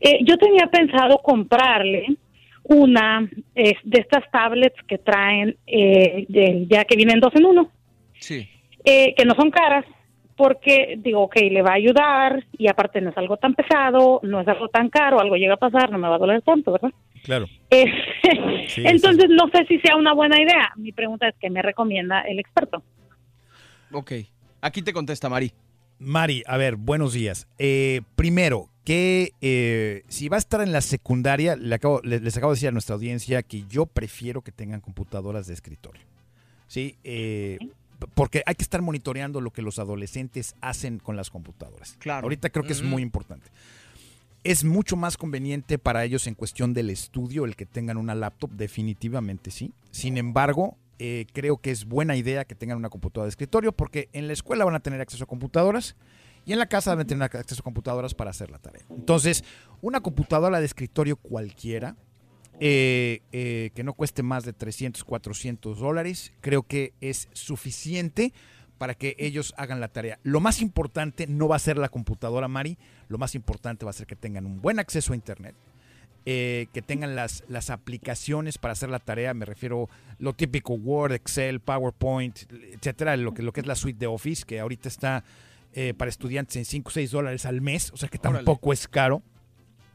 Eh, yo tenía pensado comprarle una eh, de estas tablets que traen, eh, de- ya que vienen dos en uno Sí. eh, que no son caras, porque digo, ok, le va a ayudar y aparte no es algo tan pesado, no es algo tan caro, algo llega a pasar, no me va a doler tanto, ¿verdad? Claro. Eh, Sí, entonces no sé si sea una buena idea. Mi pregunta es, ¿qué me recomienda el experto? Ok. Aquí te contesta, Mari. Mari, a ver, buenos días. Eh, primero, que eh, si va a estar en la secundaria, le acabo- le- les acabo de decir a nuestra audiencia que yo prefiero que tengan computadoras de escritorio. Sí, eh, porque hay que estar monitoreando lo que los adolescentes hacen con las computadoras. Claro. Ahorita creo que es muy importante. Es mucho más conveniente para ellos en cuestión del estudio el que tengan una laptop, definitivamente sí. Sin embargo, eh, creo que es buena idea que tengan una computadora de escritorio porque en la escuela van a tener acceso a computadoras y en la casa van a tener acceso a computadoras para hacer la tarea. Entonces, una computadora de escritorio cualquiera, eh, eh, que no cueste más de 300, 400 dólares, creo que es suficiente para que ellos hagan la tarea. Lo más importante no va a ser la computadora, Mari, lo más importante va a ser que tengan un buen acceso a Internet, eh, que tengan las, las aplicaciones para hacer la tarea, me refiero lo típico, Word, Excel, PowerPoint, etcétera, lo que, lo que es la suite de Office, que ahorita está eh, para estudiantes en 5 o 6 dólares al mes, o sea que tampoco es caro.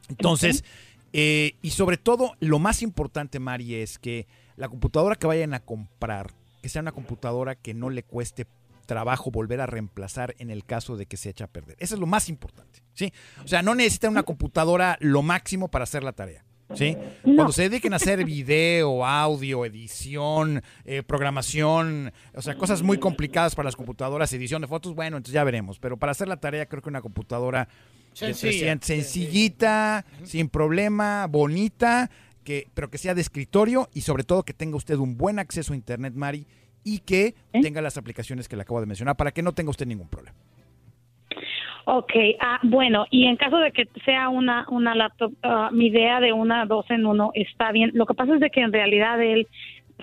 Entonces, eh, y sobre todo, lo más importante, Mari, es que la computadora que vayan a comprar, que sea una computadora que no le cueste trabajo volver a reemplazar en el caso de que se eche a perder. Eso es lo más importante, ¿sí? O sea, no necesitan una computadora lo máximo para hacer la tarea. ¿Sí? Cuando se dediquen a hacer video, audio, edición, eh, programación, o sea, cosas muy complicadas para las computadoras, edición de fotos, bueno, entonces ya veremos. Pero para hacer la tarea creo que una computadora de Sencilla. 300, sencillita, sin problema, bonita, que, pero que sea de escritorio y sobre todo que tenga usted un buen acceso a Internet, Mari, y que tenga las aplicaciones que le acabo de mencionar para que no tenga usted ningún problema. Ok, ah, bueno, y en caso de que sea una, una laptop, ah, mi idea de una dos en uno está bien. Lo que pasa es de que en realidad él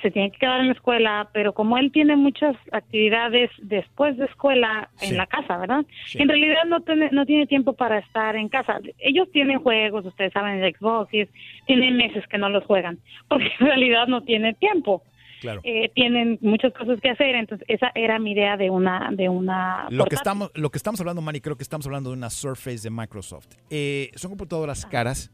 se tiene que quedar en la escuela, pero como él tiene muchas actividades después de escuela en Sí. la casa, ¿verdad? Sí. En realidad no tiene, no tiene tiempo para estar en casa. Ellos tienen juegos, ustedes saben, de Xbox, y es- tienen meses que no los juegan, porque en realidad no tiene tiempo. Claro. Eh, tienen muchas cosas que hacer, entonces esa era mi idea de una de una Lo que, estamos, lo que estamos hablando, Mari, creo que estamos hablando de una Surface de Microsoft. Eh, son computadoras caras.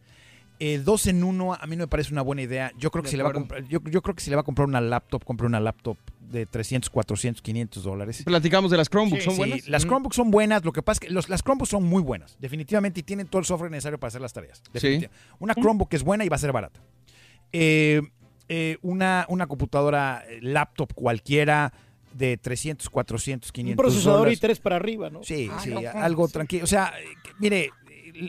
Eh, dos en uno a mí no me parece una buena idea. Yo creo que De si le va a comprar, yo, yo creo que si le va a comprar una laptop, compre una laptop de 300, 400, 500 dólares. Platicamos de las Chromebooks, ¿son Sí, buenas? Las Ujú. Chromebooks son buenas. Lo que pasa es que los- las Chromebooks son muy buenas, definitivamente, y tienen todo el software necesario para hacer las tareas. definitiva. Una Chromebook es buena y va a ser barata. Eh, eh, una, una computadora eh, laptop cualquiera de 300, 400, 500 Un procesador dólares. i3 para arriba, ¿no? Sí, Ah, sí, no, algo sí. tranquilo. O sea, eh, mire,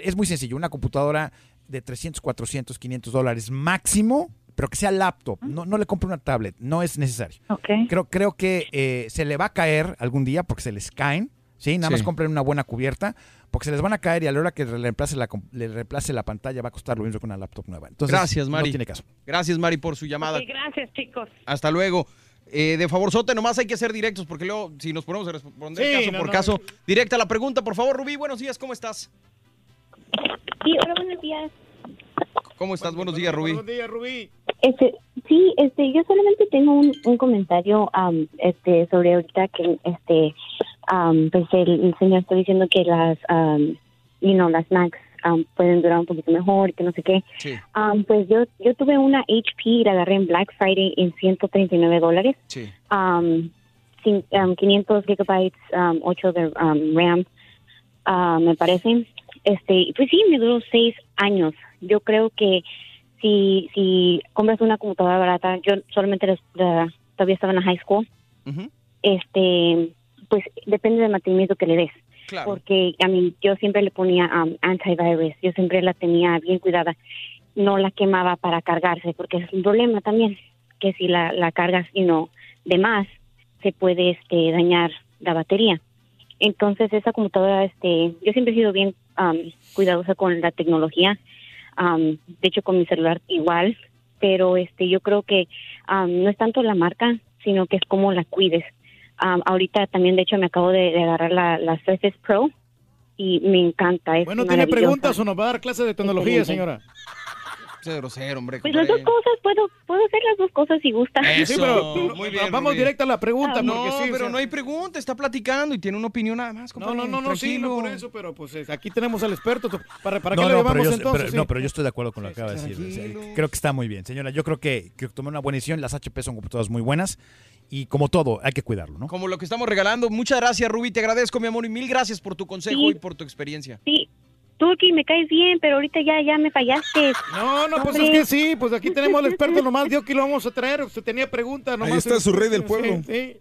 es muy sencillo. Una computadora de 300, 400, 500 dólares máximo, pero que sea laptop. No, no le compre una tablet, no es necesario. Creo, creo que eh, se le va a caer algún día porque se les caen. ¿Sí? Nada más Sí. compren una buena cubierta porque se les van a caer y a la hora que le reemplace la, le reemplace la pantalla va a costar lo mismo que una laptop nueva. Entonces, Gracias, Mari. No tiene caso. Gracias, Mari, por su llamada. Ok, gracias, chicos. Hasta luego. Eh, de favor, Sote, nomás hay que ser directos porque luego, si nos ponemos a responder Sí, caso no, por no. caso, directa la pregunta, por favor, Rubí. Buenos días, ¿cómo estás? Sí, hola, buenos días. ¿Cómo estás? Buenos días, Rubí. días, Rubí. Este, sí, este, yo solamente tengo un, un comentario, am, este, sobre ahorita que, este, am, pues el, el señor está diciendo que las, um, you know, las Macs am, pueden durar un poquito mejor, que no sé qué. Sí. Am, pues yo, yo tuve una HP y la agarré en Black Friday en 139 dólares. Sí. um, cin- um, 500 gigabytes, um, 8 de um, RAM, ah, me parece. Este, pues sí, me duró seis años. Yo creo que si, si compras una computadora barata, yo solamente les- la- todavía estaba en la high school, este, pues depende del mantenimiento que le des. Claro. Porque a mí yo siempre le ponía um, antivirus, yo siempre la tenía bien cuidada, no la quemaba para cargarse, porque es un problema también que si la, la cargas, you know, de más, se puede este, dañar la batería. Entonces esa computadora, este, yo siempre he sido bien um, cuidadosa con la tecnología, um, de hecho con mi celular igual, pero este, yo creo que um, no es tanto la marca, sino que es cómo la cuides. Um, ahorita también, de hecho, me acabo de, de agarrar la, la Surface Pro y me encanta. Es Bueno, ¿tiene preguntas o nos va a dar clases de tecnología, Excelente. señora? Sea grosero, hombre. Pues las dos cosas, puedo, puedo hacer las dos cosas si gusta. Eso, Sí, pero muy bien, vamos Rubí. directo a la pregunta, no, porque sí, o pero sea- no hay pregunta, está platicando y tiene una opinión nada más, No, compadre. no, no, no, sí, no por eso, pero pues aquí tenemos al experto. ¿Para, para no, qué le no, llevamos pero yo, entonces? pero- sí? no, pero yo estoy de acuerdo con lo que acaba de decir. Creo que está muy bien. Señora, yo creo que, que tomé una buena decisión. Las HP son computadoras muy buenas y como todo, hay que cuidarlo, ¿no? Como lo que estamos regalando. Muchas gracias, Rubí. Te agradezco, mi amor, y mil gracias por tu consejo Sí. y por tu experiencia. Sí, Turki, me caes bien, pero ahorita ya, ya me fallaste. No, no, pues es que sí, pues aquí tenemos al experto nomás, dio que lo vamos a traer. Usted tenía preguntas nomás. está su rey del Sí, pueblo. Sí,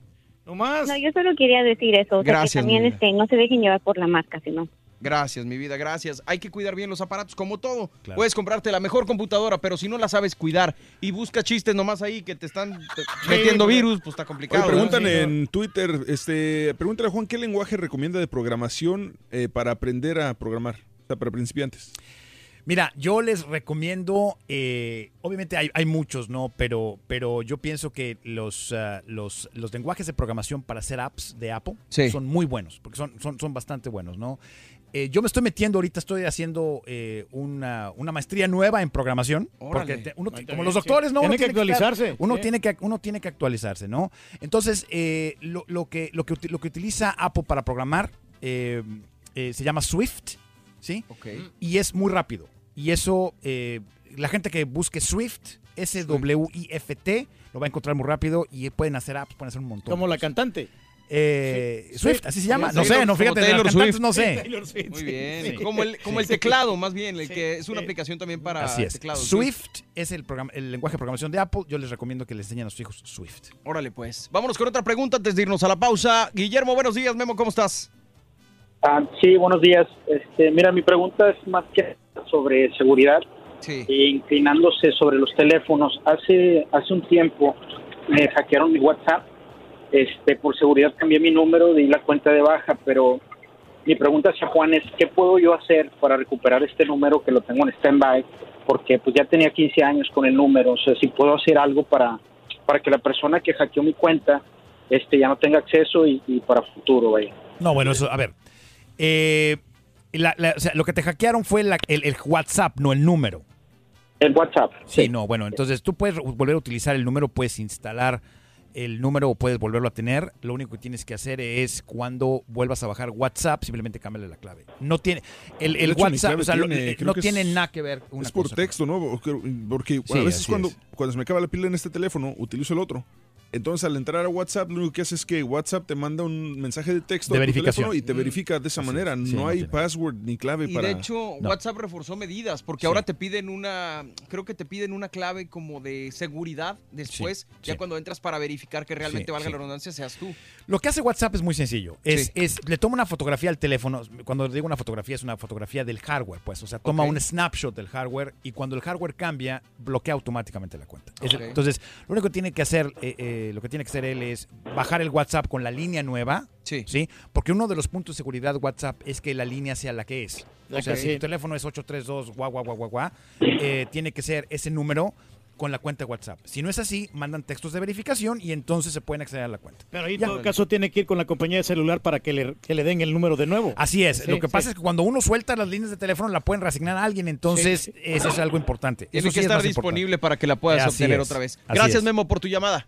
No más. No, yo solo quería decir eso. O sea, Gracias, que también este, no se dejen llevar por la marca, sino. Gracias, mi vida, gracias. Hay que cuidar bien los aparatos, como todo. Puedes comprarte la mejor computadora, pero si no la sabes cuidar y busca chistes nomás ahí que te están te- metiendo porque- virus, pues está complicado. Oye, preguntan ¿no? en Twitter, este, pregúntale a Juan qué lenguaje recomienda de programación eh, para aprender a programar, para principiantes. Mira, yo les recomiendo, eh, obviamente hay, hay muchos, ¿no? Pero, pero yo pienso que los, ah, los, los lenguajes de programación para hacer apps de Apple Sí. son muy buenos, porque son, son, son bastante buenos, ¿no? Eh, yo me estoy metiendo ahorita, estoy haciendo eh, una, una maestría nueva en programación. Órale. Porque te- uno- como los doctores, ¿no? Tiene Uno que estar- actualizarse, uno, sí. tiene que, uno tiene que actualizarse, ¿no? Entonces, eh, lo, lo que, lo, que, lo que utiliza Apple para programar eh, eh, se llama Swift, ¿sí? Y es muy rápido. Y eso, eh, la gente que busque Swift, S-W-I-F-T, lo va a encontrar muy rápido y pueden hacer apps, pueden hacer un montón. Como la cantante. Eh, Sí. Swift, así se llama. No Taylor- sé, no fíjate, de Taylor cantantes Swift. no sé. Taylor Swift, Muy bien. Sí. Como el, como el teclado, más bien, el que es una aplicación también para Así es. teclado. Swift es el, programa, el lenguaje de programación de Apple. Yo les recomiendo que les enseñen a sus hijos Swift. Órale, pues. Vámonos con otra pregunta antes de irnos a la pausa. Guillermo, buenos días. Memo, ¿cómo estás? Ah, sí, buenos días. Este, mira, mi pregunta es más que sobre seguridad, e inclinándose sobre los teléfonos. Hace hace un tiempo me hackearon mi WhatsApp. Este, por seguridad cambié mi número, di la cuenta de baja, pero mi pregunta hacia Juan es ¿qué puedo yo hacer para recuperar este número que lo tengo en stand-by? Porque pues ya tenía 15 años con el número, o sea, si puedo hacer algo para para que la persona que hackeó mi cuenta este ya no tenga acceso y, y para futuro, vaya. No, bueno, eso, a ver. Eh, la- la- o sea, lo que te hackearon fue la- el, el WhatsApp, no el número. El WhatsApp. Sí, no, bueno, entonces tú puedes volver a utilizar el número, puedes instalar el número o puedes volverlo a tener. Lo único que tienes que hacer es cuando vuelvas a bajar WhatsApp, simplemente cámbiale la clave. No tiene el, hecho, WhatsApp, clave o sea, lo- tiene, eh, no tiene es- nada que ver una es por cosa texto, ¿no? Porque, porque Sí, a veces cuando, es. cuando se me acaba la pila en este teléfono, utilizo el otro. Entonces, al entrar a WhatsApp, lo único que hace es que WhatsApp te manda un mensaje de texto De a tu verificación. teléfono y te verifica de esa manera. sí, no hay password ni clave Y para... de hecho, WhatsApp reforzó medidas, porque ahora te piden una, creo que te piden una clave como de seguridad después, ya sí. cuando entras para verificar que realmente Sí, valga sí. la redundancia, seas tú. Lo que hace WhatsApp es muy sencillo. Es, Sí. es, le toma una fotografía al teléfono. Cuando digo una fotografía, es una fotografía del hardware, pues. O sea, toma un snapshot del hardware y cuando el hardware cambia, bloquea automáticamente la cuenta. Entonces, lo único que tiene que hacer, eh, eh, lo que tiene que hacer él es bajar el WhatsApp con la línea nueva. Sí. Porque uno de los puntos de seguridad de WhatsApp es que la línea sea la que es. La o sea, si sí. tu teléfono es 832 guau, guau, guau, guau, guau, eh, tiene que ser ese número con la cuenta de WhatsApp. Si no es así, mandan textos de verificación y entonces se pueden acceder a la cuenta. Pero ahí en todo caso tiene que ir con la compañía de celular para que le, que le den el número de nuevo. Así es. Sí, lo que sí. pasa es que cuando uno suelta las líneas de teléfono la pueden reasignar a alguien, entonces Sí, sí. eso es algo importante. Tiene Eso que sí es estar importante. disponible para que la puedas Así obtener es. otra vez. Así Gracias, es. Memo, por tu llamada.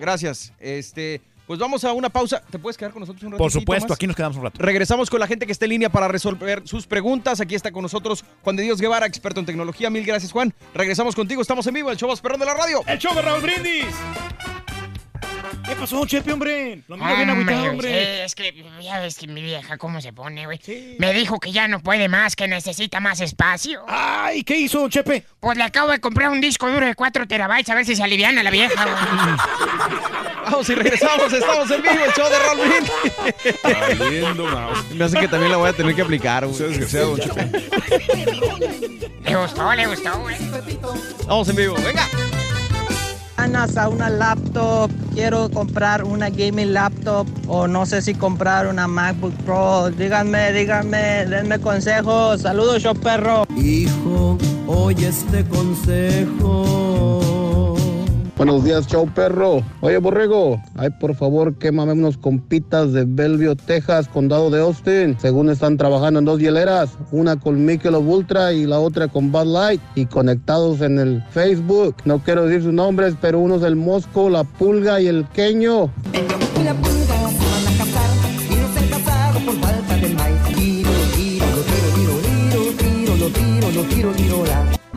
Gracias. Este, pues vamos a una pausa. ¿Te puedes quedar con nosotros un rato? Por supuesto, aquí nos quedamos un rato. Regresamos con la gente que está en línea para resolver sus preguntas. Aquí está con nosotros Juan de Dios Guevara, experto en tecnología. Mil gracias, Juan. Regresamos contigo. Estamos en vivo, el show más perrón de la radio. ¡El show de Raúl Brindis! ¿Qué pasó, Chepe, hombre? Lo mismo bien Hombre, agüitado, hombre. es que ya ves que mi vieja cómo se pone, güey. Me dijo que ya no puede más, que necesita más espacio. Ay, ¿qué hizo, Chepe? Pues le acabo de comprar un disco duro de 4 terabytes a ver si se aliviana la vieja, güey. Vamos y regresamos. Estamos en vivo, el show de Raúl Brindis. Valiendo, mouse. Me hace que también la voy a tener que aplicar, güey. Sea desgraciado, don Chepe. Le gustó, le gustó, güey. Vamos en vivo, venga. Ganas a una laptop, quiero comprar una gaming laptop o no sé si comprar una MacBook Pro. Díganme, díganme, denme consejos. Saludos, yo perro. Hijo, oye este consejo. Buenos días, chau perro. Oye, borrego, ay, por favor, quémame unos compitas de Bellevue, Texas, condado de Austin. Según están trabajando en dos hieleras, una con Michelob Ultra y la otra con Bud Light, y conectados en el Facebook. No quiero decir sus nombres, pero uno es el Mosco, la Pulga y el Queño. Una pulga van a por falta de la.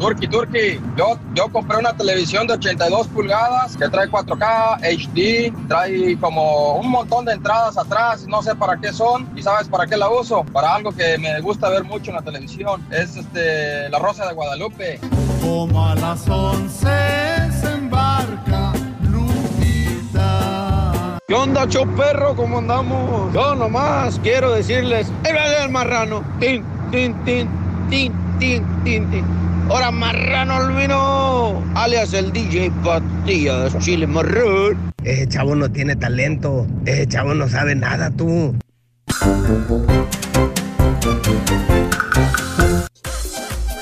Turki, Turki, yo, yo compré una televisión de 82 pulgadas que trae 4K, HD, trae como un montón de entradas atrás, no sé para qué son y sabes para qué la uso, para algo que me gusta ver mucho en la televisión, es este La Rosa de Guadalupe. Como a las once se embarca Lupi. onda, show perro? ¿Cómo andamos? Yo nomás quiero decirles, el el marrano. Tin, tin, tin, tin, tin, tin, tin. Ahora marrano albino, alias el DJ Patillas, chile marrón. Ese chavo no tiene talento. Ese chavo no sabe nada, tú.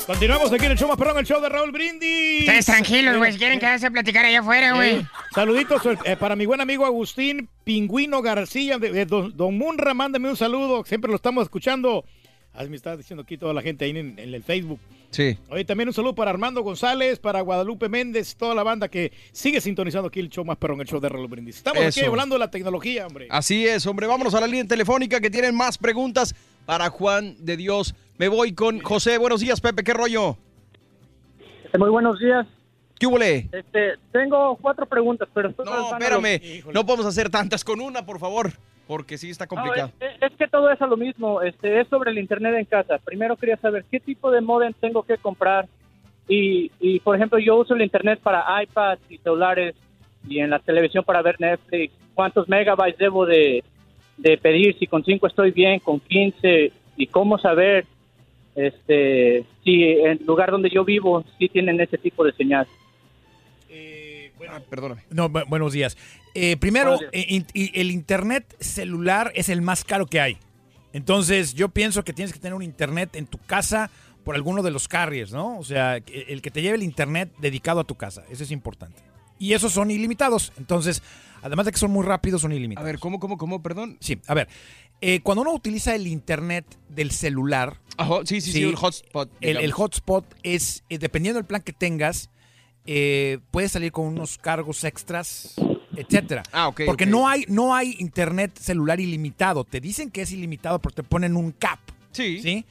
Continuamos aquí en el show más perrón, el show de Raúl Brindis. Ustedes tranquilos, güey. Si quieren quedarse a platicar allá afuera, güey. Eh, saluditos eh, para mi buen amigo Agustín Pingüino García de, de Don, Don Munra. Mándame un saludo. Siempre lo estamos escuchando. Ah, me está diciendo aquí toda la gente ahí en, en el Facebook. Sí. Oye, también un saludo para Armando González, para Guadalupe Méndez, toda la banda que sigue sintonizando aquí el show más perrón, el show de Raúl Brindis. Estamos aquí hablando de la tecnología, hombre. Así es, hombre. Vámonos a la línea telefónica que tienen más preguntas para Juan de Dios. Me voy con José. Buenos días, Pepe. ¿Qué rollo? Muy buenos días. ¿Qué hubo? le? Este, tengo cuatro preguntas, pero estoy No, espérame. No podemos hacer tantas con una, por favor. Porque sí está complicado. No, es, es que todo es a lo mismo. Este, es sobre el internet en casa. Primero quería saber qué tipo de modem tengo que comprar. Y, y, por ejemplo, yo uso el internet para iPads y celulares y en la televisión para ver Netflix. ¿Cuántos megabytes debo de, de pedir? Si con 5 estoy bien, con 15. ¿Y cómo saber este, si en el lugar donde yo vivo sí tienen ese tipo de señal? Ah, perdóname. No, bu- buenos días. Eh, primero, Buenos eh, in- el internet celular es el más caro que hay. Entonces, yo pienso que tienes que tener un internet en tu casa por alguno de los carriers, ¿no? O sea, el que te lleve el internet dedicado a tu casa. Eso es importante. Y esos son ilimitados. Entonces, además de que son muy rápidos, son ilimitados. A ver, ¿cómo, cómo, cómo? Perdón. Sí, a ver. eh, cuando uno utiliza el internet del celular. Ajá, sí, sí, sí, el hotspot, El, hotspot es, eh, dependiendo del plan que tengas, eh, puede salir con unos cargos extras, etcétera. Ah, ok, Porque no hay no hay internet celular ilimitado. Te dicen que es ilimitado porque te ponen un cap. Sí. ¿Sí?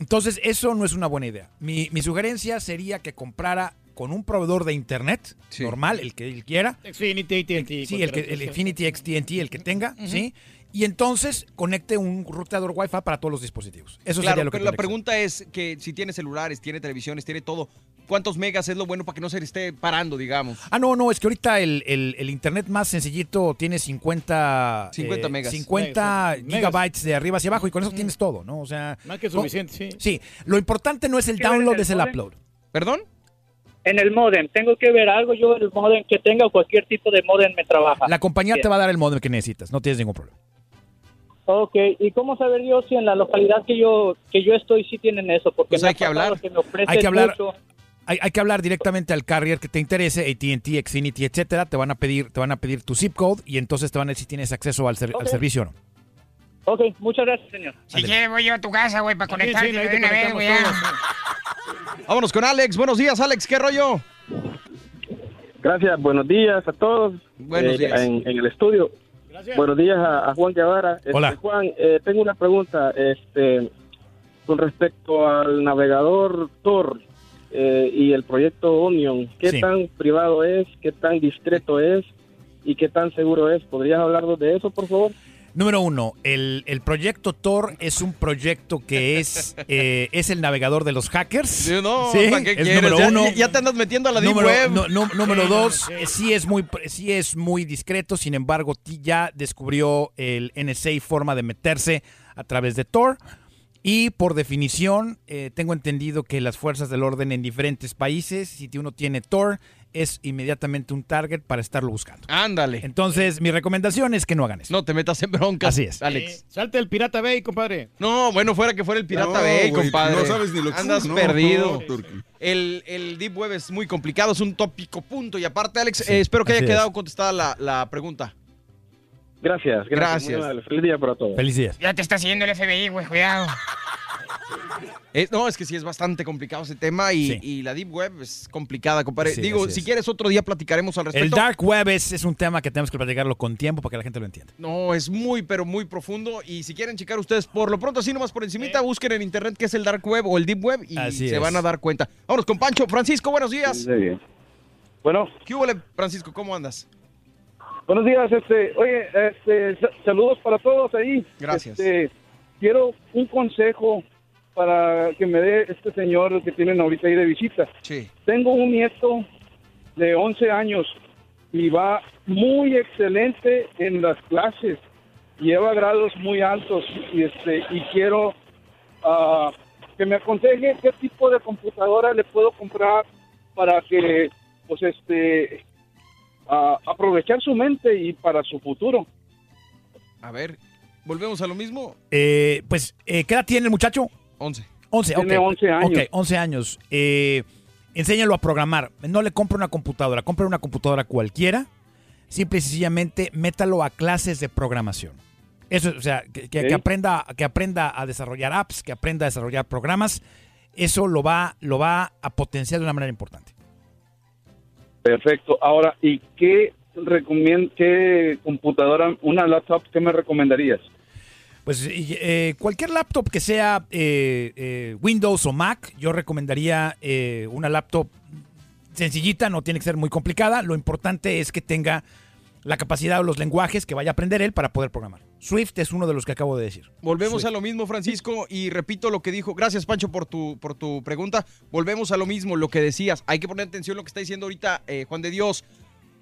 Entonces, eso no es una buena idea. Mi, mi sugerencia sería que comprara con un proveedor de internet normal, el que él quiera. Xfinity, AT&T. Sí, el, que, el Infinity XTNT, el que tenga, ¿sí? Y entonces conecte un ruteador Wi-Fi para todos los dispositivos. Eso claro, sería lo que pero la pregunta es que si tiene celulares, tiene televisiones, tiene todo, ¿cuántos megas es lo bueno para que no se le esté parando, digamos? Ah, no, no, es que ahorita el, el- el internet más sencillito tiene 50, 50 eh, megas. 50 Megas. gigabytes de arriba hacia abajo y con eso tienes todo, ¿no? O sea, Más que suficiente, sí. Sí, lo importante no es el ¿Qué ven download, el es el modem? upload. ¿Perdón? En el modem, ¿tengo que ver algo yo en el modem que tenga o cualquier tipo de modem me trabaja? La compañía Bien. te va a dar el modem que necesitas, no tienes ningún problema. Ok, ¿y cómo saber yo si en la localidad que yo que yo estoy sí tienen eso? Porque Pues me hay ha que hablar. que me ofrecen Hay que hablar. mucho. Hay, hay que hablar directamente al carrier que te interese, AT&T, Xfinity, etcétera. Te van a pedir, te van a pedir tu zip code y entonces te van a decir si tienes acceso al, ser- al Ok. servicio o no. Ok, muchas gracias, señor. Si quieres, voy yo a tu casa, güey, para conectarte sí, de ahí te una vez, güey. Vámonos con Alex. Buenos días, Alex. ¿Qué rollo? Gracias, buenos días a todos Buenos eh, días. En, en el estudio. Buenos días a, a Juan Guevara. Este, Hola. Juan, eh, tengo una pregunta este, con respecto al navegador Tor eh, y el proyecto Onion. ¿Qué Sí. tan privado es? ¿Qué tan discreto es? ¿Y qué tan seguro es? ¿Podrías hablarnos de eso, por favor? Número uno, el, el proyecto Tor es un proyecto que es, eh, es el navegador de los hackers. No, Sí, ¿para qué es quieres? número Ya- uno. Ya, te andas metiendo a la deep número, web. no- no- número dos, eh, sí es muy sí es muy discreto, sin embargo, ya descubrió el NSA forma de meterse a través de Tor. Y por definición, eh, tengo entendido que las fuerzas del orden en diferentes países, si uno tiene Tor, es inmediatamente un target para estarlo buscando. Ándale. Entonces, mi recomendación es que no hagan eso. No te metas en broncas. Así es. Alex. Salte el Pirata Bay, compadre. No, bueno, fuera que fuera el Pirata No, Bay, güey, compadre. no sabes ni lo que Andas es, no, perdido. no, el, el Deep Web es muy complicado, es un tópico punto. Y aparte, Alex, eh, espero que haya quedado es. contestada la, la pregunta. Gracias, gracias. Feliz día para todos. Feliz días. Ya te está siguiendo el FBI, güey, cuidado. Eh, no, es que sí es bastante complicado ese tema y, Sí. y la Deep Web es complicada, compadre. Sí, Digo, si es. quieres otro día platicaremos al respecto. El dark web es, es un tema que tenemos que platicarlo con tiempo para que la gente lo entienda. No, es muy, pero muy profundo. Y si quieren checar ustedes, por lo pronto, así nomás por encimita, busquen en internet qué es el Dark Web o el Deep Web y Así se es. van a dar cuenta. Vámonos con Pancho. Francisco, buenos días. Muy bien. Bueno. ¿Qué hubo, Francisco? ¿Cómo andas? Buenos días, este, oye, este, sa- saludos para todos ahí. Gracias. Este, quiero un consejo para que me dé este señor que tienen ahorita ahí de visita. Sí. Tengo un nieto de 11 años y va muy excelente en las clases. Lleva grados muy altos y este y quiero ah, que me aconseje qué tipo de computadora le puedo comprar para que pues este ah, aprovechar su mente y para su futuro. A ver, ¿volvemos a lo mismo? Eh, pues, eh, ¿qué edad tiene el muchacho? 11. 11, Tiene ok. 11 años. Ok, 11 años. Eh, enséñalo a programar. No le compre una computadora, compre una computadora cualquiera. Simple y sencillamente métalo a clases de programación. Eso, o sea, que, que aprenda, que aprenda a desarrollar apps, que aprenda a desarrollar programas. Eso lo va, lo va a potenciar de una manera importante. Perfecto. Ahora, ¿y qué qué computadora, una laptop, qué me recomendarías? Pues eh, cualquier laptop que sea eh, eh, Windows o Mac, yo recomendaría eh, una laptop sencillita, no tiene que ser muy complicada. Lo importante es que tenga la capacidad o los lenguajes que vaya a aprender él para poder programar. Swift es uno de los que acabo de decir. Volvemos Swift. a lo mismo, Francisco, y repito lo que dijo. Gracias, Pancho, por tu, por tu pregunta. Volvemos a lo mismo, lo que decías. Hay que poner atención a lo que está diciendo ahorita eh, Juan de Dios.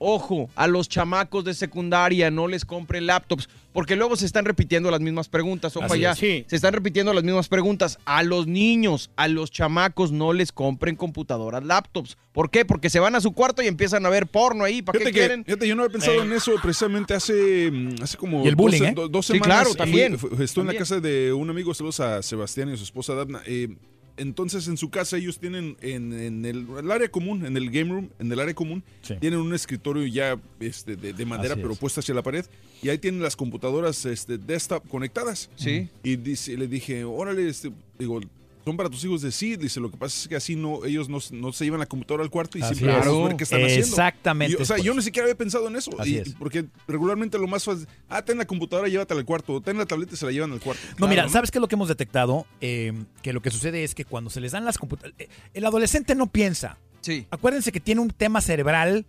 Ojo, a los chamacos de secundaria no les compren laptops, porque luego se están repitiendo las mismas preguntas. Ojo Así allá, es, sí. se están repitiendo las mismas preguntas. A los niños, a los chamacos no les compren computadoras, laptops. ¿Por qué? Porque se van a su cuarto y empiezan a ver porno ahí. ¿Para qué que, quieren? fíjate, yo no había pensado en eso precisamente hace, mm, hace como Y el bullying, dos, ¿eh? dos Sí, semanas. claro, fui- también. fui- estuve en la casa de un amigo, saludos a Sebastián y a su esposa Dafna. eh, entonces en su casa ellos tienen en, en el, el área común, en el game room, en el área común, tienen un escritorio ya este, de, de madera, Así pero es. puesto hacia la pared, y ahí tienen las computadoras este, desktop conectadas. Sí. Y dice, le dije, órale, este, digo, son para tus hijos de sí. Dice, lo que pasa es que así no, ellos no, no se llevan la computadora al cuarto y Así siempre es. ver qué están haciendo. Exactamente, Y, o sea, pues. yo ni siquiera había pensado en eso. Así y- es. Porque regularmente lo más fácil, ah, ten la computadora, llévatela al cuarto. Ten la tableta y se la llevan al cuarto. No, mira, ¿sabes qué es lo que hemos detectado? Eh, que lo que sucede es que cuando se les dan las computadoras... el adolescente no piensa. Sí. Acuérdense que tiene un tema cerebral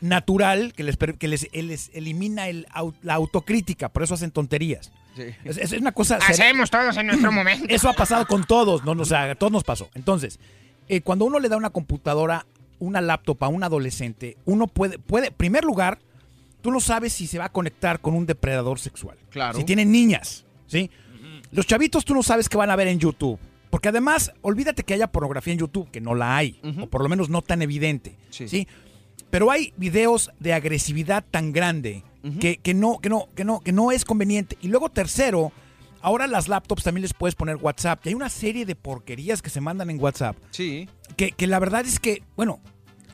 natural que les, que les, les elimina el, la autocrítica, por eso hacen tonterías. Es, es una cosa... Hacemos todos en nuestro momento. Eso ha pasado con todos, no, o sea, a todos nos pasó. Entonces, eh, cuando uno le da una computadora, una laptop a un adolescente, uno puede, puede, en primer lugar, tú no sabes si se va a conectar con un depredador sexual. Claro. Si tienen niñas, ¿sí? Los chavitos tú no sabes qué van a ver en YouTube. Porque además, olvídate que haya pornografía en YouTube, que no la hay, o por lo menos no tan evidente, ¿sí? Pero hay videos de agresividad tan grande que, que no, que, no, que, no, que no es conveniente. Y luego tercero, ahora las laptops también les puedes poner WhatsApp. Y hay una serie de porquerías que se mandan en WhatsApp. Sí. Que, que la verdad es que, bueno,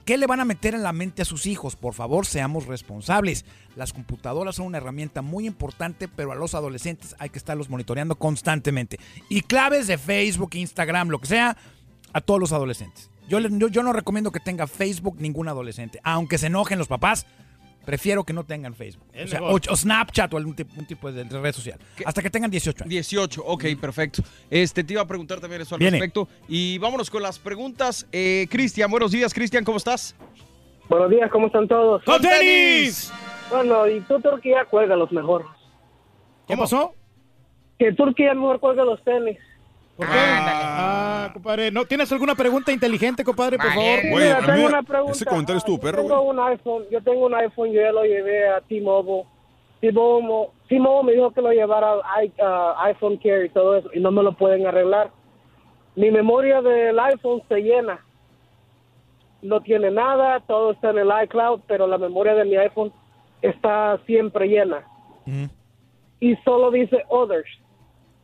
¿qué le van a meter en la mente a sus hijos? Por favor, seamos responsables. Las computadoras son una herramienta muy importante, pero a los adolescentes hay que estarlos monitoreando constantemente. Y claves de Facebook, Instagram, lo que sea, a todos los adolescentes. Yo, yo, yo no recomiendo que tenga Facebook ningún adolescente. Aunque se enojen los papás, prefiero que no tengan Facebook. O, Es sea, mejor. o- o Snapchat o algún tipo, un tipo de red social. Hasta que tengan 18 años. 18, ok, perfecto. Este, te iba a preguntar también eso al Viene. respecto. Y vámonos con las preguntas. Eh, Cristian, buenos días, Cristian, ¿cómo estás? Buenos días, ¿cómo están todos? ¡Con tenis! Bueno, y tú, Turquía, cuelga los mejor. ¿Qué pasó? Que Turquía mejor cuelga los tenis. ¿Por qué? Ah, compadre. ¿No tienes alguna pregunta inteligente, compadre, por favor? Mira, tengo una pregunta. ese comentario estuvo Yo perro, tengo un iPhone, yo tengo un iPhone, yo ya lo llevé a T-Mobile. T-Mobile, T-Mobile me dijo que lo llevara a i- a iPhone Care y todo eso, y no me lo pueden arreglar. Mi memoria del iPhone se llena. No tiene nada, todo está en el iCloud, pero la memoria de mi iPhone está siempre llena. Y solo dice others.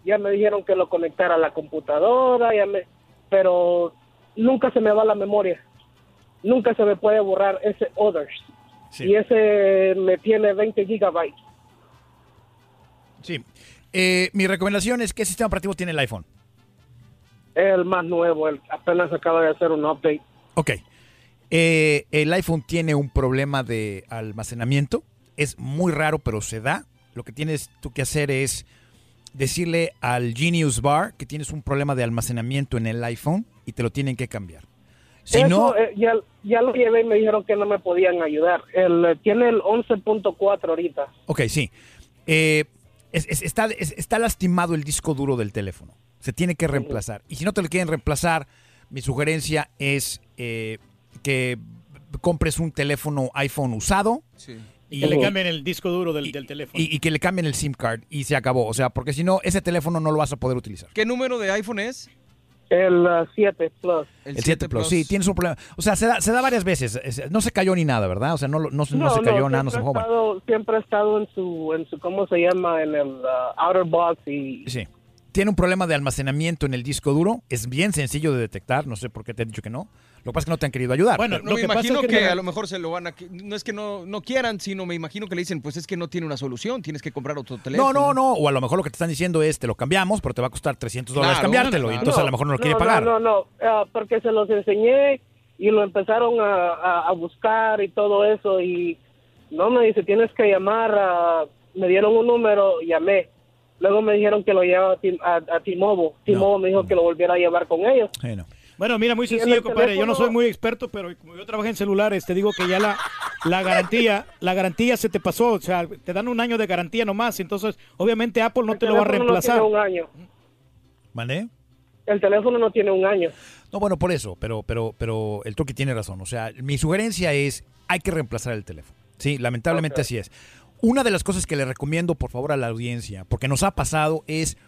Ya me dijeron que lo conectara a la computadora, ya me, pero nunca se me va la memoria. Nunca se me puede borrar ese others. Y ese me tiene 20 gigabytes. Sí. Eh, mi recomendación es qué sistema operativo tiene el iPhone. El más nuevo, el, apenas acaba de hacer un update. Ok. Eh, el iPhone tiene un problema de almacenamiento. Es muy raro, pero se da. Lo que tienes tú que hacer es decirle al Genius Bar que tienes un problema de almacenamiento en el iPhone y te lo tienen que cambiar. Si Eso, no, eh, ya, ya lo llevé y me dijeron que no me podían ayudar. El, eh, tiene el 11.4 ahorita. ok, sí. Eh, es- es- está, es- está lastimado el disco duro del teléfono. Se tiene que reemplazar. Y si no te lo quieren reemplazar, mi sugerencia es eh, que compres un teléfono iPhone usado. Y que le cambien el disco duro del, del teléfono. Y, y que le cambien el SIM card y se acabó. O sea, porque si no, ese teléfono no lo vas a poder utilizar. ¿Qué número de iPhone es? El 7 Plus. El 7 Plus. Sí, tienes un problema. O sea, se da, se da varias veces. Es- No se cayó ni nada, ¿verdad? O sea, no, lo- no, se- no se cayó nada, no se estado- Siempre ha estado en su, en su, ¿cómo se llama? En el uh, outer box y... Sí. Tiene un problema de almacenamiento en el disco duro. Es bien sencillo de detectar. No sé por qué te han dicho que no. Lo que pasa es que no te han querido ayudar. Bueno, no, me imagino que, a lo mejor se lo van a... No es que no, no quieran, sino me imagino que le dicen, pues es que no tiene una solución, tienes que comprar otro teléfono. No, no, no. O a lo mejor lo que te están diciendo es te lo cambiamos, pero te va a costar 300 dólares Claro, cambiártelo. claro. Y entonces a lo mejor no lo quiere pagar. No, no, no, ah, porque se los enseñé y lo empezaron a, a- a buscar y todo eso y no me dice, tienes que llamar, a- me dieron un número, llamé. Luego me dijeron que lo llevaba a, Tim- a, a T-Mobile. T-Mobile me dijo que lo volviera a llevar con ellos. Bueno, mira, muy sencillo, compadre. Yo no soy muy experto, pero como yo trabajé en celulares, te digo que ya la, la garantía, la garantía se te pasó. O sea, te dan un año de garantía nomás. Entonces, obviamente Apple no El te lo va a teléfono no reemplazar. tiene un año. ¿Vale? El teléfono no tiene un año. No, bueno, por eso, pero, pero, pero el Turki tiene razón. O sea, mi sugerencia es, hay que reemplazar el teléfono. Sí, lamentablemente así es. Una de las cosas que le recomiendo, por favor, a la audiencia, porque nos ha pasado, es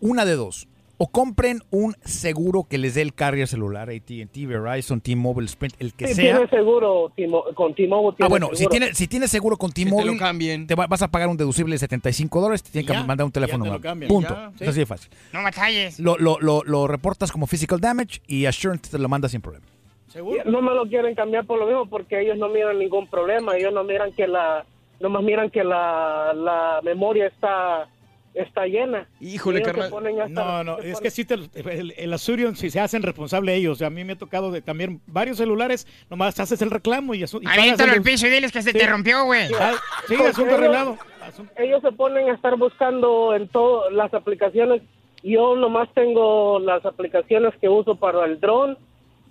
una de dos. O compren un seguro que les dé el carrier celular, AT&T, Verizon, T-Mobile, Sprint, el que Sí, sea. tiene seguro con T-Mobile. Ah, tiene bueno, si seguro. tiene, si tienes seguro con T-Mobile, lo cambien. te va- vas a pagar un deducible de 75 dólares, te tienen que mandar un teléfono te nuevo. cambian, Punto. ya, Es sí. así de fácil. No batalles. Lo, lo, lo, lo reportas como physical damage y Assurance te lo manda sin problema. No me lo quieren cambiar por lo mismo porque ellos no miran ningún problema. Ellos no miran que la, nomás miran que la, la memoria está, está llena. Híjole, carnal. No, no, es ponen- que sí, te, el, el Asurion, si se hacen responsable ellos. A mí me ha tocado de cambiar varios celulares, nomás haces el reclamo y eso. Aviéntalo el- al piso y diles que se Sí. te rompió, güey. Ah, Sí, asunto ellos- arreglado. Ellos se ponen a estar buscando en todas las aplicaciones. Yo nomás tengo las aplicaciones que uso para el dron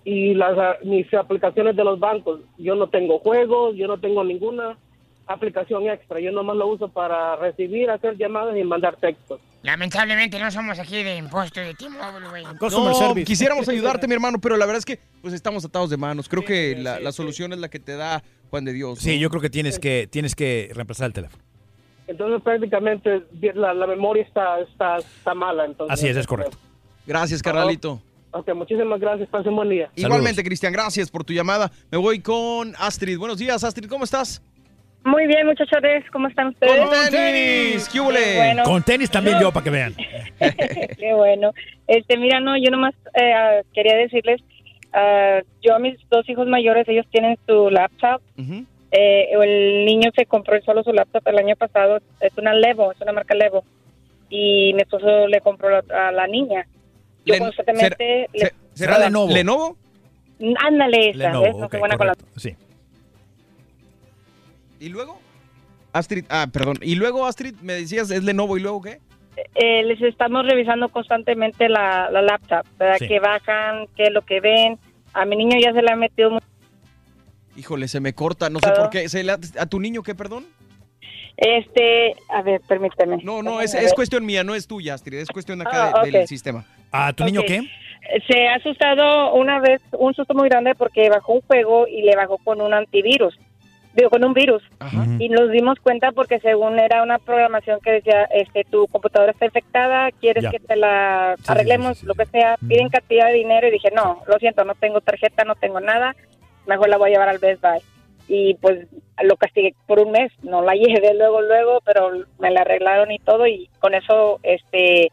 y las ah, mis aplicaciones de los bancos. Yo no tengo juegos, yo no tengo ninguna aplicación extra. Yo nomás lo uso para recibir, hacer llamadas y mandar textos. Lamentablemente no somos aquí de impuesto de T-Mobile, güey. No, quisiéramos ayudarte, mi hermano, pero la verdad es que pues estamos atados de manos. Creo que la, la solución es la que te da Juan de Dios. Sí, yo creo que tienes que, tienes que reemplazar el teléfono. Entonces prácticamente la, la memoria está, está, está mala. Entonces, Así es, es correcto. Gracias, carnalito. Ok, muchísimas gracias. Pasen buen día. Igualmente, Cristian, gracias por tu llamada. Me voy con Astrid. Buenos días, Astrid, ¿cómo estás? Muy bien, muchachones, ¿cómo están ustedes? ¡Con tenis! ¿Qué bueno. Con tenis también yo, para que vean. Qué bueno. Este, mira, no, yo nomás eh, quería decirles, ah, yo a mis dos hijos mayores, ellos tienen su laptop. Eh, el niño se compró solo su laptop el año pasado, es una Levo, es una marca Levo. Y mi esposo le compró la- a la niña. Yo Len- constantemente... le- ¿Será Lenovo? ¿Lenovo? Ándale, esa, Lenovo, ¿ves? No buena con la- Sí. ¿Y luego? Astrid, ah, perdón. ¿Y luego, Astrid, me decías, es Lenovo y luego qué? eh, les estamos revisando constantemente la, la laptop, ¿verdad? Sí. Que bajan, qué es lo que ven. A mi niño ya se le ha metido mucho. Híjole, se me corta, no sé por qué. ¿Se le ha- ¿A tu niño qué, perdón? Este, a ver, permíteme. No, no, es, es cuestión mía, no es tuya, Astrid. Es cuestión acá Ah, de- del sistema. ¿A tu niño qué? Se ha asustado una vez, un susto muy grande porque bajó un juego y le bajó con un antivirus, digo, con un virus. Y nos dimos cuenta porque según era una programación que decía, este, tu computadora está infectada, quieres Ya. que te la arreglemos, lo que sea, piden cantidad de dinero y dije, no, lo siento, no tengo tarjeta, no tengo nada, mejor la voy a llevar al Best Buy. Y pues lo castigué por un mes, no la llevé luego, luego, pero me la arreglaron y todo y con eso, este,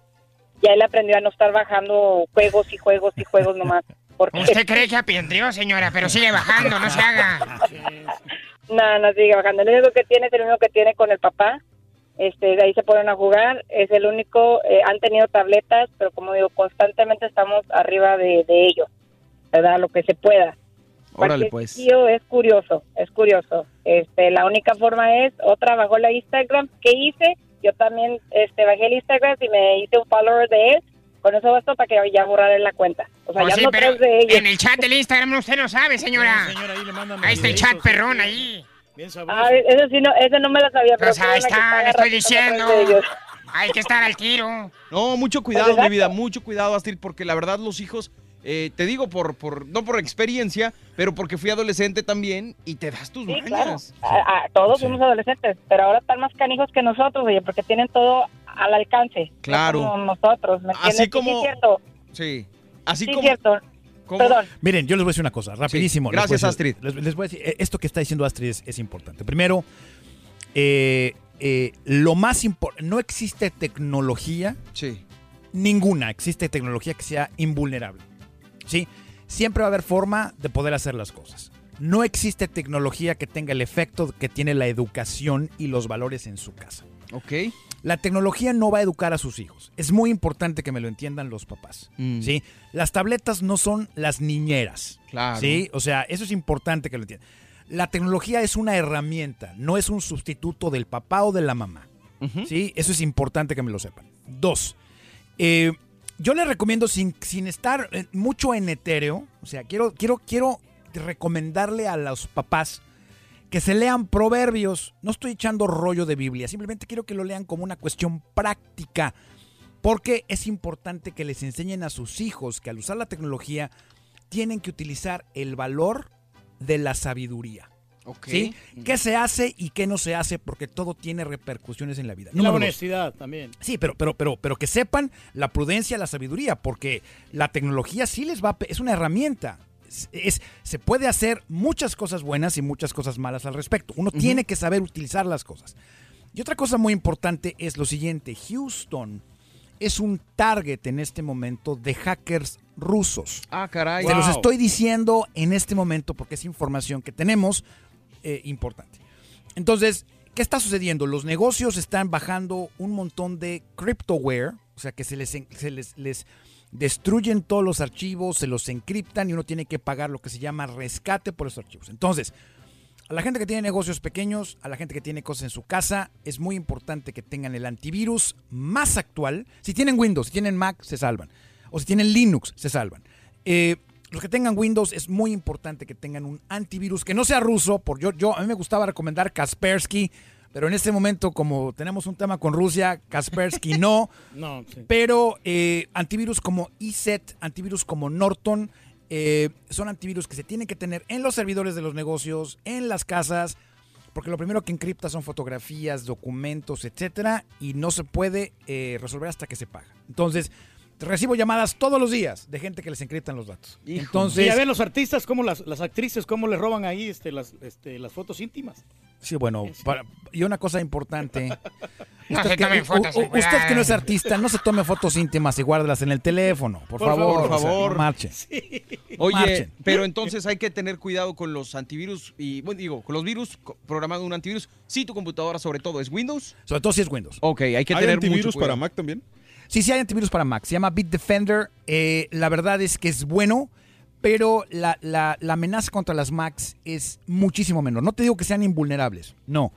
ya él aprendió a no estar bajando juegos y juegos y juegos nomás. Porque Usted cree que aprendió, señora, pero sigue bajando, no se haga. No, no sigue bajando. Lo único que tiene es el único que tiene con el papá. Este, de ahí se ponen a jugar. Es el único. eh, han tenido tabletas, pero como digo, constantemente estamos arriba de, de ellos. ¿Verdad? Lo que se pueda. Órale, pues. tío es curioso, es curioso. Este, la única forma es, otra bajó la Instagram. ¿Qué hice? Yo también este, bajé el Instagram y me hice un follower de él. Con eso bastó para que ya borrara la cuenta. O sea, Pues ya sí, no pero de ellos. en el chat del Instagram usted no sabe, señora. ahí está el chat perrón ahí. Ah, eso sí, no, eso no me lo sabía. pero Pues ahí qué buena que está, le estoy diciendo. Hay que estar al tiro. No, mucho cuidado, mi vida, mucho cuidado, Astrid, porque la verdad los hijos Eh, te digo por, por, no por experiencia, pero porque fui adolescente también y te das tus Sí, mañas. claro. A- a- todos fuimos adolescentes, pero ahora están más canijos que nosotros, oye, porque tienen todo al alcance. no Claro. como nosotros, ¿me entiendes? Así sí como- cierto. Sí. Así Sí, como. cierto. Perdón. Miren, yo les voy a decir una cosa, rapidísimo. Sí, les gracias, decir- Astrid. Les, les voy a decir, eh, esto que está diciendo Astrid es, es importante. Primero, eh, eh, lo más importante, no existe tecnología, Sí. ninguna, existe tecnología que sea invulnerable. ¿Sí? Siempre va a haber forma de poder hacer las cosas. No existe tecnología que tenga el efecto que tiene la educación y los valores en su casa. Ok. La tecnología no va a educar a sus hijos. Es muy importante que me lo entiendan los papás. Mm. ¿sí? Las tabletas no son las niñeras. Claro. ¿sí? O sea, eso es importante que lo entiendan. La tecnología es una herramienta, no es un sustituto del papá o de la mamá. ¿sí? Eso es importante que me lo sepan. Dos, eh, yo les recomiendo sin, sin estar eh, mucho en etéreo, o sea, quiero, quiero, quiero recomendarle a los papás que se lean proverbios. No estoy echando rollo de Biblia, simplemente quiero que lo lean como una cuestión práctica. Porque es importante que les enseñen a sus hijos que al usar la tecnología tienen que utilizar el valor de la sabiduría. ¿Sí? ¿Qué se hace y qué no se hace? Porque todo tiene repercusiones en la vida. Y la dos. honestidad también. Sí, pero, pero, pero, pero que sepan la prudencia, la sabiduría, porque la tecnología sí les va a, es una herramienta. Es, se puede hacer muchas cosas buenas y muchas cosas malas al respecto. Uno tiene que saber utilizar las cosas. Y otra cosa muy importante es lo siguiente: Houston es un target en este momento de hackers rusos. Ah, caray. Se los estoy diciendo en este momento porque es información que tenemos eh, importante. Entonces, ¿qué está sucediendo? Los negocios están bajando un montón de cryptoware, o sea que se les, en- se les, les destruyen todos los archivos, se los encriptan y uno tiene que pagar lo que se llama rescate por esos archivos. Entonces, a la gente que tiene negocios pequeños, a la gente que tiene cosas en su casa, es muy importante que tengan el antivirus más actual. Si tienen Windows, si tienen Mac, se salvan. O si tienen Linux, se salvan. Eh, los que tengan Windows es muy importante que tengan un antivirus que no sea ruso. Por yo, yo a mí me gustaba recomendar Kaspersky, pero en este momento como tenemos un tema con Rusia, Kaspersky no. No, sí. Pero eh, antivirus como ESET, antivirus como Norton, eh, son antivirus que se tienen que tener en los servidores de los negocios, en las casas, porque lo primero que encripta son fotografías, documentos, etcétera, y no se puede eh, resolver hasta que se paga. Entonces, recibo llamadas todos los días de gente que les encriptan los datos. Entonces, Entonces, ya ven los artistas, como las, las actrices, cómo le roban ahí este, las, este, las fotos íntimas. Sí, bueno, para- y una cosa importante. No usted, que, tomen fotos, u- u- usted cuidado. que no es artista, no se tome fotos íntimas y guárdelas en el teléfono. Por, Por favor, favor, por o sea, favor. no marche. Oye, Marchen. pero entonces hay que tener cuidado con los antivirus y, bueno, digo, con los virus, programando un antivirus. Si tu computadora, sobre todo, es Windows. Sobre todo si es Windows. Ok, hay que ¿Hay tener antivirus mucho cuidado. para Mac también? Sí, sí hay antivirus para Mac. Se llama Bitdefender. Eh, la verdad es que es bueno, pero la, la- la amenaza contra las Macs es muchísimo menor. No te digo que sean invulnerables, no.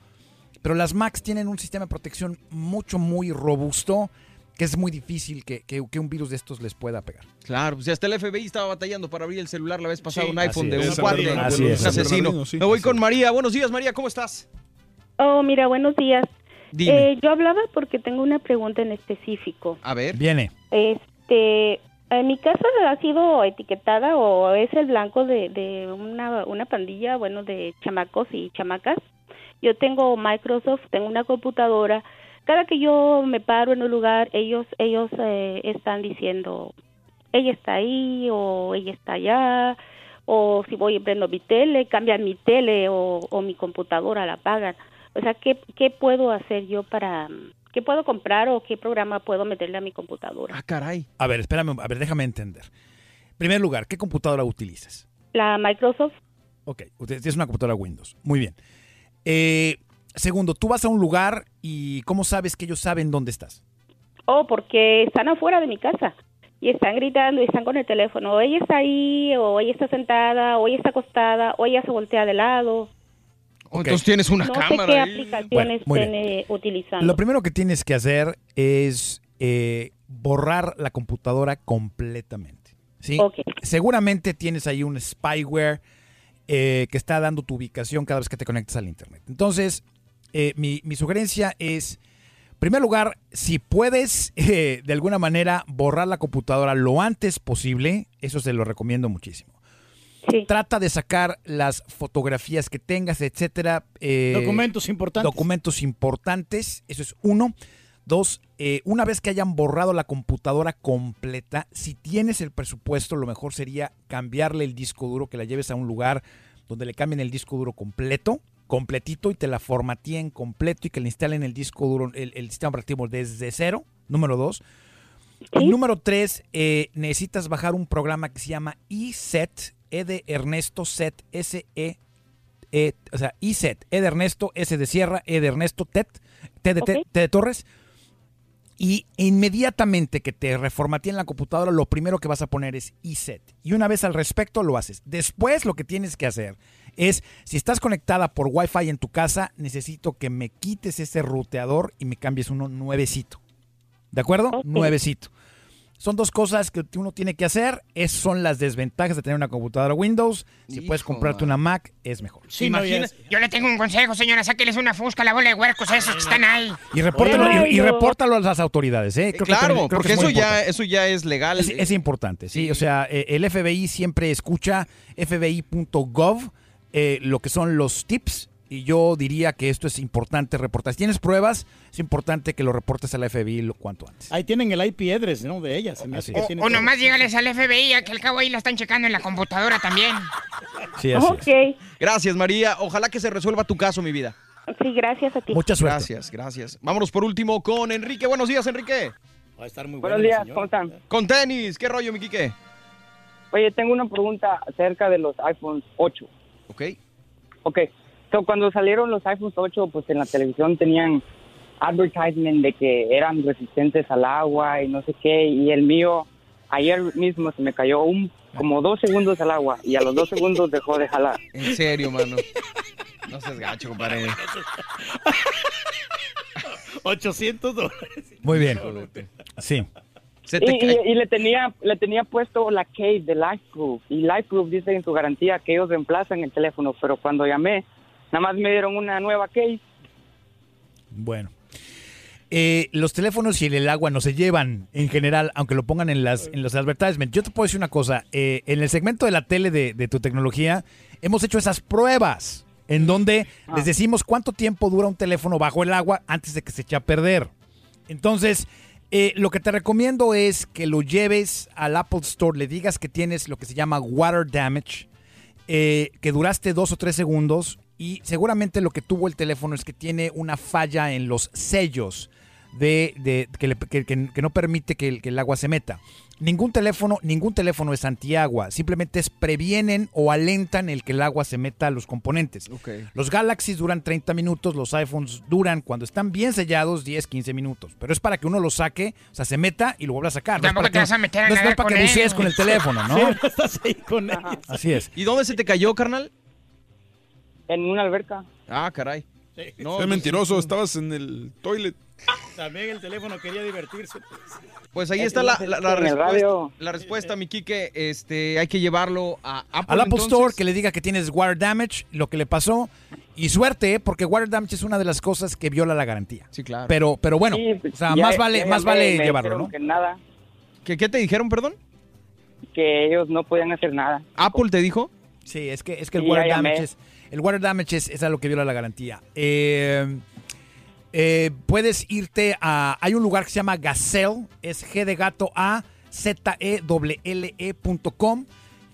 Pero las Macs tienen un sistema de protección mucho, muy robusto, que es muy difícil que, que- que un virus de estos les pueda pegar. Claro, pues hasta el FBI estaba batallando para abrir el celular la vez pasada, Sí, un iPhone de un cuate, un asesino. Me voy con María. Buenos días, María, ¿cómo estás? Oh, mira, buenos días. Dime. Eh, yo hablaba porque tengo una pregunta en específico. A ver. Viene. Este, en mi casa ha sido etiquetada o es el blanco de, de una, una pandilla, bueno, de chamacos y chamacas. Yo tengo Microsoft, tengo una computadora. Cada que yo me paro en un lugar, ellos ellos eh, están diciendo, ella está ahí o ella está allá, o si voy y prendo mi tele, cambian mi tele o, o mi computadora, la apagan. O sea, ¿qué, ¿qué puedo hacer yo para, qué puedo comprar o qué programa puedo meterle a mi computadora? Ah, caray. A ver, espérame, a ver, déjame entender. En primer lugar, ¿qué computadora utilizas? La Microsoft, Ok, usted tienes una computadora Windows. Muy bien. Eh, segundo, tú vas a un lugar y ¿cómo sabes que ellos saben dónde estás? oh, porque están afuera de mi casa y están gritando y están con el teléfono. O ella está ahí, o ella está sentada, o ella está acostada, o ella se voltea de lado. Entonces tienes una no cámara sé qué ahí. aplicaciones Bueno, estén utilizando. Lo primero que tienes que hacer es eh, borrar la computadora completamente. ¿sí? Seguramente tienes ahí un spyware eh, que está dando tu ubicación cada vez que te conectas al Internet. Entonces, eh, mi, mi sugerencia es En primer lugar, si puedes eh, de alguna manera borrar la computadora lo antes posible, eso se lo recomiendo muchísimo. Trata de sacar las fotografías que tengas, etcétera. eh, Documentos importantes. Documentos importantes, eso es uno. Dos, eh, una vez que hayan borrado la computadora completa, si tienes el presupuesto, lo mejor sería cambiarle el disco duro, que la lleves a un lugar donde le cambien el disco duro completo, completito, y te la formateen completo y que le instalen el disco duro, el, el sistema operativo desde cero. Número dos. Y número tres, eh, necesitas bajar un programa que se llama ESET, E de Ernesto Set, S-E, E, o sea, ESET, E de Ernesto, S de Sierra, E de Ernesto, TET, T de, T- de Torres. Y inmediatamente que te reformateen la computadora, lo primero que vas a poner es ESET. Y una vez al respecto lo haces. Después lo que tienes que hacer es, si estás conectada por Wi-Fi en tu casa, necesito que me quites ese ruteador y me cambies uno nuevecito. ¿De acuerdo? Nuevecito. Son dos cosas que uno tiene que hacer. Esas son las desventajas de tener una computadora Windows. Si puedes comprarte una Mac, es mejor. Imagina- Yo le tengo un consejo, señora. Sáqueles una fusca a la bola de huercos esos que están ahí. Y repórtalo, y, y repórtalo a las autoridades, ¿eh? Creo claro, también- creo que porque es eso ya, eso ya es legal. Es, es importante, sí. O sea, eh, el FBI siempre escucha fbi.gov eh, lo que son los tips. Y yo diría que esto es importante reportar. Si tienes pruebas, es importante que lo reportes a la FBI lo cuanto antes. Ahí tienen el IP address, ¿no? De ellas. Se me hace que tienen O todo. nomás dígales al FBI, a que al cabo ahí la están checando en la computadora también. Sí, Ok. Gracias, María. Ojalá que se resuelva tu caso, mi vida. Sí, gracias a ti. Gracias, gracias. Vámonos por último con Enrique. Buenos días, Enrique. Va a estar muy Buenos días, ¿cómo están? Con tenis. ¿Qué rollo, mi Quique? Oye, tengo una pregunta acerca de los iPhones 8. Ok. Ok, so, cuando salieron los iPhones 8, pues en la televisión tenían advertisement de que eran resistentes al agua y no sé qué, y el mío ayer mismo se me cayó un como dos segundos al agua y a los dos segundos dejó de jalar. En serio, mano. No seas gacho, compadre. 800 dólares. Muy bien. Sí. Y, y- y le tenía le tenía puesto la case de LifeProof y LifeProof dice en su garantía que ellos reemplazan el teléfono, pero cuando llamé nada más me dieron una nueva case. Bueno. Eh, los teléfonos y el agua no se llevan en general, aunque lo pongan en las en los advertisements. Yo te puedo decir una cosa. eh, en el segmento de la tele de, de tu tecnología, hemos hecho esas pruebas en donde les decimos cuánto tiempo dura un teléfono bajo el agua antes de que se eche a perder. Entonces, eh, lo que te recomiendo es que lo lleves al Apple Store, le digas que tienes lo que se llama water damage, que duraste dos o tres segundos y seguramente lo que tuvo el teléfono es que tiene una falla en los sellos de, de- que, le- que- que- que no permite que el, que el agua se meta. Ningún teléfono, ningún teléfono es antiagua, simplemente es previenen o alentan el que el agua se meta a los componentes. Los Galaxies duran 30 minutos, los iPhones duran, cuando están bien sellados, 10, 15 minutos. Pero es para que uno lo saque, o sea, se meta y lo vuelva a sacar. No es Tampoco para te que, vas a meter a no es para que con bucees güey. con el teléfono, ¿no? Sí, no estás ahí con ellos. Así es. ¿Y dónde se te cayó, carnal? En una alberca. Ah, caray. No, Qué mentiroso, estabas en el toilet. También el teléfono quería divertirse. Pues ahí Es está la, la- respuesta. radio. La respuesta, mi Quique, este, hay que llevarlo a Apple. Al Apple entonces. Store que le diga que tienes water damage, lo que le pasó. Y suerte, ¿eh? porque water damage es una de las cosas que viola la garantía. Sí, claro. Pero, pero bueno, Sí, pues, o sea, ya- más vale, ya más vale me llevarlo, ¿no? Que nada, ¿Qué, qué te dijeron, perdón? que ellos no podían hacer nada. ¿Apple te dijo? Sí, es que, es que el Sí, llamé. damage es, el water damage es, es algo que viola la garantía. Eh, eh, puedes irte a. Hay un lugar que se llama Gazelle, es G de gato A, Z E W L E punto com.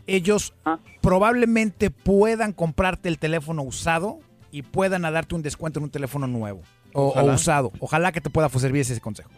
Ellos Ah. probablemente puedan comprarte el teléfono usado y puedan darte un descuento en un teléfono nuevo o, o usado. Ojalá que te pueda servir ese consejo.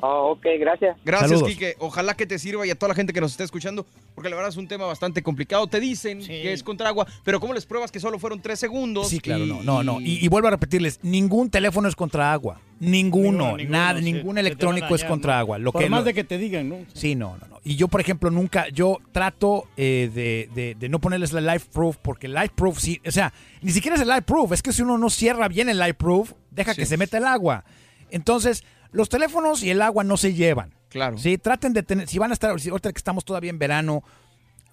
Oh, ok, gracias. Gracias, Saludos. Quique. Ojalá que te sirva y a toda la gente que nos está escuchando, porque la verdad es un tema bastante complicado. Te dicen que es contra agua, pero ¿cómo les pruebas que solo fueron tres segundos? Sí, claro, Y- no, no, no. Y, y vuelvo a repetirles, ningún teléfono es contra agua. Ninguno, Ninguno, ninguno, nada, sí, ningún electrónico es contra ¿no? agua. Lo Por que, más lo- de que te digan, ¿no? Sí, no, no, no. Y yo, por ejemplo, nunca, yo trato eh, de, de- de no ponerles la Life Proof, porque Life Proof, sí, o sea, ni siquiera es el Life Proof, es que si uno no cierra bien el Life Proof, deja que se meta el agua. Entonces, los teléfonos y el agua no se llevan. Claro. Sí, traten de tener, si van a estar, si ahorita que estamos todavía en verano,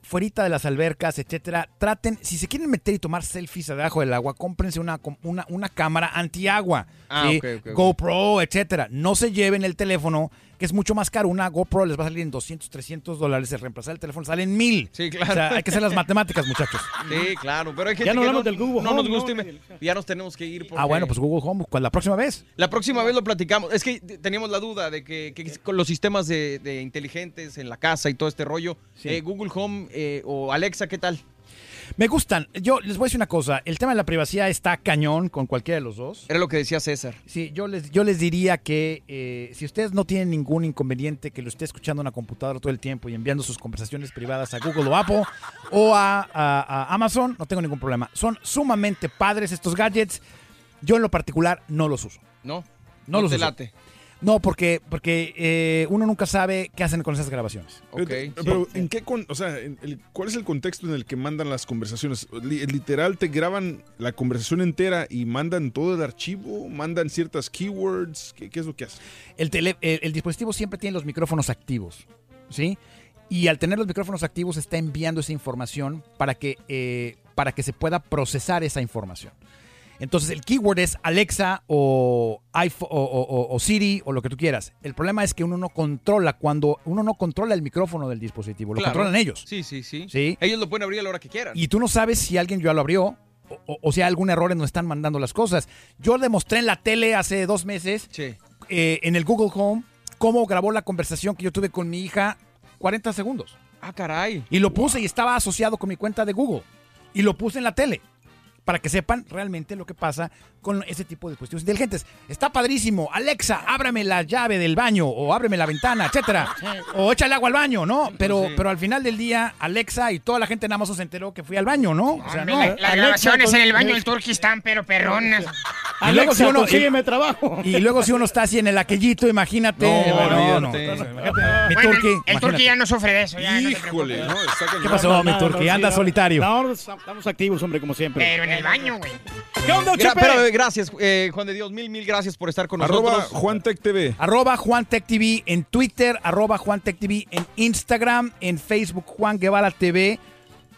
fuerita de las albercas, etcétera, traten, si se quieren meter y tomar selfies debajo del agua, cómprense una, una, una cámara antiagua. Ah, ¿sí? GoPro, etcétera. No se lleven el teléfono, que es mucho más caro. Una GoPro les va a salir en 200, 300 dólares. El reemplazar el teléfono sale en 1000. Sí, claro. O sea, hay que hacer las matemáticas, muchachos. Sí, claro, pero hay gente Ya no que hablamos no, del Google no nos gusta ¿no? y me- ya nos tenemos que ir. Ah, porque- bueno, pues Google Home, ¿cuál? la próxima vez. La próxima vez lo platicamos. Es que teníamos la duda de que, que con los sistemas de, de inteligentes en la casa y todo este rollo, eh, Google Home eh, o Alexa, ¿qué tal? Me gustan. Yo les voy a decir una cosa. El tema de la privacidad está cañón con cualquiera de los dos. Era lo que decía César. Sí, yo les, yo les diría que eh, si ustedes no tienen ningún inconveniente que lo esté escuchando en una computadora todo el tiempo y enviando sus conversaciones privadas a Google o Apple o a, a- a Amazon, no tengo ningún problema. Son sumamente padres estos gadgets. Yo en lo particular no los uso. ¿No? No, No los te uso. late. No, porque, porque eh, uno nunca sabe qué hacen con esas grabaciones. Pero, pero, ¿en qué con- o sea, en el- ¿cuál es el contexto en el que mandan las conversaciones? Li- Literal te graban la conversación entera y mandan todo el archivo, mandan ciertas keywords, ¿qué, qué es lo que hacen? El, tele- el, el dispositivo siempre tiene los micrófonos activos, ¿sí? Y al tener los micrófonos activos está enviando esa información para que, eh, para que se pueda procesar esa información. Entonces el keyword es Alexa o, iPhone, o, o- Siri o lo que tú quieras. El problema es que uno no controla cuando uno no controla el micrófono del dispositivo, lo Claro. controlan ellos. Sí, sí, sí, Sí. Ellos lo pueden abrir a la hora que quieran. Y tú no sabes si alguien ya lo abrió o, o- hay algún error en donde están mandando las cosas. Yo demostré en la tele hace dos meses, eh, en el Google Home, cómo grabó la conversación que yo tuve con mi hija 40 segundos. Ah, caray. Y lo puse y estaba asociado con mi cuenta de Google. Y lo puse en la tele. Para que sepan realmente lo que pasa con ese tipo de dispositivos inteligentes. Está padrísimo. Alexa, ábrame la llave del baño o ábreme la ventana, etcétera. O echa el agua al baño, ¿no? Pero, pero al final del día, Alexa y toda la gente en Amazon se enteró que fui al baño, ¿no? O sea, no. la- las grabaciones en el baño del Turqui están pero perronas. Y luego, si uno, consígueme trabajo. y luego si uno está así en el aquellito, imagínate. No, no, no. mi Bueno, Turqui, el. Turqui ya no sufre de eso. Ya, Híjole, no. ¿Qué pasó, mi Turqui? Anda no, solitario. No, estamos activos, hombre, como siempre. Pero en el baño, güey. ¿Qué onda, Gra- Chepe? pero, eh, gracias, eh, Juan de Dios, mil, mil gracias por estar con Arroba nosotros. Juan Tech TV. Arroba Juan Tech TV en Twitter, arroba Juan Tech TV en Instagram, en Facebook Juan Guevara TV.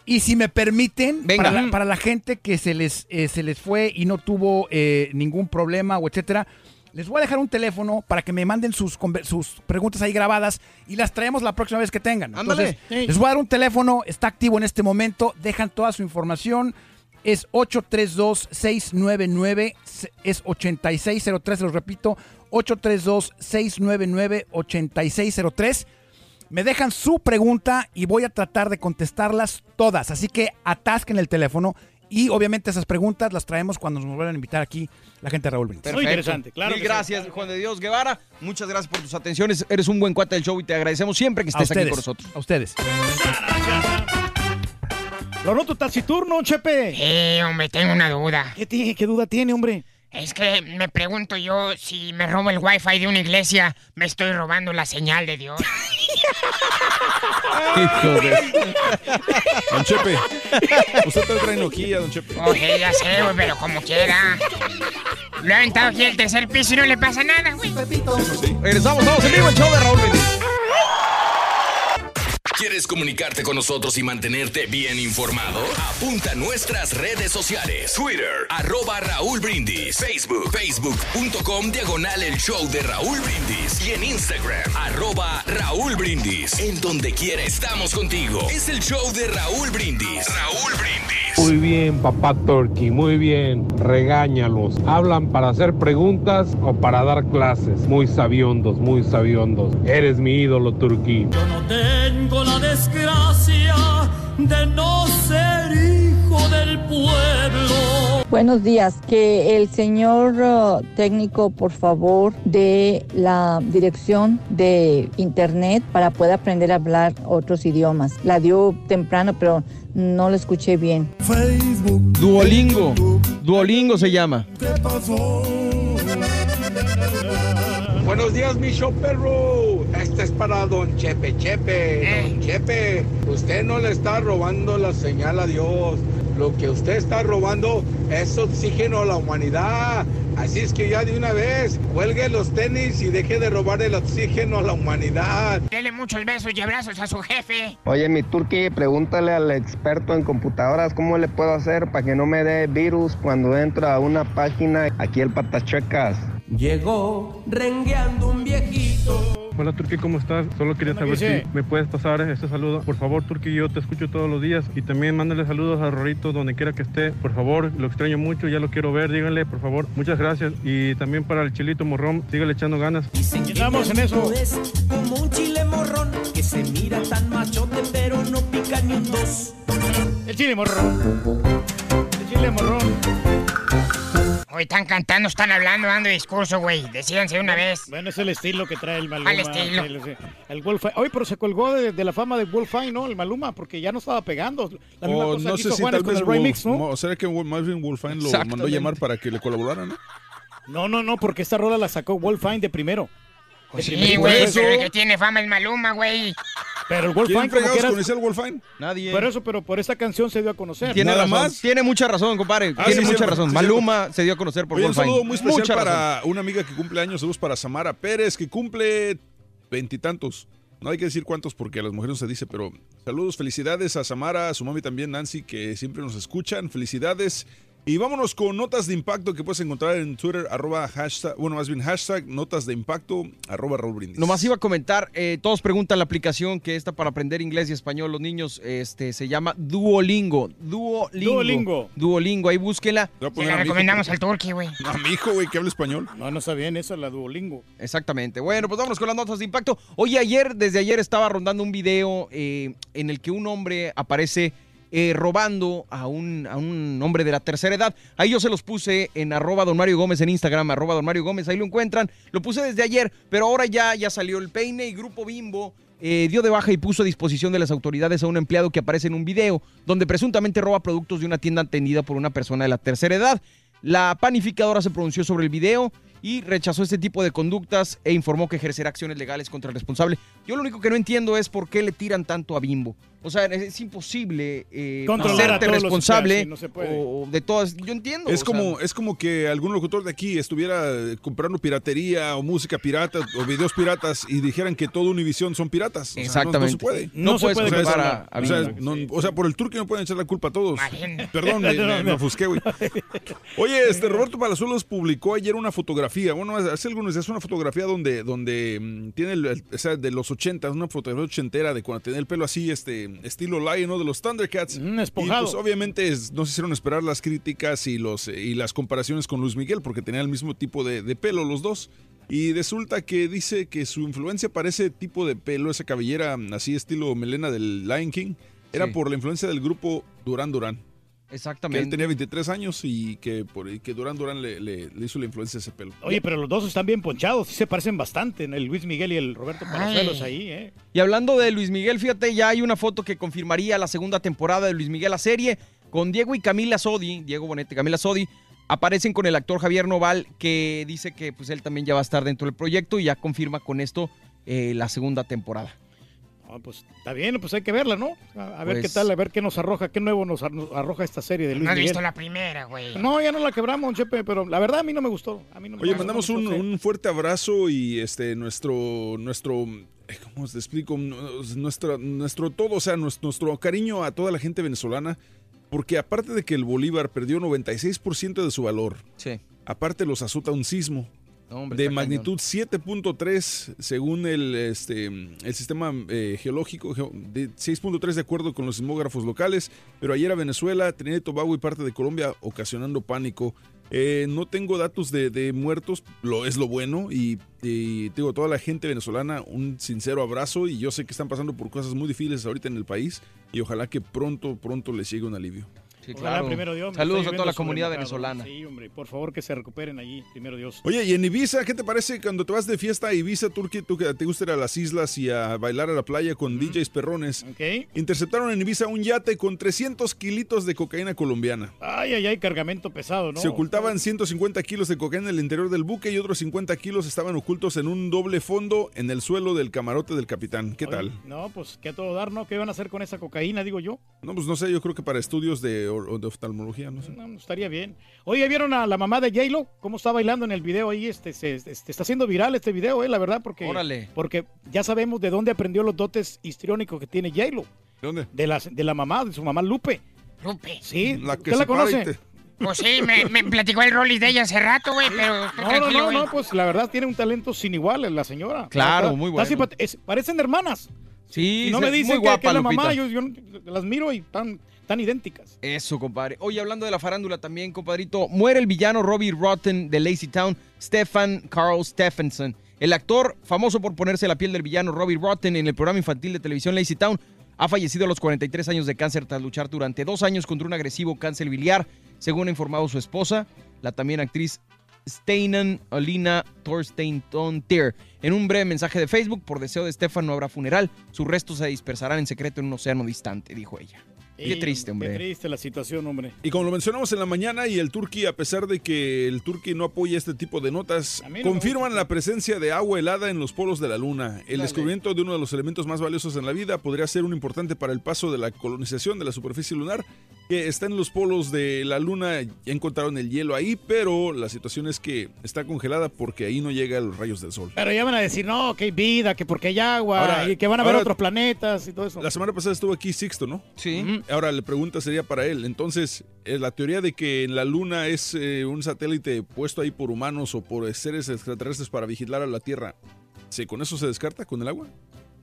Y si me permiten, Venga. Para, la, para la gente que se les, eh, se les fue y no tuvo eh, ningún problema o etcétera, les voy a dejar un teléfono para que me manden sus, sus preguntas ahí grabadas y las traemos la próxima vez que tengan. Ándale. Entonces, Sí. les voy a dar un teléfono, está activo en este momento, dejan toda su información. Es 832-699, es 8603, se los repito, 832-699-8603. Me dejan su pregunta y voy a tratar de contestarlas todas. Así que atasquen el teléfono y obviamente esas preguntas las traemos cuando nos vuelvan a invitar aquí la gente de Raúl Brindis. Perfecto. interesante, claro Mil que sí. gracias, Juan de Dios Guevara. Muchas gracias por tus atenciones. Eres un buen cuate del show y te agradecemos siempre que estés aquí con nosotros. A ustedes. Lo noto taciturno, Chepe. Eh, hombre, tengo una duda. ¿Qué, tiene, ¿Qué duda tiene, hombre? Es que me pregunto yo si me robo el wifi de una iglesia, me estoy robando la señal de Dios. Don Chepe. Usted está trae don Chepe. Oye, ya sé, güey, pero como quiera. Lo he aventado aquí al tercer piso y no le pasa nada, güey. Regresamos, vamos en vivo el show de Raúl. ¿Quieres comunicarte con nosotros y mantenerte bien informado? Apunta a nuestras redes sociales. Twitter, arroba Raúl Brindis. Facebook, facebook.com, diagonal el show de Raúl Brindis. Y en Instagram, arroba Raúl Brindis. En donde quiera estamos contigo. Es el show de Raúl Brindis. Raúl Brindis. Muy bien, papá Turkey, muy bien. Regáñalos. ¿Hablan para hacer preguntas o para dar clases? Muy sabiondos, muy sabiondos. Eres mi ídolo, Turkey. Tengo la desgracia de no ser hijo del pueblo. Buenos días, que el señor uh, técnico por favor dé la dirección de internet para poder aprender a hablar otros idiomas. La dio temprano, pero no lo escuché bien. Duolingo. Duolingo se llama. Buenos días, mi show perro. Este es para don Chepe Chepe. Don Chepe, usted no le está robando la señal a Dios. lo que usted está robando es oxígeno a la humanidad. Así es que ya de una vez, cuelgue los tenis y deje de robar el oxígeno a la humanidad. Dele muchos besos y abrazos a su jefe. Oye, mi turqui, pregúntale al experto en computadoras cómo le puedo hacer para que no me dé virus cuando entro a una página aquí el Patachecas. Llegó rengueando un viejito. Hola Turki, ¿cómo estás? Solo quería saber si me puedes pasar este saludo. Por favor, Turki, yo te escucho todos los días y también mándale saludos a Rorito donde quiera que esté. Por favor, lo extraño mucho, ya lo quiero ver, díganle, por favor. Muchas gracias. Y también para el Chilito Morrón, síguele echando ganas. Estamos en eso. Es como un chile morrón que se mira tan machote pero no pica ni un dos. El chile morrón. El chile morrón. Hoy están cantando, están hablando, dando discurso, güey. Decídanse una vez. Bueno, es el estilo que trae el Maluma. Al estilo. El, el Wolf- Oye, pero se colgó de, de la fama de Wolfine, ¿no? El Maluma, porque ya no estaba pegando. La misma O cosa no que sé hizo si Juanes tal con vez el remix, Wolf- ¿no? ¿O será que más bien Wolfine lo mandó llamar para que le colaborara, no? No, no, no, porque esta rola la sacó Wolfine de primero. Sí, güey, pero el que tiene fama es Maluma, güey. Pero el Wolfine, ¿Quién como conocía al Wolfine? Nadie. Por eso, pero por esta canción se dio a conocer. Tiene razón. Tiene mucha razón, compadre. Ah, tiene sí, mucha sí, razón. sí, Maluma se dio a conocer por Oye, un Wolfine. saludo muy especial Mucha para razón. una amiga que cumple años. Saludos para Samara Pérez, que cumple veintitantos. No hay que decir cuántos porque a las mujeres no se dice, pero saludos, felicidades a Samara, a su mami también, Nancy, que siempre nos escuchan. Felicidades. Y vámonos con notas de impacto que puedes encontrar en Twitter, arroba hashtag, bueno, más bien hashtag notas de impacto, arroba Raúl Brindis. Nomás iba a comentar, eh, todos preguntan la aplicación que está para aprender inglés y español los niños, este, se llama Duolingo. Duolingo. Duolingo. Duolingo, ahí búsquela. Se la recomendamos al Turqui, güey. A mi hijo, güey, que habla español. No, no está bien, esa es la Duolingo. Exactamente. Bueno, pues vámonos con las notas de impacto. Oye, ayer, desde ayer estaba rondando un video eh, en el que un hombre aparece eh, robando a un, a un hombre de la tercera edad. Ahí yo se los puse en arroba don Mario Gómez en Instagram, arroba don Mario Gómez, ahí lo encuentran. Lo puse desde ayer, pero ahora ya, ya salió el peine y Grupo Bimbo eh, dio de baja y puso a disposición de las autoridades a un empleado que aparece en un video donde presuntamente roba productos de una tienda atendida por una persona de la tercera edad. La panificadora se pronunció sobre el video y rechazó este tipo de conductas e informó que ejercerá acciones legales contra el responsable. Yo lo único que no entiendo es por qué le tiran tanto a Bimbo. O sea, es, es imposible eh, Controlar a hacerte responsable empleados, sí, no se puede. o de todas. Yo entiendo. Es sea, como, es como que algún locutor de aquí estuviera eh, comprando piratería o música pirata o videos piratas y dijeran que todo Univision son piratas. O sea, no- no, Exactamente. se puede. No No se puedes puede culpar a- a o sea, no- o sea, por el turco no pueden echar la culpa a todos. Perdón, me, me- me ofusqué, güey. Oye, este Roberto Palazuelos publicó ayer una fotografía, bueno, hace algunos días una fotografía donde, donde mm, tiene, el, el- o sea, de los 80, una fotografía ochentera de cuando tenía el pelo así, este, estilo Lion, ¿no? De los Thundercats. Y esponjado. pues obviamente es- no se hicieron esperar las críticas y, los, y las comparaciones con Luis Miguel, porque tenían el mismo tipo de, de pelo los dos. Y resulta que dice que su influencia para ese tipo de pelo, esa cabellera mm, así estilo melena del Lion King, era Sí. por la influencia del grupo Duran Duran. Que él Exactamente. tenía 23 años y que, por, y que Duran Duran le, le- le hizo la influencia a ese pelo. Oye, pero los dos están bien ponchados, sí se parecen bastante, el Luis Miguel y el Roberto Palazuelos ahí, ¿eh? Y hablando de Luis Miguel, fíjate, ya hay una foto que confirmaría la segunda temporada de Luis Miguel, la serie, con Diego y Camila Sodi, Diego Bonete y Camila Sodi, aparecen con el actor Javier Noval, que dice que pues él también ya va a estar dentro del proyecto y ya confirma con esto eh, la segunda temporada. Pues está bien, pues hay que verla, ¿no? A, a ver Pues- qué tal, a ver qué nos arroja, qué nuevo nos, ar- nos arroja esta serie de Luis No has Miguel. visto la primera, güey. No, ya no la quebramos, Chepe, pero la verdad a mí no me gustó. A mí no me Oye, gustó, mandamos no me un, gustó, sí. un fuerte abrazo y este nuestro nuestro ¿cómo te explico? Nuestro, nuestro todo, o sea, nuestro, nuestro cariño a toda la gente venezolana, porque aparte de que el Bolívar perdió 96% de su valor, Sí. aparte los azota un sismo hombre, de magnitud 7.3 según el, este, el sistema eh, geológico, geo- de 6.3 de acuerdo con los sismógrafos locales, pero ayer a Venezuela, Trinidad y Tobago y parte de Colombia ocasionando pánico. Eh, no tengo datos de, de muertos, lo es lo bueno y, y digo, toda la gente venezolana un sincero abrazo y yo sé que están pasando por cosas muy difíciles ahorita en el país y ojalá que pronto, pronto les llegue un alivio. Sí, Ojalá, claro. primero Dios, Saludos a toda la comunidad venezolana. Sí, hombre, por favor que se recuperen allí, primero Dios. Oye, y en Ibiza, ¿qué te parece cuando te vas de fiesta a Ibiza, Turquía, tú que te gusta ir a las islas y a bailar a la playa con DJs perrones? Interceptaron en Ibiza un yate con 300 kilitos de cocaína colombiana. Ay, ay, ay, cargamento pesado, ¿no? Se ocultaban 150 kilos de cocaína en el interior del buque y otros 50 kilos estaban ocultos en un doble fondo en el suelo del camarote del capitán. ¿Qué Oye, tal? No, pues que a todo dar, ¿no? ¿Qué van a hacer con esa cocaína, digo yo? No, pues no sé, yo creo que para estudios de or- de oftalmología, no sé. No, no, estaría bien. Oye, ¿vieron a la mamá de J-Lo? ¿Cómo está bailando en el video ahí? Este, se, este, está haciendo viral este video, eh, la verdad, porque, Órale. porque ya sabemos de dónde aprendió los dotes histriónicos que tiene J-Lo. ¿Dónde? De la, de la mamá, de su mamá Lupe. Lupe. Sí, La que ¿usted la conoce? te- Pues sí, me, me platicó el Rollis de ella hace rato, güey, pero No, no, no, no, pues la verdad tiene un talento sin igual la señora. Claro, muy bueno. es- parecen hermanas. Sí, Y no me dicen muy que, guapa, que es la mamá, yo, yo las miro y están tan idénticas. Eso, compadre. Oye, hablando de la farándula también, compadrito, muere el villano Robbie Rotten de Lazy Town, Stefan Carl Stephenson. El actor, famoso por ponerse la piel del villano Robbie Rotten en el programa infantil de televisión Lazy Town, ha fallecido a los 43 años de cáncer tras luchar durante dos años contra un agresivo cáncer biliar, según ha informado su esposa, la también actriz Steinan Alina Thorstein Tier. En un breve mensaje de Facebook, por deseo de Stefan no habrá funeral, sus restos se dispersarán en secreto en un océano distante, dijo ella. Qué Y triste, hombre. Qué triste la situación, hombre. Y como lo mencionamos en la mañana, y el Turqui, a pesar de que el Turqui no apoya este tipo de notas, no confirman la presencia de agua helada en los polos de la Luna. El Dale. descubrimiento de uno de los elementos más valiosos en la vida podría ser un importante para el paso de la colonización de la superficie lunar, que está en los polos de la Luna. Ya encontraron el hielo ahí, pero la situación es que está congelada porque ahí no llega los rayos del sol. Pero ya van a decir, no, que hay vida, que porque hay agua, Ahora- y que van a ver ahora- otros planetas y todo eso. La semana pasada estuvo aquí Sixto, ¿no? Sí. Ahora la pregunta sería para él. Entonces, eh, la teoría de que la Luna es eh, un satélite puesto ahí por humanos o por seres extraterrestres para vigilar a la Tierra, ¿se, ¿con eso se descarta con el agua?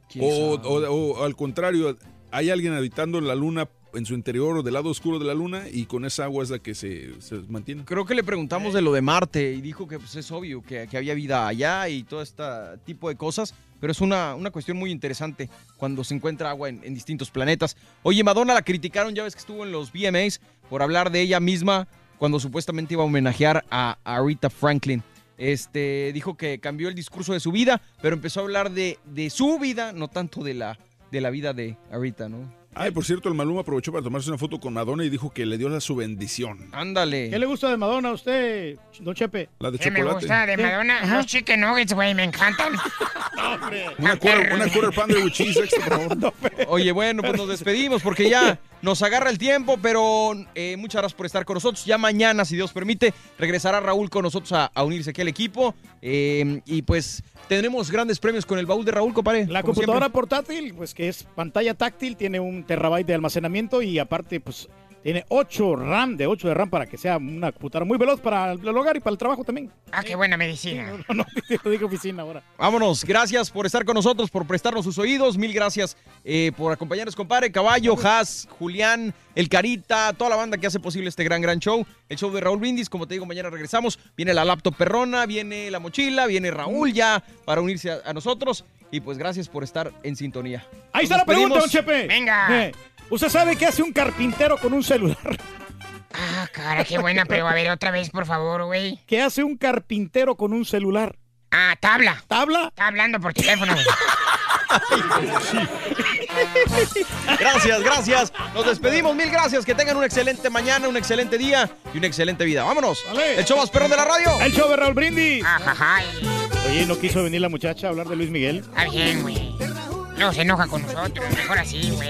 ¿Quién O, o- o al contrario, hay alguien habitando en la Luna en su interior o del lado oscuro de la Luna y con esa agua es la que se, se mantiene. Creo que le preguntamos de lo de Marte y dijo que pues, es obvio que, que había vida allá y todo este tipo de cosas, pero es una, una cuestión muy interesante cuando se encuentra agua en, en distintos planetas. Oye, Madonna la criticaron, ya ves que estuvo en los VMAs por hablar de ella misma cuando supuestamente iba a homenajear a, a Aretha Franklin. Este, dijo que cambió el discurso de su vida, pero empezó a hablar de, de su vida, no tanto de la, de la vida de Aretha, ¿no? Ay, por cierto, el Maluma aprovechó para tomarse una foto con Madonna y dijo que le dio la su bendición. Ándale. ¿Qué le gusta de Madonna a usted, don Chepe? La de ¿Qué me gusta de ¿Qué? Madonna? Ajá. Los chicken nuggets, güey, me encantan. Una quarter, una quarter with cheese extra, por favor. Oye, bueno, pues nos despedimos porque ya nos agarra el tiempo, pero eh, muchas gracias por estar con nosotros. Ya mañana, si Dios permite, regresará Raúl con nosotros a, a unirse aquí al equipo. Eh, y pues tendremos grandes premios con el baúl de Raúl, compadre. La computadora siempre. portátil, pues que es pantalla táctil, tiene un terabyte de almacenamiento y aparte, pues tiene 8 RAM, de 8 de RAM para que sea una computadora muy veloz para el hogar y para el trabajo también. Ah, qué buena medicina. No, no, te digo oficina ahora. Vámonos, gracias por estar con nosotros, por prestarnos sus oídos. Mil gracias eh, por acompañarnos, compadre. Caballo, Haas, Julián, El Carita, toda la banda que hace posible este gran, gran show. El show de Raúl Brindis, como te digo, mañana regresamos. Viene la laptop perrona, viene la mochila, viene Raúl ya para unirse a, a nosotros. Y pues gracias por estar en sintonía. Ahí Nos está la pregunta, don. Chepe. Venga. Eh, ¿Usted sabe qué hace un carpintero con un celular? Ah, cara, qué buena, pero a ver otra vez, por favor, güey. ¿Qué hace un carpintero con un celular? Ah, tabla. ¿Tabla? Está hablando por teléfono. Gracias, gracias. Nos despedimos. Mil gracias. Que tengan una excelente mañana, un excelente día y una excelente vida. Vámonos. El show más perrón de la radio. El show de Raúl Brindis. Ajajay. Oye, ¿no quiso venir la muchacha a hablar de Luis Miguel? Está bien, güey. No se enoja con nosotros. Mejor así, güey.